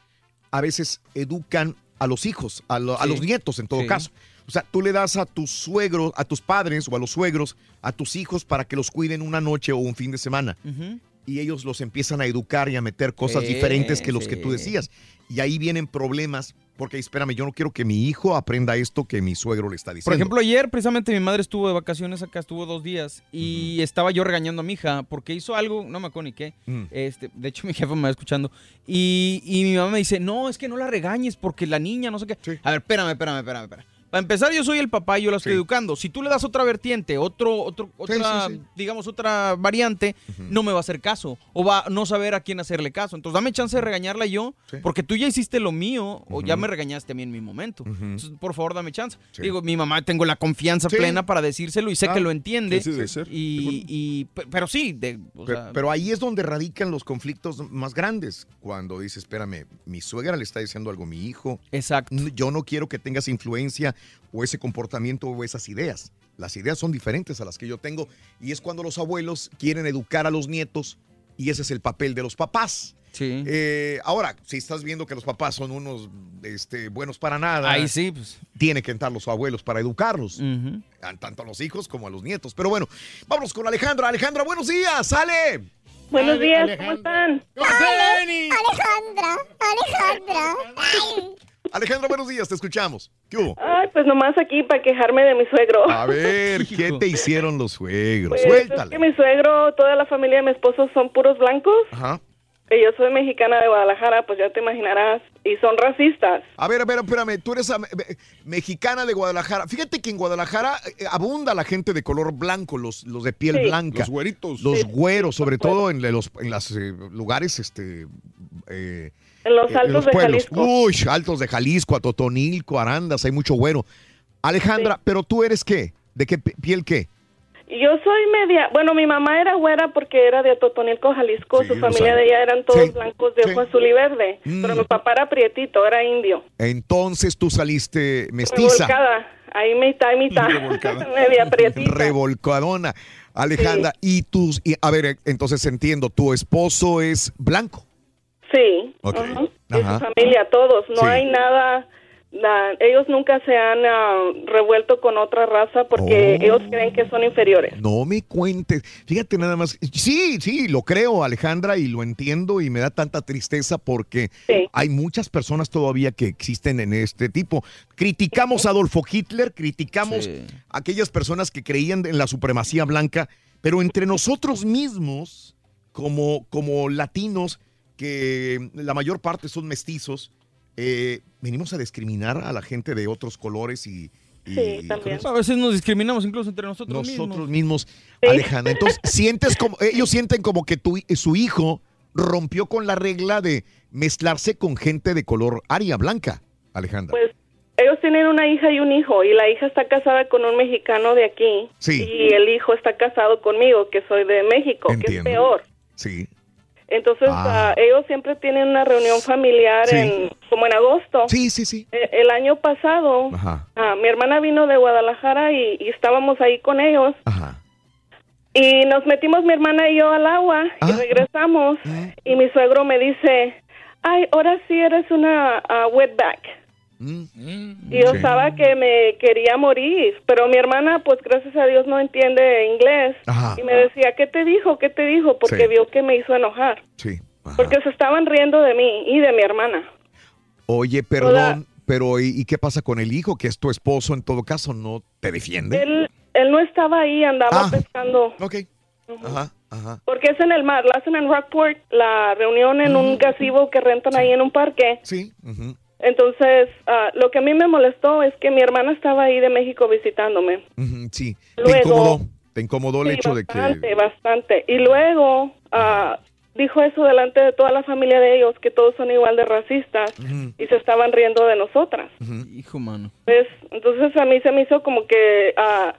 a veces educan a los hijos, a, lo- a Sí. los nietos en todo Sí. caso. O sea, tú le das a tus suegros, a tus padres o a los suegros, a tus hijos para que los cuiden una noche o un fin de semana y ellos los empiezan a educar y a meter cosas Sí, diferentes que los que tú decías. Y ahí vienen problemas, porque espérame, yo no quiero que mi hijo aprenda esto que mi suegro le está diciendo. Por ejemplo, ayer precisamente mi madre estuvo de vacaciones acá, estuvo dos días y estaba yo regañando a mi hija porque hizo algo, no me acuerdo ni qué. Mm. Este, de hecho, mi jefa me va escuchando. Y, y mi mamá me dice, no, es que no la regañes porque la niña, no sé qué. A ver, espérame, espérame, espérame, espérame. Para empezar, yo soy el papá y yo la estoy educando. Si tú le das otra vertiente, otro, otro, otra, sí, sí. digamos, otra variante, no me va a hacer caso. O va a no saber a quién hacerle caso. Entonces, dame chance de regañarla yo, porque tú ya hiciste lo mío o ya me regañaste a mí en mi momento. Entonces, por favor, dame chance. Digo, mi mamá tengo la confianza plena para decírselo y sé Ah, que lo entiende. así debe ser. Y, y- pe- pero sí, de- o Pero, sea, pero ahí es donde radican los conflictos más grandes. Cuando dices, espérame, mi suegra le está diciendo algo a mi hijo. Exacto. Yo no quiero que tengas influencia o ese comportamiento o esas ideas. Las ideas son diferentes a las que yo tengo. Y es cuando los abuelos quieren educar a los nietos y ese es el papel de los papás. Sí. Eh, ahora, si estás viendo que los papás son unos este, buenos para nada, Ahí sí, pues. tiene que entrar los abuelos para educarlos, tanto a los hijos como a los nietos. Pero bueno, vámonos con Alejandra. Alejandra, buenos días, sale. Buenos días, ¿cómo están? Alejandra, Alejandra. Ay. Alejandra, buenos días, te escuchamos. ¿Qué hubo? Ay, pues nomás aquí para quejarme de mi suegro. A ver, ¿qué te hicieron los suegros? Pues, es Suéltale. que mi suegro, toda la familia de mi esposo son puros blancos. Ajá. Y yo soy mexicana de Guadalajara, pues ya te imaginarás. Y son racistas. A ver, a ver, espérame, tú eres eh, mexicana de Guadalajara. Fíjate que en Guadalajara eh, abunda la gente de color blanco, los, los de piel Sí. blanca. Los güeritos. Los Sí, güeros, sobre todo en los en las, eh, lugares, este... eh, En los eh, altos de pueblos. Jalisco. Uy, altos de Jalisco, a Totonilco, Arandas, hay mucho güero. Alejandra, ¿pero tú eres qué? ¿De qué pi- piel qué? Yo soy media, bueno, mi mamá era güera porque era de Totonilco, Jalisco, su familia sabe. de ella eran todos Sí, blancos de ojo azul y verde, Mm. pero mi papá era prietito, era indio. Entonces tú saliste mestiza. Revolcada, ahí mitad y mitad, Revolcada. media prietita. Revolcadona. Alejandra, y tus, y, a ver, entonces entiendo, tu esposo es blanco. Sí, Ok. ajá. y Ajá. su familia, todos, no Sí. hay nada, na- ellos nunca se han ah, revuelto con otra raza porque Oh. ellos creen que son inferiores. No me cuentes. Fíjate nada más. Sí, sí, lo creo, Alejandra, y lo entiendo y me da tanta tristeza porque hay muchas personas todavía que existen en este tipo. Criticamos a Adolfo Hitler, criticamos a aquellas personas que creían en la supremacía blanca, pero entre nosotros mismos, como, como latinos, que la mayor parte son mestizos, eh, venimos a discriminar a la gente de otros colores y... y- A veces nos discriminamos incluso entre nosotros, nosotros mismos. mismos, Alejandra. Entonces, sientes como, ellos sienten como que tu, su hijo rompió con la regla de mezclarse con gente de color aria blanca, Alejandra. Pues ellos tienen una hija y un hijo y la hija está casada con un mexicano de aquí Sí. y el hijo está casado conmigo que soy de México, que es peor. sí. Entonces Ah. ah, ellos siempre tienen una reunión familiar Sí. en como en agosto. Sí, sí, sí. Eh, El año pasado Ajá. ah, mi hermana vino de Guadalajara y, y estábamos ahí con ellos. Y nos metimos mi hermana y yo al agua y regresamos y mi suegro me dice, ay, ahora sí eres una ah, wetback. Y yo Sí. estaba que me quería morir, pero mi hermana, pues gracias a Dios no entiende inglés. Ajá. Y me decía, ¿qué te dijo? ¿Qué te dijo? Porque Sí. vio que me hizo enojar. Sí. Porque se estaban riendo de mí y de mi hermana. Oye, perdón, pero ¿y, y qué pasa con el hijo, que es tu esposo en todo caso? ¿No te defiende? Él, él no estaba ahí, andaba Ah. pescando. Ok. Ajá, ajá. Porque es en el mar, la hacen en Rockport, la reunión en un gazebo que rentan ahí en un parque. Sí. ujú. Entonces, ah, lo que a mí me molestó es que mi hermana estaba ahí de México visitándome. Sí. Luego- ¿Te incomodó? ¿Te incomodó el Sí, hecho de bastante, que... bastante. Y luego ah, dijo eso delante de toda la familia de ellos, que todos son igual de racistas y se estaban riendo de nosotras. Hijo, mano. ¿Ves? Entonces a mí se me hizo como que ah,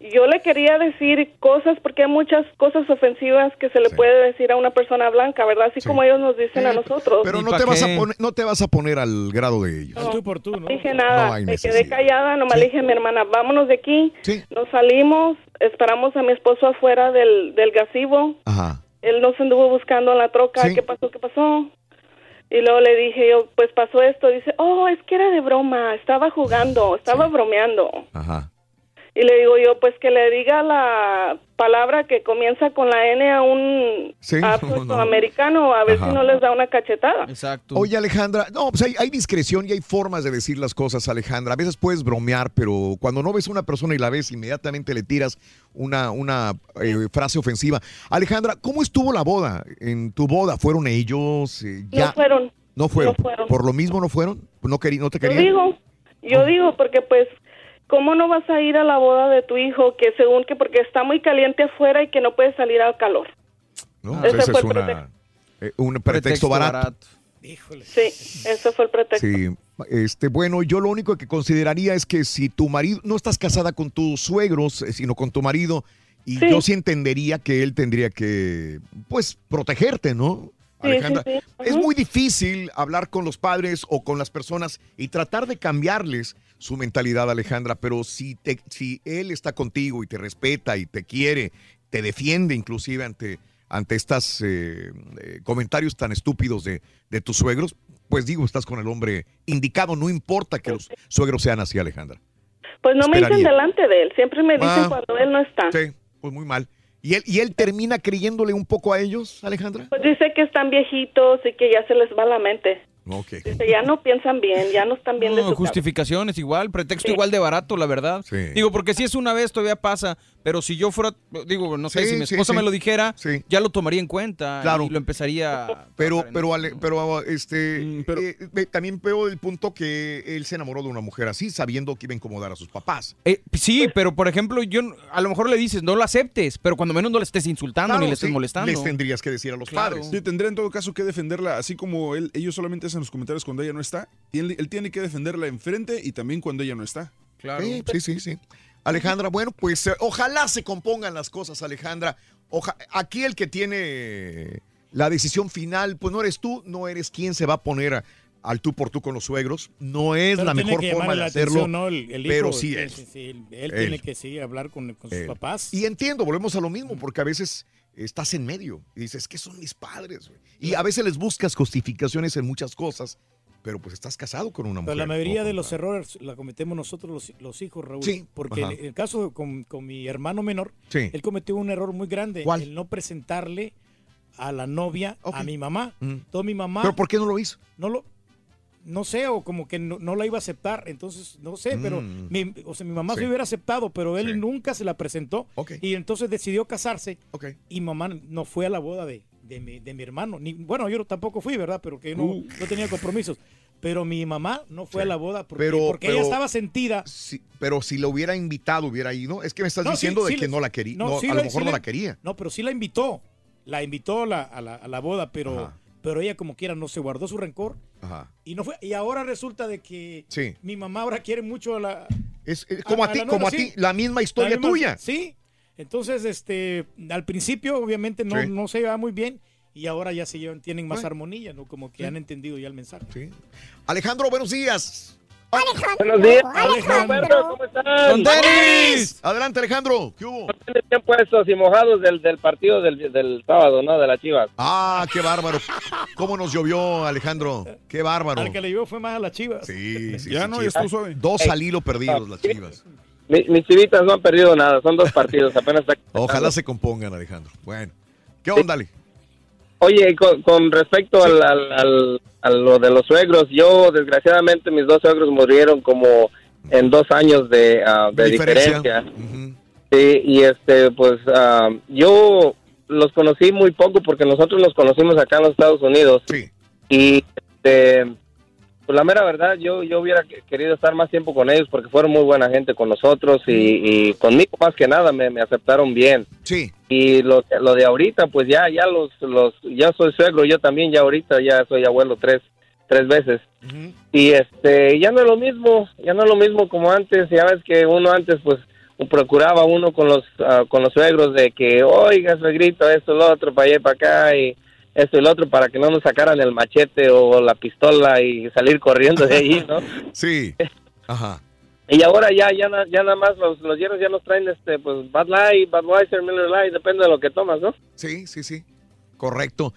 yo le quería decir cosas porque hay muchas cosas ofensivas que se le puede decir a una persona blanca, ¿verdad? Así como ellos nos dicen a nosotros. Pero no te, vas a poner, no te vas a poner al grado de ellos. No, tú por tú, ¿no? No dije nada, me quedé callada, nomás le dije a mi hermana, vámonos de aquí. Nos salimos, esperamos a mi esposo afuera del, del gazebo. Ajá. Él nos anduvo buscando en la troca, Sí. ¿qué pasó? ¿Qué pasó? Y luego le dije yo, pues pasó esto. Dice, oh, es que era de broma, estaba jugando, estaba bromeando. Ajá. Y le digo yo, pues que le diga la palabra que comienza con la N a un Sí, afroamericano, a ver Ajá. si no les da una cachetada. Exacto. Oye, Alejandra, no, pues hay, hay discreción y hay formas de decir las cosas, Alejandra. A veces puedes bromear, pero cuando no ves a una persona y la ves, inmediatamente le tiras una, una eh, frase ofensiva. Alejandra, ¿cómo estuvo la boda? ¿En tu boda fueron ellos? eh, ya? No fueron. ¿No fueron? no fueron. ¿Por lo mismo no fueron? ¿No, querí- no te Yo querían? digo, yo digo, porque pues, ¿cómo no vas a ir a la boda de tu hijo que según que porque está muy caliente afuera y que no puedes salir al calor? No, Ese pues ese fue es el una- pretexto. eh, un pretexto, barato. Sí, ese fue el pretexto. Sí, este, bueno, yo lo único que consideraría es que si tu marido, no estás casada con tus suegros, eh, sino con tu marido, y Sí. yo sí entendería que él tendría que, pues, protegerte, ¿no? Sí, Alejandra, sí, sí. es muy difícil hablar con los padres o con las personas y tratar de cambiarles su mentalidad, Alejandra, pero si, te, si él está contigo y te respeta y te quiere, te defiende inclusive ante, ante estos comentarios tan estúpidos de, de tus suegros, pues digo, estás con el hombre indicado, no importa que los suegros sean así, Alejandra. Pues no me dicen delante de él, siempre me dicen Ah. cuando él no está. Sí, pues muy mal. ¿Y él, ¿Y él termina creyéndole un poco a ellos, Alejandra? Pues dice que están viejitos y que ya se les va la mente. Ok. Dice, ya no piensan bien, ya no están bien de No, cabeza. justificaciones igual, pretexto igual de barato, la verdad. Sí. Digo, porque si es una vez todavía pasa, pero si yo fuera, digo, no sé, Sí, si mi esposa sí. me lo dijera, Sí. ya lo tomaría en cuenta Claro. y lo empezaría a Pero, pero, Ale- pero, este, Mm, eh, también veo el punto que él se enamoró de una mujer así, sabiendo que iba a incomodar a sus papás. Eh, sí, pero por ejemplo, yo a lo mejor le dices, no lo aceptes, pero cuando menos no le estés insultando Claro, ni le estés sí, molestando. Les tendrías que decir a los Claro. padres. Sí, tendría en todo caso que defenderla, así como él, ellos solamente hacen los comentarios cuando ella no está. Y él, él tiene que defenderla enfrente y también cuando ella no está. Claro. Sí, sí, sí, sí. Alejandra, bueno, pues eh, ojalá se compongan las cosas, Alejandra. Oja- aquí el que tiene la decisión final, pues no eres tú, no eres quien se va a poner a- al tú por tú con los suegros. No es Pero la mejor forma de hacerlo. atención, ¿no? El- el hijo, pero sí sí, él. sí, sí, él, él Él. tiene que sí hablar con, con sus Él. papás. Y entiendo, volvemos a lo mismo, porque a veces estás en medio y dices, que son mis padres. güey". Y a veces les buscas justificaciones en muchas cosas, pero pues estás casado con una Pero mujer. la mayoría de los errores la cometemos nosotros los, los hijos, Raúl. Sí, Porque en el caso con, con mi hermano menor, Sí. él cometió un error muy grande. ¿Cuál? El no presentarle a la novia a mi mamá. Mm. Mi mamá. ¿Pero por qué no lo hizo? No lo. No sé, o como que no, no la iba a aceptar, entonces no sé, pero Mm. mi, o sea, mi mamá Sí. se hubiera aceptado, pero él nunca se la presentó y entonces decidió casarse y mamá no fue a la boda de, de mi, de mi hermano. Ni, bueno, yo tampoco fui, ¿verdad? Pero que no, Uh. no tenía compromisos. Pero mi mamá no fue a la boda porque, Pero- porque pero- ella estaba sentida. Sí, pero si lo hubiera invitado, hubiera ido. Es que me estás No, sí, diciendo de sí que le- no la quería. No, a lo mejor no la quería. No, pero sí la invitó. La invitó la- a, la, a la boda, pero, pero ella como quiera no se guardó su rencor Ajá. y no fue. Y ahora resulta de que mi mamá ahora quiere mucho a la. Es, es como a, ti, la como a ti, la misma historia La tuya. Sí. Entonces, este, al principio obviamente no, Sí. no se lleva muy bien y ahora ya se llevan, tienen más armonía, ¿no? Como que Sí. han entendido ya el mensaje. Alejandro, buenos días. Buenos días. Alejandro. ¿Cómo están? ¡Con tenis! Adelante, Alejandro. ¿Qué hubo? Bien puestos y mojados del, del partido del, del sábado, ¿no? De las Chivas. Ah, qué bárbaro. ¿Cómo nos llovió, Alejandro? Qué bárbaro. Al que le llevó fue más a las chivas. Sí, sí, Ya sí, no, sí. ya estuvo suave. Dos al hilo perdidos las chivas. Mi- mis chivitas no han perdido nada, son dos partidos, apenas está... Ojalá se compongan, Alejandro. Bueno. ¿Qué onda? Oye, con, con respecto al, al- al- a lo de los suegros, yo desgraciadamente mis dos suegros murieron como en dos años de, ah, de Diferencia. diferencia. Sí, y este, pues ah, yo los conocí muy poco porque nosotros nos conocimos acá en los Estados Unidos. Sí. Y este, pues la mera verdad, yo, yo hubiera que- querido estar más tiempo con ellos porque fueron muy buena gente con nosotros y, y conmigo más que nada me, me aceptaron bien. Sí. Y lo, lo de ahorita, pues ya, ya los, los, ya soy suegro, yo también ya ahorita ya soy abuelo tres, tres veces. Y este, ya no es lo mismo, ya no es lo mismo como antes, ya ves que uno antes pues procuraba uno con los, ah, con los suegros de que, oiga, suegrito, esto, lo otro, para allá y para acá, y esto y lo otro, para que no nos sacaran el machete o la pistola y salir corriendo de ahí, ¿no? Sí. Ajá. Y ahora ya, ya, na- ya nada más los, los hierros ya nos traen este, pues, Bud Light, Budweiser, Miller Light, depende de lo que tomas, ¿no? Sí, sí, sí. Correcto.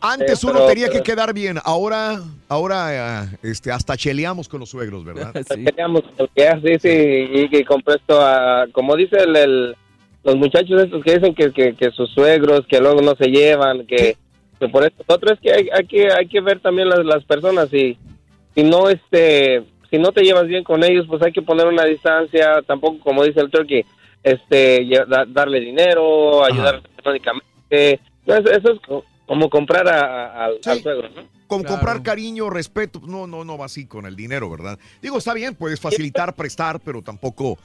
Antes Eh, uno pero- tenía que pero- quedar bien. Ahora, ahora, eh, este, hasta cheleamos con los suegros, ¿verdad? Queríamos ya, sí, sí, y que compuesto a, como dice el, el- los muchachos estos que dicen que, que, que sus suegros, que luego no se llevan, que, que por esto, otro es que hay, hay que hay que ver también las, las personas y si no este si no te llevas bien con ellos, pues hay que poner una distancia, tampoco como dice el turkey, este da- darle dinero, ayudar económicamente, eso, eso es co- como comprar a- a- al, al suegro, ¿no? Como comprar cariño, respeto, no, no, no va así con el dinero, ¿verdad? Digo, está bien, puedes facilitar, prestar, pero tampoco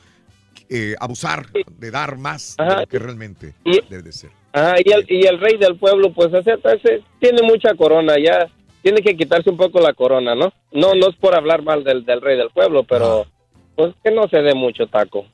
eh, abusar de dar más de lo que realmente Y- debe de ser. Ajá, y el, y el rey del pueblo, pues, acepta, ese- tiene mucha corona, ya tiene que quitarse un poco la corona, ¿no? No, no es por hablar mal del, del rey del pueblo, pero pues que no se dé mucho taco.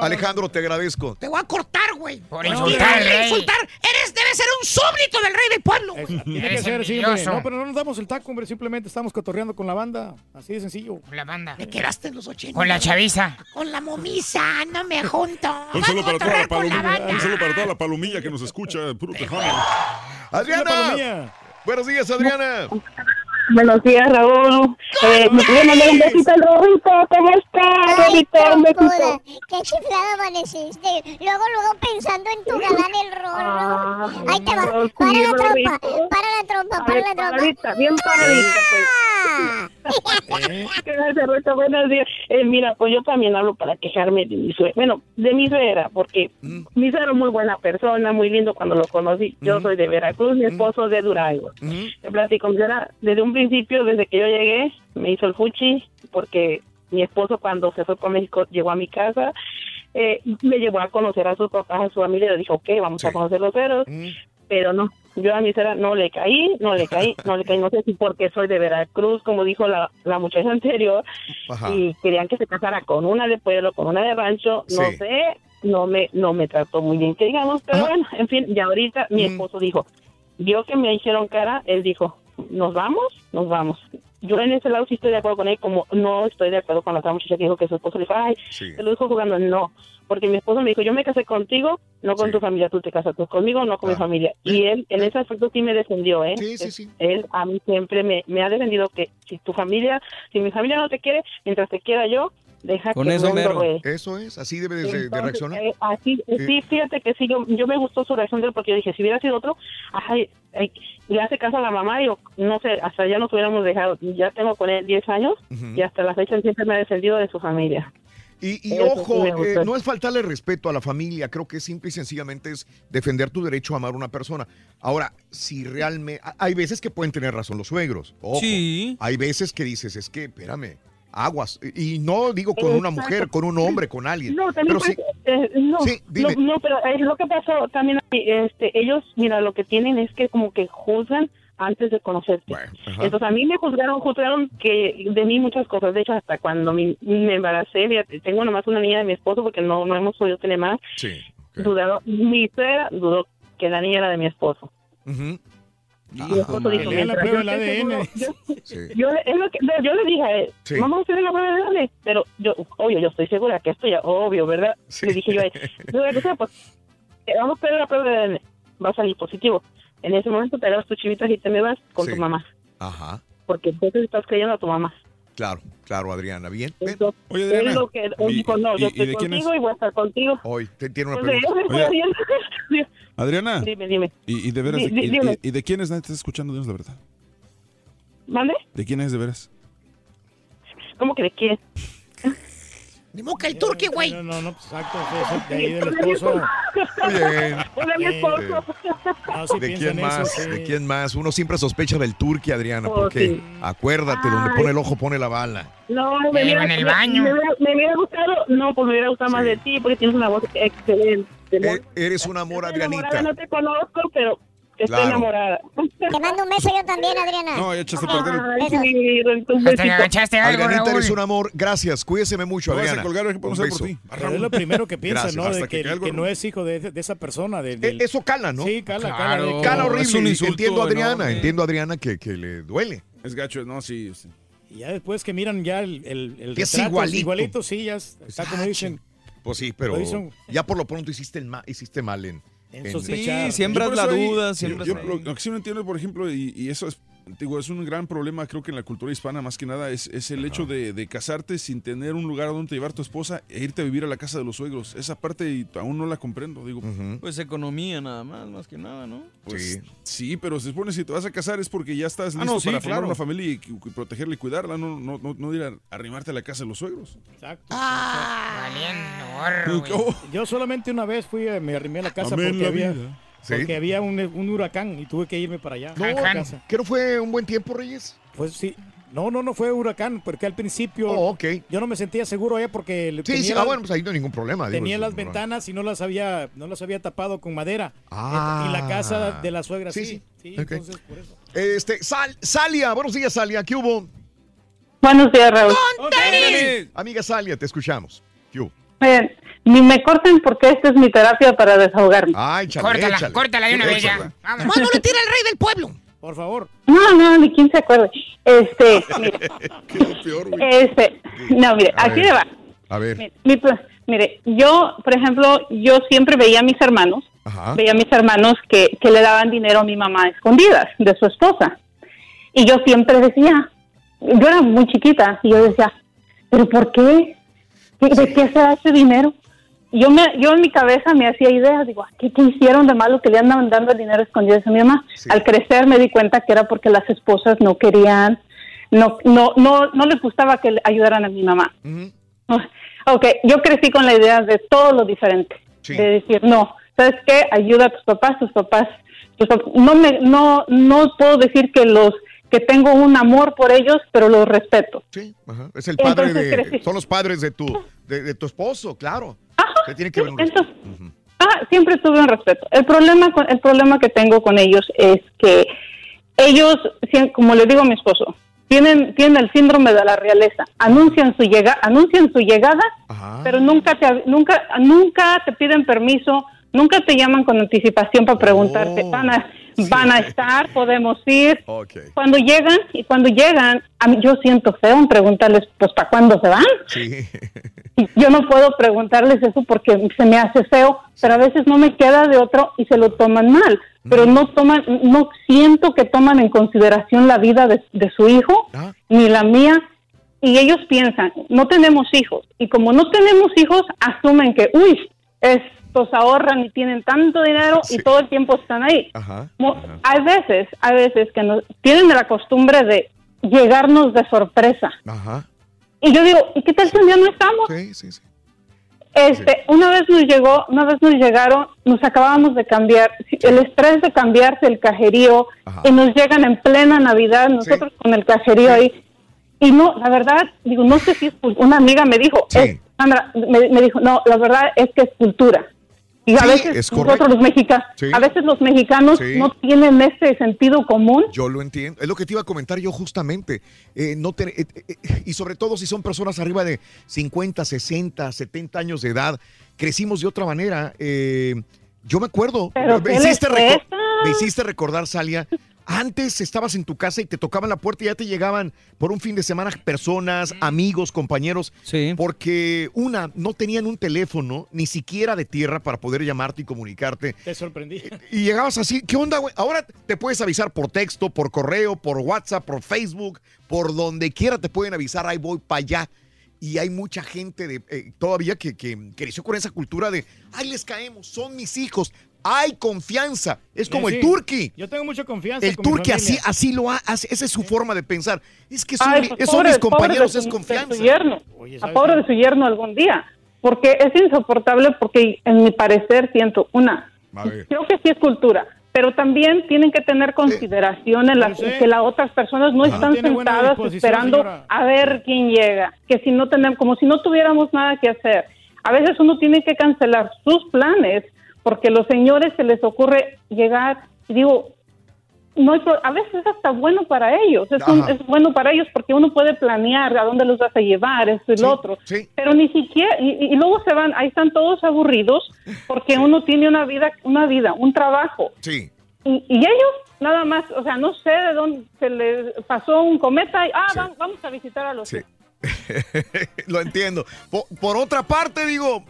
Alejandro, te agradezco. Te voy a cortar, güey. Por No, insultar rey. insultar. Eres, debes ser un súbdito del rey del pueblo. güey. Tiene que Eres ser hombre. envidioso. No, pero no nos damos el taco, hombre. Simplemente estamos cotorreando con la banda. Así de sencillo. Con la banda. Te quedaste en los 80. Con la chaviza. Con la momisa, no me junto. Un saludo para toda la palomilla, un saludo para toda la palomilla que nos escucha, puro tejano. Adriana. Buenos días, Adriana. Buenos días, Raúl. Eh, ¿Me mandar un besito al Rorrito? ¿Cómo está, Rorrito? Un besito. Qué chiflado amaneciste. Luego, luego pensando en tu galán el rorro. Ahí te va. Para la trompa. Para la trompa. Para ver, la trompa. paradita, bien paradita, pues. Ah. ¿Qué tal, Rorrito? Buenos días. Eh, mira, pues yo también hablo para quejarme de mi suegra. Bueno, de mi suegra, porque mi suegro es muy buena persona, muy lindo cuando lo conocí. Yo soy de Veracruz, mi esposo es de Durango. Te platico, mi suegra, desde un principio, desde que yo llegué, me hizo el fuchi, porque mi esposo cuando se fue con México llegó a mi casa, eh, me llevó a conocer a sus papás, a su familia, le dijo, ok, vamos a conocer los ceros, pero no, Yo a mi suegra no le caí, no le caí, no le caí. No sé si porque soy de Veracruz, como dijo la, la muchacha anterior, Ajá. y querían que se casara con una de pueblo, con una de rancho. No sé, no me, no me trató muy bien, que digamos. Pero bueno, en fin, y ahorita mi esposo dijo, vio que me hicieron cara, él dijo, ¿nos vamos? Nos vamos. Yo en ese lado sí estoy de acuerdo con él, como no estoy de acuerdo con la otra muchacha que dijo que su esposo le dijo, ay, Sí. se lo dijo jugando, no. Porque mi esposo me dijo, yo me casé contigo, no con tu familia, tú te casas tú conmigo, no con mi familia. Y él en ese aspecto sí me defendió, ¿eh? Sí, sí, sí. Él a mí siempre me, me ha defendido que si tu familia, si mi familia no te quiere, mientras te quiera yo, deja Con que eso, mero. Eso es, así debe de, reaccionar. eh, así, eh, Sí. fíjate que sí, yo, yo me gustó su reacción de él porque yo dije, si hubiera sido otro, ay, ay, le hace caso a la mamá y yo, no sé, hasta ya nos hubiéramos dejado. Ya tengo con él 10 años y hasta la fecha siempre me ha defendido de su familia. Y, y ojo, eh, no es faltarle respeto a la familia, creo que simple y sencillamente es defender tu derecho a amar a una persona. Ahora, si realmente... Hay veces que pueden tener razón los suegros. Ojo. Sí. Hay veces que dices, es que, espérame, aguas. Y no digo con una mujer, con un hombre, con alguien. No, también pero sí, eh, no, Sí, no, dime. no, pero es lo que pasó también, este, ellos, mira, lo que tienen es que como que juzgan antes de conocerte. Entonces a mí me juzgaron, juzgaron que de mí muchas cosas. De hecho, hasta cuando mi- me embaracé, tengo nomás una niña de mi esposo porque no, no hemos podido tener más. Sí. Dudaron, mi suegra dudó que la niña era de mi esposo. Mi esposo dijo, Que le hagan la "Mientras prueba yo del esté ADN". seguro, yo, yo, es lo que- yo le dije a él, Sí. vamos a hacer la prueba de ADN, pero yo, obvio, yo estoy segura que esto ya, obvio, ¿verdad? Le dije yo a él, yo, o sea, pues, eh, vamos a hacer la prueba de ADN, va a salir positivo. En ese momento te agarras tus chivitas y te me vas con Sí. tu mamá, Ajá, porque entonces estás creyendo a tu mamá. Claro, claro, Adriana, bien. Entonces, Oye, Adriana, lo que ¿y- no, y- yo y estoy de quién es? contigo y voy a estar contigo. Hoy te tiene una Pues pregunta. Oye. Adriana. Dime, dime. Y, y de veras, di- y, dime. y- y de quién es? Nadie te está escuchando, Dios, la verdad. ¿Mande? ¿De quién es de veras? ¿Cómo que de quién? Ni moca el turque, güey. No, no, no, pues exacto. sí, sí, de ahí del esposo. Bien. Hola, mi esposo. No, sí ¿De quién más? sí. ¿De quién más? Uno siempre sospecha del turque, Adriana, Oh, porque sí. acuérdate, donde pone el ojo pone la bala. No, me hubiera, en el baño. Me, hubiera- me hubiera gustado, no, pues me hubiera gustado más de ti porque tienes una voz excelente. E- eres un amor, Adrianita. no te conozco, pero estoy Claro. enamorada. Te mando un beso yo también, Adriana. No, ya echaste a perder el... Ay, agachaste algo, Adrianita, Raúl. eres un amor. Gracias. Cuídese mucho, a Adriana. colgar, a podemos Un hacer por beso. ti. Pero es lo primero que piensa, Gracias. ¿no? Hasta De que que, algo, que no es hijo de, de esa persona. de- Eh, del- Eso cala, ¿no? Sí, cala, Claro. cala. de- Cala horrible. Es un insulto entiendo a Adriana, enorme. entiendo a Adriana que, que le duele. Es gacho, no, sí. sí. Y ya después que miran ya el, el, el Que es retrato, igualito. igualito, sí, ya está como dicen. Pues sí, pero ya por lo pronto hiciste, el ma- hiciste mal en... En. Sí, siembras Yo la duda, yo- siembras yo lo, lo que sí no entiendo, por ejemplo, y, y eso es, digo, es un gran problema, creo que en la cultura hispana más que nada, es, es el hecho de, de casarte sin tener un lugar a donde llevar tu esposa e irte a vivir a la casa de los suegros. Esa parte aún no la comprendo, digo. Pues economía nada más, más que nada, ¿no? Pues, Sí. sí. pero se supone si te vas a casar es porque ya estás Ah, listo no, sí, para formar claro. una familia y, y protegerla y cuidarla, no, no, no, no ir a arrimarte a la casa de los suegros. Exacto. Valiendo gorro, güey. Yo solamente una vez fui, eh, me arrimé a la casa Amén porque la había, vida. Sí. porque había un, un huracán y tuve que irme para allá. No, a la casa. ¿que no fue un buen tiempo, Reyes? Pues sí. No, no, no fue huracán, porque al principio Oh, ok. yo no me sentía seguro allá porque le- Sí, tenía, sí, ah, bueno, pues ahí no hay ningún problema. tenía las ventanas y no las había, no las había tapado con madera. Ah. y la casa de la suegra Sí, sí. sí. Sí, Ok. entonces por eso. Este, Sal- Salia, buenos días, Salia, ¿qué hubo? Buenos días, Raúl. Amiga Salia, te escuchamos. ¿Qué hubo? Miren, ni me corten porque esta es mi terapia para desahogarme. Ay, chale, Córtala, échale. córtala de una vez ya. Vamos. No le tira al rey del pueblo. Por favor. No, no, ni quien se acuerde. Este, mire, Qué es lo peor, güey. este, no, mire, A aquí ver. le va. A ver. Mi- mi pla- mire, yo, por ejemplo, yo siempre veía a mis hermanos, Ajá. veía a mis hermanos que, que le daban dinero a mi mamá a escondidas de su esposa. Y yo siempre decía, yo era muy chiquita, y yo decía, ¿pero por qué? ¿De, de qué se da ese dinero? Yo, me, yo en mi cabeza me hacía ideas, digo, ¿qué, qué hicieron de malo que le andaban dando el dinero a escondidas a mi mamá? Sí. Al crecer me di cuenta que era porque las esposas no querían, no, no, no, no les gustaba que le ayudaran a mi mamá. Ujú. Ok, yo crecí con la idea de todo lo diferente. Sí. De decir, no, ¿sabes qué? Ayuda a tus papás, tus papás. tus no, me, no, no puedo decir que los que tengo un amor por ellos, pero los respeto. Sí, ajá. Es el padre Entonces de. crecí. Son los padres de tu, de, de tu esposo, claro. Ajá, Se tiene que ver un entonces. Ah, siempre tuve un respeto. El problema, con, el problema que tengo con ellos es que ellos, como le digo a mi esposo, tienen, tienen el síndrome de la realeza. Anuncian su llega, anuncian su llegada, pero nunca te, nunca, nunca te piden permiso, nunca te llaman con anticipación para preguntarte, van a, van a estar, podemos ir. Cuando llegan y cuando llegan, a mí yo siento feo en preguntarles, pues, ¿para cuándo se van? Sí. Y Yo no puedo preguntarles eso porque se me hace feo, pero a veces no me queda de otro y se lo toman mal. Pero no toman, no siento que toman en consideración la vida de, de su hijo ni la mía. Y ellos piensan, no tenemos hijos. Y como no tenemos hijos, asumen que, uy, estos ahorran y tienen tanto dinero y todo el tiempo están ahí. Mo- Hay veces, hay veces que nos, tienen la costumbre de llegarnos de sorpresa. Ajá. Y yo digo, ¿y qué tal si un día no estamos? Sí, sí, sí. Este, una vez nos llegó, una vez nos llegaron, nos acabábamos de cambiar, el estrés de cambiarse el cajerío y nos llegan en plena Navidad, nosotros con el cajerío ahí. Y no, la verdad, digo, no sé si es una amiga me dijo, es- Sandra, me, me dijo, no, la verdad es que es cultura. Y a Sí, veces es nosotros los mexicanos, Sí. a veces los mexicanos Sí. no tienen ese sentido común. Yo lo entiendo. Es lo que te iba a comentar yo justamente. Eh, no te- eh, eh, y sobre todo si son personas arriba de 50, 60, 70 años de edad, crecimos de otra manera. Yo me acuerdo. Pero me, ¿qué les hiciste me hiciste recordar, Salia. Antes estabas en tu casa y te tocaban la puerta y ya te llegaban por un fin de semana personas, amigos, compañeros. Porque una, no tenían un teléfono, ni siquiera de tierra para poder llamarte y comunicarte. Te sorprendí. Y llegabas así, ¿qué onda, güey? Ahora te puedes avisar por texto, por correo, por WhatsApp, por Facebook, por donde quiera te pueden avisar, ahí voy para allá. Y hay mucha gente de, eh, todavía que, que creció con esa cultura de, ay, les caemos, son mis hijos. Hay confianza. Es como Sí, el sí. turqui. Yo tengo mucha confianza. El con mi turqui así, así lo hace, esa es su forma de pensar. Es que son, Ay, pues, son pobre- mis compañeros, de es confianza. de su yerno. Oye, a ¿sabes pobre de su yerno algún día. Porque es insoportable porque en mi parecer siento, una, creo que sí es cultura, pero también tienen que tener consideración en las, que las otras personas no están Tiene sentadas esperando señora. a ver quién llega, que si no tenemos, como si no tuviéramos nada que hacer. A veces uno tiene que cancelar sus planes porque los señores se les ocurre llegar y digo, no a veces es hasta bueno para ellos, es, un- Ajá. es bueno para ellos porque uno puede planear a dónde los vas a llevar, esto y lo otro, pero ni siquiera, y, y luego se van, ahí están todos aburridos porque uno tiene una vida, una vida, un trabajo, Sí. y, y ellos nada más, o sea, no sé de dónde se les pasó un cometa y, ah, vam- vamos a visitar a los Sí. Lo entiendo. Po- Por, otra parte, digo,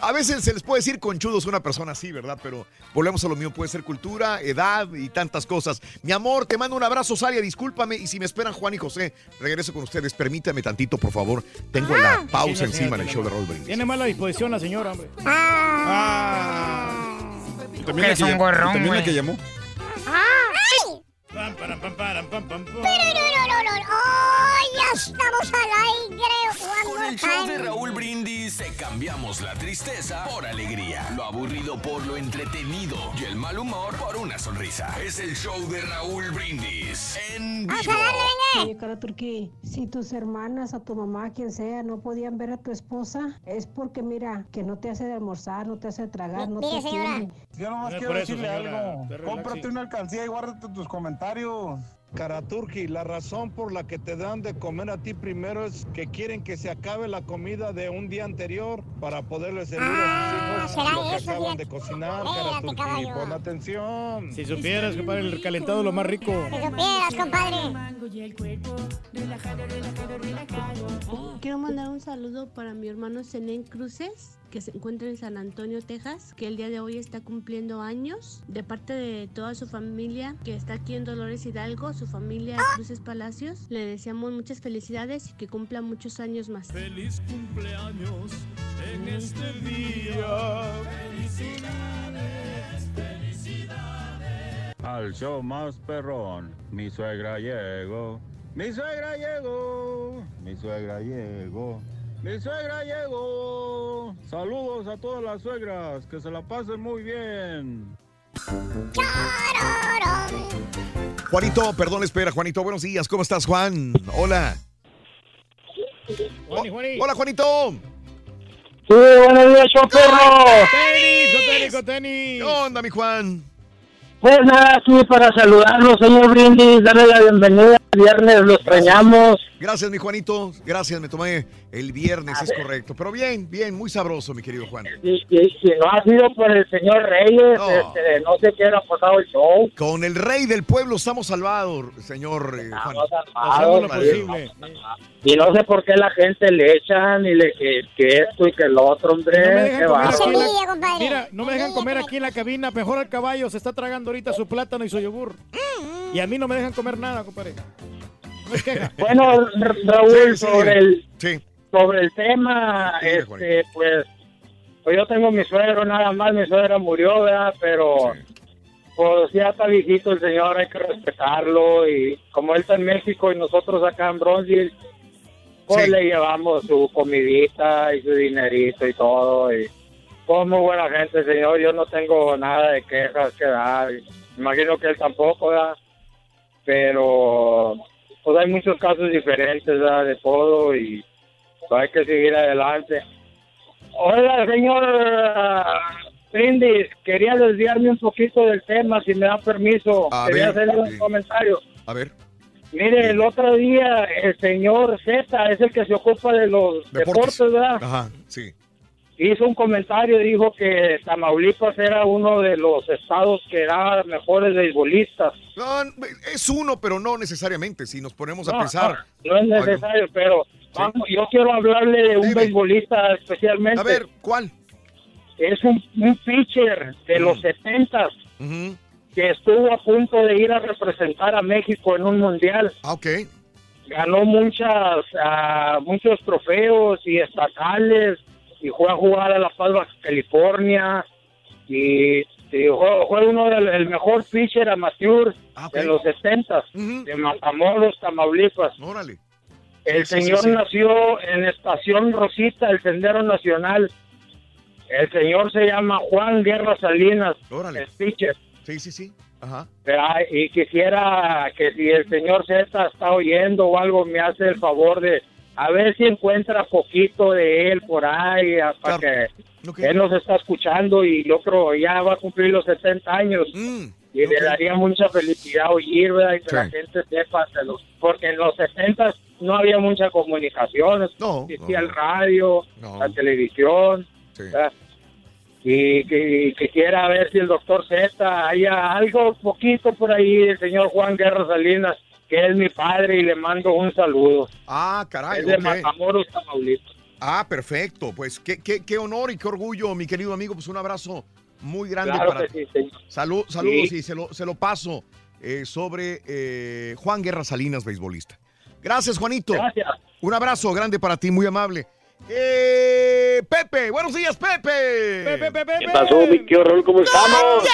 a veces se les puede decir conchudos a una persona así, ¿verdad? Pero volvemos a lo mío, puede ser cultura, edad y tantas cosas. Mi amor, te mando un abrazo, Salia, discúlpame. Y si me esperan Juan y José, regreso con ustedes. Permítame tantito, por favor. Tengo la pausa Sí, no, encima en el show de Raúl Brindis. Tiene mala disposición la señora, hombre. También la Es que un llam- gorrón, también la que llamó. Pam, pam, pam, pam, pam. ¡Oh, ya estamos al aire! One Con el show de. Raúl Brindis te cambiamos la tristeza por alegría, lo aburrido por lo entretenido y el mal humor por una sonrisa. Es el show de Raúl Brindis en vivo. Oye, cara Turquí, si tus hermanas, a tu mamá, quien sea, no podían ver a tu esposa, es porque, mira, que no te hace de almorzar, no te hace de tragar, no te señora. quiere. Yo nomás Eh, quiero eso, decirle señora, algo. Cómprate una alcancía y guárdate tus comentarios. Karaturki, la razón por la que te dan de comer a ti primero es que quieren que se acabe la comida de un día anterior para poderle servir a sus hijos será lo que eso, acaban de cocinar, Karaturki. Pon atención. Si supieras, compadre, el calentado es lo más rico. Si supieras, compadre. Quiero mandar un saludo para mi hermano Zenén Cruces, que se encuentra en San Antonio, Texas, que el día de hoy está cumpliendo años, de parte de toda su familia que está aquí en Dolores Hidalgo, su familia Cruces Palacios. Le deseamos muchas felicidades y que cumpla muchos años más. Feliz cumpleaños en este día. Felicidades, felicidades. Al show más perrón, mi suegra llegó. Mi suegra llegó. Mi suegra llegó. Mi suegra llegó. Saludos a todas las suegras, que se la pasen muy bien. Juanito, perdón, espera, Juanito. Buenos días. ¿Cómo estás, Juan? Hola. Juani, Juani. Hola, Juanito. Sí, buenos días, perro. ¡Tenis, con tenis, con tenis! ¿Qué onda, mi Juan? Pues nada, aquí para saludarlos, señor Brindis, darle la bienvenida. El viernes lo extrañamos. Gracias, mi Juanito. Gracias, me tomé el viernes, es correcto. Pero bien, bien, muy sabroso, mi querido Juan. Y, y si no ha sido por el señor Reyes, No. este, no sé qué hubiera pasado el show. Con el rey del pueblo estamos salvados, señor eh, Juan. Hacemos lo posible. Y no sé por qué la gente le echan y le que, que esto y que lo otro, hombre. No me qué dejan comer aquí en la- Mira, no me dejan comer aquí en la cabina. Mejor al caballo se está tragando ahorita su plátano y su yogur. Y a mí no me dejan comer nada, compadre. No. Bueno, Ra- Raúl, Sí, sí, sobre, el, sobre el tema, este, pues, pues yo tengo mi suegro nada más, mi suegra murió, ¿verdad? Pero, pues ya está viejito el señor, hay que respetarlo. Y como él está en México y nosotros acá en Bronzeville, pues le llevamos su comidita y su dinerito y todo. Y, pues muy buena gente, señor, yo no tengo nada de quejas que dar. Imagino que él tampoco, ¿verdad? pero pues hay muchos casos diferentes ¿verdad? de todo y pues, hay que seguir adelante. Hola, señor ah, Brindis, quería desviarme un poquito del tema, si me da permiso. A quería ver, hacerle un sí. comentario. A ver. Mire, el otro día el señor Z es el que se ocupa de los deportes, ¿verdad? Ajá, sí. Hizo un comentario, dijo que Tamaulipas era uno de los estados que era mejores beisbolistas. No, es uno, pero no necesariamente. Si nos ponemos a No, pensar. No, no es necesario, pero vamos, yo quiero hablarle de un beisbolista especialmente. A ver, ¿cuál? Es un, un pitcher de Mm. los 70 que estuvo a punto de ir a representar a México en un mundial. Ah, ok. Ganó muchas, ah, muchos trofeos y estatales y fue a jugar a La Paz, Baja California y, y fue, fue uno del el mejor pitcher amateur Ah, de los 70 de Matamoros, Tamaulipas. Órale. El Sí, señor sí, sí. nació en Estación Rosita, el Sendero Nacional. El señor se llama Juan Guerra Salinas, Órale. el pitcher. Sí, sí, sí. Ajá. Y quisiera que si el señor Z está oyendo o algo, me hace el favor de a ver si encuentra poquito de él por ahí, a- para que él nos está escuchando y yo creo ya va a cumplir los 70 años. Mm, y le daría mucha felicidad oír, ¿verdad? Y que la gente sepa, de los- porque en los 70 no había mucha comunicación, no, existía el radio, la televisión, y que quisiera ver si el doctor Z haya algo poquito por ahí del señor Juan Guerra Salinas, que es mi padre y le mando un saludo. Ah, caray. Es de. Matamoros, Tamaulipas. Ah, perfecto. Pues qué, qué, qué honor y qué orgullo, mi querido amigo. Pues un abrazo muy grande Claro para que sí, señor. Salud, saludos Sí. y se lo, se lo paso eh, sobre eh, Juan Guerra Salinas, beisbolista. Gracias, Juanito. Gracias. Un abrazo grande para ti, muy amable. Eh, Pepe, buenos días, Pepe. Pepe, Pepe, ¿Qué pasó, mi tío Raúl? ¿Cómo estamos?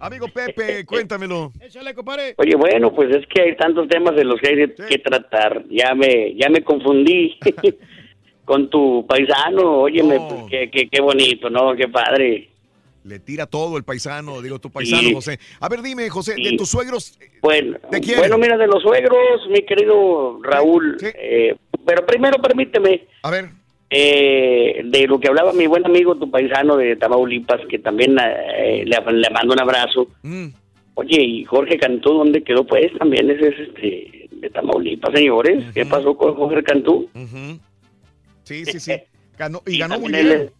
Amigo Pepe, cuéntamelo. Échale, compadre. Oye, bueno, pues es que hay tantos temas de los que hay que tratar. Ya me, ya me confundí con tu paisano. Óyeme, pues, qué, qué, qué bonito, ¿no? Qué padre. Le tira todo el paisano, digo tu paisano, Sí. José. A ver, dime, José, de tus suegros, Bueno, Te quiero. bueno, mira, de los suegros, mi querido Raúl. eh, pero primero permíteme. A ver. Eh, de lo que hablaba mi buen amigo, tu paisano de Tamaulipas, que también eh, le, le mando un abrazo. Mm. Oye, y Jorge Cantú, ¿dónde quedó? Pues también ese es este, de Tamaulipas, señores. ¿Qué pasó con Jorge Cantú? Sí, sí, sí. Ganó, y ganó muy bien. él-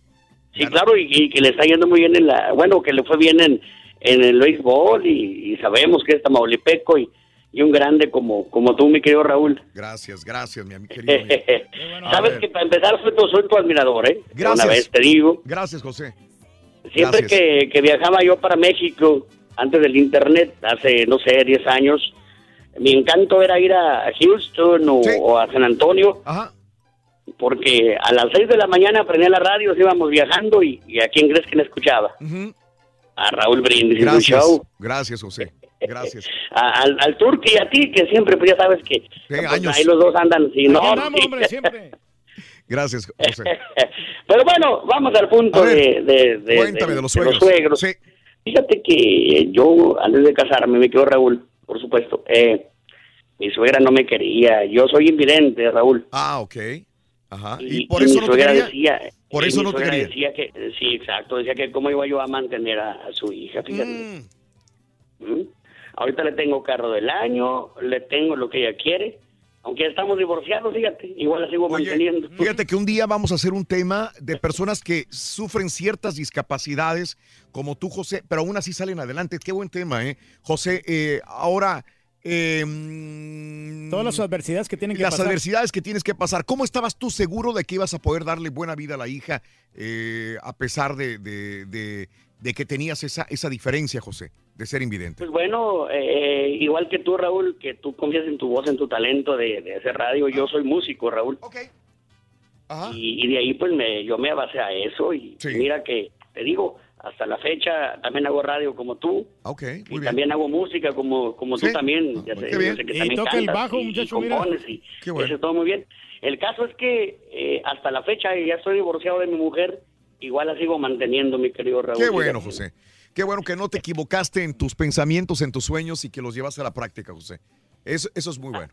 Sí, claro, y, y que le está yendo muy bien en la... Bueno, que le fue bien en, en el béisbol y, y sabemos que es tamaulipeco y, y un grande como, como tú, mi querido Raúl. Gracias, gracias, mi querido amigo. Sabes que para empezar soy tu, soy tu admirador, ¿eh? Gracias. Una vez te digo. Gracias, José. Siempre Gracias. que, que viajaba yo para México, antes del internet, hace, no sé, 10 años, mi encanto era ir a Houston o, o a San Antonio. Porque a las 6 de la mañana prendía la radio, íbamos viajando y, y a quién crees que me escuchaba? A Raúl Brindis Gracias, show. gracias, José. Gracias. A- al, al Turqui y a ti, que siempre, pues ya sabes que pues, años. ahí los dos andan así, ¿no? Hombre, siempre. Gracias, José. Pero bueno, vamos al punto ver, de, de, de- cuéntame de- de los de suegros. Fíjate que yo, antes de casarme, me quedó Raúl, por supuesto. Eh, mi suegra no me quería. Yo soy invidente, Raúl. Ah, ok. Ajá. Y, Y por y eso mi no te suegra quería. decía, Por eso mi no te suegra quería. Decía que, sí, exacto, decía que cómo iba yo a mantener a, a su hija, fíjate. ¿Mm? Ahorita le tengo carro del año, le tengo lo que ella quiere, aunque ya estamos divorciados, fíjate, igual la sigo manteniendo. Fíjate que un día vamos a hacer un tema de personas que sufren ciertas discapacidades, como tú, José, pero aún así salen adelante. Qué buen tema, ¿eh? José, eh, ahora... eh, Todas las adversidades que tienen que las pasar. adversidades que tienes que pasar. ¿Cómo estabas tú seguro de que ibas a poder darle buena vida a la hija eh, a pesar de, de- de- de que tenías esa, esa diferencia, José, de ser invidente? Pues bueno, eh, igual que tú, Raúl, que tú confías en tu voz, en tu talento de, de hacer radio, yo soy músico, Raúl. Y, y de ahí pues me, yo me basé a eso y mira que, te digo, hasta la fecha también hago radio como tú. Ok, y también hago música como, como tú Sí. también. Ya sé, qué bien. yo sé que Y también toca el bajo, y- y muchacho, mira. compones y Qué bueno. eso todo muy bien. El caso es que eh, hasta la fecha ya estoy divorciado de mi mujer, igual la sigo manteniendo, mi querido Raúl. Qué bueno. José. Qué bueno que no te equivocaste en tus pensamientos, en tus sueños y que los llevaste a la práctica, José. Eso, eso es muy bueno.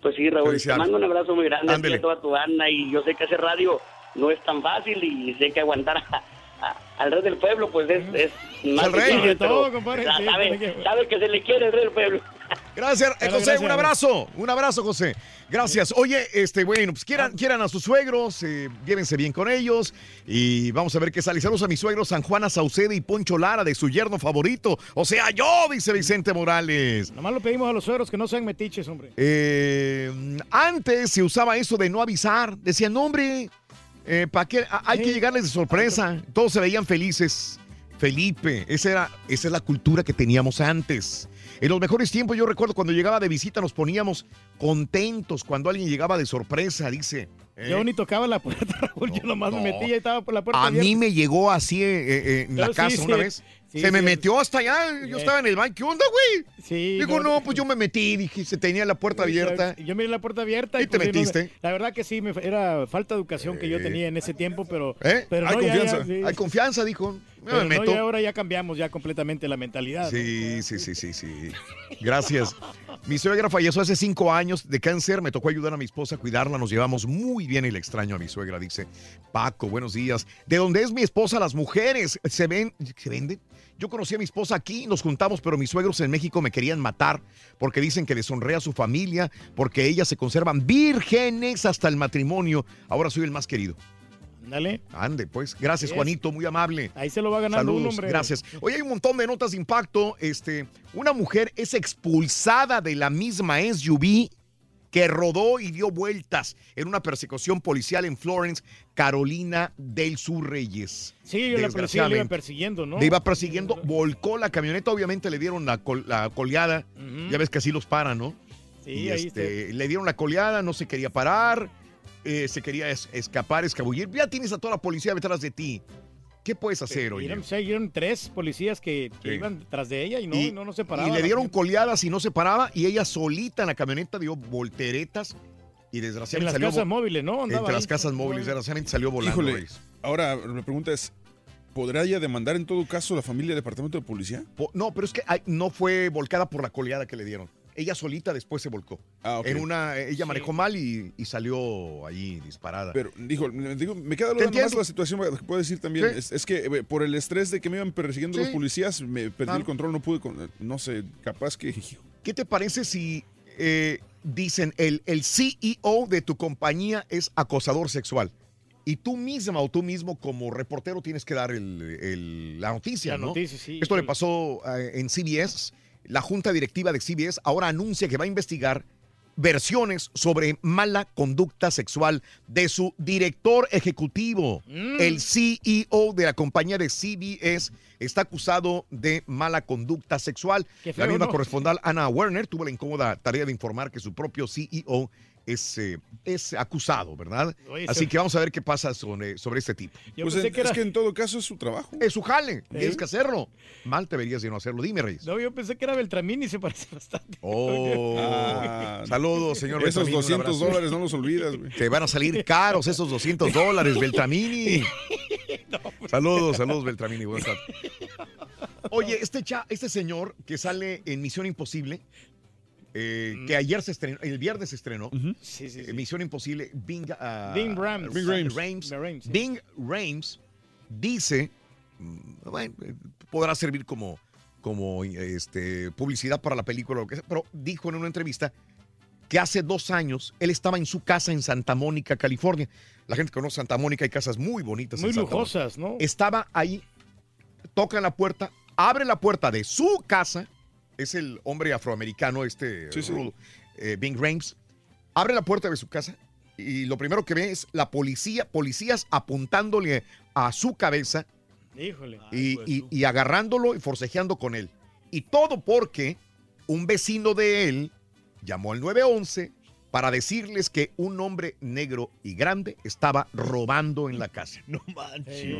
Pues sí, Raúl, te mando un abrazo muy grande a toda tu banda y yo sé que hacer radio no es tan fácil y sé que aguantar a- a- al rey del pueblo pues es, es más Al rey. difícil, Sobre todo, compadre, sí, sabe, sabe que se le quiere el rey del pueblo. Gracias, eh, José. gracias. Un abrazo. Un abrazo, José. Gracias. Oye, este, bueno, pues quieran, quieran a sus suegros, eh, llévense bien con ellos y vamos a ver qué sale. Saludos a mis suegros San Juana Saucede y Poncho Lara de su yerno favorito. O sea, yo, dice Vicente Morales. Nomás lo pedimos a los suegros que no sean metiches, hombre. Eh, antes se usaba eso de no avisar. Decían, no, hombre, eh, ¿para qué? A- Hay que llegarles de sorpresa. Todos se veían felices. Felipe, esa, era, esa es la cultura que teníamos antes. En los mejores tiempos, yo recuerdo cuando llegaba de visita, nos poníamos contentos cuando alguien llegaba de sorpresa, dice. ¿eh? Yo ni tocaba la puerta, Raúl. yo nomás me metía y estaba por la puerta A mí me llegó así eh, eh, en la sí, casa sí. una vez. Sí, se me metió hasta allá. Yo Eh. estaba en el baño. ¿Qué onda, güey? Sí, Digo, no, no, pues yo me metí. Dije, se tenía la puerta abierta. Y Yo miré la puerta abierta y, ¿Y te pues, no metiste? la verdad que sí, me, era falta de educación que yo tenía en ese tiempo, pero, ¿Eh? pero hay no, confianza. ya. Hay confianza, dijo. Me no, meto. ya ahora ya cambiamos ya completamente la mentalidad. Sí, sí, sí, sí, sí. Gracias. Mi suegra falleció hace cinco años de cáncer. Me tocó ayudar a mi esposa a cuidarla. Nos llevamos muy bien y le extraño a mi suegra, dice Paco. Buenos días. ¿De dónde es mi esposa? Las mujeres se ven, se venden. Yo conocí a mi esposa aquí, nos juntamos, pero mis suegros en México me querían matar porque dicen que deshonré a su familia, porque ellas se conservan vírgenes hasta el matrimonio. Ahora soy el más querido. Dale. Ande, pues. Gracias, Juanito, muy amable. Ahí se lo va ganando Saludos, un hombre. gracias. Hoy hay un montón de notas de impacto. Este, una mujer es expulsada de la misma SUV que rodó y dio vueltas en una persecución policial en Florence, Carolina del Sur Reyes. Sí, la policía le iba persiguiendo, ¿no? Le iba persiguiendo, volcó la camioneta, obviamente le dieron la, col- la coleada. Ya ves que así los paran, ¿no? Sí, Y, ahí este, le dieron la coleada, no se quería parar, eh, se quería es- escapar, escabullir. Ya tienes a toda la policía detrás de ti. ¿Qué puedes hacer, oye? Eran, eran tres policías que, que Sí. iban tras de ella y no, y, no, no se paraban. y le dieron coleadas y no se paraba y ella solita en la camioneta dio volteretas y desgraciadamente En las salió casas móviles, ¿no? Andaba entre las casas móviles, desgraciadamente salió volando. Híjole, ahora la pregunta es, ¿podrá ella demandar en todo caso la familia del departamento de policía? Po- No, pero es que ay, no fue volcada por la coleada que le dieron. Ella solita después se volcó. Ah, ok. En una, ella manejó mal y, y salió ahí disparada. Pero, dijo, me, digo, me queda duda entiendo. la situación que puedo decir también. Sí. Es, es que eh, por el estrés de que me iban persiguiendo Sí. los policías, me perdí el control, no pude, con- no sé, capaz que... ¿Qué te parece si eh, dicen el, el CEO de tu compañía es acosador sexual? Y tú misma o tú mismo como reportero tienes que dar el- el- la noticia, La ¿no? noticia, sí. Esto le pasó eh, en CBS. La junta directiva de CBS ahora anuncia que va a investigar versiones sobre mala conducta sexual de su director ejecutivo. Mm. El CEO de la compañía de CBS está acusado de mala conducta sexual. La misma ¿no? corresponsal Ana Werner tuvo la incómoda tarea de informar que su propio CEO es, eh, es acusado, ¿verdad? Oye, Así se- que vamos a ver qué pasa sobre, sobre este tipo. Pues en- es que en todo caso es su trabajo. Es su jale, tienes que hacerlo. Mal te verías de no hacerlo. Dime, Reyes. No, yo pensé que era Beltramini y se parece bastante. Oh, Ah, saludos, señor Esos Beltramini, un 200 abrazo. dólares no los olvidas, güey. Te van a salir caros esos 200 dólares, Beltramini. Saludos, saludos, Beltramini. buenas tardes. Oye, este, cha, este señor que sale en Misión Imposible, eh, Mm. que ayer se estrenó, el viernes se estrenó. eh, Misión Imposible, Bing, ah, Bing Rhames. Bing dice, mm, bueno, eh, podrá servir como, como este, publicidad para la película, lo que sea, pero dijo en una entrevista que hace dos años él estaba en su casa en Santa Mónica, California. La gente que conoce Santa Mónica, hay casas muy bonitas. Muy en Santa Mónica. lujosas, ¿no? Estaba ahí, toca la puerta, abre la puerta de su casa, es el hombre afroamericano, este Rulo, eh, Bing Rames, abre la puerta de su casa y lo primero que ve es la policía, policías apuntándole a su cabeza Híjole. y, y- y agarrándolo y forcejeando con él. Y todo porque un vecino de él llamó al 911 para decirles que un hombre negro y grande estaba robando en la casa. No manches.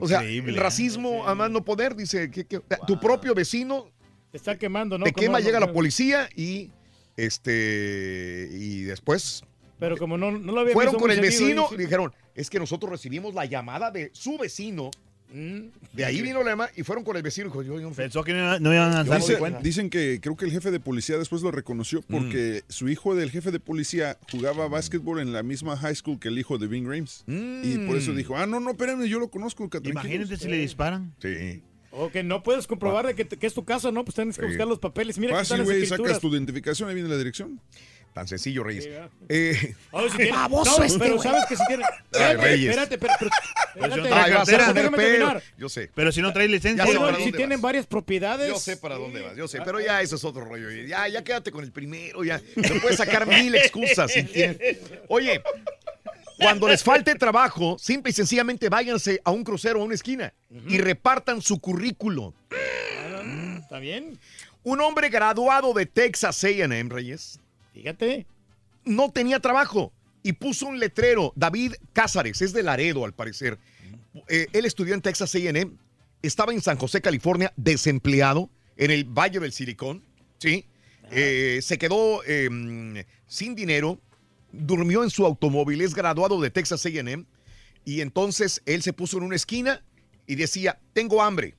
O sea, Increíble, el ¿eh? racismo a más no poder, dice que, que- tu propio vecino Te está quemando, ¿no? te quema, no- llega la policía y este y después Pero como no, no lo había fueron con el vecino y dijeron, es que nosotros recibimos la llamada de su vecino. Mm. De ahí vino la llamada y fueron con el vecino. y dijo, yo- yo- Pensó que no, no iban a dar Dice- cuenta. dicen que creo que el jefe de policía después lo reconoció porque su hijo del jefe de policía jugaba básquetbol en la misma high school que el hijo de Bing Rames. Y por eso dijo, ah, no, no, espérenme, yo lo conozco. que tranquilos". Imagínate si le disparan. Sí. O que no puedes comprobar de que, que es tu casa, ¿no? Pues tienes que Sí. buscar los papeles. Mira que Fácil, güey, sacas tu identificación, ahí viene la dirección. Tan sencillo, Reyes. Sí. Eh, si tiene- Baboso no, este, pero sabes que si tiene. Ay, Reyes. espérate, pero, pero- Pero si no espérate. cartera. poner Déjame pero. terminar. Yo sé. Pero si no trae licencia. Bueno, para si dónde tienen vas. varias propiedades. Yo sé para dónde vas, yo sé, pero ya eso es otro rollo. Ya, ya quédate con el primero, ya. Te puedes sacar mil excusas. si tienes- Oye, cuando les falte trabajo, simple y sencillamente váyanse a un crucero o a una esquina y repartan su currículo. ¿Está bien? Un hombre graduado de Texas AM, Reyes, Fíjate. no tenía trabajo y puso un letrero. David Cázares, es de Laredo al parecer. Eh, él estudió en Texas AM, estaba en San José, California, desempleado en el Valle del Silicón, ¿sí? Eh, se quedó eh, sin dinero, durmió en su automóvil, es graduado de Texas AM y entonces él se puso en una esquina y decía, tengo hambre,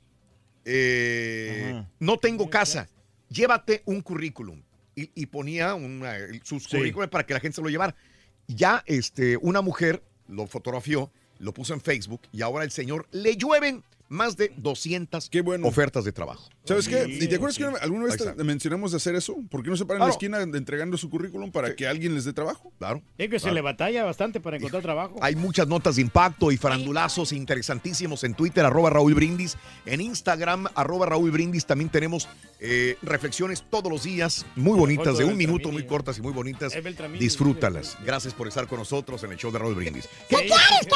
eh, no tengo casa, llévate un currículum. Y, y ponía una- sus Sí. currículums para que la gente se lo llevara. Ya este, una mujer lo fotografió, lo puso en Facebook y ahora el señor le llueven más de 200 ofertas de trabajo. ¿Sabes qué? ¿Y te acuerdas que alguna vez te mencionamos de hacer eso? ¿Por qué no se paran Claro. en la esquina entregando su currículum para que alguien les dé trabajo? Claro. Es que se le batalla bastante para encontrar trabajo. Hay muchas notas de impacto y farandulazos interesantísimos en Twitter, arroba Raúl Brindis. En Instagram, arroba Raúl Brindis, también tenemos eh, reflexiones todos los días, muy bonitas, de de un minuto, muy cortas y muy bonitas. Disfrútalas. Gracias por estar con nosotros en el show de Raúl Brindis. ¿Qué quieres, carito?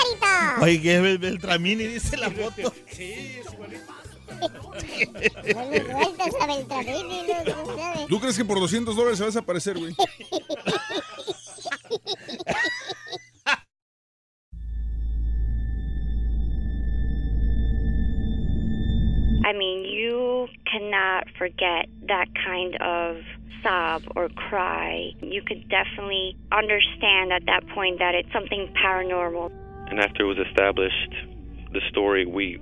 Oye, que es Bel- Beltramini, dice la foto. Sí, ¿Tú crees que por 200 dólares se vas a aparecer, güey? I mean, you cannot forget that kind of sob or cry. You could definitely understand at that point that it's something paranormal. And after it was established, the story, we